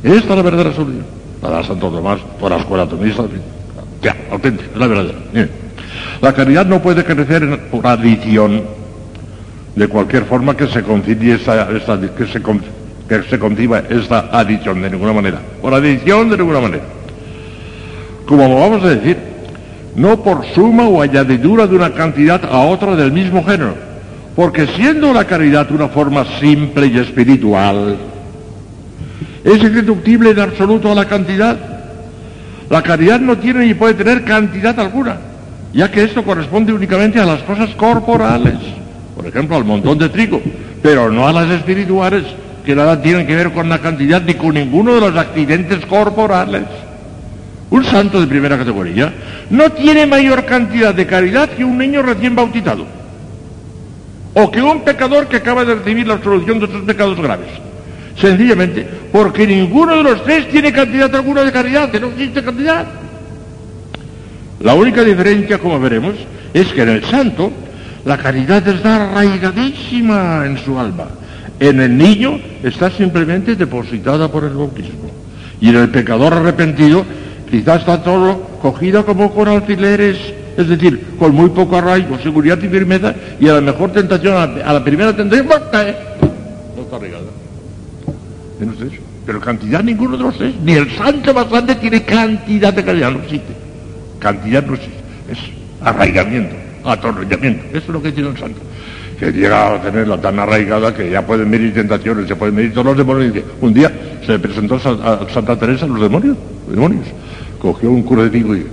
Esta es la verdadera solidez. La de Santo Tomás, por la escuela tomista, ya, auténtica, es la verdadera. La caridad no puede crecer por adición de cualquier forma que se concilie esta, que, se, que se conciba esta adición de ninguna manera. Por adición de ninguna manera. Como vamos a decir, no por suma o añadidura de una cantidad a otra del mismo género, porque siendo la caridad una forma simple y espiritual, es irreductible en absoluto a la cantidad. La caridad no tiene ni puede tener cantidad alguna, ya que esto corresponde únicamente a las cosas corporales, por ejemplo, al montón de trigo, pero no a las espirituales, que nada tienen que ver con la cantidad ni con ninguno de los accidentes corporales. Un santo de primera categoría no tiene mayor cantidad de caridad que un niño recién bautizado. O que un pecador que acaba de recibir la absolución de sus pecados graves. Sencillamente porque ninguno de los tres tiene cantidad alguna de caridad, que no existe cantidad. La única diferencia, como veremos, es que en el santo la caridad está arraigadísima en su alma. En el niño está simplemente depositada por el bautismo. Y en el pecador arrepentido Quizás está todo cogido como con alfileres, es decir, con muy poco arraigo, seguridad y firmeza, y a la mejor tentación, a la, primera tentación, ¡pues, cae! No está regada. No es eso. Pero cantidad ninguno de los tres, ni el santo más grande tiene cantidad de calidad, no existe. Cantidad no existe, es arraigamiento, atornillamiento. Eso es lo que tiene el santo que llega a tenerla tan arraigada que ya pueden medir tentaciones, se pueden medir todos los demonios. Un día se presentó a Santa Teresa los demonios, los demonios cogió un crucifijo y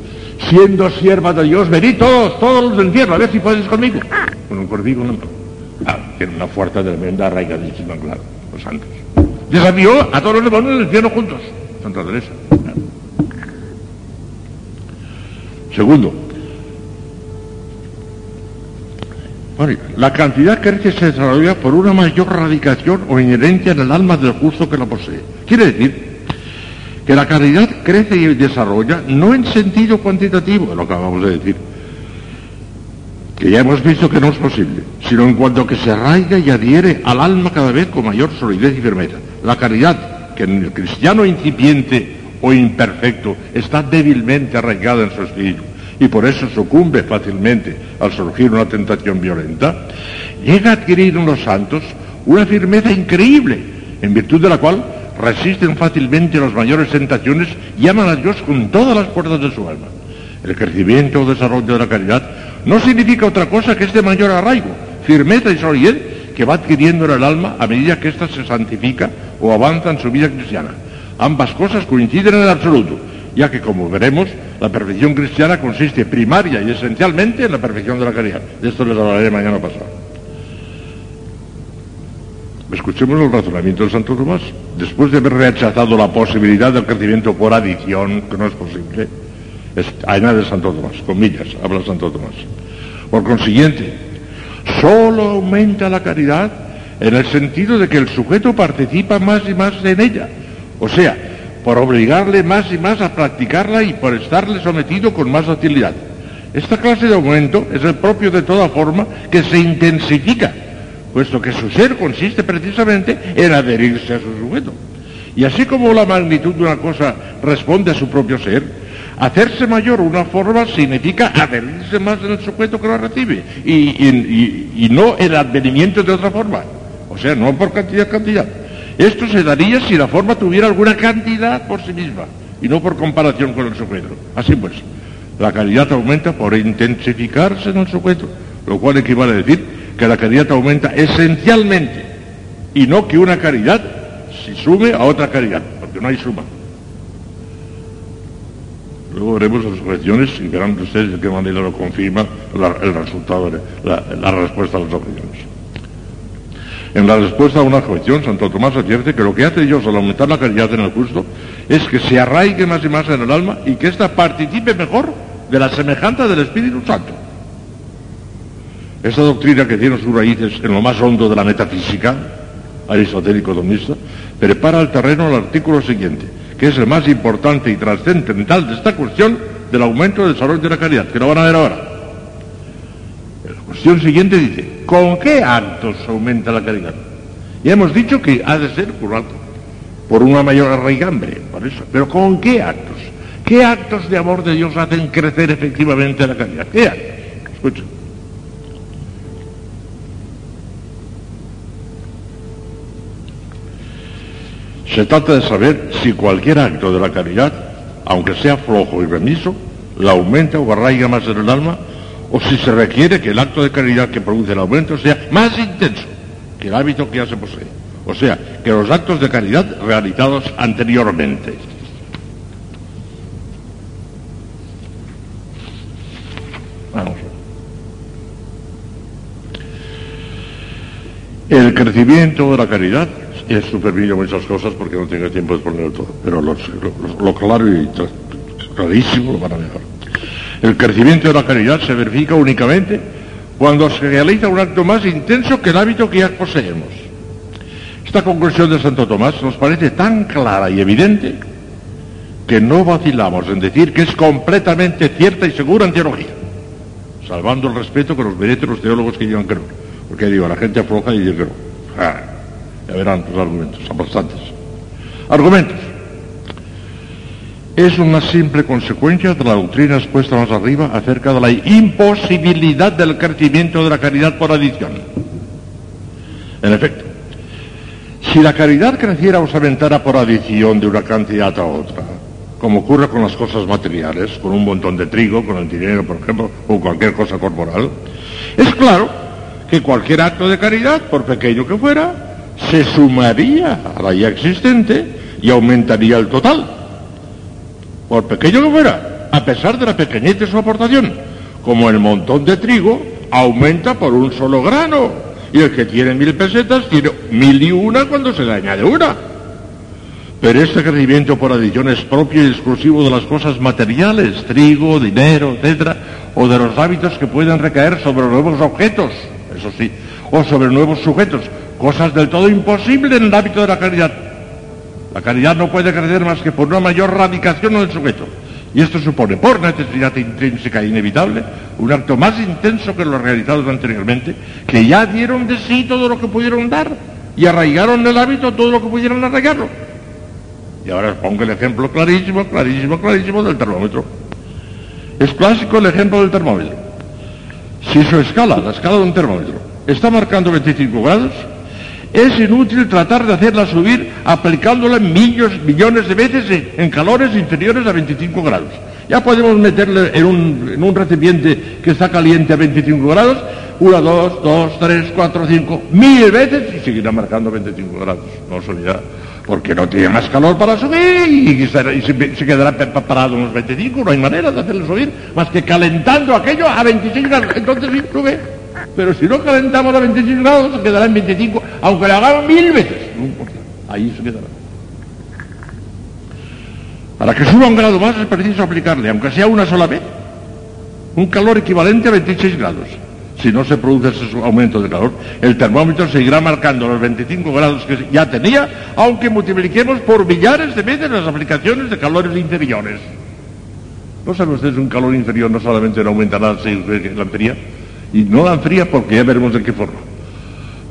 siendo sierva de Dios, venid todos, todos los del infierno, a ver si puedes conmigo. Con un crucifijo, no. Ah, tiene una fuerza tremenda, arraigadísima, claro, los santos. Desafió a todos los demonios del infierno juntos, Santa Teresa. Segundo, la cantidad crece se desarrolla por una mayor radicación o inherencia en el alma del justo que la posee. Quiere decir que la caridad crece y desarrolla no en sentido cuantitativo, lo acabamos de decir, que ya hemos visto que no es posible, sino en cuanto que se arraiga y adhiere al alma cada vez con mayor solidez y firmeza. La caridad, que en el cristiano incipiente o imperfecto está débilmente arraigada en su espíritu y por eso sucumbe fácilmente al surgir una tentación violenta, llega a adquirir en los santos una firmeza increíble, en virtud de la cual resisten fácilmente las mayores tentaciones y aman a Dios con todas las fuerzas de su alma. El crecimiento o desarrollo de la caridad no significa otra cosa que este mayor arraigo, firmeza y solidez que va adquiriendo en el alma a medida que ésta se santifica o avanza en su vida cristiana. Ambas cosas coinciden en el absoluto, ya que, como veremos, la perfección cristiana consiste primaria y esencialmente en la perfección de la caridad. De esto les hablaré mañana pasado. Escuchemos el razonamiento de Santo Tomás. Después de haber rechazado la posibilidad del crecimiento por adición, que no es posible, es, añade Santo Tomás, comillas, habla Santo Tomás. Por consiguiente, solo aumenta la caridad en el sentido de que el sujeto participa más y más en ella. O sea, por obligarle más y más a practicarla y por estarle sometido con más facilidad. Esta clase de aumento es el propio de toda forma que se intensifica puesto que su ser consiste precisamente en adherirse a su sujeto. Y así como la magnitud de una cosa responde a su propio ser, hacerse mayor una forma significa adherirse más en el sujeto que lo recibe y, no el advenimiento de otra forma. O sea, no por cantidad, cantidad. Esto se daría si la forma tuviera alguna cantidad por sí misma y no por comparación con el sujeto. Así pues, la calidad aumenta por intensificarse en el sujeto, lo cual equivale a decir que la caridad aumenta esencialmente y no que una caridad se sume a otra caridad, porque no hay suma. Luego veremos las objeciones y verán ustedes de qué manera lo confirma el resultado, la, respuesta a las objeciones. En la respuesta a una objeción, Santo Tomás advierte que lo que hace Dios al aumentar la caridad en el justo es que se arraigue más y más en el alma y que ésta participe mejor de la semejanza del Espíritu Santo. Esta doctrina que tiene sus raíces en lo más hondo de la metafísica, aristotélico-domista, prepara el terreno al artículo siguiente, que es el más importante y trascendental de esta cuestión del aumento del desarrollo de la caridad, que lo van a ver ahora. La cuestión siguiente dice, ¿con qué actos aumenta la caridad? Ya hemos dicho que ha de ser por alto, por una mayor arraigambre, por eso. Pero ¿con qué actos? ¿Qué actos de amor de Dios hacen crecer efectivamente la caridad? ¿Qué actos? Escucha. Se trata de saber si cualquier acto de la caridad, aunque sea flojo y remiso, la aumenta o arraiga más en el alma, o si se requiere que el acto de caridad que produce el aumento sea más intenso que el hábito que ya se posee. O sea, que los actos de caridad realizados anteriormente. Vamos. El crecimiento de la caridad es supervino muchas cosas porque no tengo tiempo de ponerlo todo, pero lo, lo- lo claro y clarísimo lo van a dejar. El crecimiento de la caridad se verifica únicamente cuando se realiza un acto más intenso que el hábito que ya poseemos. Esta conclusión de Santo Tomás nos parece tan clara y evidente que no vacilamos en decir que es completamente cierta y segura en teología, salvando el respeto que nos merecen los teólogos que digan que no. Porque digo, la gente afloja y dice que no. Ya verán los argumentos, son. Argumentos. Es una simple consecuencia de la doctrina expuesta más arriba acerca de la imposibilidad del crecimiento de la caridad por adición. En efecto, si la caridad creciera o se aumentara por adición de una cantidad a otra, como ocurre con las cosas materiales, con un montón de trigo, con el dinero, por ejemplo, o cualquier cosa corporal, es claro que cualquier acto de caridad, por pequeño que fuera, se sumaría a la ya existente y aumentaría el total, por pequeño que fuera, a pesar de la pequeñez de su aportación, como el montón de trigo aumenta por un solo grano, y el que tiene mil pesetas tiene mil y una cuando se le añade una. Pero este crecimiento por adición es propio y exclusivo de las cosas materiales, trigo, dinero, etcétera, o de los hábitos que pueden recaer sobre nuevos objetos, eso sí, o sobre nuevos sujetos, cosas del todo imposibles en el hábito de la caridad. La caridad no puede crecer más que por una mayor radicación en el sujeto. Y esto supone, por necesidad intrínseca e inevitable, un acto más intenso que los realizados anteriormente, que ya dieron de sí todo lo que pudieron dar y arraigaron el hábito todo lo que pudieron arraigarlo. Y ahora os pongo el ejemplo clarísimo, clarísimo, clarísimo del termómetro. Es clásico el ejemplo del termómetro. Si su escala, la escala de un termómetro, está marcando 25 grados, es inútil tratar de hacerla subir aplicándola millos, millones de veces en, calores inferiores a 25 grados. Ya podemos meterle en un, en un recipiente que está caliente a 25 grados, una, dos, dos, tres, cuatro, cinco, mil veces y seguirá marcando 25 grados. No olvidad, porque no tiene más calor para subir y, se, se quedará parado unos 25. No hay manera de hacerle subir más que calentando aquello a 25 grados. Entonces sí sube. Pero si no calentamos a 25 grados, se quedará en 25, aunque le hagamos mil veces. No importa. Ahí se quedará. Para que suba un grado más es preciso aplicarle, aunque sea una sola vez, un calor equivalente a 26 grados. Si no se produce ese aumento de calor, el termómetro seguirá marcando los 25 grados que ya tenía, aunque multipliquemos por millares de veces las aplicaciones de calores inferiores. ¿No saben ustedes un calor inferior no solamente no aumentará la enfría? Y no la enfría porque ya veremos de qué forma.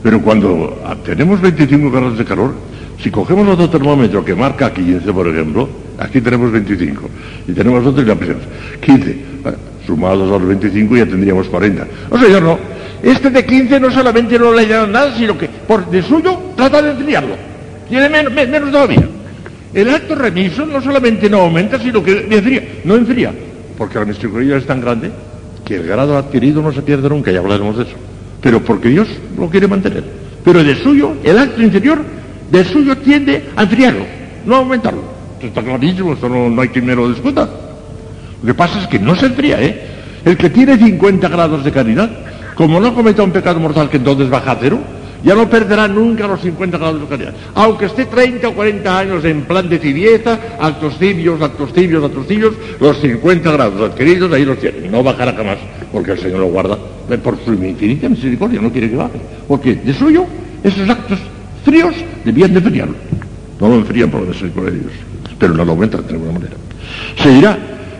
Pero cuando tenemos 25 grados de calor, si cogemos otro termómetro que marca 15, por ejemplo, aquí tenemos 25, y tenemos otro y le apreciamos 15, eh, sumados a los 25 ya tendríamos 40. No señor, no. Este de 15 no solamente no le añade nada, sino que por de suyo trata de enfriarlo. Tiene menos, me- menos todavía. El acto remiso no solamente no aumenta, sino que enfría. No enfría, porque la misericordia es tan grande que el grado adquirido no se pierde nunca, ya hablaremos de eso. Pero porque Dios lo quiere mantener. Pero de suyo, el acto inferior, de suyo tiende a enfriarlo, no a aumentarlo. Esto está clarísimo, esto no, no hay quien me lo discuta. Lo que pasa es que no se enfría, ¿eh? El que tiene 50 grados de caridad, como no cometa un pecado mortal que entonces baja a cero, Ya no perderá nunca los 50 grados de caridad. Aunque esté 30 o 40 años en plan de tibieza, actos tibios, actos tibios, actos tibios, los 50 grados adquiridos ahí los tiene. No bajará jamás, porque el Señor lo guarda por su infinita misericordia, no quiere que baje. Porque de suyo, esos actos fríos debían de enfriarlo. No lo enfrían por la misericordia de Dios, pero no lo aumentan de alguna manera. Se dirá,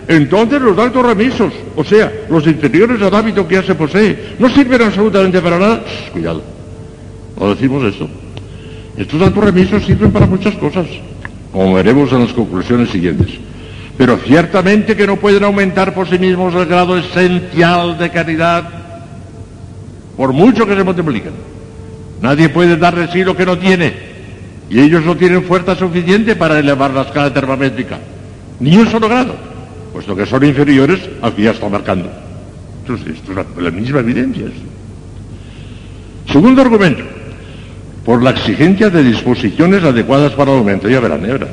entonces los actos remisos, o sea, los inferiores al hábito que ya se posee, no sirven absolutamente para nada. Cuidado, no decimos eso. Estos actos remisos sirven para muchas cosas, como veremos en las conclusiones siguientes. Pero ciertamente que no pueden aumentar por sí mismos el grado esencial de caridad, por mucho que se multipliquen. Nadie puede dar de sí lo que no tiene, y ellos no tienen fuerza suficiente para elevar la escala termométrica, ni un solo grado, puesto que son inferiores al que ya está marcando. Entonces, esto es la misma evidencia. Segundo argumento, por la exigencia de disposiciones adecuadas para el aumento. Ya verán, ya verán.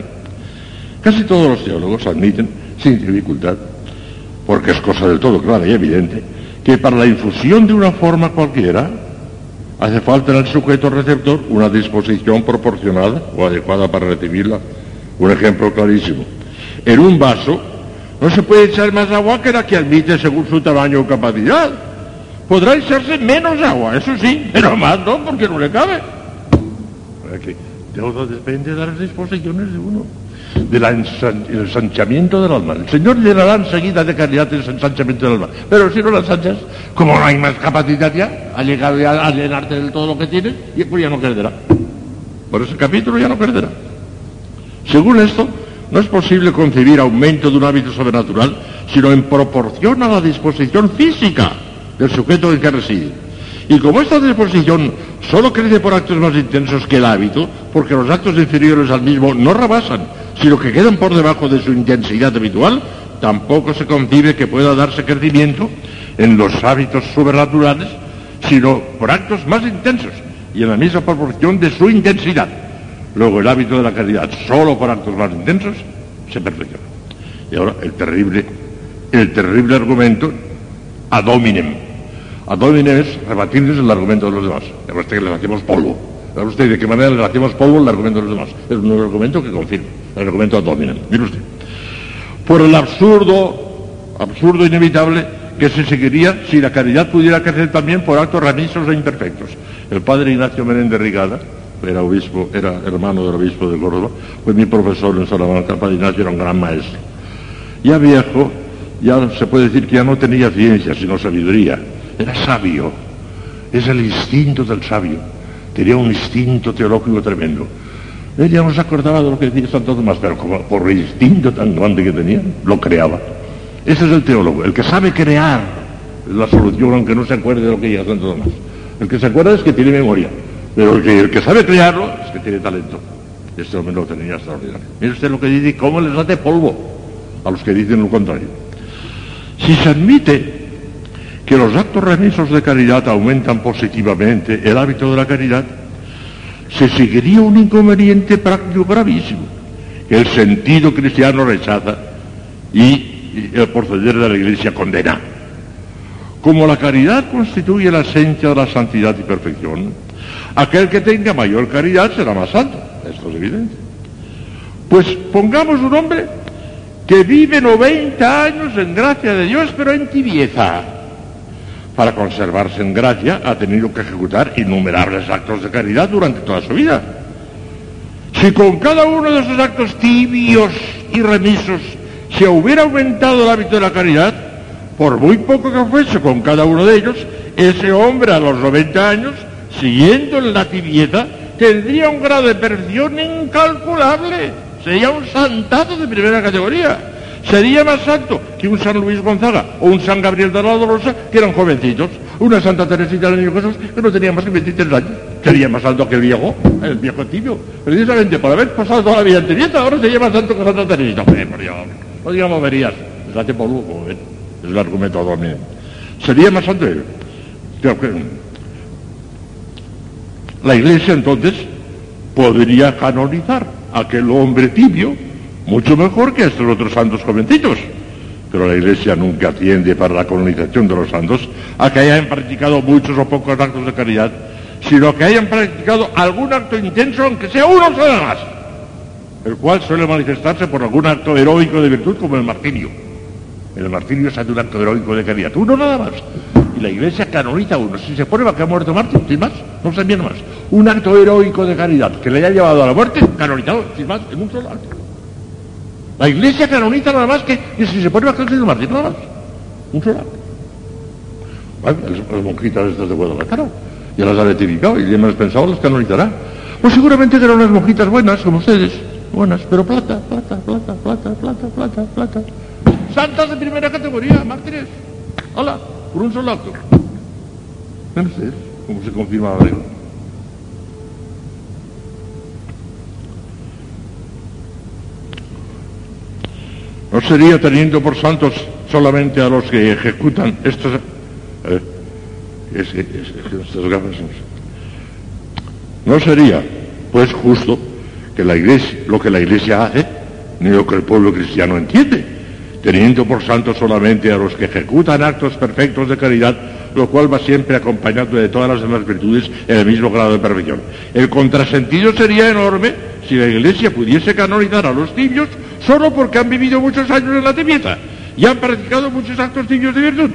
Casi todos los teólogos admiten, sin dificultad, porque es cosa del todo clara y evidente, que para la infusión de una forma cualquiera hace falta en el sujeto receptor una disposición proporcionada o adecuada para recibirla. Un ejemplo clarísimo. En un vaso no se puede echar más agua que la que admite según su tamaño o capacidad. Podrá echarse menos agua, eso sí, pero más no, porque no le cabe. Aquí, todo depende de las disposiciones de uno, del ensanchamiento del alma. El Señor llenará enseguida de caridad el ensanchamiento del alma. Pero si no la ensanchas, como no hay más capacidad ya, ha llegado ya a llenarte del todo lo que tienes, y pues ya no perderá. Por ese capítulo ya no perderá. Según esto, no es posible concebir aumento de un hábito sobrenatural, sino en proporción a la disposición física del sujeto en que reside. Y como esta disposición solo crece por actos más intensos que el hábito, porque los actos inferiores al mismo no rebasan, sino que quedan por debajo de su intensidad habitual, tampoco se concibe que pueda darse crecimiento en los hábitos sobrenaturales, sino por actos más intensos y en la misma proporción de su intensidad. Luego el hábito de la caridad, solo por actos más intensos, se perfecciona. Y ahora el terrible, el terrible argumento ad hominem. Ad hominem es rebatirles el argumento de los demás. Que les hacemos polvo. De qué manera les hacemos polvo el argumento de los demás. Es un argumento que confirma, el argumento hominem. Mire usted. Por el absurdo, absurdo inevitable que se seguiría si la caridad pudiera crecer también por actos remisos e imperfectos. El padre Ignacio Menéndez Rigada, era obispo, era hermano del obispo de Córdoba, fue mi profesor en Salamanca, el padre Ignacio era un gran maestro. Ya viejo, ya se puede decir que ya no tenía ciencia, sino sabiduría. Era sabio. Es el instinto del sabio. Tenía un instinto teológico tremendo. Él ya no se acordaba de lo que decía Santo Tomás, pero por el instinto tan grande que tenía, lo creaba. Ese es el teólogo, el que sabe crear la solución aunque no se acuerde de lo que diga Santo Tomás. El que se acuerda es que tiene memoria, pero el que, el que sabe crearlo es que tiene talento. Este hombre lo tenía extraordinario. Mire usted lo que dice, cómo les hace polvo a los que dicen lo contrario. Si se admite que los actos remisos de caridad aumentan positivamente el hábito de la caridad, se seguiría un inconveniente práctico gravísimo, que el sentido cristiano rechaza y el proceder de la Iglesia condena. Como la caridad constituye la esencia de la santidad y perfección, aquel que tenga mayor caridad será más santo. Esto es evidente. Pues pongamos un hombre que vive 90 años en gracia de Dios, pero en tibieza. Para conservarse en gracia ha tenido que ejecutar innumerables actos de caridad durante toda su vida. Si con cada uno de esos actos tibios y remisos se hubiera aumentado el hábito de la caridad, por muy poco que fuese con cada uno de ellos, ese hombre a los 90 años, siguiendo en la tibieza, tendría un grado de perfección incalculable. Sería un santazo de primera categoría. Sería más santo que un San Luis Gonzaga o un San Gabriel de la Dolorosa, que eran jovencitos. Una Santa Teresita de Niño Jesús, que no tenía más que 23 años. Sería más santo que el viejo, el viejo tibio. Precisamente por haber pasado toda la vida en ahora sería más santo que Santa Teresita. No digamos verías. Les hace polvo, como ven. Es el argumento domine. Sería más santo él. La iglesia entonces podría canonizar a aquel hombre tibio mucho mejor que estos otros santos jovencitos. Pero la iglesia nunca atiende para la canonización de los santos a que hayan practicado muchos o pocos actos de caridad, sino que hayan practicado algún acto intenso, aunque sea uno solo más, el cual suele manifestarse por algún acto heroico de virtud, como el martirio. El martirio hace un acto heroico de caridad, uno nada más. Y la iglesia canoniza uno. Si se prueba que ha muerto mártir, sin más, no se viene más. Un acto heroico de caridad que le haya llevado a la muerte, canonizado, sin más, en un solo acto. La iglesia canoniza nada más que, si se prueba que ha sido mártir, nada más. Un solo. Bueno, las monjitas estas de Guadalajara ya las ha beatificado y ya me las pensado las canonizará. Pues seguramente eran unas monjitas buenas, como ustedes, buenas, pero plata, plata, plata, plata, plata, plata, plata. Santas de primera categoría, mártires. Hola, por un solo acto. ¿Ven ustedes cómo se confirma la regla? No sería teniendo por santos solamente a los que ejecutan estos... eh, es, es- es- estas gafas no- no sería, pues, justo que la iglesia, lo que la iglesia hace, ni lo que el pueblo cristiano entiende, teniendo por santos solamente a los que ejecutan actos perfectos de caridad, lo cual va siempre acompañado de todas las demás virtudes en el mismo grado de perfección. El contrasentido sería enorme si la iglesia pudiese canonizar a los tibios solo porque han vivido muchos años en la tibieza y han practicado muchos actos tibios de virtud.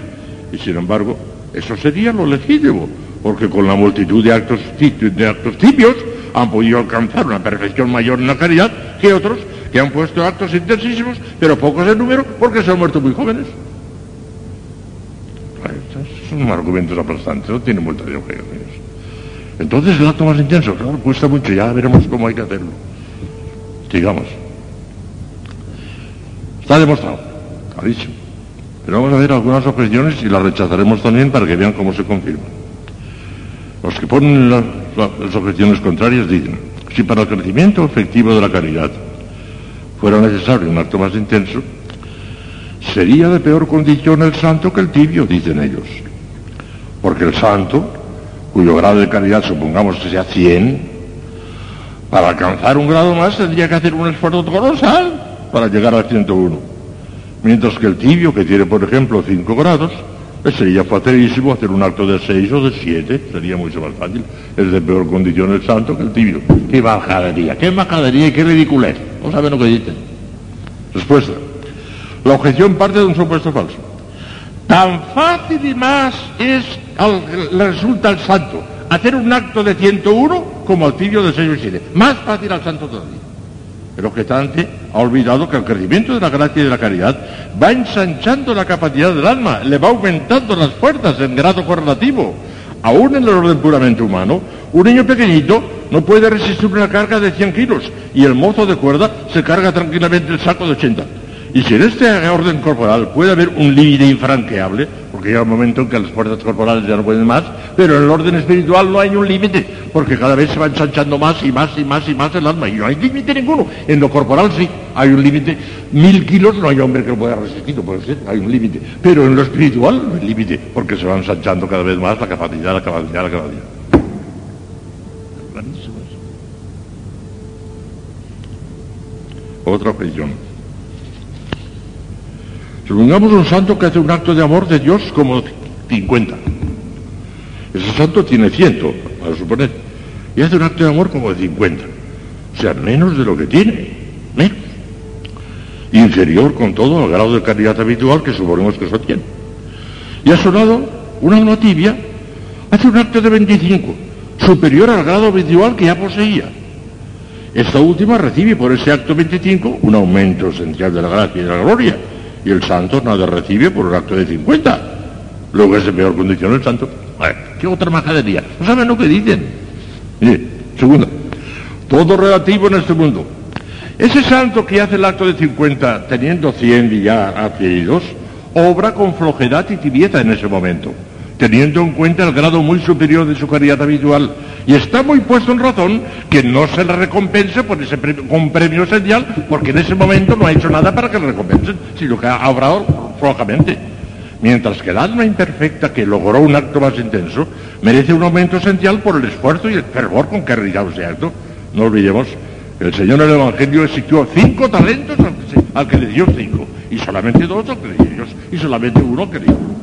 Y sin embargo, eso sería lo legítimo, porque con la multitud de actos, tibios han podido alcanzar una perfección mayor en la caridad que otros que han puesto actos intensísimos, pero pocos en número, porque se han muerto muy jóvenes. Estos Son argumentos aplastantes, no tienen vuelta de. Entonces el acto más intenso, claro, cuesta mucho, ya veremos cómo hay que hacerlo. Sigamos. Está demostrado, clarísimo. Pero vamos a ver algunas objeciones y las rechazaremos también para que vean cómo se confirman. Los que ponen la- la- las objeciones contrarias dicen, si para el crecimiento efectivo de la caridad fuera necesario un acto más intenso, sería de peor condición el santo que el tibio, dicen ellos. Porque el santo, cuyo grado de caridad supongamos que sea 100, para alcanzar un grado más tendría que hacer un esfuerzo colosal para llegar al 101. Mientras que el tibio, que tiene por ejemplo 5 grados, sería facilísimo hacer un acto de 6 o de 7, sería mucho más fácil. Es de peor condición el santo que el tibio. ¡Qué bajadería! ¡Qué majadería y qué ridiculez! No saben lo que dicen. Respuesta. La objeción parte de un supuesto falso. Tan fácil y más es al- le resulta al santo hacer un acto de 101 como al tibio de 6 o 7. Más fácil al santo todavía. El objetante ha olvidado que el crecimiento de la gracia y de la caridad va ensanchando la capacidad del alma, le va aumentando las fuerzas en grado correlativo. Aún en el orden puramente humano, un niño pequeñito no puede resistir una carga de 100 kilos y el mozo de cuerda se carga tranquilamente el saco de 80. Y si en este orden corporal puede haber un límite infranqueable, porque llega un momento en que las fuerzas corporales ya no pueden más, pero en el orden espiritual no hay un límite, porque cada vez se va ensanchando más y más y más y más el alma, y no hay límite ninguno. En lo corporal sí, hay un límite. Mil kilos no hay hombre que lo pueda resistir, no puede ser, hay un límite. Pero en lo espiritual no hay límite, porque se va ensanchando cada vez más la capacidad, la capacidad, la capacidad. Otra objeción. Supongamos un santo que hace un acto de amor de Dios como 50. Ese santo tiene 100, a suponer, y hace un acto de amor como de 50. O sea, menos de lo que tiene, menos. Inferior con todo al grado de caridad habitual que suponemos que eso tiene. Y ha sonado una alma tibia, hace un acto de 25, superior al grado habitual que ya poseía. Esta última recibe por ese acto 25 un aumento esencial de la gracia y de la gloria, y el santo nada recibe por un acto de 50. Luego es de peor condición el santo. Bueno, ¿Qué otra majadería? No saben lo que dicen. Mire, segunda, todo relativo en este mundo. Ese santo que hace el acto de 50 teniendo 100 y ya adquiridos, obra con flojedad y tibieza en ese momento, teniendo en cuenta el grado muy superior de su caridad habitual. Y está muy puesto en razón que no se le recompense por ese con premio esencial, porque en ese momento no ha hecho nada para que le recompensen, sino que ha obrado flojamente. Mientras que el alma imperfecta que logró un acto más intenso merece un aumento esencial por el esfuerzo y el fervor con que realizó ese acto. No olvidemos que el Señor en el Evangelio exigió cinco talentos al que, le dio cinco, y solamente dos al que le dio y solamente uno al que le dio.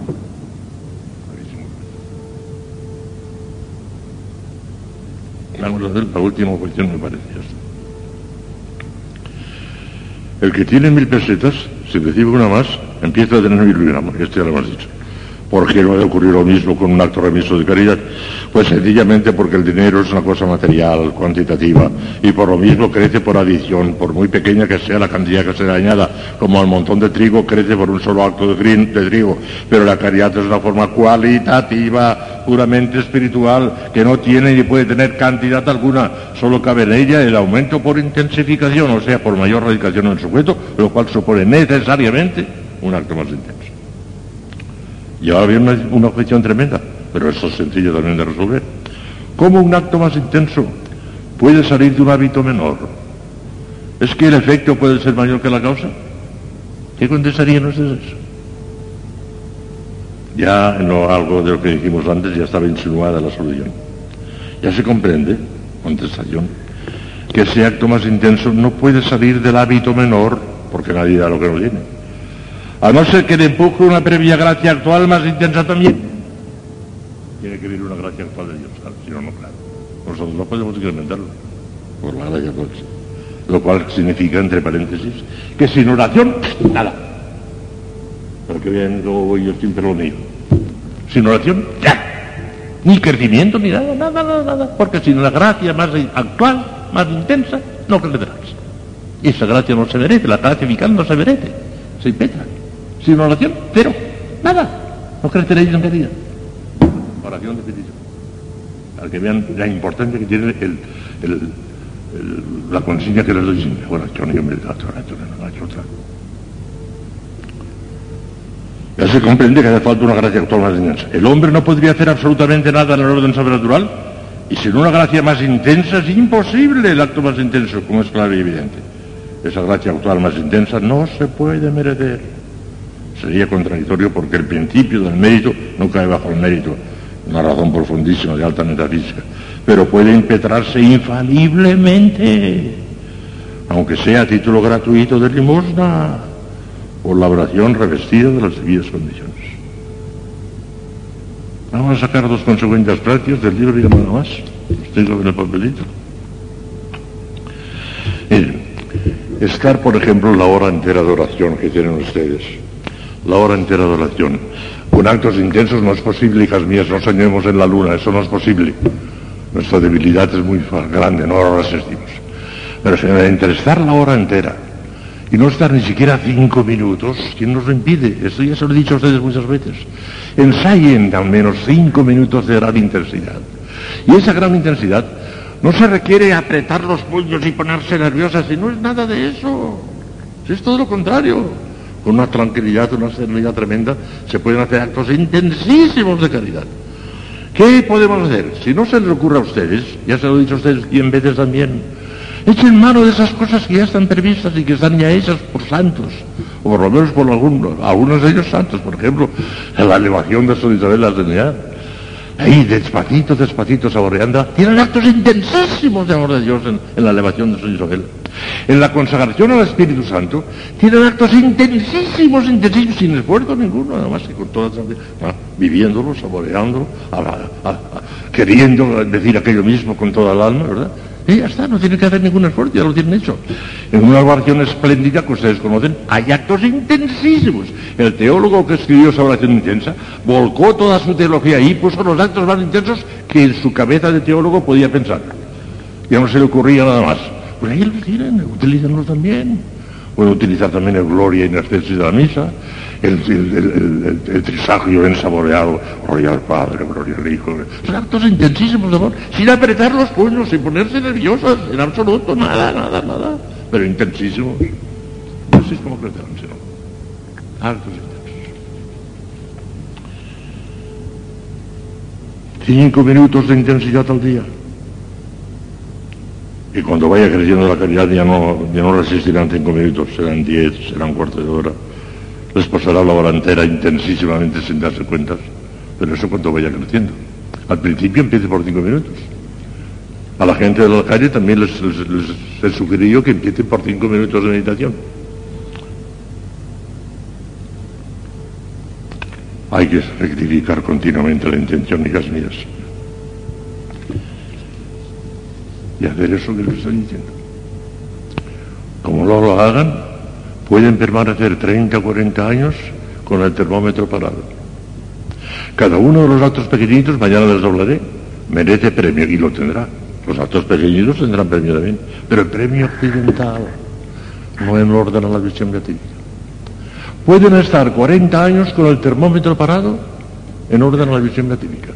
La última cuestión, me parece. El que tiene mil pesetas, si recibe una más, empieza a tener mil más. Esto ya lo hemos dicho. ¿Por qué no ha de ocurrir lo mismo con un acto remiso de caridad? Pues sencillamente porque el dinero es una cosa material, cuantitativa, y por lo mismo crece por adición, por muy pequeña que sea la cantidad que se le añada, como el montón de trigo crece por un solo acto de trigo, pero la caridad es una forma cualitativa, puramente espiritual, que no tiene ni puede tener cantidad alguna, solo cabe en ella el aumento por intensificación, o sea, por mayor radicación en el sujeto, lo cual supone necesariamente un acto más intenso. Y ahora viene una, una objeción tremenda, pero eso es sencillo también de resolver. ¿Cómo un acto más intenso puede salir de un hábito menor? ¿Es que el efecto puede ser mayor que la causa? ¿Qué contestarían ustedes? Ya en lo, algo de lo que dijimos antes ya estaba insinuada la solución. Ya se comprende, contestación, que ese acto más intenso no puede salir del hábito menor, porque nadie da lo que no tiene. A no ser que le empuje una previa gracia actual más intensa también. Tiene que venir una gracia actual de Dios, claro, si no, no, claro. Nosotros no podemos incrementarlo por la gracia actual. Lo cual significa, entre paréntesis, que sin oración, nada. Pero que vean, luego voy yo siempre lo mío. Sin oración, ya. Ni crecimiento, ni nada, nada, nada, nada. Porque sin la gracia más actual, más intensa, no crecerás. Esa gracia no se merece, la gracia vital no se merece, se impetra. Sin oración, cero, nada. No creceréis en caridad. Oración de petición. Para que vean la importancia que tiene el, el- la consigna que les doy siempre. Oración y humildad, oración, oración, otra. Ya se comprende que hace falta una gracia actual más intensa. El hombre no podría hacer absolutamente nada en el orden sobrenatural y sin una gracia más intensa es imposible el acto más intenso, como es claro y evidente. Esa gracia actual más intensa no se puede merecer. Sería contradictorio porque el principio del mérito no cae bajo el mérito, una razón profundísima de alta metafísica, pero puede impetrarse infaliblemente, aunque sea a título gratuito de limosna por la oración revestida de las debidas condiciones. Vamos a sacar dos consecuencias prácticas del libro y nada más. Los tengo en el papelito. Miren, estar, por ejemplo, la hora entera de oración que tienen ustedes, la hora entera de oración, con actos intensos no es posible, hijas mías, no soñemos en la luna, eso no es posible. Nuestra debilidad es muy grande, no lo resistimos. Pero si entre estar la hora entera y no estar ni siquiera cinco minutos, ¿quién nos lo impide? Esto ya se lo he dicho a ustedes muchas veces. Ensayen al menos cinco minutos de gran intensidad. Y esa gran intensidad no se requiere apretar los puños y ponerse nerviosas, y no es nada de eso. Es todo lo contrario. Con una tranquilidad, una serenidad tremenda, se pueden hacer actos intensísimos de caridad. ¿Qué podemos hacer? Si no se les ocurre a ustedes, ya se lo he dicho a ustedes cien veces también, echen mano de esas cosas que ya están previstas y que están ya hechas por santos, o por lo menos por algunos, algunos de ellos santos, por ejemplo, en la elevación de San Isabel la Trinidad. Ahí, despacito, despacito, saboreando, tienen actos intensísimos de amor de Dios en, la elevación de San Isabel. En la consagración al Espíritu Santo, tienen actos intensísimos, intensísimos, sin esfuerzo ninguno, nada más que con toda ah, viviéndolo, saboreándolo, a- a- a- queriendo decir aquello mismo con toda el alma, ¿verdad? Y ya está, no tienen que hacer ningún esfuerzo, ya lo tienen hecho. En una oración espléndida que ustedes conocen, hay actos intensísimos. El teólogo que escribió esa oración intensa volcó toda su teología y puso los actos más intensos que en su cabeza de teólogo podía pensar. Ya no se le ocurría nada más. Pues ahí los tienen, utilícenlos también. Pueden utilizar también el gloria in excelsis de la misa, el, trisagio bien saboreado, gloria al Padre, gloria al Hijo. Son intensísimos de amor, sin apretar los puños, sin ponerse nerviosas, en absoluto, nada, nada, nada. Pero intensísimos. Así es como crecerán, si no. Actos intensos. Cinco minutos de intensidad al día. Y cuando vaya creciendo la caridad ya no, ya no resistirán cinco minutos, serán diez, serán cuarto de hora. Les pasará la hora intensísimamente sin darse cuenta. Pero eso cuando vaya creciendo. Al principio empiece por cinco minutos. A la gente de la calle también les, les, les, que empiecen por cinco minutos de meditación. Hay que rectificar continuamente la intención, hijas mías. y hacer eso que les estoy diciendo. Como no lo hagan, pueden permanecer 30 o 40 años con el termómetro parado. Cada uno de los actos pequeñitos, mañana les hablaré, merece premio y lo tendrá. Los actos pequeñitos tendrán premio también, pero el premio occidental no en orden a la visión beatífica. Pueden estar 40 años con el termómetro parado en orden a la visión beatífica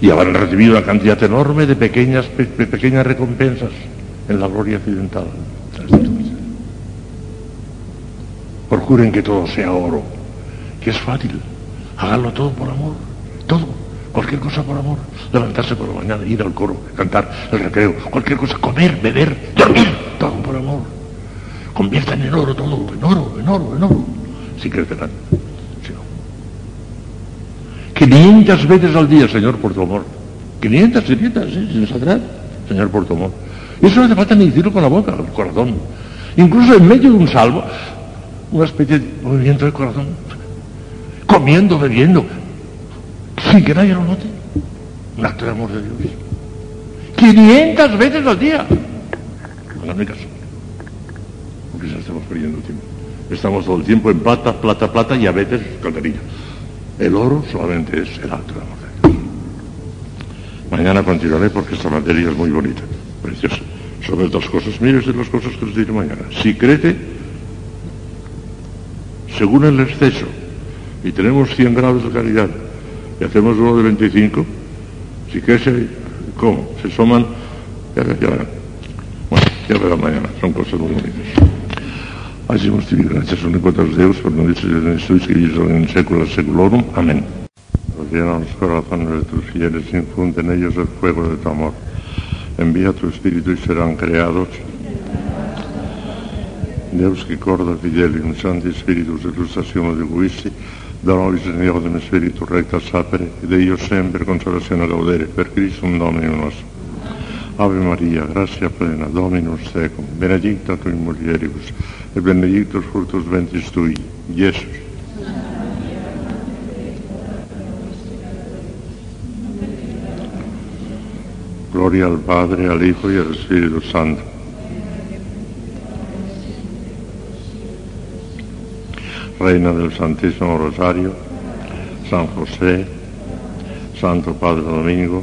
y habrán recibido una cantidad enorme de pequeñas, pequeñas recompensas en la gloria occidental. Procuren que todo sea oro, que es fácil. Háganlo todo por amor, todo, cualquier cosa por amor. Levantarse por la mañana, ir al coro, cantar el recreo, cualquier cosa, comer, beber, dormir, todo por amor. Conviertan en oro todo, en oro, en oro, en oro. Si crecerán. Si no. 500 veces al día, Señor, por tu amor. 500, 500, sí, sin saldrá, Señor, por tu amor. Eso no hace falta ni decirlo con la boca, el corazón. Incluso en medio de un salvo, una especie de movimiento del corazón. Comiendo, bebiendo, sin que nadie lo note. Un acto de amor de Dios. 500 veces al día. Háganme caso. Porque ya estamos perdiendo tiempo. Estamos todo el tiempo en plata, plata, plata y a veces calderilla. El oro solamente es el acto de amor de Dios. Mañana continuaré porque esta materia es muy bonita, preciosa. Sobre otras cosas, mire usted las cosas que les diré mañana. Si crece, según el exceso, y tenemos 100 grados de calidad, y hacemos uno de 25, si crece, ¿cómo? Se suman, ya, ya verán. Bueno, ya verán mañana, son cosas muy bonitas. Hacemos tibi gracias omnipotas Deus, por no dices en suis que son en secula seculorum. Amén. Llena los corazones de tus fieles, infunde en ellos el fuego de tu amor. Envía tu espíritu y serán creados. Deus que corda fidelium santi spiritus illustrazione di Guisti, da nobis Signore spiritu recta sapere, ed io sempre consolazione gaudere, per Cristo un Domine nostro. Ave Maria, gratia plena, Dominus tecum, benedicta tu in mulieribus, e benedictus fructus ventris tui, Iesus. Gloria al Padre, al Hijo y al Espíritu Santo. Reina del Santísimo Rosario, San José, Santo Padre Domingo,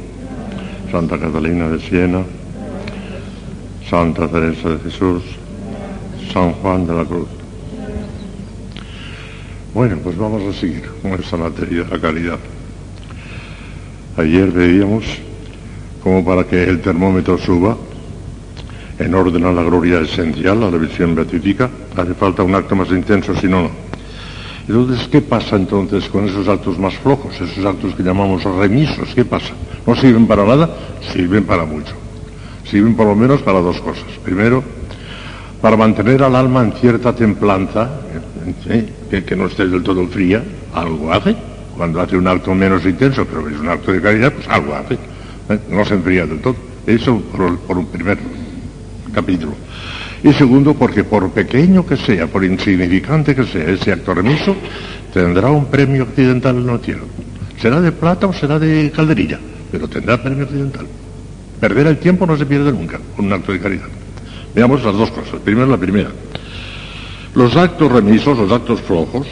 Santa Catalina de Siena, Santa Teresa de Jesús, San Juan de la Cruz. Bueno, pues vamos a seguir con esta materia la caridad. Ayer veíamos como para que el termómetro suba en orden a la gloria esencial, a la visión beatífica, hace falta un acto más intenso, si no, no. Entonces, ¿qué pasa entonces con esos actos más flojos, esos actos que llamamos remisos? ¿Qué pasa? ¿No sirven para nada? Sirven para mucho. Sirven por lo menos para dos cosas. Primero, para mantener al alma en cierta templanza, ¿eh? que, no esté del todo fría, algo hace. Cuando hace un acto menos intenso, pero es un acto de caridad, pues algo hace. ¿eh? No se enfría del todo. Eso por un primer capítulo. Y segundo, porque por pequeño que sea, por insignificante que sea ese acto remiso, tendrá un premio occidental en el cielo. Será de plata o será de calderilla, pero tendrá premio occidental. Perder el tiempo no se pierde nunca con un acto de caridad. Veamos las dos cosas. Primero la primera. Los actos remisos, los actos flojos,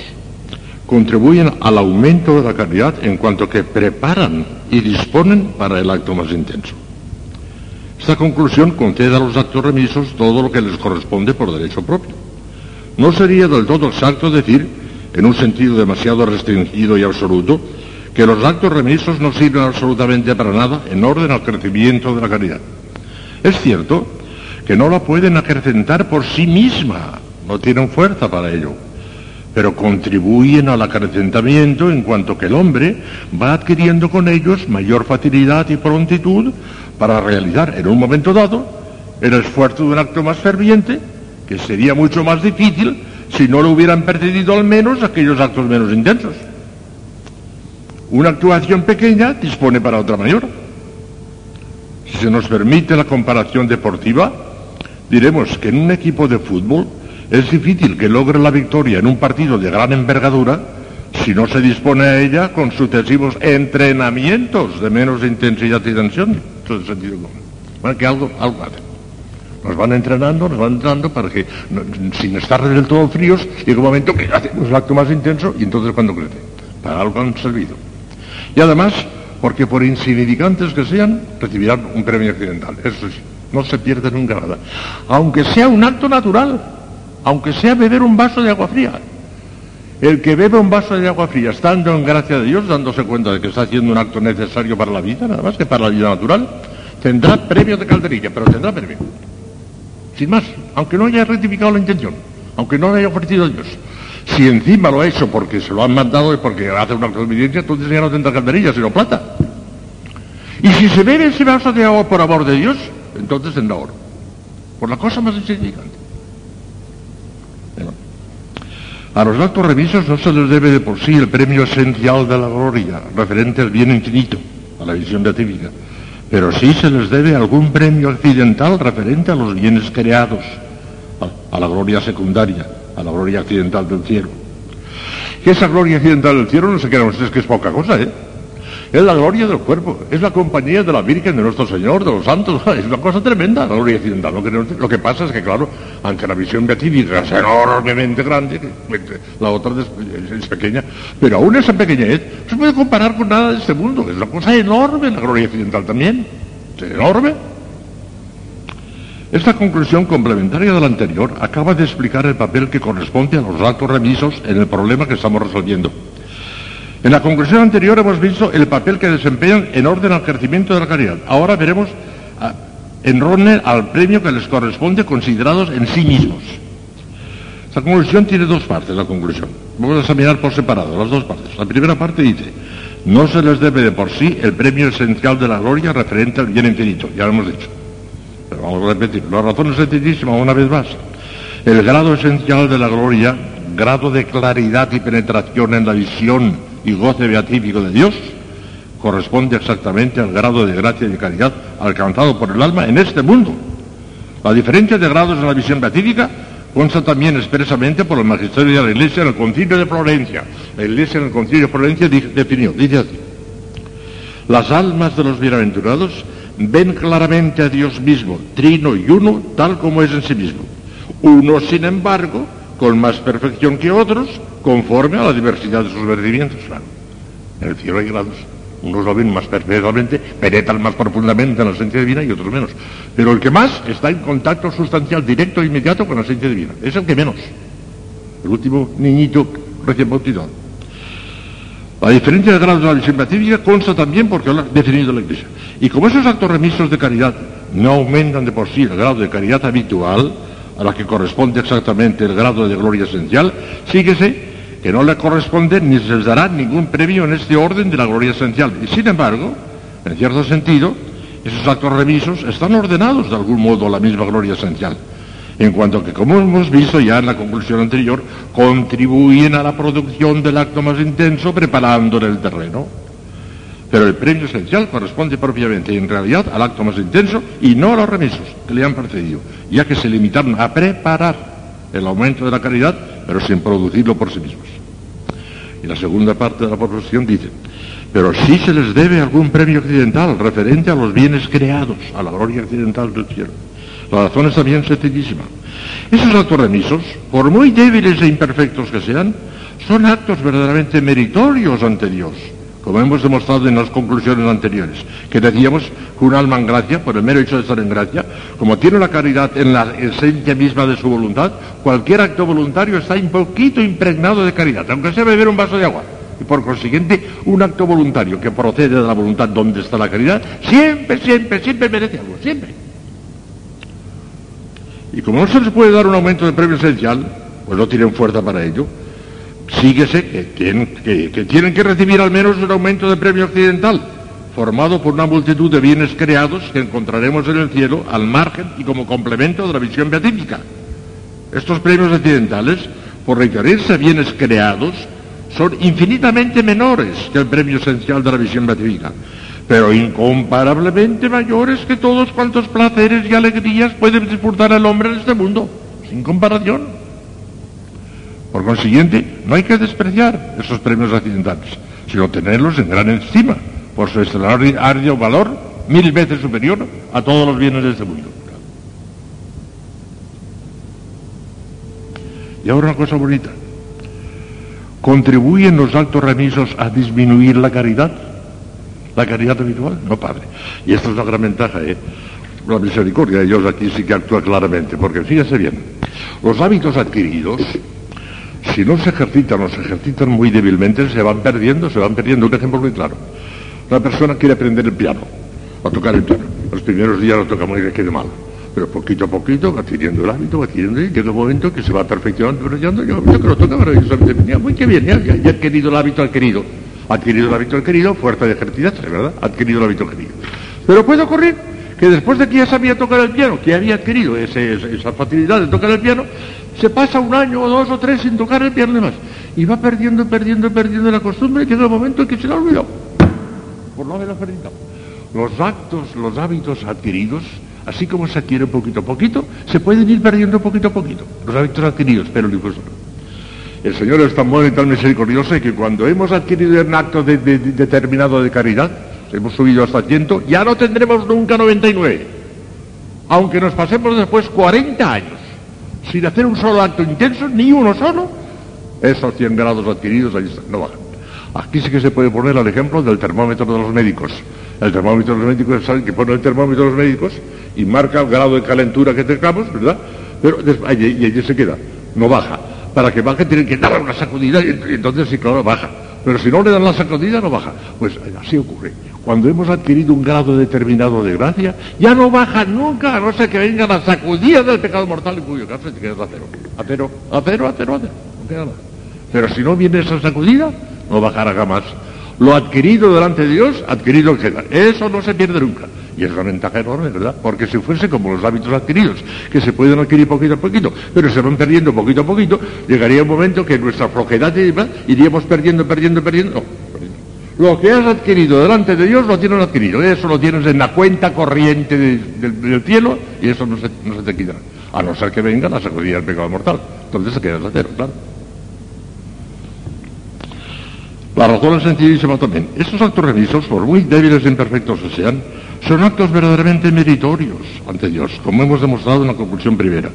contribuyen al aumento de la caridad en cuanto que preparan y disponen para el acto más intenso. Esta conclusión concede a los actos remisos todo lo que les corresponde por derecho propio. No sería del todo exacto decir, en un sentido demasiado restringido y absoluto, que los actos remisos no sirven absolutamente para nada en orden al crecimiento de la caridad. Es cierto que no la pueden acrecentar por sí misma, no tienen fuerza para ello, pero contribuyen al acrecentamiento en cuanto que el hombre va adquiriendo con ellos mayor facilidad y prontitud para realizar en un momento dado el esfuerzo de un acto más ferviente, que sería mucho más difícil si no lo hubieran precedido al menos aquellos actos menos intensos. Una actuación pequeña dispone para otra mayor. Si se nos permite la comparación deportiva, diremos que en un equipo de fútbol es difícil que logre la victoria en un partido de gran envergadura si no se dispone a ella con sucesivos entrenamientos de menos intensidad y tensión. Esto es el sentido común. Bueno, que algo, algo hacen. Nos van entrenando, nos van entrenando para que, sin estar del todo fríos, llega un momento que hacemos el acto más intenso y entonces cuando crece. Para algo han servido. Y además, porque por insignificantes que sean, recibirán un premio accidental. Eso sí, no se pierde nunca nada. Aunque sea un acto natural, aunque sea beber un vaso de agua fría. El que bebe un vaso de agua fría, estando en gracia de Dios, dándose cuenta de que está haciendo un acto necesario para la vida, nada más que para la vida natural, tendrá premio de calderilla, pero tendrá premio. Sin más, aunque no haya rectificado la intención, aunque no le haya ofrecido a Dios. Si encima lo ha hecho porque se lo han mandado y porque hace una obediencia, entonces ya no tendrá calderilla, sino plata. Y si se bebe ese vaso de agua por amor de Dios, entonces tendrá oro. Por la cosa más insignificante. Bueno. A los actos remisos no se les debe de por sí el premio esencial de la gloria, referente al bien infinito, a la visión beatífica, pero sí se les debe algún premio accidental referente a los bienes creados, a, la gloria secundaria, a la gloria accidental del cielo. Que esa gloria accidental del cielo no se crean ustedes que es poca cosa, ¿eh? Es la gloria del cuerpo, es la compañía de la Virgen, de nuestro Señor, de los santos, es una cosa tremenda la gloria accidental. Lo que, pasa es que, claro, aunque la visión beatífica es enormemente grande, la otra es, pequeña, pero aún esa pequeñez no se puede comparar con nada de este mundo, es una cosa enorme la gloria accidental también, es enorme. Esta conclusión complementaria de la anterior acaba de explicar el papel que corresponde a los actos remisos en el problema que estamos resolviendo. En la conclusión anterior hemos visto el papel que desempeñan en orden al crecimiento de la caridad. Ahora veremos ah, en orden al premio que les corresponde considerados en sí mismos. Esta conclusión tiene dos partes, la conclusión. Vamos a examinar por separado las dos partes. La primera parte dice, no se les debe de por sí el premio esencial de la gloria referente al bien infinito. Ya lo hemos dicho. Pero vamos a repetir. La razón es sencillísima una vez más. El grado esencial de la gloria, grado de claridad y penetración en la visión y goce beatífico de Dios, corresponde exactamente al grado de gracia y de caridad alcanzado por el alma en este mundo. La diferencia de grados en la visión beatífica consta también expresamente por el magisterio de la Iglesia en el Concilio de Florencia. La Iglesia en el Concilio de Florencia definió, dice así, las almas de los bienaventurados ven claramente a Dios mismo, trino y uno, tal como es en sí mismo. Unos, sin embargo, con más perfección que otros, conforme a la diversidad de sus merecimientos. Claro. En el cielo hay grados. Unos lo ven más perfectamente, penetran más profundamente en la esencia divina y otros menos. Pero el que más está en contacto sustancial, directo e inmediato con la esencia divina. Es el que menos. El último niñito recién bautizado. La diferencia de grados de la visión beatífica consta también porque lo ha definido la Iglesia. Y como esos actos remisos de caridad no aumentan de por sí el grado de caridad habitual, a la que corresponde exactamente el grado de gloria esencial, síguese que no le corresponde ni se les dará ningún premio en este orden de la gloria esencial. Y sin embargo, en cierto sentido, esos actos remisos están ordenados de algún modo a la misma gloria esencial en cuanto que, como hemos visto ya en la conclusión anterior, contribuyen a la producción del acto más intenso preparándole el terreno. Pero el premio esencial corresponde propiamente y en realidad al acto más intenso y no a los remisos que le han precedido, ya que se limitaron a preparar el aumento de la caridad, pero sin producirlo por sí mismos. Y la segunda parte de la proposición dice, pero sí se les debe algún premio accidental referente a los bienes creados, a la gloria accidental del cielo. La razón es también sencillísima. Esos actos remisos, por muy débiles e imperfectos que sean, son actos verdaderamente meritorios ante Dios, como hemos demostrado en las conclusiones anteriores, que decíamos que un alma en gracia, por el mero hecho de estar en gracia, como tiene la caridad en la esencia misma de su voluntad, cualquier acto voluntario está un poquito impregnado de caridad, aunque sea beber un vaso de agua. Y por consiguiente, un acto voluntario que procede de la voluntad donde está la caridad, siempre, siempre, siempre merece algo, siempre. Y como no se les puede dar un aumento de premio esencial, pues no tienen fuerza para ello, síguese que tienen que, tienen que recibir al menos un aumento de premio accidental, formado por una multitud de bienes creados que encontraremos en el cielo al margen y como complemento de la visión beatífica. Estos premios accidentales, por requerirse bienes creados, son infinitamente menores que el premio esencial de la visión beatífica, pero incomparablemente mayores que todos cuantos placeres y alegrías puede disfrutar el hombre en este mundo, sin comparación. Por consiguiente, no hay que despreciar esos premios accidentales, sino tenerlos en gran estima por su extraordinario valor mil veces superior a todos los bienes de este mundo. Y ahora una cosa bonita. ¿Contribuyen los actos remisos a disminuir la caridad? ¿La caridad habitual? No, padre. Y esta es la gran ventaja, ¿eh? La misericordia de Dios aquí sí que actúa claramente, porque fíjese bien, los hábitos adquiridos, si no se ejercitan o se ejercitan muy débilmente, se van perdiendo, se van perdiendo. Un ejemplo muy claro. Una persona quiere aprender el piano, a tocar el piano. Los primeros días lo toca muy bien, quede mal. Pero poquito a poquito va adquiriendo el hábito, va adquiriendo y llega un momento que se va perfeccionando, perfeccionando, un momento que lo toca maravillosamente bien. Muy que bien, ya, ya, ya adquirido el hábito adquirido. Adquirido el hábito adquirido, fuerza de ejercicio, ¿verdad? Ha adquirido el hábito adquirido. Pero puede ocurrir que después de que ya sabía tocar el piano, que había adquirido esa facilidad de tocar el piano, se pasa un año o dos o tres sin tocar el y demás. Y va perdiendo, perdiendo, perdiendo la costumbre y llega el momento en que se la olvidó. Por no haber ejercitado. Los actos, los hábitos adquiridos así como se adquiere poquito a poquito, se pueden ir perdiendo poquito a poquito, los hábitos adquiridos, pero el. El Señor es tan bueno y tan misericordioso que cuando hemos adquirido un acto de, de, de determinado de caridad, hemos subido hasta ciento, ya no tendremos nunca 99. Aunque nos pasemos después 40 años sin hacer un solo acto intenso, ni uno solo, esos 100 grados adquiridos están, no bajan. Aquí sí que se puede poner el ejemplo del termómetro de los médicos. El termómetro de los médicos, saben que pone el termómetro de los médicos y marca el grado de calentura que tengamos, ¿verdad? Pero allí, y allí se queda, no baja. Para que baje tienen que dar una sacudida y entonces sí, claro, baja. Pero si no le dan la sacudida, no baja. Pues así ocurre. Cuando hemos adquirido un grado determinado de gracia, ya no baja nunca, a no ser que venga la sacudida del pecado mortal, en cuyo caso te quedas a cero. A cero, a cero, a cero, a cero. No queda nada. Pero si no viene esa sacudida, no bajará jamás. Lo adquirido delante de Dios, adquirido queda. Eso no se pierde nunca. Y es una ventaja enorme, ¿verdad? Porque si fuese como los hábitos adquiridos, que se pueden adquirir poquito a poquito, pero se van perdiendo poquito a poquito, llegaría un momento que nuestra flojedad iríamos perdiendo, perdiendo, perdiendo. Lo que has adquirido delante de Dios lo tienes adquirido. Eso lo tienes en la cuenta corriente de, de, del cielo y eso no se, no se te quitará. A no ser que venga la sacudida del pecado mortal. Entonces se queda a cero, claro. La razón es sencillísima también. Estos actos remisos, por muy débiles e imperfectos que sean, son actos verdaderamente meritorios ante Dios, como hemos demostrado en la conclusión primera.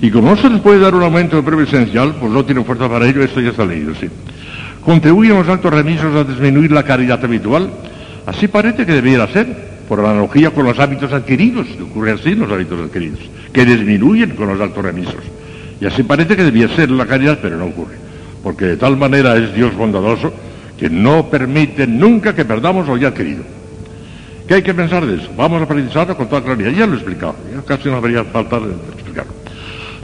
Y como no se les puede dar un aumento de prueba pues no tienen fuerza para ello, esto ya está leído, sí. ¿Contribuyen los actos remisos a disminuir la caridad habitual? Así parece que debiera ser, por analogía con los hábitos adquiridos, ocurre así en los hábitos adquiridos, que disminuyen con los actos remisos. Y así parece que debía ser la caridad, pero no ocurre. Porque de tal manera es Dios bondadoso que no permite nunca que perdamos lo ya adquirido. ¿Qué hay que pensar de eso? Vamos a precisarlo con toda claridad. Ya lo he explicado, ya casi no habría falta de explicarlo.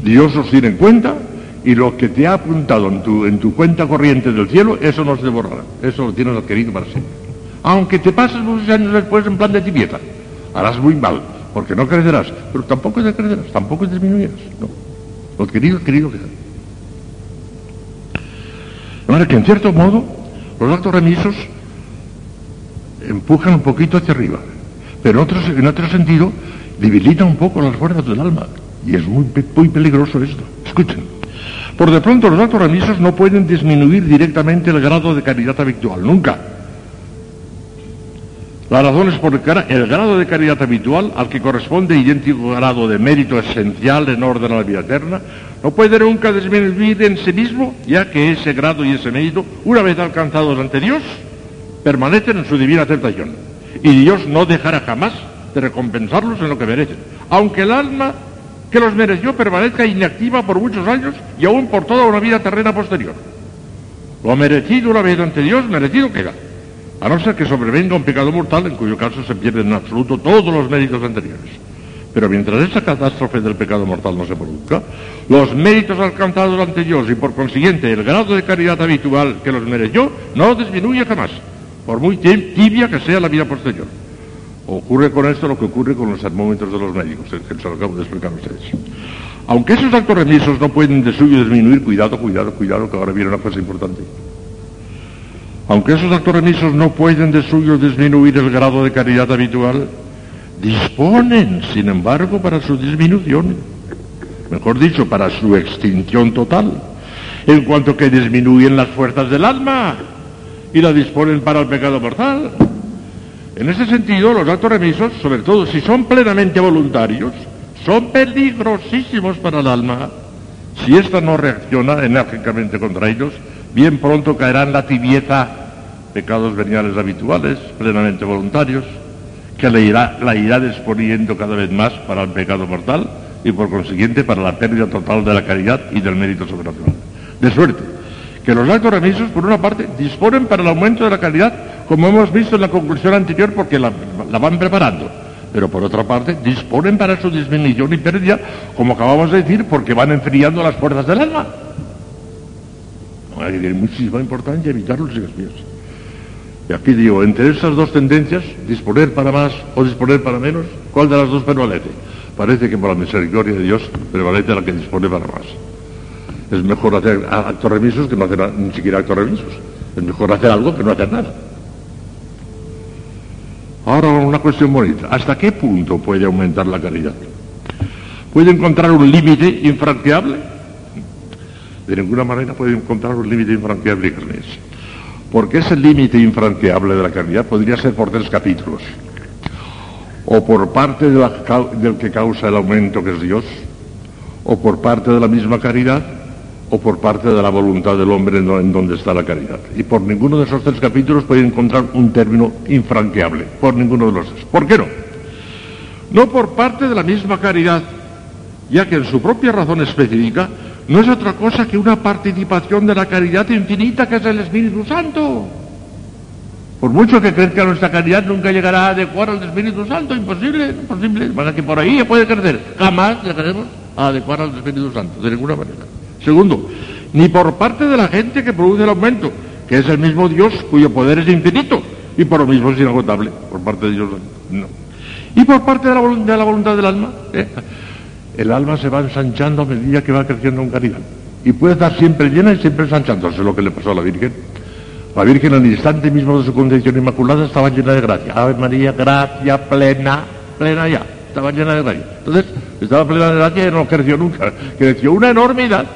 Dios os tiene en cuenta y lo que te ha apuntado en tu, en tu cuenta corriente del cielo, eso no se borrará. Eso lo tienes adquirido para siempre. Aunque te pases muchos años después en plan de tibieza, harás muy mal, porque no crecerás, pero tampoco decrecerás, tampoco disminuirás. No. Lo adquirido, adquirido queda. De manera que en cierto modo, los actos remisos empujan un poquito hacia arriba, pero en otro, en otro sentido debilitan un poco las fuerzas del alma. Y es muy, muy peligroso esto. Escuchen. Por de pronto los actos remisos no pueden disminuir directamente el grado de caridad habitual, nunca. La razón es porque el grado de caridad habitual, al que corresponde idéntico grado de mérito esencial en orden a la vida eterna, no puede nunca disminuir en sí mismo, ya que ese grado y ese mérito, una vez alcanzados ante Dios, permanecen en su divina aceptación. Y Dios no dejará jamás de recompensarlos en lo que merecen. Aunque el alma que los mereció permanezca inactiva por muchos años y aún por toda una vida terrena posterior. Lo merecido una vez ante Dios, merecido queda. A no ser que sobrevenga un pecado mortal, en cuyo caso se pierden en absoluto todos los méritos anteriores. Pero mientras esa catástrofe del pecado mortal no se produzca, los méritos alcanzados ante Dios y por consiguiente el grado de caridad habitual que los mereció no disminuye jamás, por muy tibia que sea la vida posterior. Ocurre con esto lo que ocurre con los termómetros de los médicos, que se lo acabo de explicar a ustedes. Aunque esos actos remisos no pueden de suyo disminuir, cuidado, cuidado, cuidado, que ahora viene una cosa importante. Aunque esos actos remisos no pueden de suyo disminuir el grado de caridad habitual, disponen, sin embargo, para su disminución, mejor dicho, para su extinción total, en cuanto que disminuyen las fuerzas del alma y la disponen para el pecado mortal. En ese sentido, los actos remisos, sobre todo si son plenamente voluntarios, son peligrosísimos para el alma. Si ésta no reacciona enérgicamente contra ellos, bien pronto caerá en la tibieza, pecados veniales habituales, plenamente voluntarios, que la irá, la irá disponiendo cada vez más para el pecado mortal y por consiguiente para la pérdida total de la caridad y del mérito sobrenatural. De suerte que los actos remisos, por una parte, disponen para el aumento de la calidad, como hemos visto en la conclusión anterior, porque la, van preparando. Pero por otra parte, disponen para su disminución y pérdida, como acabamos de decir, porque van enfriando las fuerzas del alma. Hay tener muchísima importancia evitar los desvíos. Y aquí digo, entre estas dos tendencias, disponer para más o disponer para menos, ¿cuál de las dos prevalece? Parece que por la misericordia de Dios prevalece la que dispone para más. Es mejor hacer actos remisos que no hacer ni siquiera actos remisos. Es mejor hacer algo que no hacer nada. Ahora una cuestión bonita. ¿Hasta qué punto puede aumentar la caridad? ¿Puede encontrar un límite infranqueable? De ninguna manera puede encontrar un límite infranqueable, Carnes. Porque ese límite infranqueable de la caridad podría ser por tres capítulos. O por parte del que causa el aumento, que es Dios, o por parte de la misma caridad, o por parte de la voluntad del hombre en donde está la caridad. Y por ninguno de esos tres capítulos puede encontrar un término infranqueable, por ninguno de los tres. ¿Por qué no? No por parte de la misma caridad, ya que en su propia razón específica no es otra cosa que una participación de la caridad infinita que es el Espíritu Santo. Por mucho que crezca nuestra caridad, nunca llegará a adecuar al Espíritu Santo, imposible, imposible. Para que por ahí puede crecer, jamás llegaremos a adecuar al Espíritu Santo, de ninguna manera. Segundo, ni por parte de la gente que produce el aumento, que es el mismo Dios cuyo poder es infinito y por lo mismo es inagotable, por parte de Dios no. Y por parte de la, voluntad del alma, ¿eh? el alma se va ensanchando a medida que va creciendo en caridad. Y puede estar siempre llena y siempre ensanchándose, lo que le pasó a la Virgen. La Virgen en el instante mismo de su concepción inmaculada estaba llena de gracia. Ave María, gracia plena, plena ya, estaba llena de gracia. Entonces, estaba plena de gracia y no creció nunca, creció una enormidad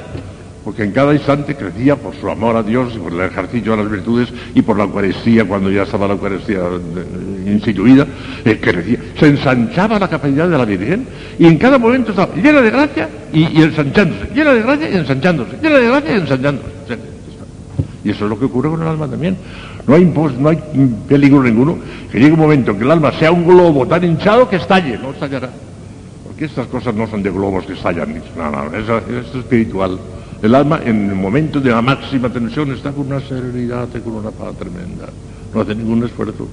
porque en cada instante crecía por su amor a Dios y por el ejercicio de las virtudes y por la Eucaristía, cuando ya estaba la Eucaristía eh, instituida, eh, crecía. Se ensanchaba la capacidad de la Virgen y en cada momento estaba llena de gracia y, ensanchándose, llena de gracia y ensanchándose, llena de gracia y ensanchándose. Y eso es lo que ocurre con el alma también. No hay, no hay peligro ninguno que llegue un momento en que el alma sea un globo tan hinchado que estalle, no estallará. Porque estas cosas no son de globos que estallan, no, no, eso es espiritual. El alma en el momento de la máxima tensión está con una serenidad y con una paz tremenda. No hace ningún esfuerzo.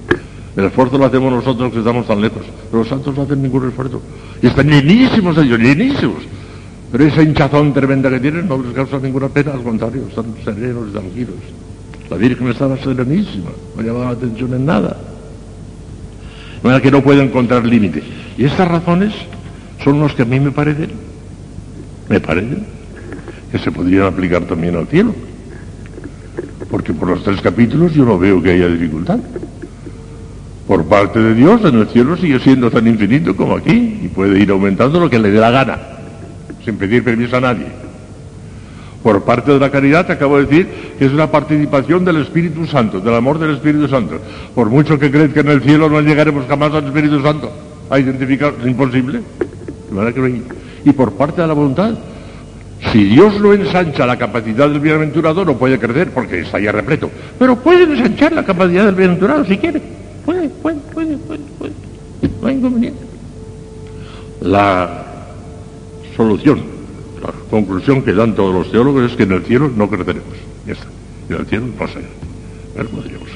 El esfuerzo lo hacemos nosotros que estamos tan lejos. Pero los santos no hacen ningún esfuerzo. Y están llenísimos ellos, llenísimos. Pero esa hinchazón tremenda que tienen no les causa ninguna pena, al contrario, están serenos y tranquilos. La Virgen estaba serenísima, no llamaba la atención en nada. De manera que no puede encontrar límite. Y estas razones son los que a mí me parecen, me parecen que se podrían aplicar también al cielo. Porque por los tres capítulos yo no veo que haya dificultad. Por parte de Dios, en el cielo sigue siendo tan infinito como aquí y puede ir aumentando lo que le dé la gana, sin pedir permiso a nadie. Por parte de la caridad, te acabo de decir que es una participación del Espíritu Santo, del amor del Espíritu Santo. Por mucho que crezca en el cielo, no llegaremos jamás al Espíritu Santo. A identificar, es imposible. Y por parte de la voluntad, si Dios no ensancha la capacidad del bienaventurado, no puede crecer porque está ya repleto. Pero puede ensanchar la capacidad del bienaventurado si quiere. Puede, puede, puede, puede, puede. No hay inconveniente. La solución, la conclusión que dan todos los teólogos es que en el cielo no creceremos. Ya está. En el cielo no sé. Pero podríamos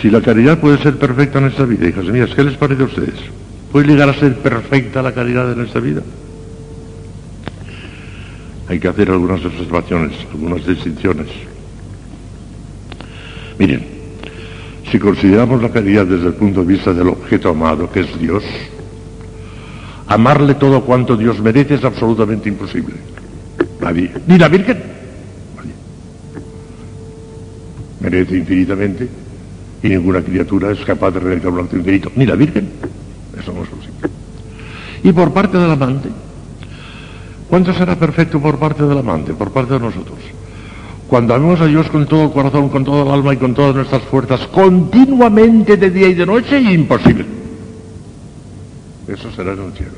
Si la caridad puede ser perfecta en esta vida, hijas mías, ¿qué les parece a ustedes? ¿Puede llegar a ser perfecta la caridad en esta vida? Hay que hacer algunas observaciones, algunas distinciones. Miren, si consideramos la caridad desde el punto de vista del objeto amado, que es Dios, amarle todo cuanto Dios merece es absolutamente imposible. Nadie, ni la Virgen. Merece infinitamente y ninguna criatura es capaz de realizar un acto infinito, ni la Virgen. Eso no es posible. Y por parte del amante, ¿cuánto será perfecto por parte del amante, por parte de nosotros? Cuando amemos a Dios con todo el corazón, con todo el alma y con todas nuestras fuerzas, continuamente de día y de noche, imposible. Eso será en el cielo.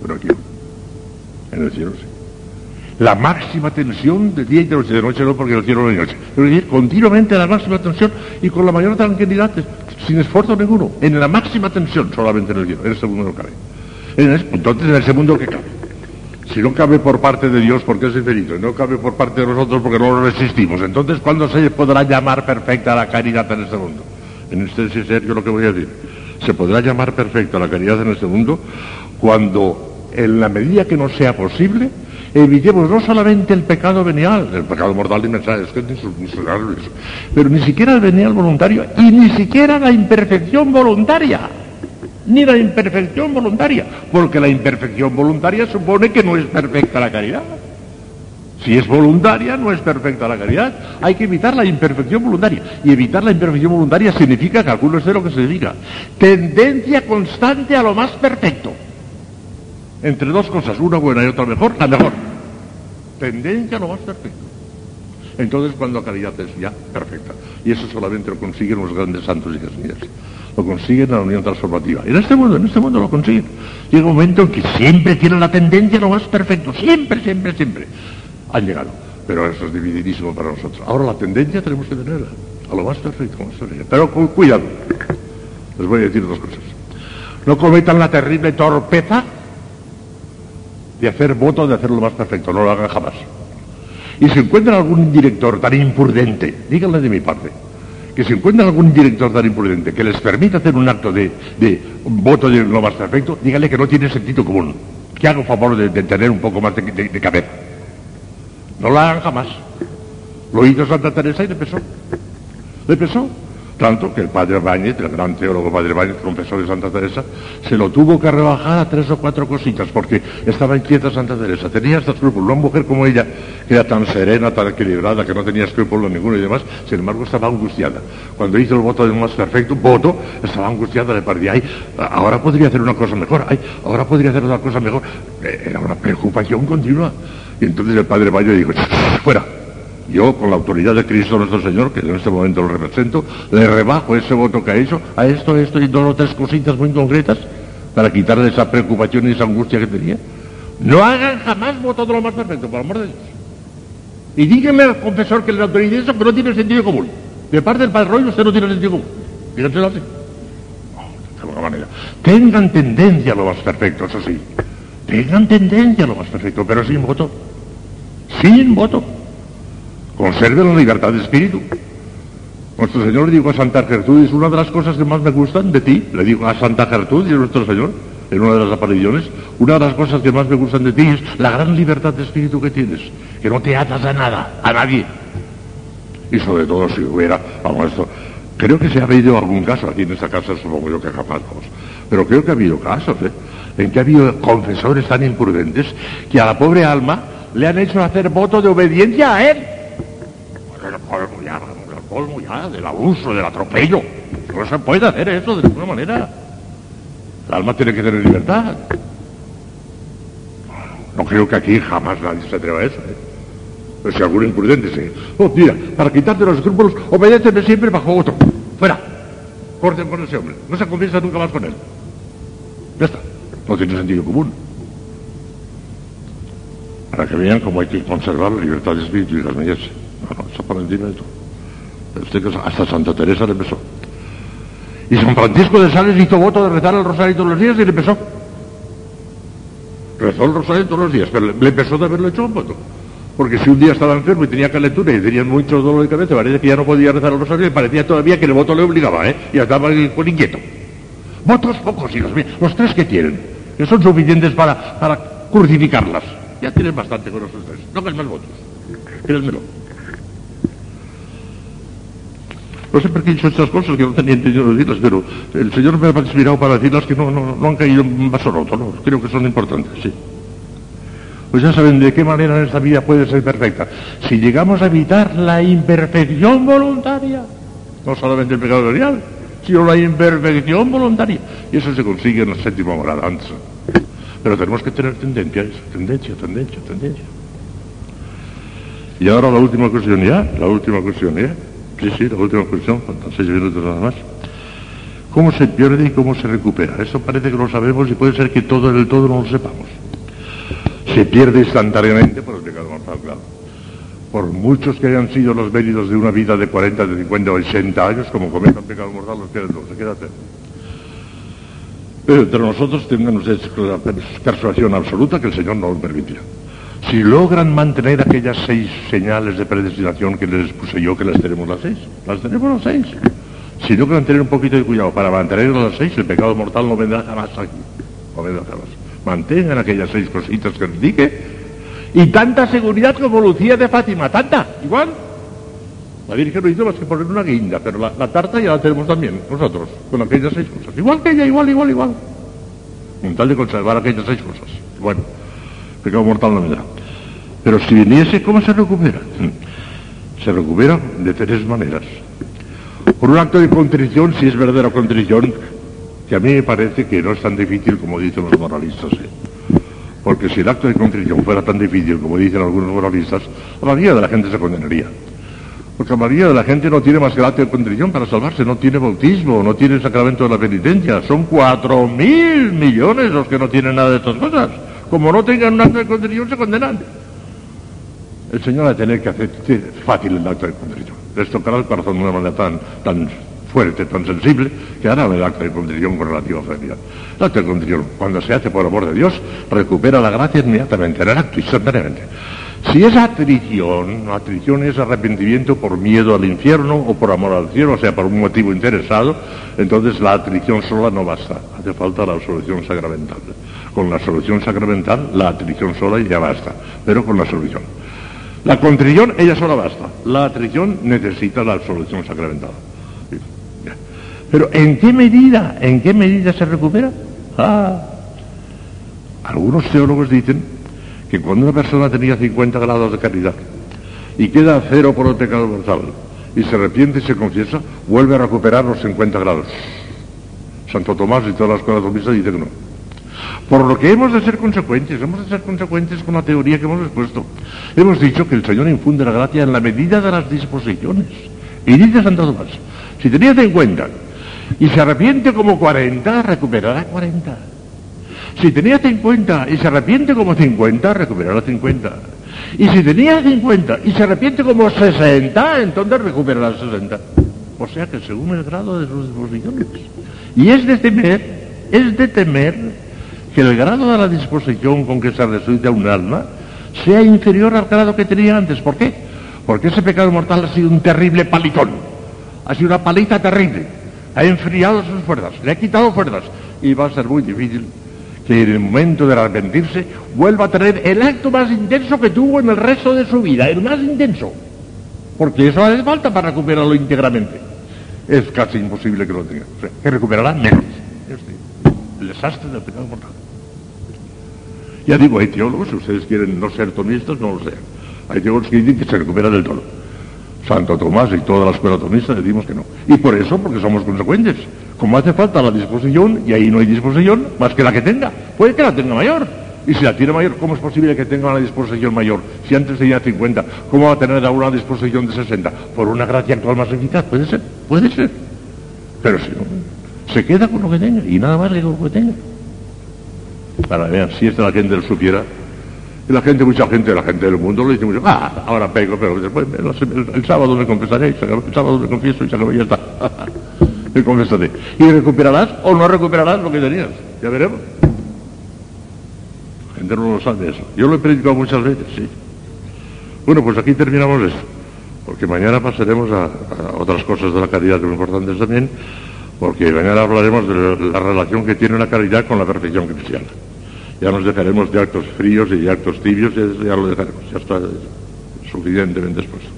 Pero aquí. En el cielo sí. La máxima tensión de día y de noche, de noche no porque en el cielo no hay noche, pero decir, continuamente la máxima tensión y con la mayor tranquilidad, sin esfuerzo ninguno, en la máxima tensión solamente en el cielo, en ese mundo no cabe. Entonces en ese mundo que cabe. Si no cabe por parte de Dios porque es infinito, y no cabe por parte de nosotros porque no lo resistimos, entonces ¿cuándo se podrá llamar perfecta la caridad en este mundo? En este es serio lo que voy a decir. Se podrá llamar perfecta la caridad en este mundo cuando, en la medida que nos sea posible, evitemos no solamente el pecado venial, el pecado mortal y mensaje, es que es insuperable pero ni siquiera el venial voluntario y ni siquiera la imperfección voluntaria ni la imperfección voluntaria, porque la imperfección voluntaria supone que no es perfecta la caridad. Si es voluntaria, no es perfecta la caridad. Hay que evitar la imperfección voluntaria. Y evitar la imperfección voluntaria significa, calculo usted lo que significa, tendencia constante a lo más perfecto. Entre dos cosas, una buena y otra mejor, la mejor. Tendencia a lo más perfecto. Entonces, cuando la caridad es ya perfecta. Y eso solamente lo consiguen los grandes santos y casillas. Lo consiguen en la unión transformativa. En este mundo, en este mundo lo consiguen. Llega un momento en que siempre tienen la tendencia a lo más perfecto. Siempre, siempre, siempre. Han llegado. Pero eso es divididísimo para nosotros. Ahora la tendencia tenemos que tenerla. A lo más perfecto. lo. Pero cu- cuidado. Les voy a decir dos cosas. No cometan la terrible torpeza de hacer voto de hacerlo más perfecto. No lo hagan jamás. Y si encuentran algún director tan imprudente, díganle de mi parte, que si encuentran algún director tan imprudente que les permita hacer un acto de, de voto de lo más perfecto, díganle que no tiene sentido común, que haga un favor de, tener un poco más de- de cabeza. No lo hagan jamás. Lo hizo Santa Teresa y le pesó. Le pesó. Tanto que el padre Báñez, el gran teólogo padre Báñez, confesor de Santa Teresa, se lo tuvo que rebajar a tres o cuatro cositas, porque estaba inquieta Santa Teresa. Tenía hasta escrúpulos. Una mujer como ella, que era tan serena, tan equilibrada, que no tenía escrúpulos ninguno y demás, sin embargo estaba angustiada. Cuando hizo el voto de más perfecto, voto, estaba angustiada, le parecía, ay, ahora podría hacer una cosa mejor, ay, ahora podría hacer otra cosa mejor. Eh, Era una preocupación continua. Y entonces el padre Bañez dijo, fuera. Yo, con la autoridad de Cristo nuestro Señor, que en este momento lo represento, le rebajo ese voto que ha hecho a esto, esto y dos o tres cositas muy concretas para quitarle esa preocupación y esa angustia que tenía. No hagan jamás voto de lo más perfecto, por amor de Dios. Y díganle al confesor que le autorice eso, que no tiene sentido común. De parte del Padre Roy, usted no tiene sentido común. Díganselo así. No, de alguna manera. Tengan tendencia a lo más perfecto, eso sí. Tengan tendencia a lo más perfecto, pero sin voto. Sin voto. Conserven la libertad de espíritu. Nuestro Señor le dijo a Santa Gertrudis, una de las cosas que más me gustan de ti, le dijo a Santa Gertrudis, nuestro Señor, en una de las apariciones, una de las cosas que más me gustan de ti es la gran libertad de espíritu que tienes, que no te atas a nada, a nadie. Y sobre todo si hubiera, vamos, esto, creo que se ha habido algún caso aquí en esta casa, supongo yo que jamás, vamos, pero creo que ha habido casos, ¿eh? en que ha habido confesores tan imprudentes que a la pobre alma le han hecho hacer voto de obediencia a él. El colmo ya, el colmo ya, del abuso, del atropello. No se puede hacer eso de ninguna manera. El alma tiene que tener libertad. No creo que aquí jamás nadie se atreva a eso. ¿eh? Pero si algún imprudente se... Oh, mira, para quitarte los escrúpulos, obedéceme siempre bajo otro. Fuera. Corten con ese hombre. No se confiesa nunca más con él. Ya está. No tiene sentido común. Para que vean cómo hay que conservar la libertad de espíritu y las medias. No, no, eso usted que hasta Santa Teresa le empezó. Y San Francisco de Sales hizo voto de rezar el rosario todos los días y le empezó. Rezó el rosario todos los días, pero le, empezó de haberlo hecho un voto. Porque si un día estaba enfermo y tenía calentura y tenía mucho dolor de cabeza, parece que ya no podía rezar el rosario y parecía todavía que el voto le obligaba, ¿eh? Y estaba con inquieto. Votos pocos, y los, los tres que tienen, que son suficientes para, para crucificarlas. Ya tienen bastante con esos tres. No hagan más votos. Créanmelo. No sé por qué he dicho estas cosas que no tenía entendido decirlas, pero el Señor me ha inspirado para decirlas que no, no, no han caído en vaso roto, ¿no? Creo que son importantes, sí. Pues ya saben de qué manera esta vida puede ser perfecta. Si llegamos a evitar la imperfección voluntaria, no solamente el pecado venial, sino la imperfección voluntaria. Y eso se consigue en la séptima morada antes. Pero tenemos que tener tendencia a eso, tendencia, tendencia, tendencia. Y ahora la última cuestión ya, la última cuestión ya. Sí, sí, la última cuestión, faltan seis minutos nada más. ¿Cómo se pierde y cómo se recupera? Eso parece que lo sabemos y puede ser que todo del todo no lo sepamos. Se pierde instantáneamente por el pecado mortal, claro. Por muchos que hayan sido los méritos de una vida de 40, de 50 o 80 años, como cometan pecado mortal, los pierden todos, se queda eterno. Pero entre nosotros tengan ustedes la persuasión absoluta que el Señor no lo permitirá. Si logran mantener aquellas seis señales de predestinación que les puse yo, que las tenemos las seis, las tenemos las seis. Si logran tener un poquito de cuidado para mantener las seis, el pecado mortal no vendrá jamás aquí. No vendrá jamás. Mantengan aquellas seis cositas que les dije. Y tanta seguridad como Lucía de Fátima, tanta, igual. La Virgen no hizo más que poner una guinda, pero la, tarta ya la tenemos también, nosotros, con aquellas seis cosas. Igual que ella, igual, igual, igual. Con tal de conservar aquellas seis cosas. Bueno, pecado mortal no vendrá. Pero si viniese, ¿cómo se recupera? Se recupera de tres maneras. Por un acto de contrición, si es verdadera contrición, que a mí me parece que no es tan difícil como dicen los moralistas. ¿eh? Porque si el acto de contrición fuera tan difícil como dicen algunos moralistas, la mayoría de la gente se condenaría. Porque de la gente no tiene más acto de contrición para salvarse, no tiene bautismo, no tiene el sacramento de la penitencia. Son cuatro mil millones los que no tienen nada de estas cosas. Como no tengan un acto de contrición, se condenan. El Señor va a tener que hacer fácil el acto de contrición. Les tocará el corazón de una manera tan, tan fuerte, tan sensible, que hará el acto de contrición con relativa facilidad. El acto de contrición, cuando se hace por amor de Dios, recupera la gracia inmediatamente, en el acto, instantáneamente. Si es atrición, atrición es arrepentimiento por miedo al infierno o por amor al cielo, o sea, por un motivo interesado, entonces la atrición sola no basta, hace falta la absolución sacramental. Con la absolución sacramental, la atrición sola ya basta, pero con la absolución. La contrición, ella sola basta. La atrición necesita la absolución sacramental. Pero ¿en qué medida, en qué medida se recupera? Ah, algunos teólogos dicen que cuando una persona tenía 50 grados de caridad y queda cero por el pecado mortal y se arrepiente y se confiesa, vuelve a recuperar los 50 grados. Santo Tomás y todas las cosas domistas dicen que no. Por lo que hemos de ser consecuentes, hemos de ser consecuentes con la teoría que hemos expuesto. Hemos dicho que el Señor infunde la gracia en la medida de las disposiciones. Y dice Santo Tomás, si tenía 50 y se arrepiente como 40, recuperará 40. Si tenía 50 y se arrepiente como 50, recuperará 50. Y si tenía 50 y se arrepiente como 60, entonces recuperará 60. O sea que según el grado de sus disposiciones. Y es de temer, es de temer que el grado de la disposición con que se resucita un alma sea inferior al grado que tenía antes. ¿Por qué? Porque ese pecado mortal ha sido un terrible palitón. Ha sido una paliza terrible. Ha enfriado sus fuerzas, le ha quitado fuerzas. Y va a ser muy difícil que en el momento de arrepentirse vuelva a tener el acto más intenso que tuvo en el resto de su vida, el más intenso. Porque eso hace falta para recuperarlo íntegramente. Es casi imposible que lo tenga. O sea, que recuperará menos. El desastre del pecado mortal. Ya digo, hay teólogos, si ustedes quieren no ser tomistas, no lo sean. Hay teólogos que dicen que se recupera del todo. Santo Tomás y toda la escuela tomista decimos que no. Y por eso, porque somos consecuentes. Como hace falta la disposición, y ahí no hay disposición, más que la que tenga. Puede que la tenga mayor. Y si la tiene mayor, ¿cómo es posible que tenga una disposición mayor? Si antes tenía 50, ¿cómo va a tener ahora una disposición de 60? Por una gracia actual más eficaz. Puede ser, puede ser. Pero si no, se queda con lo que tenga y nada más que con lo que tenga. Para ver si esta la gente lo supiera. La gente, mucha gente, la gente del mundo le dice mucho, ah, ahora pego, pero después el, sábado me confesaré, el sábado me confieso y se acabó, ya está. me confesaré. Y recuperarás o no recuperarás lo que tenías. Ya veremos. La gente no lo sabe eso. Yo lo he predicado muchas veces, sí. Bueno, pues aquí terminamos esto. Porque mañana pasaremos a, otras cosas de la caridad son importantes también, porque mañana hablaremos de la relación que tiene la caridad con la perfección cristiana. Ya nos dejaremos de actos fríos y de actos tibios, ya, lo dejaremos, ya está suficientemente expuesto.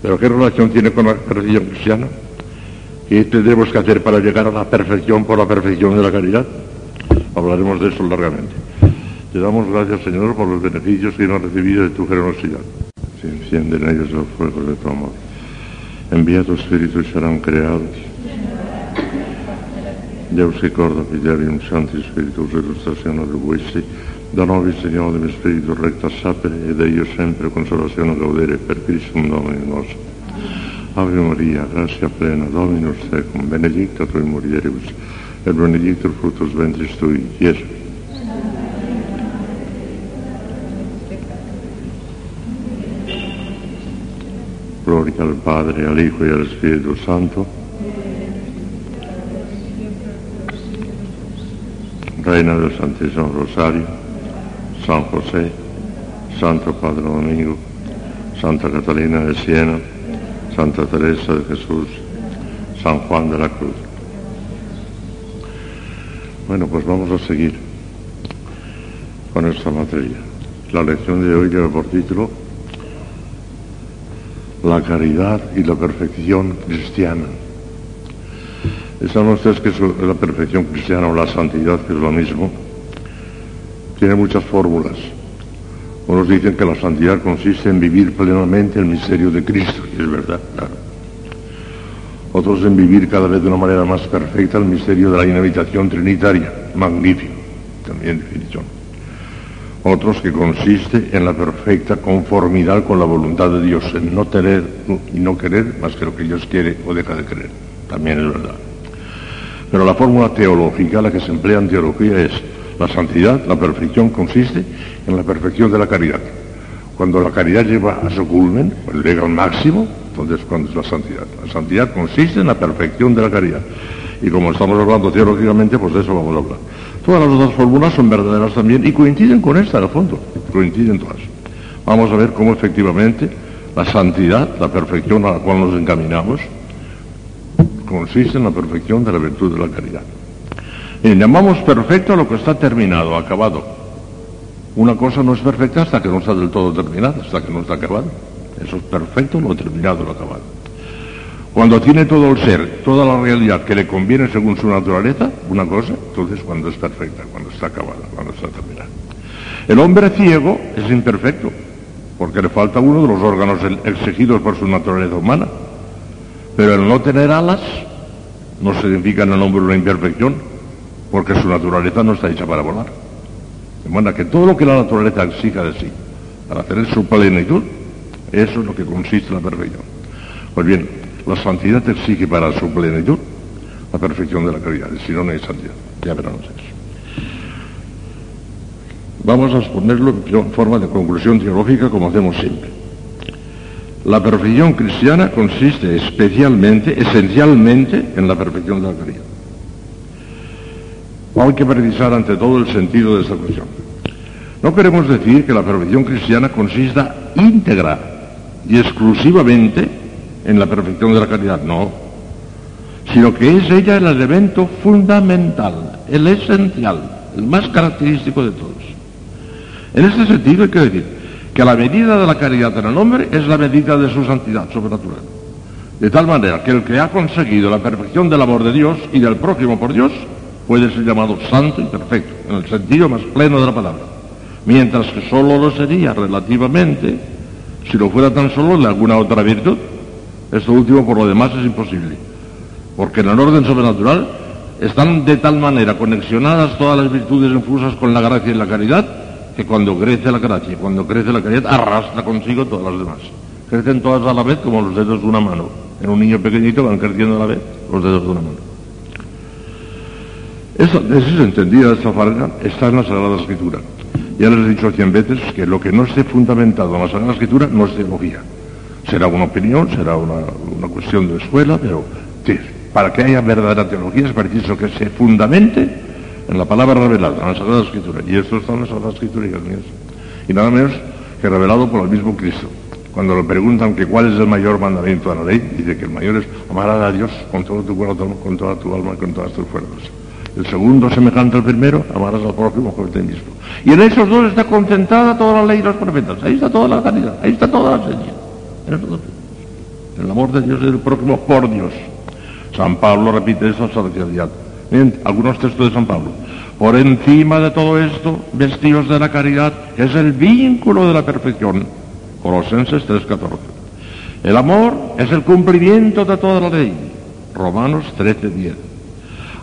Pero ¿qué relación tiene con la perfección cristiana? ¿Qué tendremos que hacer para llegar a la perfección por la perfección de la caridad? Hablaremos de eso largamente. Te damos gracias, Señor, por los beneficios que hemos recibido de tu generosidad. Se encienden ellos los fuegos de tu amor. Envía tu Espíritu y serán creados. Deus ricorda, Fidelium Sancti Spiritus, illustrazione di questi, Da nobis, Signore, de spiritu recta sapere, ed io sempre consolazione gaudere per Christum Domini nostro. Ave Maria, gratia plena, Dominus tecum, benedicta tui mulieribus, et benedictus fructus ventris tui, Iesus. Gloria al Padre, al Hijo y al Espíritu Santo. Reina del Santísimo Rosario, San José, Santo Padre Domingo, Santa Catalina de Siena, Santa Teresa de Jesús, San Juan de la Cruz. Bueno, pues vamos a seguir con esta materia. La lección de hoy lleva por título La caridad y la perfección cristiana. Saben ustedes que es la perfección cristiana o la santidad, que es lo mismo, tiene muchas fórmulas. Unos dicen que la santidad consiste en vivir plenamente el misterio de Cristo, y es verdad, claro. Otros en vivir cada vez de una manera más perfecta el misterio de la inhabitación trinitaria, magnífico, también definición. Otros que consiste en la perfecta conformidad con la voluntad de Dios, en no tener y no querer más que lo que Dios quiere o deja de querer, también es verdad. Pero la fórmula teológica, la que se emplea en teología es la santidad, la perfección consiste en la perfección de la caridad. Cuando la caridad lleva a su culmen, cuando llega al máximo, entonces cuando es la santidad. La santidad consiste en la perfección de la caridad. Y como estamos hablando teológicamente, pues de eso vamos a hablar. Todas las otras fórmulas son verdaderas también y coinciden con esta, al fondo. Coinciden todas. Vamos a ver cómo efectivamente la santidad, la perfección a la cual nos encaminamos, consiste en la perfección de la virtud de la caridad. Y llamamos perfecto lo que está terminado, acabado. Una cosa no es perfecta hasta que no está del todo terminada, hasta que no está acabado. Eso es perfecto, lo terminado, lo acabado. Cuando tiene todo el ser, toda la realidad que le conviene según su naturaleza, una cosa, entonces cuando es perfecta, cuando está acabada, cuando está terminada. El hombre ciego es imperfecto, porque le falta uno de los órganos exigidos por su naturaleza humana. Pero el no tener alas no significa en el hombre una imperfección, porque su naturaleza no está hecha para volar. De manera que todo lo que la naturaleza exija de sí, para tener su plenitud, eso es lo que consiste en la perfección. Pues bien, la santidad exige para su plenitud la perfección de la caridad, si no, no hay santidad. Ya verán ustedes. Vamos a exponerlo en forma de conclusión teológica como hacemos siempre. La perfección cristiana consiste especialmente, esencialmente, en la perfección de la caridad. Hay que precisar ante todo el sentido de esta cuestión. No queremos decir que la perfección cristiana consista íntegra y exclusivamente en la perfección de la caridad, no, sino que es ella el elemento fundamental, el esencial, el más característico de todos. En este sentido hay que decir que la medida de la caridad en el hombre es la medida de su santidad sobrenatural. De tal manera que el que ha conseguido la perfección del amor de Dios y del prójimo por Dios puede ser llamado santo y perfecto, en el sentido más pleno de la palabra. Mientras que solo lo sería relativamente si lo fuera tan solo de alguna otra virtud. Esto último por lo demás es imposible, porque en el orden sobrenatural están de tal manera conexionadas todas las virtudes infusas con la gracia y la caridad, que cuando crece la gracia, cuando crece la caridad, arrastra consigo todas las demás. Crecen todas a la vez como los dedos de una mano. En un niño pequeñito van creciendo a la vez los dedos de una mano. Eso, eso es entendida esta farga, está en la Sagrada Escritura. Ya les he dicho cien veces que lo que no esté fundamentado en la Sagrada Escritura no es teología. Será una opinión, será una, una cuestión de escuela, pero para que haya verdadera teología es preciso que se fundamente en la palabra revelada, en la Sagrada Escritura. Y esto está en la Sagrada Escritura, mías. Y nada menos que revelado por el mismo Cristo. Cuando le preguntan que cuál es el mayor mandamiento de la ley, dice que el mayor es amar a Dios con todo tu corazón, con toda tu alma y con todas tus fuerzas. El segundo, semejante al primero, amarás al prójimo como a ti mismo. Y en esos dos está concentrada toda la ley y los profetas. Ahí está toda la caridad, ahí está toda la señal. En esos dos. El amor de Dios y del prójimo por Dios. San Pablo repite esa saciedad. Algunos textos de San Pablo. Por encima de todo esto, vestidos de la caridad, es el vínculo de la perfección. Colosenses 3.14. El amor es el cumplimiento de toda la ley. Romanos 13.10.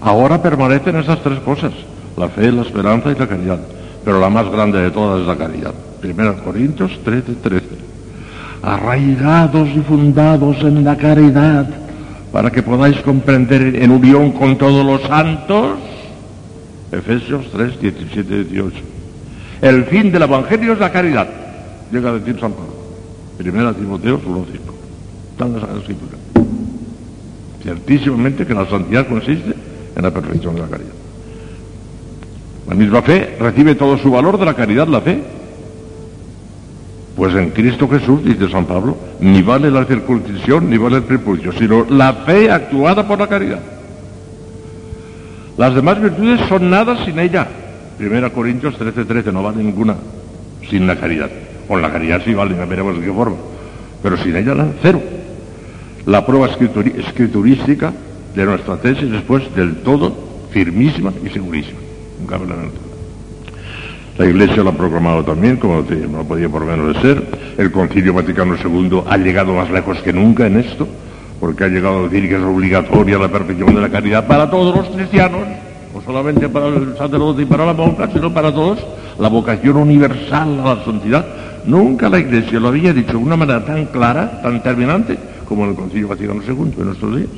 Ahora permanecen esas tres cosas, la fe, la esperanza y la caridad. pero la más grande de todas es la caridad. Primera Corintios 13, 13. Arraigados y fundados en la caridad, para que podáis comprender en unión con todos los santos. Efesios 3, 17, 18. El fin del Evangelio es la caridad, llega a decir San Pablo. Primera Timoteo 1, 5. Está en la Sagrada Escritura. Ciertísimamente que la santidad consiste en la perfección de la caridad. La misma fe recibe todo su valor de la caridad, la fe. Pues en Cristo Jesús, dice San Pablo, ni vale la circuncisión ni vale el prepucio, sino la fe actuada por la caridad. Las demás virtudes son nada sin ella. Primera Corintios 13, 13, no vale ninguna sin la caridad. Con la caridad sí vale, veremos de qué forma. Pero sin ella, cero. La prueba escriturística de nuestra tesis después del todo firmísima y segurísima. La Iglesia lo ha proclamado también, como no podía por menos de ser. El Concilio Vaticano II ha llegado más lejos que nunca en esto, porque ha llegado a decir que es obligatoria la perfección de la caridad para todos los cristianos, no solamente para el sacerdote y para la monja, sino para todos, la vocación universal a la santidad. Nunca la Iglesia lo había dicho de una manera tan clara, tan terminante, como en el Concilio Vaticano II en nuestros días.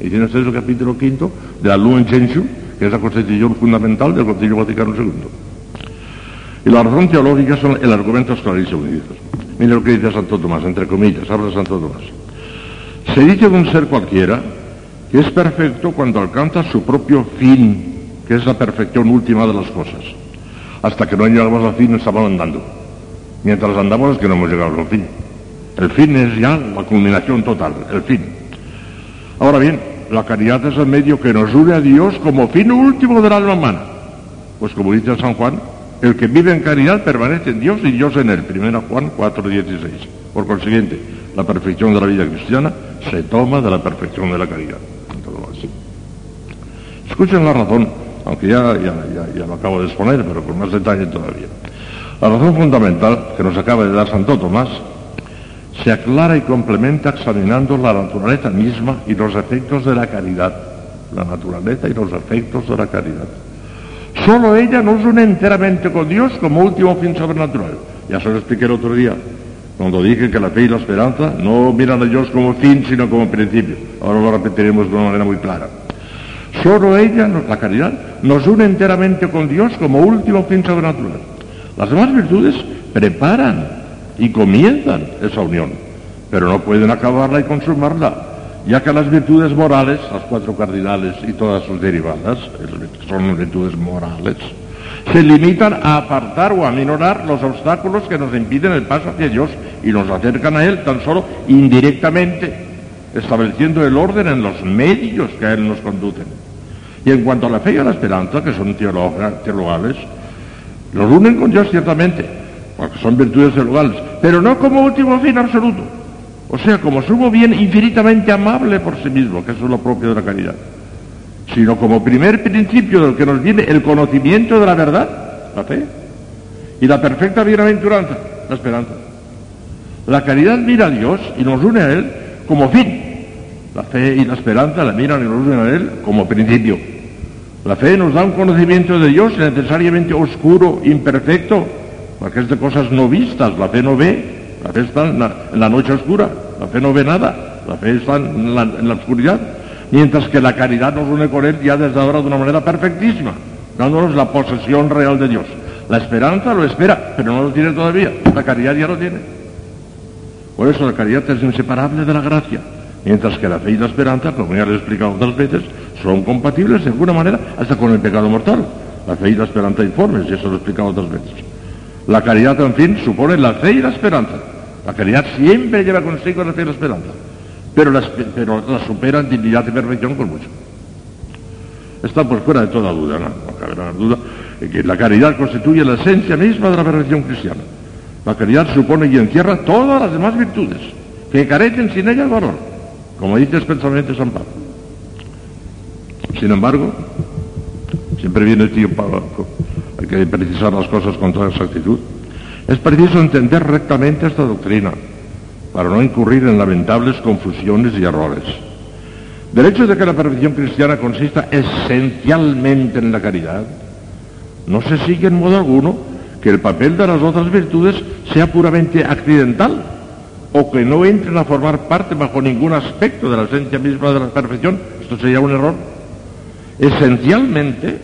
Y tiene ustedes el capítulo quinto de la Lumen Gentium, que es la constitución fundamental del Concilio Vaticano II. Y la razón teológica son el argumento es clarísimo. Mire lo que dice Santo Tomás, entre comillas, habla Santo Tomás. Se dice de un ser cualquiera que es perfecto cuando alcanza su propio fin, que es la perfección última de las cosas. Hasta que no llegamos al fin estamos andando. Mientras andamos es que no hemos llegado al fin. El fin es ya la culminación total, el fin. Ahora bien, la caridad es el medio que nos une a Dios como fin último del alma humana. Pues como dice San Juan, el que vive en caridad permanece en Dios y Dios en él. Primera Juan 4:16. Por consiguiente, la perfección de la vida cristiana se toma de la perfección de la caridad. Escuchen la razón, aunque ya, ya, ya, lo acabo de exponer, pero con más detalle todavía. La razón fundamental que nos acaba de dar Santo Tomás se aclara y complementa examinando la naturaleza misma y los efectos de la caridad. La naturaleza y los efectos de la caridad. Solo ella nos une enteramente con Dios como último fin sobrenatural. Ya se lo expliqué el otro día, cuando dije que la fe y la esperanza no miran a Dios como fin, sino como principio. Ahora lo repetiremos de una manera muy clara. Solo ella, la caridad, nos une enteramente con Dios como último fin sobrenatural. Las demás virtudes preparan y comienzan esa unión, pero no pueden acabarla y consumarla, ya que las virtudes morales, las cuatro cardinales y todas sus derivadas, son virtudes morales, se limitan a apartar o a minorar los obstáculos que nos impiden el paso hacia Dios y nos acercan a Él tan solo indirectamente, estableciendo el orden en los medios que a Él nos conducen. Y en cuanto a la fe y a la esperanza, que son teologales, los unen con Dios ciertamente, porque son virtudes teologales, pero no como último fin absoluto. O sea, como sumo bien infinitamente amable por sí mismo, que eso es lo propio de la caridad, sino como primer principio del que nos viene el conocimiento de la verdad, la fe, y la perfecta bienaventuranza, la esperanza. La caridad mira a Dios y nos une a Él como fin. La fe y la esperanza la miran y nos unen a Él como principio. La fe nos da un conocimiento de Dios necesariamente oscuro, imperfecto, porque es de cosas no vistas, la fe no ve, la fe está en la, noche oscura, la fe no ve nada, la fe está en la, oscuridad, mientras que la caridad nos une con Él ya desde ahora de una manera perfectísima, dándonos la posesión real de Dios. La esperanza lo espera, pero no lo tiene todavía, la caridad ya lo tiene. Por eso la caridad es inseparable de la gracia, mientras que la fe y la esperanza, como ya les he explicado otras veces, son compatibles de alguna manera hasta con el pecado mortal. La fe y la esperanza informes, y eso lo he explicado otras veces. La caridad, en fin, supone la fe y la esperanza. La caridad siempre lleva consigo la fe y la esperanza, pero la, pero supera en dignidad y perfección con mucho. Está por fuera de toda duda, no, no cabe la duda, que la caridad constituye la esencia misma de la perfección cristiana. La caridad supone y encierra todas las demás virtudes, que carecen sin ella el valor, como dice expresamente San Pablo. Sin embargo, siempre viene el tío Pablo, hay que precisar las cosas con toda exactitud, es preciso entender rectamente esta doctrina para no incurrir en lamentables confusiones y errores. Del hecho de que la perfección cristiana consista esencialmente en la caridad, no se sigue en modo alguno que el papel de las otras virtudes sea puramente accidental o que no entren a formar parte bajo ningún aspecto de la esencia misma de la perfección. Esto sería un error. Esencialmente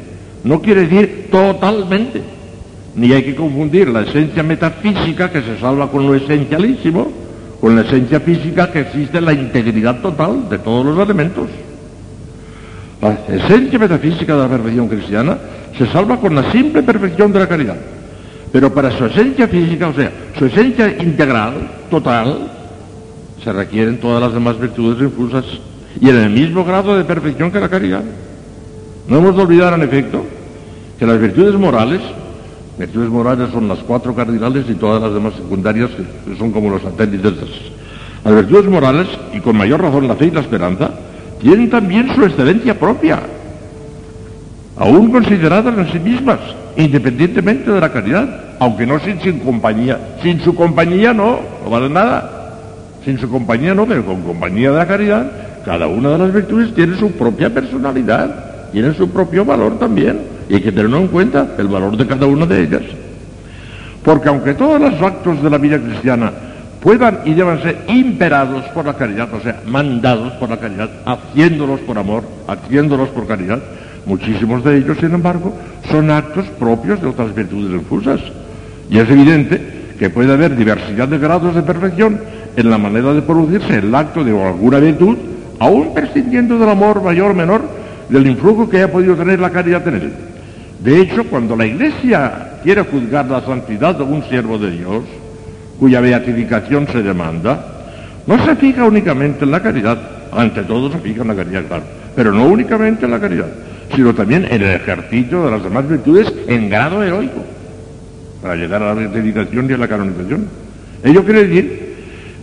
no quiere decir totalmente, ni hay que confundir la esencia metafísica que se salva con lo esencialísimo, con la esencia física que existe en la integridad total de todos los elementos. La esencia metafísica de la perfección cristiana se salva con la simple perfección de la caridad. Pero para su esencia física, o sea, su esencia integral, total, se requieren todas las demás virtudes infusas y en el mismo grado de perfección que la caridad. No hemos de olvidar, en efecto, que las virtudes morales, virtudes morales son las cuatro cardinales y todas las demás secundarias que son como los satélites. de. Las virtudes morales, y con mayor razón la fe y la esperanza, tienen también su excelencia propia, aún consideradas en sí mismas, independientemente de la caridad, aunque no sin, sin compañía. Sin su compañía no, no vale nada. Sin su compañía no, pero con compañía de la caridad, cada una de las virtudes tiene su propia personalidad, tiene su propio valor también, y hay que tenerlo en cuenta, el valor de cada una de ellas. Porque aunque todos los actos de la vida cristiana puedan y deban ser imperados por la caridad, o sea, mandados por la caridad, haciéndolos por amor, haciéndolos por caridad, muchísimos de ellos, sin embargo, son actos propios de otras virtudes infusas. Y es evidente que puede haber diversidad de grados de perfección en la manera de producirse el acto de alguna virtud, aún prescindiendo del amor mayor o menor, del influjo que haya podido tener la caridad en él. De hecho, cuando la Iglesia quiere juzgar la santidad de un siervo de Dios, cuya beatificación se demanda, no se fija únicamente en la caridad, ante todo se fija en la caridad, claro, pero no únicamente en la caridad, sino también en el ejercicio de las demás virtudes en grado heroico, para llegar a la beatificación y a la canonización. Ello quiere decir,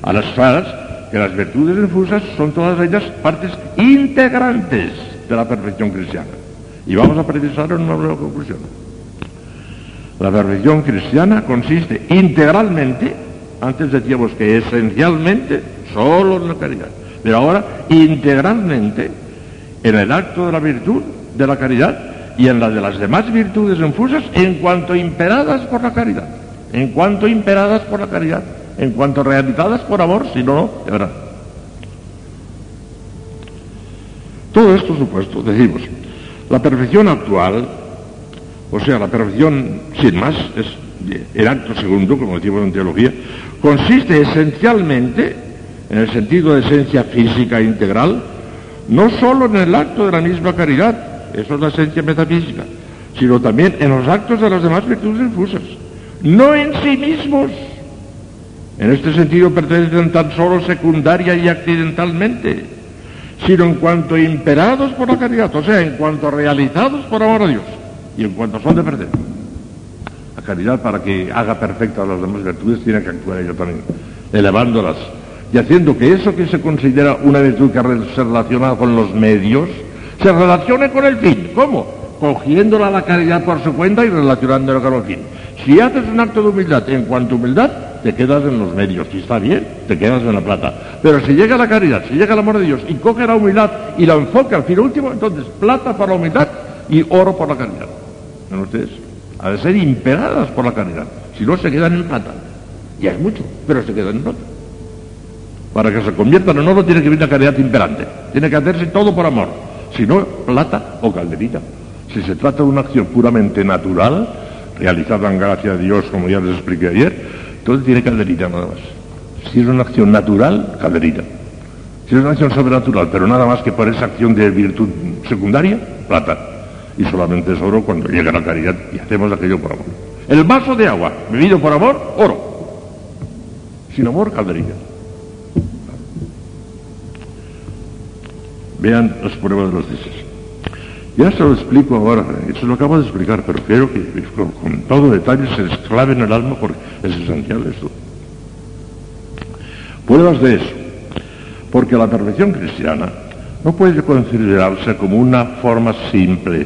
a las claras, que las virtudes infusas son todas ellas partes integrantes de la perfección cristiana. Y vamos a precisar en una nueva conclusión. La perfección cristiana consiste integralmente, antes decíamos que esencialmente, solo en la caridad, pero ahora integralmente en el acto de la virtud de la caridad y en la de las demás virtudes infusas en cuanto imperadas por la caridad, en cuanto imperadas por la caridad, en cuanto realizadas por amor, si no, no, de verdad. Todo esto supuesto, decimos, la perfección actual, o sea, la perfección sin más, es el acto segundo, como decimos en teología, consiste esencialmente, en el sentido de esencia física integral, no sólo en el acto de la misma caridad, eso es la esencia metafísica, sino también en los actos de las demás virtudes infusas, no en sí mismos. En este sentido pertenecen tan solo secundaria y accidentalmente, sino en cuanto imperados por la caridad, o sea, en cuanto realizados por amor a Dios y en cuanto son de perder. La caridad para que haga perfectas las demás virtudes tiene que actuar ella también, elevándolas y haciendo que eso que se considera una virtud que se relaciona con los medios, se relacione con el fin. ¿Cómo? Cogiéndola la caridad por su cuenta y relacionándola con el fin. Si haces un acto de humildad en cuanto a humildad, te quedas en los medios, y está bien, te quedas en la plata. Pero si llega la caridad, si llega el amor de Dios y coge la humildad y la enfoca al fin último, entonces plata para la humildad y oro por la caridad. ¿Ven ustedes? Ha de ser imperadas por la caridad. Si no, se quedan en plata. Ya es mucho, pero se quedan en plata. Para que se conviertan en oro tiene que venir la caridad imperante. Tiene que hacerse todo por amor. Si no, plata o calderita. Si se trata de una acción puramente natural, realizada en gracia de Dios, como ya les expliqué ayer, entonces tiene calderita nada más. Si es una acción natural, calderita. Si es una acción sobrenatural, pero nada más que por esa acción de virtud secundaria, plata. Y solamente es oro cuando llega la caridad y hacemos aquello por amor. El vaso de agua, bebido por amor, oro. Sin amor, calderita. Vean las pruebas de los dices. Ya se lo explico ahora, eso lo acabo de explicar, pero quiero que con, todo detalle se les clave en el alma porque es esencial esto. Pruebas de eso, porque la perfección cristiana no puede considerarse como una forma simple,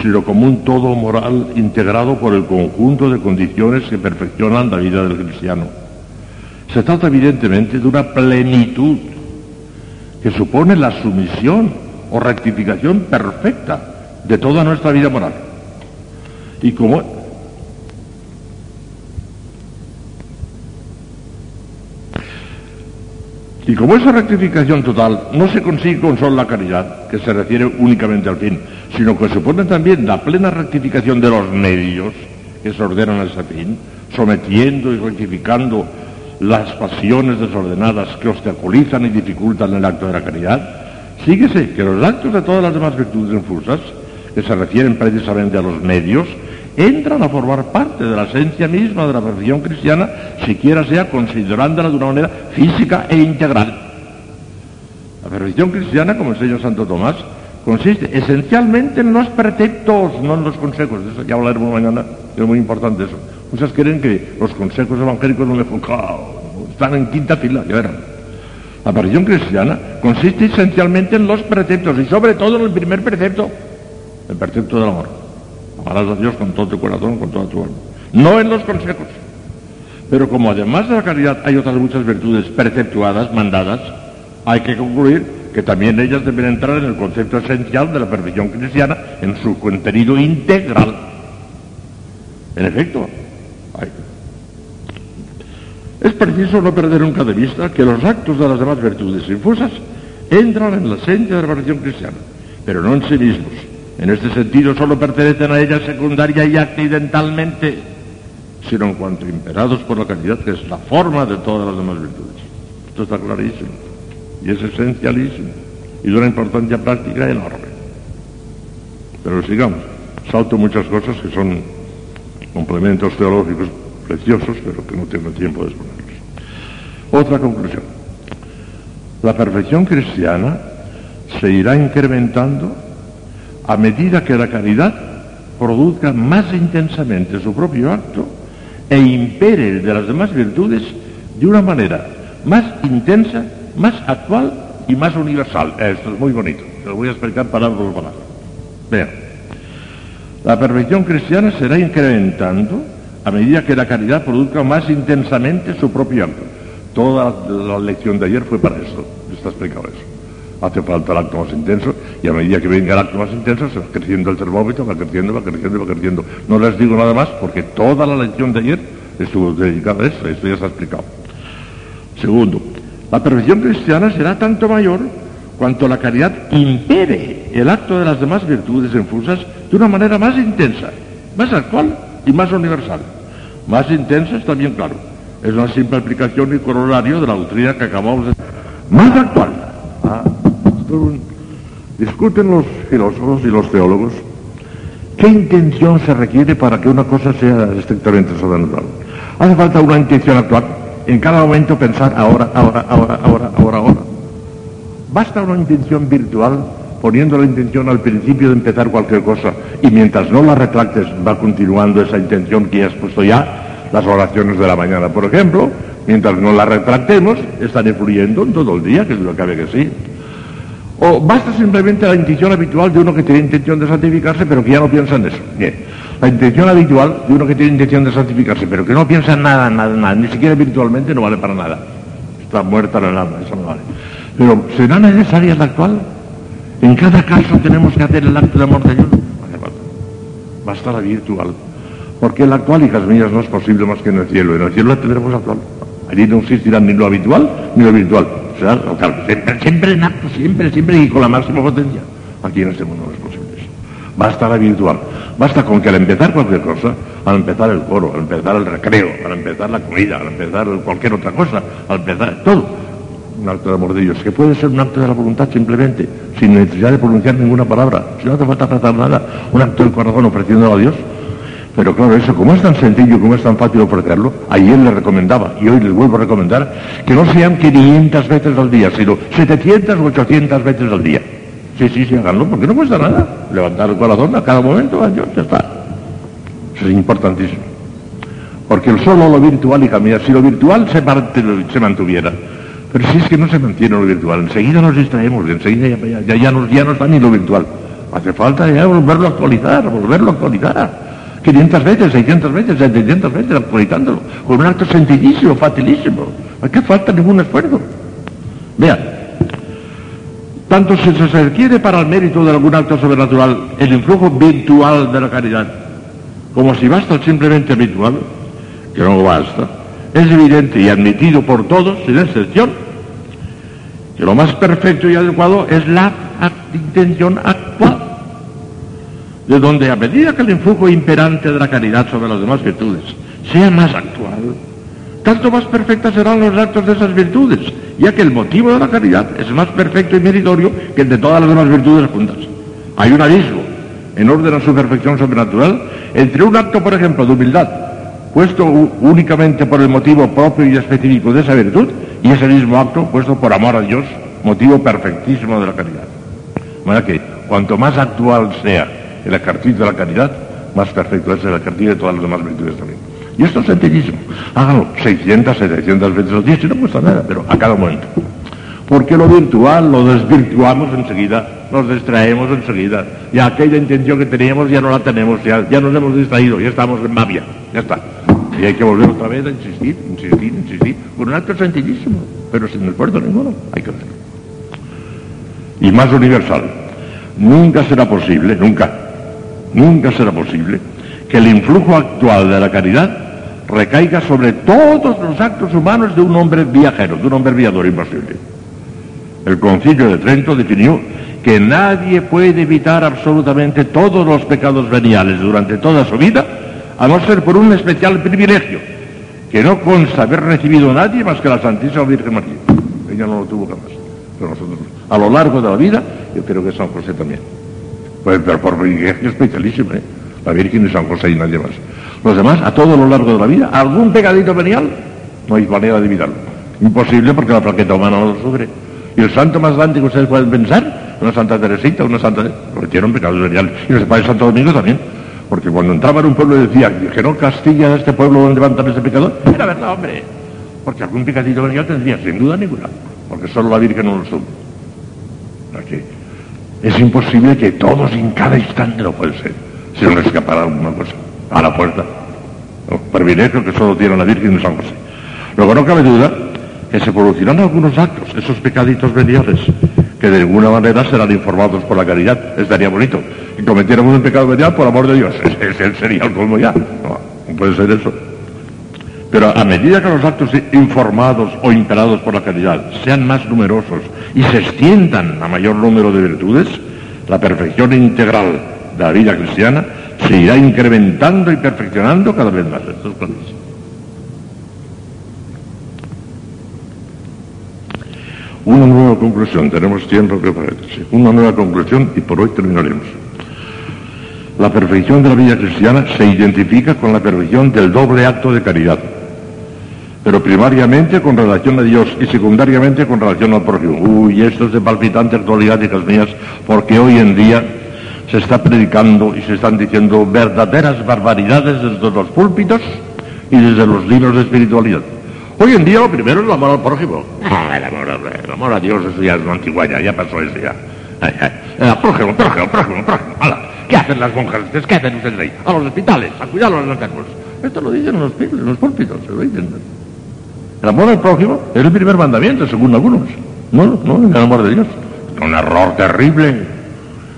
sino como un todo moral integrado por el conjunto de condiciones que perfeccionan la vida del cristiano. Se trata evidentemente de una plenitud que supone la sumisión o rectificación perfecta de toda nuestra vida moral. Y como Y como esa rectificación total no se consigue con solo la caridad, que se refiere únicamente al fin, sino que supone también la plena rectificación de los medios que se ordenan a ese fin, sometiendo y rectificando las pasiones desordenadas que obstaculizan y dificultan el acto de la caridad, síguese que los actos de todas las demás virtudes infusas, que se refieren precisamente a los medios, entran a formar parte de la esencia misma de la perfección cristiana, siquiera sea considerándola de una manera física e integral. La perfección cristiana, como enseña Santo Tomás, consiste esencialmente en los preceptos, no en los consejos. De eso ya hablaremos mañana, es muy importante eso. Muchas creen que los consejos evangélicos no me están en quinta fila, ya verán. La perfección cristiana consiste esencialmente en los preceptos y sobre todo en el primer precepto, el precepto del amor. Amarás a Dios con todo tu corazón, con toda tu alma. No en los consejos. Pero como además de la caridad hay otras muchas virtudes preceptuadas, mandadas, hay que concluir que también ellas deben entrar en el concepto esencial de la perfección cristiana en su contenido integral. En efecto, es preciso no perder nunca de vista que los actos de las demás virtudes infusas entran en la esencia de la perfección cristiana, pero no en sí mismos, en este sentido solo pertenecen a ella secundaria y accidentalmente, sino en cuanto imperados por la calidad, que es la forma de todas las demás virtudes. Esto está clarísimo y es esencialísimo y de una importancia práctica enorme. Pero sigamos, salto muchas cosas que son complementos teológicos preciosos, pero que no tengo tiempo de exponerlos. Otra conclusión. La perfección cristiana se irá incrementando a medida que la caridad produzca más intensamente su propio acto e impere el de las demás virtudes de una manera más intensa, más actual y más universal. Esto es muy bonito, lo voy a explicar palabra por palabra. Vean, la perfección cristiana será incrementando a medida que la caridad produzca más intensamente su propio acto. Toda la lección de ayer fue para eso, está explicado eso. Hace falta el acto más intenso y a medida que venga el acto más intenso se va creciendo el termómetro, va creciendo, va creciendo, va creciendo. No les digo nada más porque toda la lección de ayer estuvo dedicada a eso, esto ya ha explicado. Segundo, la perfección cristiana será tanto mayor cuanto la caridad impere el acto de las demás virtudes infusas de una manera más intensa, más actual y más universal. Más intensa está bien claro. Es una simple aplicación y corolario de la doctrina que acabamos de... Más actual. Ah, Discuten los filósofos y los teólogos qué intención se requiere para que una cosa sea estrictamente sobrenatural. Hace falta una intención actual. En cada momento pensar ahora, ahora, ahora, ahora, ahora, ahora. Basta una intención virtual poniendo la intención al principio de empezar cualquier cosa y mientras no la retractes va continuando esa intención que has puesto ya, las oraciones de la mañana, por ejemplo, mientras no la retractemos, están influyendo en todo el día, que es lo que cabe que sí. O basta simplemente la intención habitual de uno que tiene intención de santificarse, pero que ya no piensa en eso. Bien, la intención habitual de uno que tiene intención de santificarse, pero que no piensa en nada, nada, nada, ni siquiera virtualmente, no vale para nada. Está muerta el alma, eso no vale. Pero ¿será necesaria la actual? En cada caso tenemos que hacer el acto de amor de Dios. Basta la virtual. Porque el actual, hijas mías, no es posible más que en el cielo. En el cielo la tendremos actual. Allí no existirá ni lo habitual ni lo virtual siempre, en acto, siempre, siempre y con la máxima potencia. Aquí en este mundo no es posible Basta la virtual. Basta con que al empezar cualquier cosa, al empezar el coro, al empezar el recreo, al empezar la comida, al empezar cualquier otra cosa, al empezar todo, un acto de amor de Dios, que puede ser un acto de la voluntad simplemente, sin necesidad de pronunciar ninguna palabra, si no hace falta tratar nada, un acto del corazón ofreciéndolo a Dios, pero claro, eso como es tan sencillo, como es tan fácil ofrecerlo, ayer le recomendaba y hoy les vuelvo a recomendar que no sean 500 veces al día, sino 700 o 800 veces al día. Sí, sí, sí, háganlo, porque no cuesta nada. Levantar el corazón a cada momento, Dios, ya está. Eso es importantísimo. Porque el solo lo virtual, hija mía, si lo virtual se, se mantuviera, pero si es que no se mantiene lo virtual, enseguida nos distraemos, enseguida ya, ya, ya, no, ya no está ni lo virtual. Hace falta ya volverlo a actualizar, volverlo a actualizar. 500 veces, 600 veces, 700 veces, actualizándolo, con un acto sencillísimo, facilísimo. ¿A qué falta ningún esfuerzo? Vean, tanto si se requiere para el mérito de algún acto sobrenatural el influjo virtual de la caridad, como si basta simplemente habitual, que no basta, es evidente y admitido por todos, sin excepción, que lo más perfecto y adecuado es la intención actual, de donde a medida que el influjo imperante de la caridad sobre las demás virtudes sea más actual, tanto más perfectas serán los actos de esas virtudes, ya que el motivo de la caridad es más perfecto y meritorio que el de todas las demás virtudes juntas. Hay un abismo, en orden a su perfección sobrenatural, entre un acto, por ejemplo, de humildad, puesto únicamente por el motivo propio y específico de esa virtud, y ese mismo acto puesto por amor a Dios, motivo perfectísimo de la caridad. De manera que cuanto más actual sea el ejercicio de la caridad, más perfecto es el ejercicio de todas las demás virtudes también. Y esto es sencillísimo. Háganlo 600, 700 veces al día, si no cuesta nada, pero a cada momento. Porque lo virtual lo desvirtuamos enseguida, nos distraemos enseguida. Y aquella intención que teníamos ya no la tenemos, ya, ya nos hemos distraído, ya estamos en mavia, ya está. Y hay que volver otra vez a insistir, insistir, insistir, con un acto sencillísimo, pero sin esfuerzo ninguno, hay que hacerlo. Y más universal, nunca será posible, nunca, nunca será posible que el influjo actual de la caridad recaiga sobre todos los actos humanos de un hombre viajero, de un hombre viador imposible. El concilio de Trento definió que nadie puede evitar absolutamente todos los pecados veniales durante toda su vida, a no ser por un especial privilegio, que no consta haber recibido nadie más que la Santísima Virgen María. Ella no lo tuvo jamás, pero nosotros, a lo largo de la vida, yo creo que San José también. Pues, pero por privilegio especialísimo, ¿eh? la Virgen y San José y nadie más. Los demás, a todo lo largo de la vida, algún pegadito venial, no hay manera de evitarlo. Imposible porque la plaqueta humana no lo sufre. Y el santo más grande que ustedes pueden pensar, una Santa Teresita, una Santa... cometieron pecados veniales. Y los padres Santo Domingo también. Porque cuando entraba en un pueblo y decía que no castiga a este pueblo donde levantan ese pecador, era verdad, hombre. Porque algún pecadito venial tendría, sin duda ninguna. Porque solo la Virgen no lo sube. Aquí. Es imposible que todos en cada instante no puede ser. Si no escapará alguna cosa. A la puerta. ¿No? Privilegio que solo tiene la Virgen de San José. Luego no cabe duda que se producirán algunos actos, esos pecaditos veniales, que de alguna manera serán informados por la caridad. Estaría bonito. Y cometiéramos un pecado venial por amor de Dios. Ese sería el colmo ya. No, puede ser eso. Pero a medida que los actos informados o imperados por la caridad sean más numerosos y se extiendan a mayor número de virtudes, la perfección integral de la vida cristiana se irá incrementando y perfeccionando cada vez más. Esto es. Una nueva conclusión, tenemos tiempo que para sí. Una nueva conclusión y por hoy terminaremos. La perfección de la vida cristiana se identifica con la perfección del doble acto de caridad, pero primariamente con relación a Dios y secundariamente con relación al prójimo. Uy, esto es de palpitante actualidad, hijas mías, porque hoy en día se está predicando y se están diciendo verdaderas barbaridades desde los púlpitos y desde los libros de espiritualidad. Hoy en día lo primero es el amor al prójimo. Ah, el, amor, a Dios eso ya es una ya pasó eso ya. Ay, ay. El prójimo, prójimo, prójimo, prójimo. ¿Qué hacen las monjas? ¿Qué hacen ustedes ahí? A los hospitales, a cuidar a los enfermos. Esto lo dicen en los, los púlpitos, se lo dicen. El amor al prójimo es el primer mandamiento, según algunos. No, no, el amor de Dios. Un error terrible.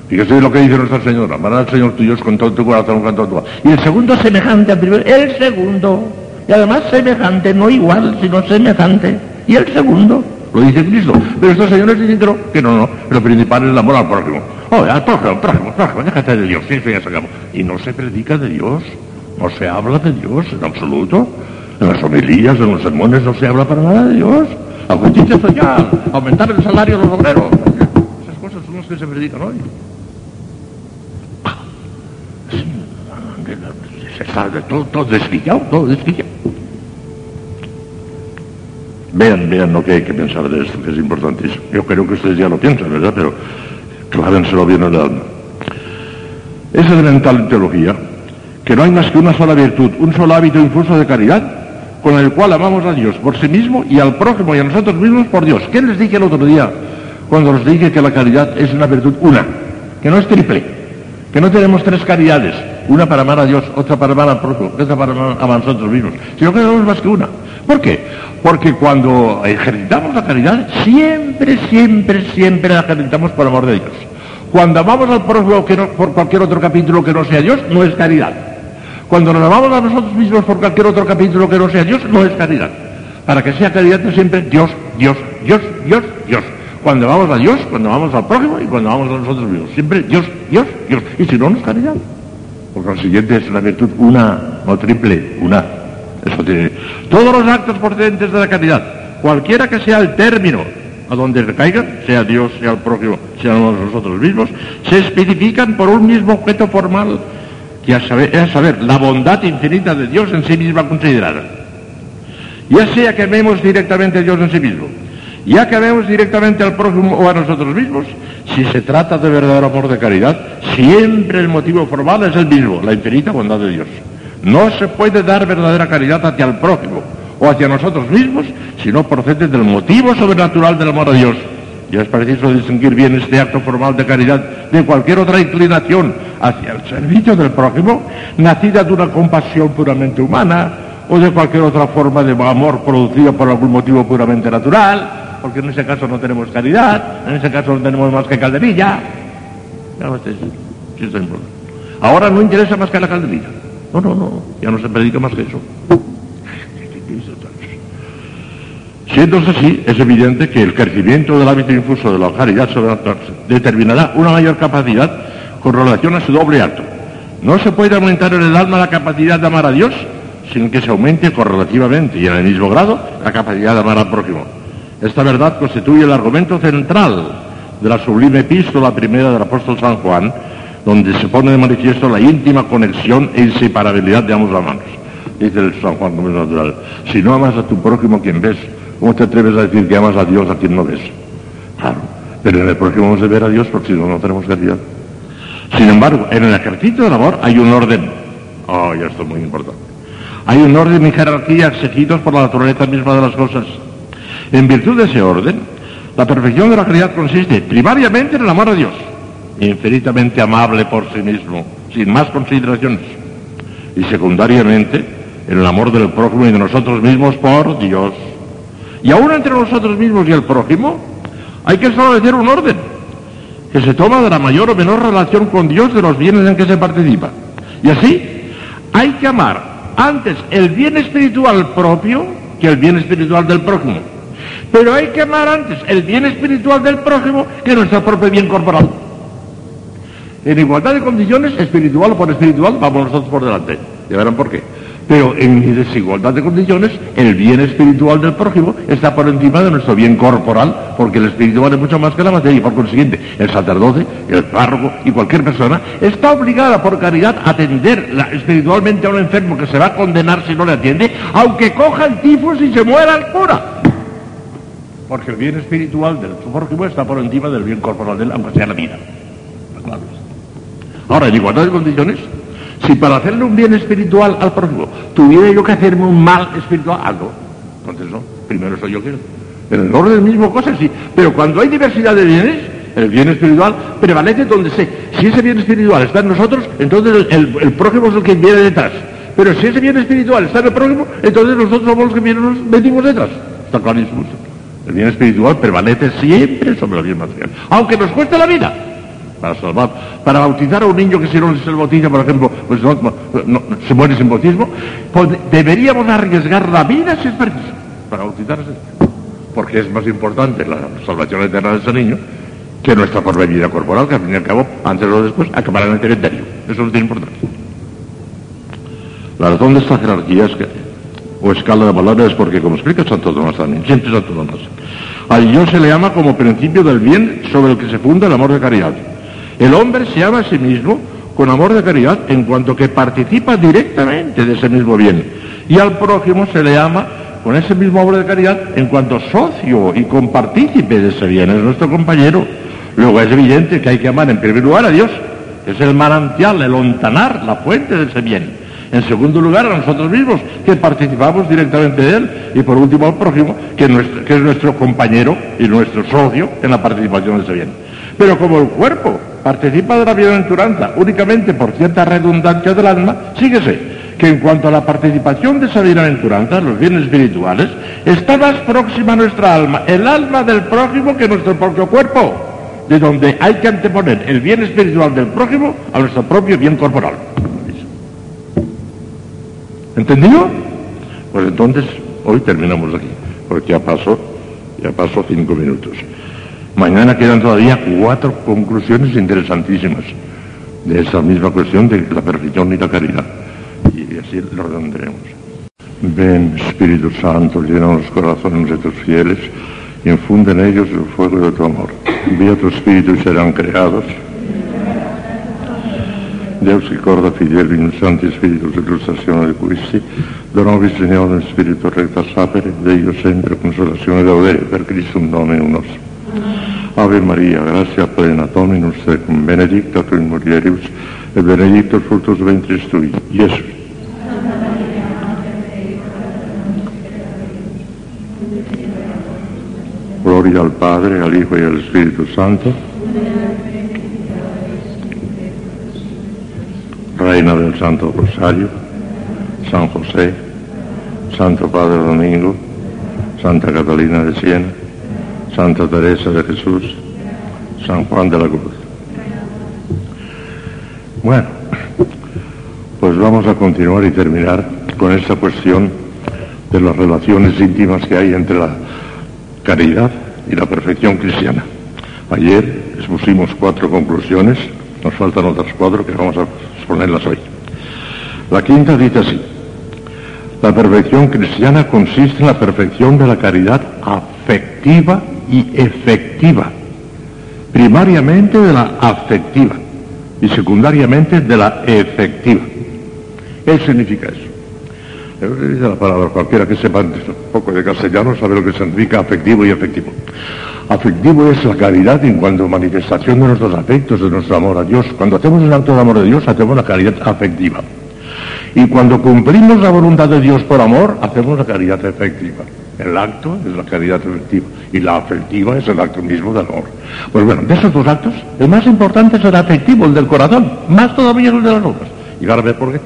Fíjese lo que dice nuestra Señora. Amarás al Señor tuyo con todo tu corazón, con todo tu alma. Y el segundo semejante al primero. El segundo. Y además semejante, no igual, sino semejante. Y el segundo, lo dice Cristo. Pero estos señores dicen que no, que no, no. Lo principal es el amor al prójimo. Al déjate de Dios. Eso ya se acabó. Y no se predica de Dios. No se habla de Dios en absoluto. En las homilías, en los sermones no se habla para nada de Dios. La justicia social, aumentar el salario de los obreros. Esas cosas son las que se predican hoy. Todo, todo desquillado, todo desquillado. Vean, vean lo que hay que pensar de esto, que es importantísimo. Yo creo que ustedes ya lo piensan, ¿verdad? Pero clávenselo bien en el alma. Es elemental en teología que no hay más que una sola virtud, un solo hábito infuso de caridad con el cual amamos a Dios por sí mismo y al prójimo y a nosotros mismos por Dios. ¿Qué les dije el otro día cuando les dije que la caridad es una virtud una, que no es triple, que no tenemos tres caridades, una para amar a Dios, otra para amar al prójimo, otra para amar a nosotros mismos, sino que tenemos más que una. ¿Por qué? Porque cuando ejercitamos la caridad, siempre, siempre, siempre la ejercitamos por amor de Dios. Cuando amamos al prójimo por cualquier otro capítulo que no sea Dios, no es caridad. Cuando nos amamos a nosotros mismos por cualquier otro capítulo que no sea Dios, no es caridad. Para que sea caridad siempre Dios, Dios, Dios, Dios, Dios. Cuando vamos a Dios, cuando vamos al prójimo y cuando vamos a nosotros mismos. Siempre Dios, Dios, Dios. Y si no, no es caridad. Por consiguiente es una virtud una, no triple, una. Eso tiene. Todos los actos procedentes de la caridad, cualquiera que sea el término a donde recaigan, sea Dios, sea el prójimo, sea nosotros mismos, se especifican por un mismo objeto formal, que es a saber, la bondad infinita de Dios en sí misma considerada. Ya sea que amemos directamente a Dios en sí mismo, ya que amemos directamente al prójimo o a nosotros mismos, si se trata de verdadero amor de caridad, siempre el motivo formal es el mismo, la infinita bondad de Dios. No se puede dar verdadera caridad hacia el prójimo o hacia nosotros mismos si no procede del motivo sobrenatural del amor a Dios. Y es preciso distinguir bien este acto formal de caridad de cualquier otra inclinación hacia el servicio del prójimo, nacida de una compasión puramente humana o de cualquier otra forma de amor producida por algún motivo puramente natural, porque en ese caso no tenemos caridad, en ese caso no tenemos más que calderilla. Ahora no interesa más que la calderilla. No, no, no, ya no se predica más que eso. Siendo así, es evidente que el crecimiento del hábito infuso de la caridad determinará una mayor capacidad con relación a su doble acto. No se puede aumentar en el alma la capacidad de amar a Dios sin que se aumente correlativamente y en el mismo grado la capacidad de amar al prójimo. Esta verdad constituye el argumento central de la sublime epístola primera del apóstol San Juan, donde se pone de manifiesto la íntima conexión e inseparabilidad de ambos manos. Dice el San Juan como es natural, si no amas a tu prójimo quien ves, ¿Cómo te atreves a decir que amas a Dios a quien no ves? Claro, pero en el próximo vamos a ver a Dios porque si no, no tenemos caridad. Sin embargo, en el ejercicio del amor hay un orden. Oh, ya esto es muy importante. Hay un orden y jerarquía exigidos por la naturaleza misma de las cosas. En virtud de ese orden, la perfección de la caridad consiste primariamente en el amor a Dios, infinitamente amable por sí mismo, sin más consideraciones, y secundariamente en el amor del prójimo y de nosotros mismos por Dios. Y aún entre nosotros mismos y el prójimo, hay que establecer un orden que se toma de la mayor o menor relación con Dios de los bienes en que se participa. Y así, hay que amar antes el bien espiritual propio que el bien espiritual del prójimo. Pero hay que amar antes el bien espiritual del prójimo que nuestro propio bien corporal. En igualdad de condiciones, espiritual o por espiritual, vamos nosotros por delante. Ya verán por qué. Pero en desigualdad de condiciones, el bien espiritual del prójimo está por encima de nuestro bien corporal, porque el espíritu vale mucho más que la materia, y por consiguiente, el sacerdote, el párroco y cualquier persona está obligada por caridad a atender espiritualmente a un enfermo que se va a condenar si no le atiende, aunque coja el tifus y se muera el cura. Porque el bien espiritual del prójimo está por encima del bien corporal de él, aunque sea la vida. Ahora, en igualdad de condiciones, si para hacerle un bien espiritual al prójimo tuviera yo que hacerme un mal espiritual, algo, entonces no, primero soy yo que En el orden mismo cosa sí, pero cuando hay diversidad de bienes, el bien espiritual prevalece donde sé. Si ese bien espiritual está en nosotros, entonces el, prójimo es el que viene detrás. Pero si ese bien espiritual está en el prójimo, entonces nosotros somos los que vienen, venimos detrás. Está clarísimo. El bien espiritual prevalece siempre sobre el bien material. Aunque nos cueste la vida para salvar, para bautizar a un niño que si no se le bautiza, por ejemplo, pues se muere sin bautismo, pues deberíamos arriesgar la vida si es preciso para bautizarse, porque es más importante la salvación eterna de ese niño que nuestra vida corporal, que al fin y al cabo, antes o después, acabará en el cementerio. Eso no tiene importancia. La razón de esta jerarquía es que, o escala de valores es porque, como explica Santo Tomás también, siempre Santo Tomás, al yo se le ama como principio del bien sobre el que se funda el amor de caridad. El hombre se ama a sí mismo con amor de caridad en cuanto que participa directamente de ese mismo bien. Y al prójimo se le ama con ese mismo amor de caridad en cuanto socio y compartícipe de ese bien, es nuestro compañero. Luego es evidente que hay que amar en primer lugar a Dios, que es el manantial, el ontanar, la fuente de ese bien. En segundo lugar a nosotros mismos, que participamos directamente de él. Y por último al prójimo, que, es nuestro compañero y nuestro socio en la participación de ese bien. Pero como el cuerpo participa de la bienaventuranza únicamente por cierta redundancia del alma, síguese que en cuanto a la participación de esa bienaventuranza, los bienes espirituales, está más próxima a nuestra alma, el alma del prójimo que nuestro propio cuerpo, de donde hay que anteponer el bien espiritual del prójimo a nuestro propio bien corporal. ¿Entendido? Pues entonces, hoy terminamos aquí, porque ya pasó, ya pasó cinco minutos. Mañana quedan todavía cuatro conclusiones interesantísimas de esa misma cuestión de la perfección y la caridad. Y así lo redondearemos. Ven, Espíritu Santo, llena los corazones de tus fieles, infunde en ellos el fuego de tu amor. Envía tu Espíritu y serán creados. Deus ricorda fideli in santi spiritus illustrazione di questi, donovi Signore in spirito recta sapere, Dio sempre consolazione d'audere per Cristo un Domino nostro. Ave Maria, grazia plena, Dominus tecum, benedicta tu in mulieribus, e benedictus fructus ventris tui, Gesù. Gloria al Padre, al Hijo y al Espíritu Santo. Reina del Santo Rosario, San José, Santo Padre Domingo, Santa Catalina de Siena, Santa Teresa de Jesús, San Juan de la Cruz. Bueno, pues vamos a continuar y terminar con esta cuestión de las relaciones íntimas que hay entre la caridad y la perfección cristiana. Ayer expusimos cuatro conclusiones, nos faltan otras cuatro que vamos a exponerlas hoy. La quinta dice así, la perfección cristiana consiste en la perfección de la caridad afectiva y efectiva, primariamente de la afectiva y secundariamente de la efectiva. ¿Qué significa eso? Dice la palabra, cualquiera que sepa un poco de castellano sabe lo que significa afectivo y efectivo. Afectivo es la caridad en cuanto manifestación de nuestros afectos, de nuestro amor a Dios. Cuando hacemos el acto de amor de Dios, hacemos la caridad afectiva. Y cuando cumplimos la voluntad de Dios por amor, hacemos la caridad efectiva. El acto es la caridad efectiva y la afectiva es el acto mismo del amor. Pues bueno, de esos dos actos, el más importante es el afectivo, el del corazón, más todavía el de las obras. Y ahora ve por qué.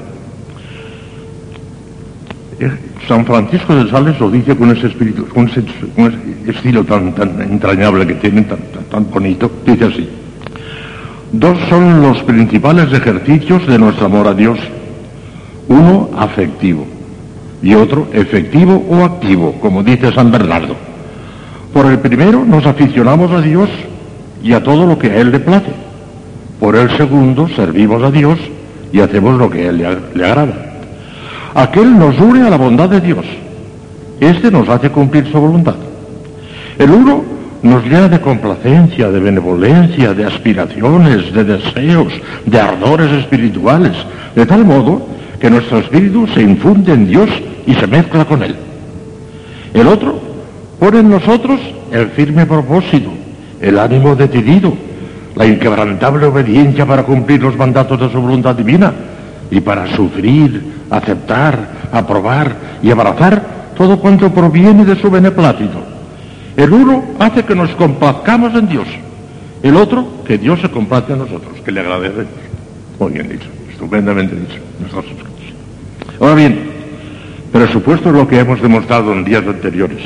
San Francisco de Sales lo dice con ese espíritu, con ese, estilo tan, entrañable que tiene, tan, bonito, dice así. Dos son los principales ejercicios de nuestro amor a Dios. Uno afectivo y otro efectivo o activo, como dice San Bernardo. Por el primero nos aficionamos a Dios y a todo lo que a Él le place. Por el segundo servimos a Dios y hacemos lo que a Él le agrada. Aquel nos une a la bondad de Dios. Este nos hace cumplir su voluntad. El uno nos llena de complacencia, de benevolencia, de aspiraciones, de deseos, de ardores espirituales, de tal modo que nuestro espíritu se infunde en Dios y se mezcla con Él. El otro pone en nosotros el firme propósito, el ánimo decidido, la inquebrantable obediencia para cumplir los mandatos de su voluntad divina y para sufrir, aceptar, aprobar y abrazar todo cuanto proviene de su beneplácito. El uno hace que nos complazcamos en Dios, el otro que Dios se complace en nosotros, que le agradecemos. Muy bien dicho, estupendamente dicho. Ahora bien, presupuesto es lo que hemos demostrado en días anteriores,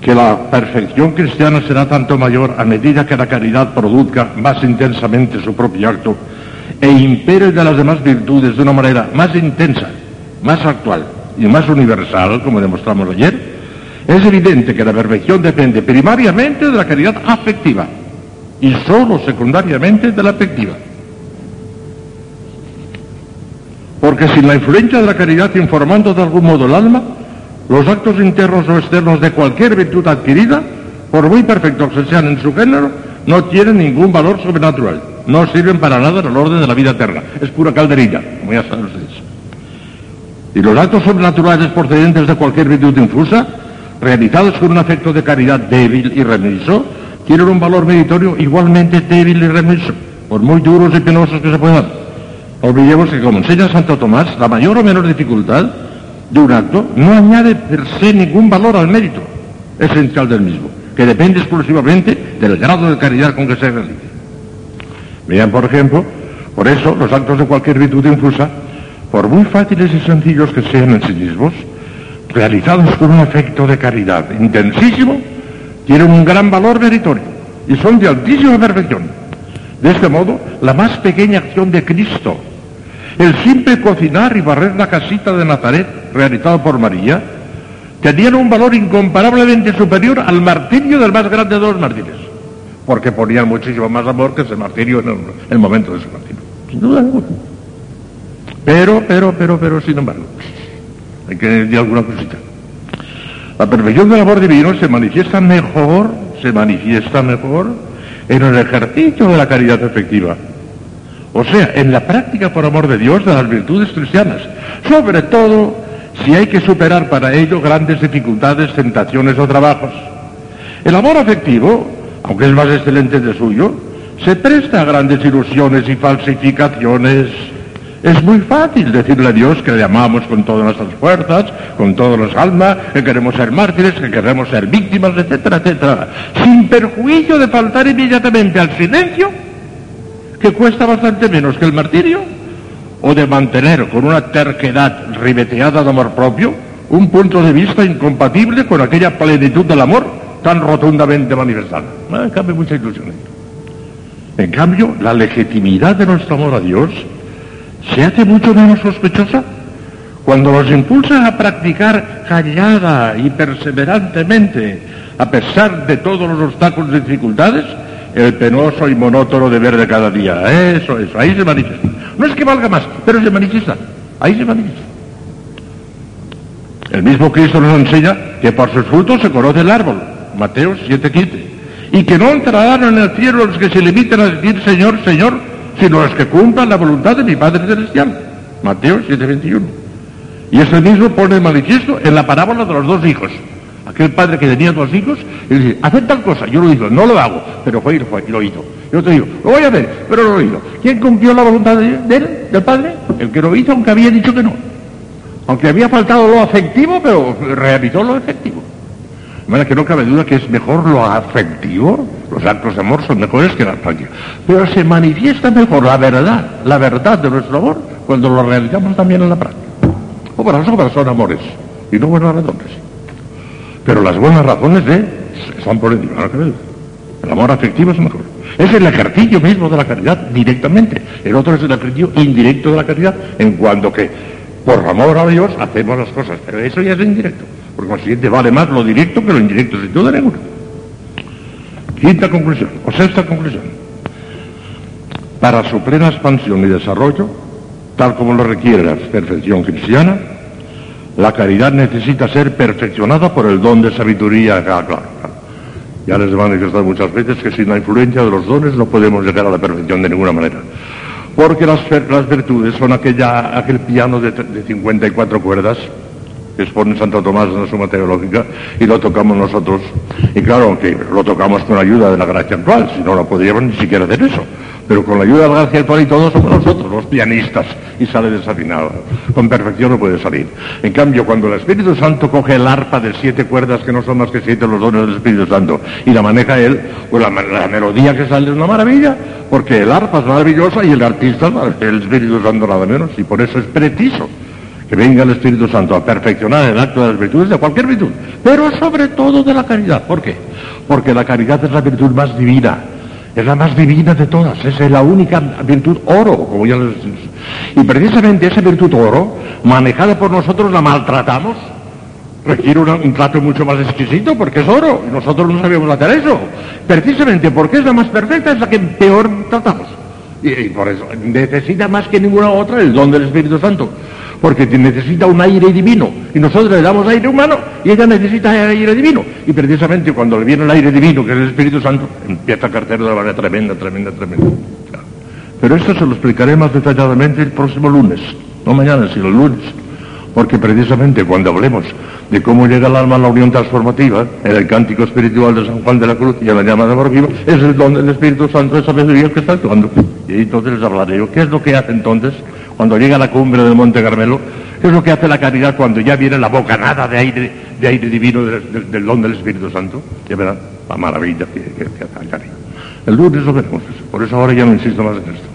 que la perfección cristiana será tanto mayor a medida que la caridad produzca más intensamente su propio acto e impere de las demás virtudes de una manera más intensa, más actual y más universal, como demostramos ayer, es evidente que la perfección depende primariamente de la caridad afectiva y solo secundariamente de la afectiva. Porque sin la influencia de la caridad informando de algún modo el alma, los actos internos o externos de cualquier virtud adquirida, por muy perfectos que sean en su género, no tienen ningún valor sobrenatural. No sirven para nada en el orden de la vida eterna. Es pura calderilla, como ya saben ustedes. Y los actos sobrenaturales procedentes de cualquier virtud infusa, realizados con un afecto de caridad débil y remiso, tienen un valor meritorio igualmente débil y remiso, por muy duros y penosos que se puedan. Olvidemos que, como enseña Santo Tomás, la mayor o menor dificultad de un acto no añade per se ningún valor al mérito esencial del mismo, que depende exclusivamente del grado de caridad con que se realice. Vean, por ejemplo, por eso los actos de cualquier virtud infusa, por muy fáciles y sencillos que sean en sí mismos, realizados con un efecto de caridad intensísimo, tienen un gran valor meritorio y son de altísima perfección. De este modo, la más pequeña acción de Cristo, El simple cocinar y barrer la casita de Nazaret, realizado por María, tenían un valor incomparablemente superior al martirio del más grande de los mártires, porque ponían muchísimo más amor que ese martirio en el, en el momento de su martirio. Sin duda alguna. Pero, pero, pero, pero, sin embargo, hay que decir alguna cosita. La perfección del amor divino se manifiesta mejor, se manifiesta mejor en el ejercicio de la caridad efectiva. O sea, en la práctica por amor de Dios de las virtudes cristianas. Sobre todo si hay que superar para ello grandes dificultades, tentaciones o trabajos. El amor afectivo, aunque es más excelente de suyo, se presta a grandes ilusiones y falsificaciones. Es muy fácil decirle a Dios que le amamos con todas nuestras fuerzas, con todas las almas, que queremos ser mártires, que queremos ser víctimas, etcétera, etcétera, sin perjuicio de faltar inmediatamente al silencio, que cuesta bastante menos que el martirio, o de mantener con una terquedad ribeteada de amor propio un punto de vista incompatible con aquella plenitud del amor tan rotundamente manifestada. Ah, En cambio, mucha ilusión. En cambio, la legitimidad de nuestro amor a Dios se hace mucho menos sospechosa cuando nos impulsa a practicar callada y perseverantemente, a pesar de todos los obstáculos y dificultades, el penoso y monótono deber de cada día. Eso, eso, ahí se manifiesta. No es que valga más, pero se manifiesta. Ahí se manifiesta. El mismo Cristo nos enseña que por sus frutos se conoce el árbol. Mateo 7:15. Y que no entrarán en el cielo los que se limiten a decir Señor, Señor, sino los que cumplan la voluntad de mi Padre Celestial. Mateo 7:21. Y eso mismo pone manifiesto en la parábola de los dos hijos. Aquel padre que tenía dos hijos y dice, haced tal cosa. Yo lo digo, no lo hago, pero fue y lo, fue, y lo hizo. Yo te digo, lo voy a hacer, pero no lo hizo. ¿Quién cumplió la voluntad de él, del padre? El que lo hizo, aunque había dicho que no. Aunque había faltado lo afectivo, pero realizó lo efectivo. De manera que no cabe duda que es mejor lo afectivo, los actos de amor son mejores que la práctica. Pero se manifiesta mejor la verdad, la verdad de nuestro amor, cuando lo realizamos también en la práctica. Obras, obras son amores, y no buenas razones. Pero las buenas razones de, están por encima, no cabe duda. El amor afectivo es mejor. Es el ejercicio mismo de la caridad directamente. El otro es el ejercicio indirecto de la caridad, en cuanto que por amor a Dios hacemos las cosas. Pero eso ya es indirecto. Por consiguiente, vale más lo directo que lo indirecto, sin duda ninguna. Quinta conclusión, o sexta conclusión. Para su plena expansión y desarrollo, tal como lo requiere la perfección cristiana, la caridad necesita ser perfeccionada por el don de sabiduría. Ah. Ya les he manifestado muchas veces que sin la influencia de los dones no podemos llegar a la perfección de ninguna manera. Porque las, las virtudes son aquella, aquel piano de, de 54 cuerdas que expone Santo Tomás en la Suma Teológica y lo tocamos nosotros. Y claro, aunque lo tocamos con ayuda de la gracia actual, si no, no podríamos ni siquiera hacer eso. Pero con la ayuda de la gracia actual y todos somos nosotros, los pianistas, y sale desafinado. Con perfección no puede salir. En cambio, cuando el Espíritu Santo coge el arpa de siete cuerdas, que no son más que siete los dones del Espíritu Santo, y la maneja él, pues la, la melodía que sale es una maravilla, porque el arpa es maravillosa y el artista, el Espíritu Santo nada menos, y por eso es preciso que venga el Espíritu Santo a perfeccionar el acto de las virtudes, de cualquier virtud, pero sobre todo de la caridad. ¿Por qué? Porque la caridad es la virtud más divina, es la más divina de todas, es la única virtud oro, como ya les Y precisamente esa virtud oro, manejada por nosotros, la maltratamos. Requiere un trato mucho más exquisito porque es oro, y nosotros no sabíamos hacer eso. Precisamente porque es la más perfecta, es la que peor tratamos. Y, por eso necesita más que ninguna otra el don del Espíritu Santo porque necesita un aire divino y nosotros le damos aire humano y ella necesita aire divino. Y precisamente cuando le viene el aire divino que es el Espíritu Santo empieza a carter de una manera tremenda, tremenda, tremenda pero esto se lo explicaré más detalladamente el próximo lunes no mañana sino el lunes porque precisamente cuando hablemos de cómo llega el alma a la unión transformativa en el cántico espiritual de San Juan de la Cruz y en la llama de amor vivo es el don del Espíritu Santo de sabiduría que está actuando y entonces les hablaré yo ¿qué es lo que hace entonces cuando llega a la cumbre del Monte Carmelo, es lo que hace la caridad cuando ya viene la bocanada de aire, de aire divino del, don del Espíritu Santo. Ya verán la maravilla que hace la caridad. El lunes lo veremos, por eso ahora ya no insisto más en esto.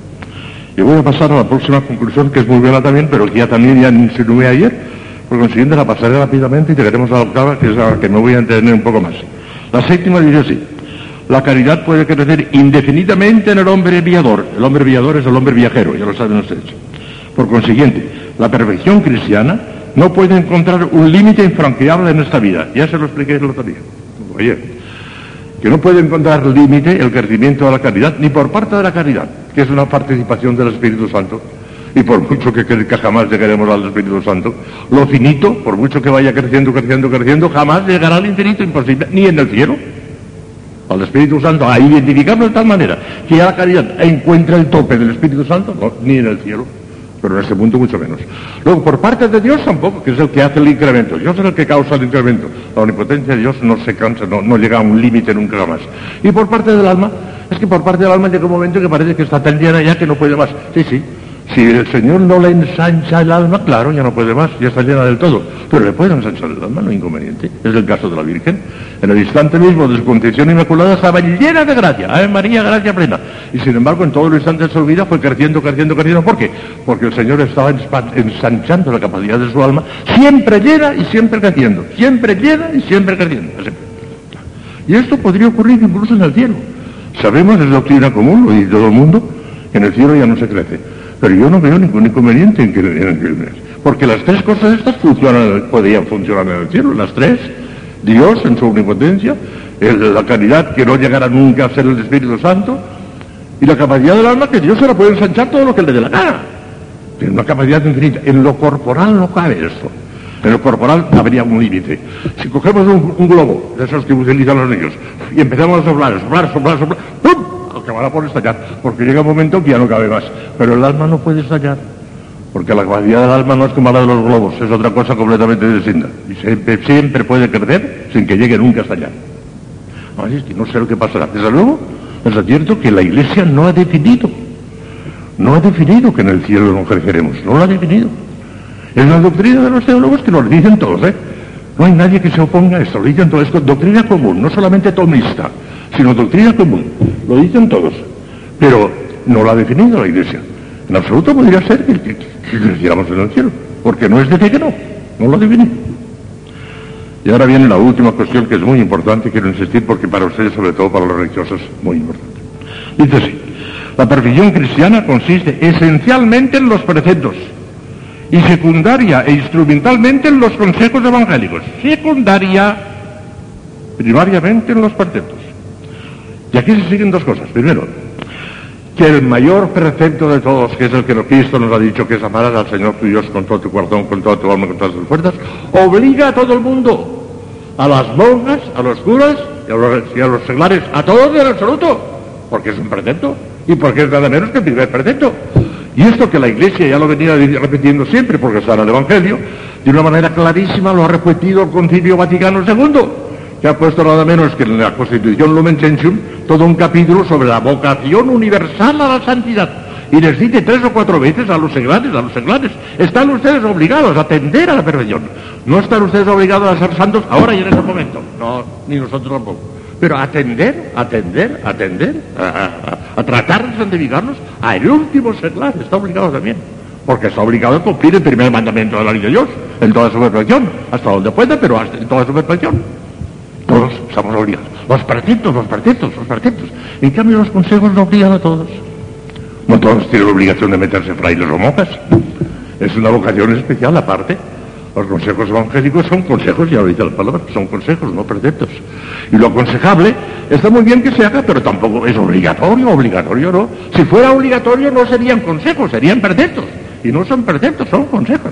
Y voy a pasar a la próxima conclusión, que es muy buena también, pero que ya también ya insinué ayer, por consiguiente la pasaré rápidamente y llegaremos a la octava, que es la que me voy a entretener un poco más. La séptima dice así, la caridad puede crecer indefinidamente en el hombre viador. El hombre viador es el hombre viajero, ya lo saben ustedes Por consiguiente, la perfección cristiana no puede encontrar un límite infranqueable en esta vida. Ya se lo expliqué el otro día. Oye, que no puede encontrar límite el crecimiento de la caridad, ni por parte de la caridad, que es una participación del Espíritu Santo, y por mucho que, que jamás llegaremos al Espíritu Santo, lo finito, por mucho que vaya creciendo, creciendo, creciendo, jamás llegará al infinito, imposible, ni en el cielo. Al Espíritu Santo, a identificarlo de tal manera que ya la caridad encuentra el tope del Espíritu Santo, ni en el cielo pero en este punto mucho menos. Luego, por parte de Dios tampoco, que es el que hace el incremento. Dios es el que causa el incremento. La omnipotencia de Dios no se cansa, no, no llega a un límite nunca más. Y por parte del alma, es que por parte del alma llega un momento que parece que está tan llena ya que no puede más. Sí, sí, si el Señor no le ensancha el alma, claro, ya no puede más, ya está llena del todo. Pero le puede ensanchar el alma, no inconveniente. Es el caso de la Virgen. En el instante mismo de su concepción inmaculada estaba llena de gracia. Ave María, gracia plena. Y sin embargo, en todo el instante de su vida fue creciendo, creciendo, creciendo. ¿Por qué? Porque el Señor estaba ensanchando la capacidad de su alma, siempre llena y siempre creciendo. Siempre llena y siempre creciendo. Y esto podría ocurrir incluso en el cielo. Sabemos, es doctrina común, lo dice todo el mundo, que en el cielo ya no se crece. Pero yo no veo ningún inconveniente en que, en porque las tres cosas estas funcionan, podían funcionar en el cielo, las tres. Dios en su omnipotencia, la caridad que no llegará nunca a ser el Espíritu Santo, y la capacidad del alma que Dios se la puede ensanchar todo lo que le dé la gana. Tiene una capacidad infinita. En lo corporal no cabe esto. En lo corporal habría un límite. Si cogemos un, globo, de esos que utilizan los niños, y empezamos a soplar, soplar, soplar, soplar, ¡pum! Acabará por estallar, porque llega un momento que ya no cabe más. Pero el alma no puede estallar, porque la capacidad del alma no es como la de los globos, es otra cosa completamente distinta. Y siempre, puede crecer sin que llegue nunca a estallar. No sé lo que pasará. Desde luego, es cierto que la Iglesia no ha definido, no ha definido que en el cielo no creceremos, no lo ha definido. Es una doctrina de los teólogos que lo dicen todos, ¿eh? No hay nadie que se oponga a esto, lo dicen todos, es doctrina común, no solamente tomista sino doctrina común. Lo dicen todos, pero no lo ha definido la Iglesia. En absoluto podría ser que, creciéramos en el cielo, porque no es de que no, no lo ha definido. Y ahora viene la última cuestión que es muy importante, quiero insistir porque para ustedes, sobre todo para los religiosos, es muy importante. Dice así, la perfección cristiana consiste esencialmente en los preceptos y secundaria e instrumentalmente en los consejos evangélicos. Secundaria, primariamente en los preceptos. Y aquí se siguen dos cosas. Primero, que el mayor precepto de todos, que es el que Cristo nos ha dicho, que es amar al Señor tu Dios con todo tu corazón, con toda tu alma, con todas tus fuerzas, obliga a todo el mundo, a las monjas, a los curas y a los, y a los seglares, a todos en absoluto, porque es un precepto y porque es nada menos que el primer precepto. Y esto que la Iglesia ya lo venía repitiendo siempre, porque está en el Evangelio, de una manera clarísima lo ha repetido el Concilio Vaticano II que ha puesto nada menos que en la Constitución Lumen Gentium todo un capítulo sobre la vocación universal a la santidad. Y les dice tres o cuatro veces a los seglares, a los seglares, están ustedes obligados a atender a la perfección. No están ustedes obligados a ser santos ahora y en ese momento. No, ni nosotros tampoco. Pero atender, atender, atender, a, tratar de santificarnos, al último seglar está obligado también. Porque está obligado a cumplir el primer mandamiento de la ley de Dios, en toda su perfección, hasta donde pueda, pero en toda su perfección. Todos estamos obligados. Los preceptos, los preceptos, los preceptos. En cambio, los consejos no obligan a todos. No todos tienen la obligación de meterse frailes o monjas. Es una vocación especial aparte. Los consejos evangélicos son consejos, ya lo dice la palabra, son consejos, no preceptos. Y lo aconsejable está muy bien que se haga, pero tampoco es obligatorio, obligatorio no. Si fuera obligatorio no serían consejos, serían preceptos. Y no son preceptos, son consejos.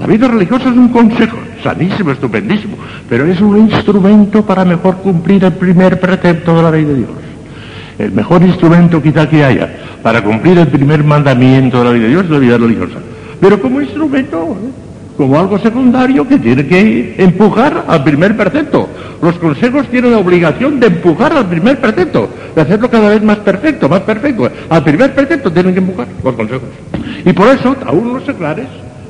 La vida religiosa es un consejo, sanísimo, estupendísimo, pero es un instrumento para mejor cumplir el primer precepto de la ley de Dios. El mejor instrumento quizá que haya para cumplir el primer mandamiento de la ley de Dios es la vida religiosa. Pero como instrumento, como algo secundario que tiene que empujar al primer precepto. Los consejos tienen la obligación de empujar al primer precepto, de hacerlo cada vez más perfecto, más perfecto. Al primer precepto tienen que empujar los consejos. Y por eso, aún los seclares,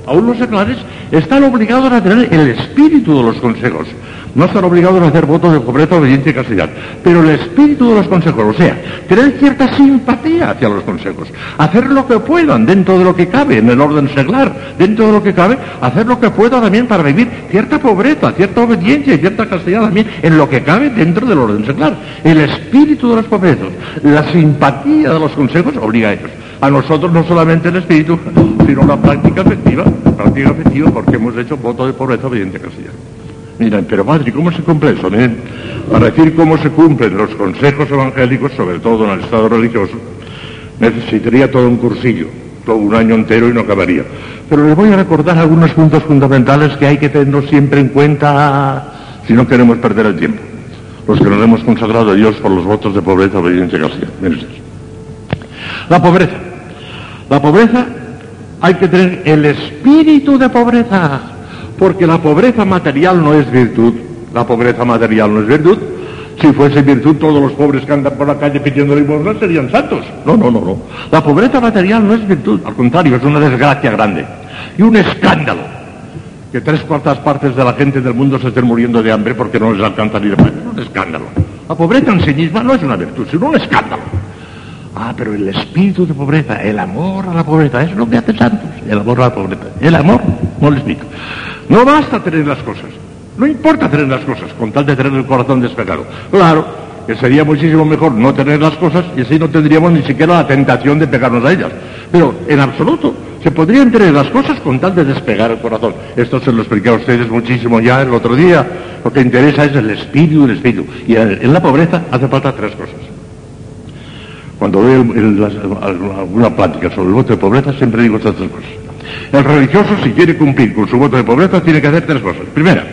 aún los seculares están obligados a tener el espíritu de los consejos. No están obligados a hacer votos de completa obediencia y castidad. Pero el espíritu de los consejos, o sea, tener cierta simpatía hacia los consejos. Hacer lo que puedan dentro de lo que cabe, en el orden seglar, dentro de lo que cabe, hacer lo que puedan también para vivir cierta pobreza, cierta obediencia y cierta castidad también en lo que cabe dentro del orden seglar. El espíritu de los pobrezos, la simpatía de los consejos obliga a ellos. A nosotros no solamente el espíritu, sino la práctica efectiva, la práctica efectiva porque hemos hecho voto de pobreza obediente a castidad. Miren, pero madre, ¿cómo se cumple eso? Miren, para decir cómo se cumplen los consejos evangélicos, sobre todo en el estado religioso, necesitaría todo un cursillo, todo un año entero y no acabaría. Pero les voy a recordar algunos puntos fundamentales que hay que tener siempre en cuenta si no queremos perder el tiempo. Los que nos hemos consagrado a Dios por los votos de pobreza, obediencia y ustedes. La pobreza. La pobreza hay que tener el espíritu de pobreza, porque la pobreza material no es virtud. La pobreza material no es virtud. Si fuese virtud, todos los pobres que andan por la calle pidiendo limosna serían santos. No, no, no, no. La pobreza material no es virtud, al contrario, es una desgracia grande. Y un escándalo. Que tres cuartas partes de la gente del mundo se estén muriendo de hambre porque no les alcanza ni de pan. Es un escándalo. La pobreza en sí misma no es una virtud, sino un escándalo. Ah, pero el espíritu de pobreza, el amor a la pobreza, es lo que hace santos, el amor a la pobreza. El amor, no le explico. No basta tener las cosas, no importa tener las cosas, con tal de tener el corazón despegado. Claro, que sería muchísimo mejor no tener las cosas y así no tendríamos ni siquiera la tentación de pegarnos a ellas. Pero en absoluto, se podrían tener las cosas con tal de despegar el corazón. Esto se lo expliqué a ustedes muchísimo ya el otro día. Lo que interesa es el espíritu, el espíritu. Y en la pobreza hace falta tres cosas. Cuando doy alguna plática sobre el voto de pobreza, siempre digo estas tres cosas. El religioso, si quiere cumplir con su voto de pobreza, tiene que hacer tres cosas. Primera,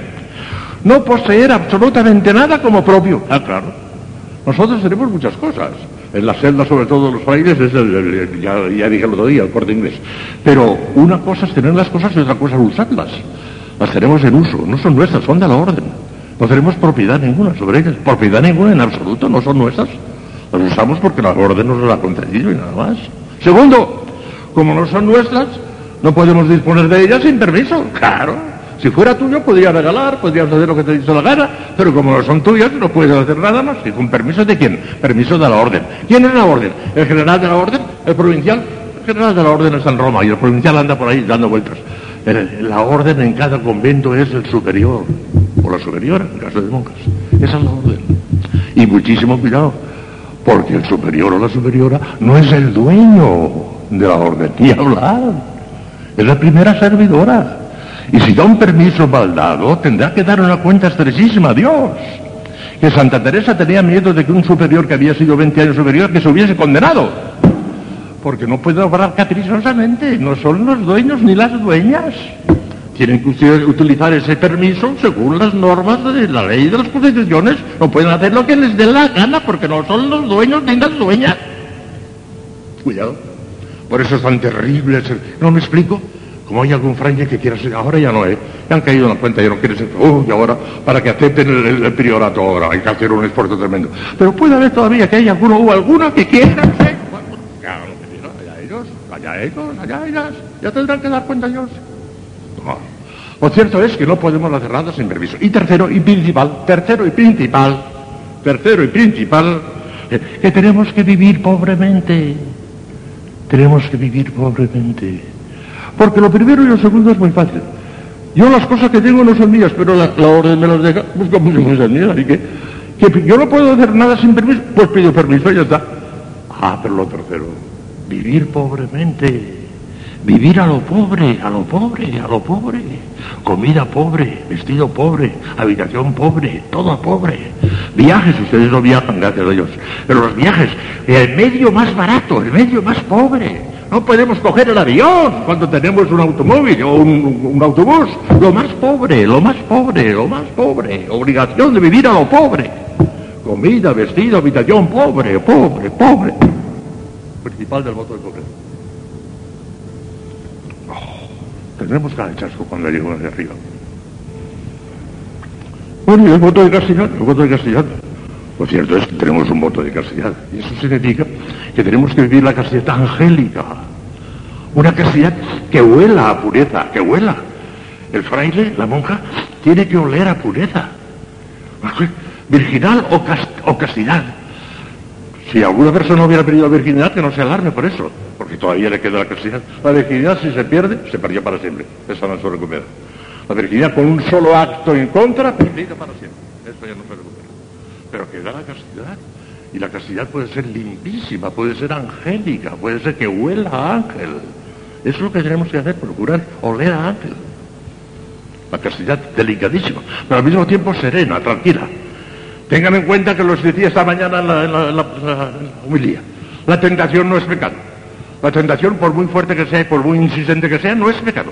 no poseer absolutamente nada como propio. Ah, claro. Nosotros tenemos muchas cosas. En la celda, sobre todo los frailes, es el- ya, ya dije el otro día, el corte inglés. Pero una cosa es tener las cosas y otra cosa es usarlas. Las tenemos en uso, no son nuestras, son de la orden. No tenemos propiedad ninguna sobre ellas. Propiedad ninguna en absoluto, no son nuestras. Las usamos porque la orden nos las ha concedido y nada más. Segundo, como no son nuestras, no podemos disponer de ellas sin permiso. Claro. Si fuera tuyo, podrías regalar, podrías hacer lo que te hizo la gana, pero como no son tuyas, no puedes hacer nada más. ¿Y con permiso de quién? Permiso de la orden. ¿Quién es la orden? ¿El general de la orden? ¿El provincial? El general de la orden está en Roma y el provincial anda por ahí dando vueltas. El- la orden en cada convento es el superior, o la superiora, en caso de monjas. Esa es la orden. Y muchísimo cuidado, porque el superior o la superiora no es el dueño de la orden, ni hablar. Es la primera servidora. Y si da un permiso mal dado, tendrá que dar una cuenta estrechísima a Dios. Que Santa Teresa tenía miedo de que un superior que había sido 20 años superior que se hubiese condenado. Porque no puede obrar caprichosamente, no son los dueños ni las dueñas. Tienen que utilizar ese permiso según las normas de la ley de las constituciones. No pueden hacer lo que les dé la gana porque no son los dueños ni las dueñas. Cuidado. Por eso es tan terrible. ¿No me explico? Como hay algún fraile que quiera ser... Ahora ya no es. Ya han caído en la cuenta, ya no quiere ser... Oh, y ahora, para que acepten el, el- priorato ahora, hay que hacer un esfuerzo tremendo. Pero puede haber todavía que haya alguno o alguna que quiera ser... Bueno, allá ellos, allá ellos, allá ellas. Ya tendrán que dar cuenta ellos. Lo cierto es que no podemos hacer nada sin permiso. Y tercero y principal, tercero y principal, tercero y principal, eh, que tenemos que vivir pobremente. Tenemos que vivir pobremente. Porque lo primero y lo segundo es muy fácil. Yo las cosas que tengo no son mías, pero la, orden me las deja, pues como si fuesen mías. Así que, que yo no puedo hacer nada sin permiso, pues pido permiso y ya está. Ah, pero lo tercero, vivir pobremente. Vivir a lo pobre, a lo pobre, a lo pobre. Comida pobre, vestido pobre, habitación pobre, todo pobre. Viajes, ustedes no viajan, gracias a Dios. Pero los viajes, el medio más barato, el medio más pobre. No podemos coger el avión cuando tenemos un automóvil o un, autobús. Lo más pobre, lo más pobre, lo más pobre. Obligación de vivir a lo pobre. Comida, vestido, habitación pobre, pobre, pobre. Principal del voto de pobreza. Tendremos cada chasco cuando lleguemos de arriba. Bueno, y el voto de castidad, el voto de castidad. Lo cierto es que tenemos un voto de castidad. Y eso significa que tenemos que vivir la castidad angélica. Una castidad que huela a pureza, que huela. El fraile, la monja, tiene que oler a pureza. Virginal o, cast- o castidad. Si alguna persona hubiera perdido la virginidad, que no se alarme por eso, porque todavía le queda la castidad. La virginidad, si se pierde, se perdió para siempre. Esa no se recupera. La virginidad con un solo acto en contra, perdida para siempre. Eso ya no se recupera. Pero queda la castidad. Y la castidad puede ser limpísima, puede ser angélica, puede ser que huela a ángel. Eso es lo que tenemos que hacer, procurar oler a ángel. La castidad delicadísima, pero al mismo tiempo serena, tranquila. Tengan en cuenta que los decía esta mañana en la, la- la- tentación no es pecado. La tentación, por muy fuerte que sea y por muy insistente que sea, no es pecado.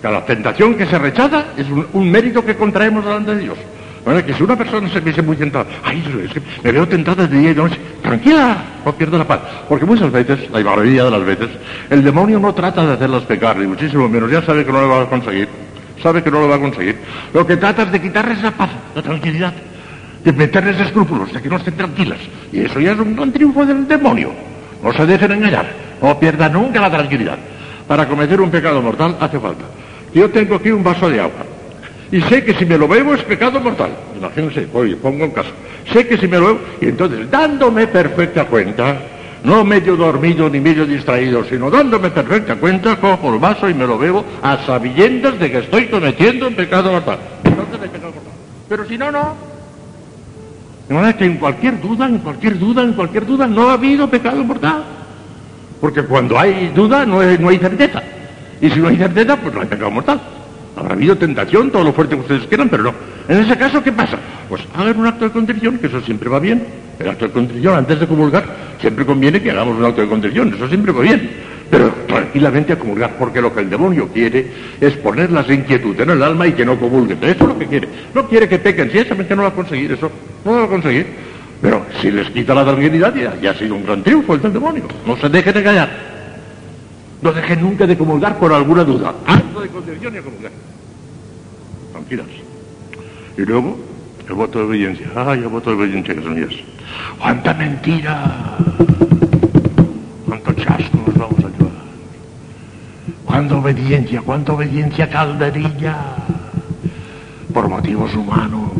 Que la tentación que se rechaza es un, un mérito que contraemos delante de Dios. Bueno, que si una persona se viese muy tentada, ay, es que me veo tentada de día y de noche, tranquila, no pierda la paz. Porque muchas veces, la mayoría de las veces, el demonio no trata de hacerlas pecar, ni muchísimo menos, ya sabe que no lo va a conseguir. Sabe que no lo va a conseguir. Lo que trata es de quitarles la paz, la tranquilidad, de meterles escrúpulos, de que no estén tranquilas. Y eso ya es un gran triunfo del demonio. No se dejen engañar, no pierdan nunca la tranquilidad. Para cometer un pecado mortal hace falta. Yo tengo aquí un vaso de agua. Y sé que si me lo bebo es pecado mortal. Imagínense, oye, pongo en caso. Sé que si me lo bebo, y entonces dándome perfecta cuenta, no medio dormido ni medio distraído, sino dándome perfecta cuenta, cojo el vaso y me lo bebo a sabiendas de que estoy cometiendo un pecado mortal. Pero si no, no. Manera que en cualquier duda, en cualquier duda, en cualquier duda, no ha habido pecado mortal. Porque cuando hay duda no hay, no hay certeza. Y si no hay certeza, pues no hay pecado mortal. Habrá habido tentación, todo lo fuerte que ustedes quieran, pero no. En ese caso, ¿qué pasa? Pues hagan un acto de contrición, que eso siempre va bien. El acto de contrición, antes de comulgar, siempre conviene que hagamos un acto de contrición, eso siempre va bien. Pero tranquilamente a comulgar, porque lo que el demonio quiere es ponerlas de inquietud en el alma y que no comulguen. Eso es lo que quiere. No quiere que pequen, si que no va a conseguir eso, no lo va a conseguir. Pero si les quita la tranquilidad, ya, ya ha sido un gran triunfo el del demonio. No se dejen engañar. No dejen nunca de comulgar por alguna duda. Acto de contrición y a comulgar. Tranquilas. Y luego, el voto de obediencia. Ay, el voto de obediencia, que son mías. ¡Cuánta mentira! ¡Cuánto chasco nos vamos a llevar! ¡Cuánta obediencia! ¡Cuánta obediencia calderilla! Por motivos humanos.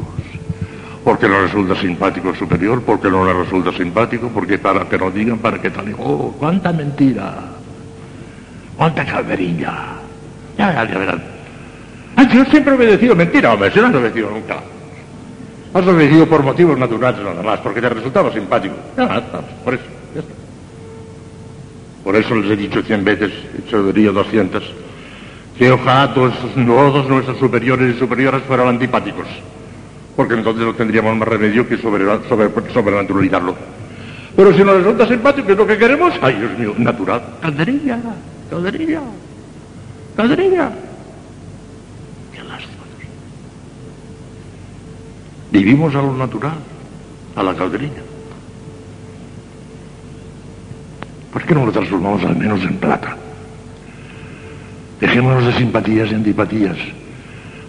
Porque no resulta simpático el superior, porque no le resulta simpático, porque para que nos digan, para que tal. ¡Oh, cuánta mentira! ¡Cuánta calderilla! Ya verán, ya verán. Ay, yo siempre he obedecido mentira, hombre, si no has obedecido nunca. Has obedecido por motivos naturales nada más, porque te resultaba simpático. Por eso, ya está. Por eso les he dicho cien veces, hecho diría doscientas, que ojalá todos, todos nuestros superiores y superiores fueran antipáticos, porque entonces no tendríamos más remedio que sobre, sobre, sobrenaturalizarlo. Pero si nos resulta simpático, que es lo que queremos, ay Dios mío, natural. Calderilla, calderilla, calderilla. Qué lástima. Dios. Vivimos a lo natural, a la calderilla. ¿Por qué no lo transformamos al menos en plata? Dejémonos de simpatías y antipatías.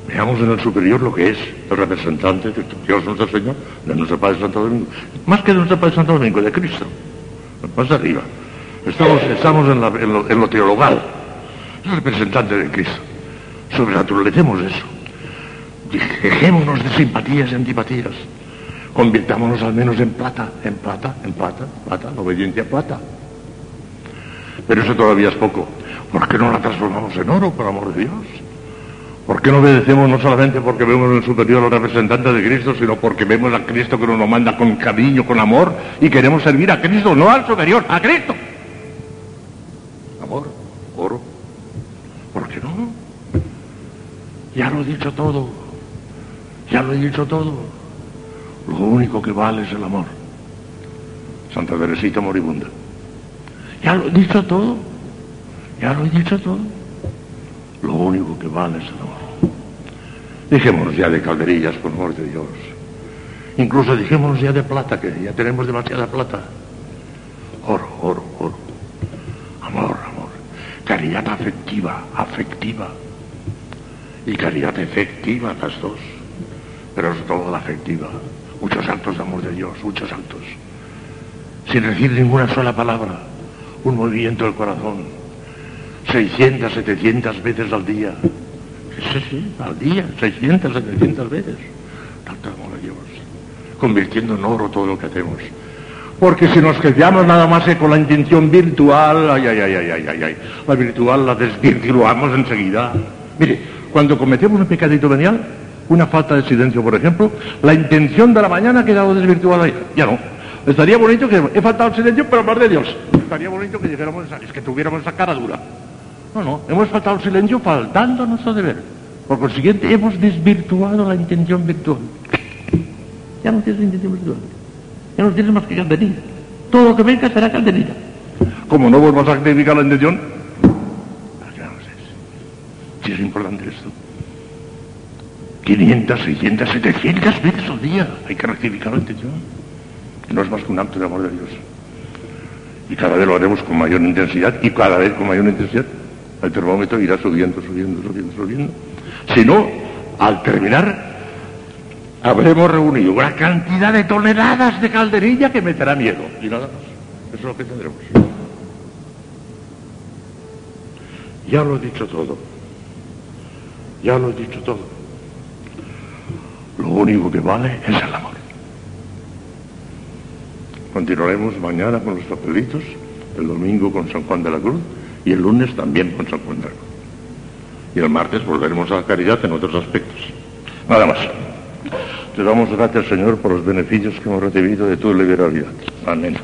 Veamos en el superior lo que es el representante de Dios nuestro Señor, de nuestro Padre Santo Domingo. Más que de nuestro Padre Santo Domingo, de Cristo. Más arriba. Estamos, estamos en, lo, en lo teologal. El representante de Cristo. Sobrenaturalicemos eso. Dejémonos de simpatías y antipatías. Convirtámonos al menos en plata, en plata, en plata, plata, la obediencia plata. Pero eso todavía es poco. ¿Por qué no la transformamos en oro, por amor de Dios? ¿Por qué no obedecemos no solamente porque vemos en el superior al representante de Cristo, sino porque vemos a Cristo que nos manda con cariño, con amor, y queremos servir a Cristo, no al superior, a Cristo? Amor, oro. ¿Por qué no? Ya lo he dicho todo. Ya lo he dicho todo. Lo único que vale es el amor. Santa Teresita moribunda. Ya lo he dicho todo. Ya lo he dicho todo. Lo único que vale es el amor. Dejémonos ya de calderillas, por amor de Dios. Incluso dejémonos ya de plata, que ya tenemos demasiada plata. Oro, oro, oro. Amor, amor. Caridad afectiva, afectiva. Y caridad efectiva, las dos. Pero sobre todo la afectiva. Muchos actos de amor de Dios, muchos actos. Sin decir ninguna sola palabra. Un movimiento del corazón. 600, 700 veces al día. Sí, sí, al día, 600, 700 veces. Tanto amor a Dios. Convirtiendo en oro todo lo que hacemos. Porque si nos quedamos nada más que con la intención virtual, ay, ay, ay, ay, ay, ay, la virtual la desvirtuamos enseguida. Mire, cuando cometemos un pecadito venial, una falta de silencio, por ejemplo, la intención de la mañana ha quedado desvirtuada ya. Ya no. Estaría bonito que he faltado el silencio, pero hablar de Dios. Estaría bonito que dijéramos, esa- es que tuviéramos esa cara dura. No, no, hemos faltado el silencio faltando a nuestro deber. Por consiguiente, hemos desvirtuado la intención virtual. Ya no tienes intención virtual. Ya no tienes más que calderilla. Todo lo que venga será calderilla. Como no vuelvas a sacrificar la intención. Si es importante esto. 500, 600, 700 veces al día hay que rectificar la intención. No es más que un acto de amor de Dios. Y cada vez lo haremos con mayor intensidad y cada vez con mayor intensidad. El termómetro irá subiendo, subiendo, subiendo, subiendo. Si no, al terminar, habremos reunido una cantidad de toneladas de calderilla que meterá miedo. Y nada más. Eso es lo que tendremos. Ya lo he dicho todo. Ya lo he dicho todo. Lo único que vale es el amor. Continuaremos mañana con los papelitos, el domingo con San Juan de la Cruz y el lunes también con San Juan de la Cruz. Y el martes volveremos a la caridad en otros aspectos. Nada más. Te damos gracias, Señor, por los beneficios que hemos recibido de tu liberalidad. Amén.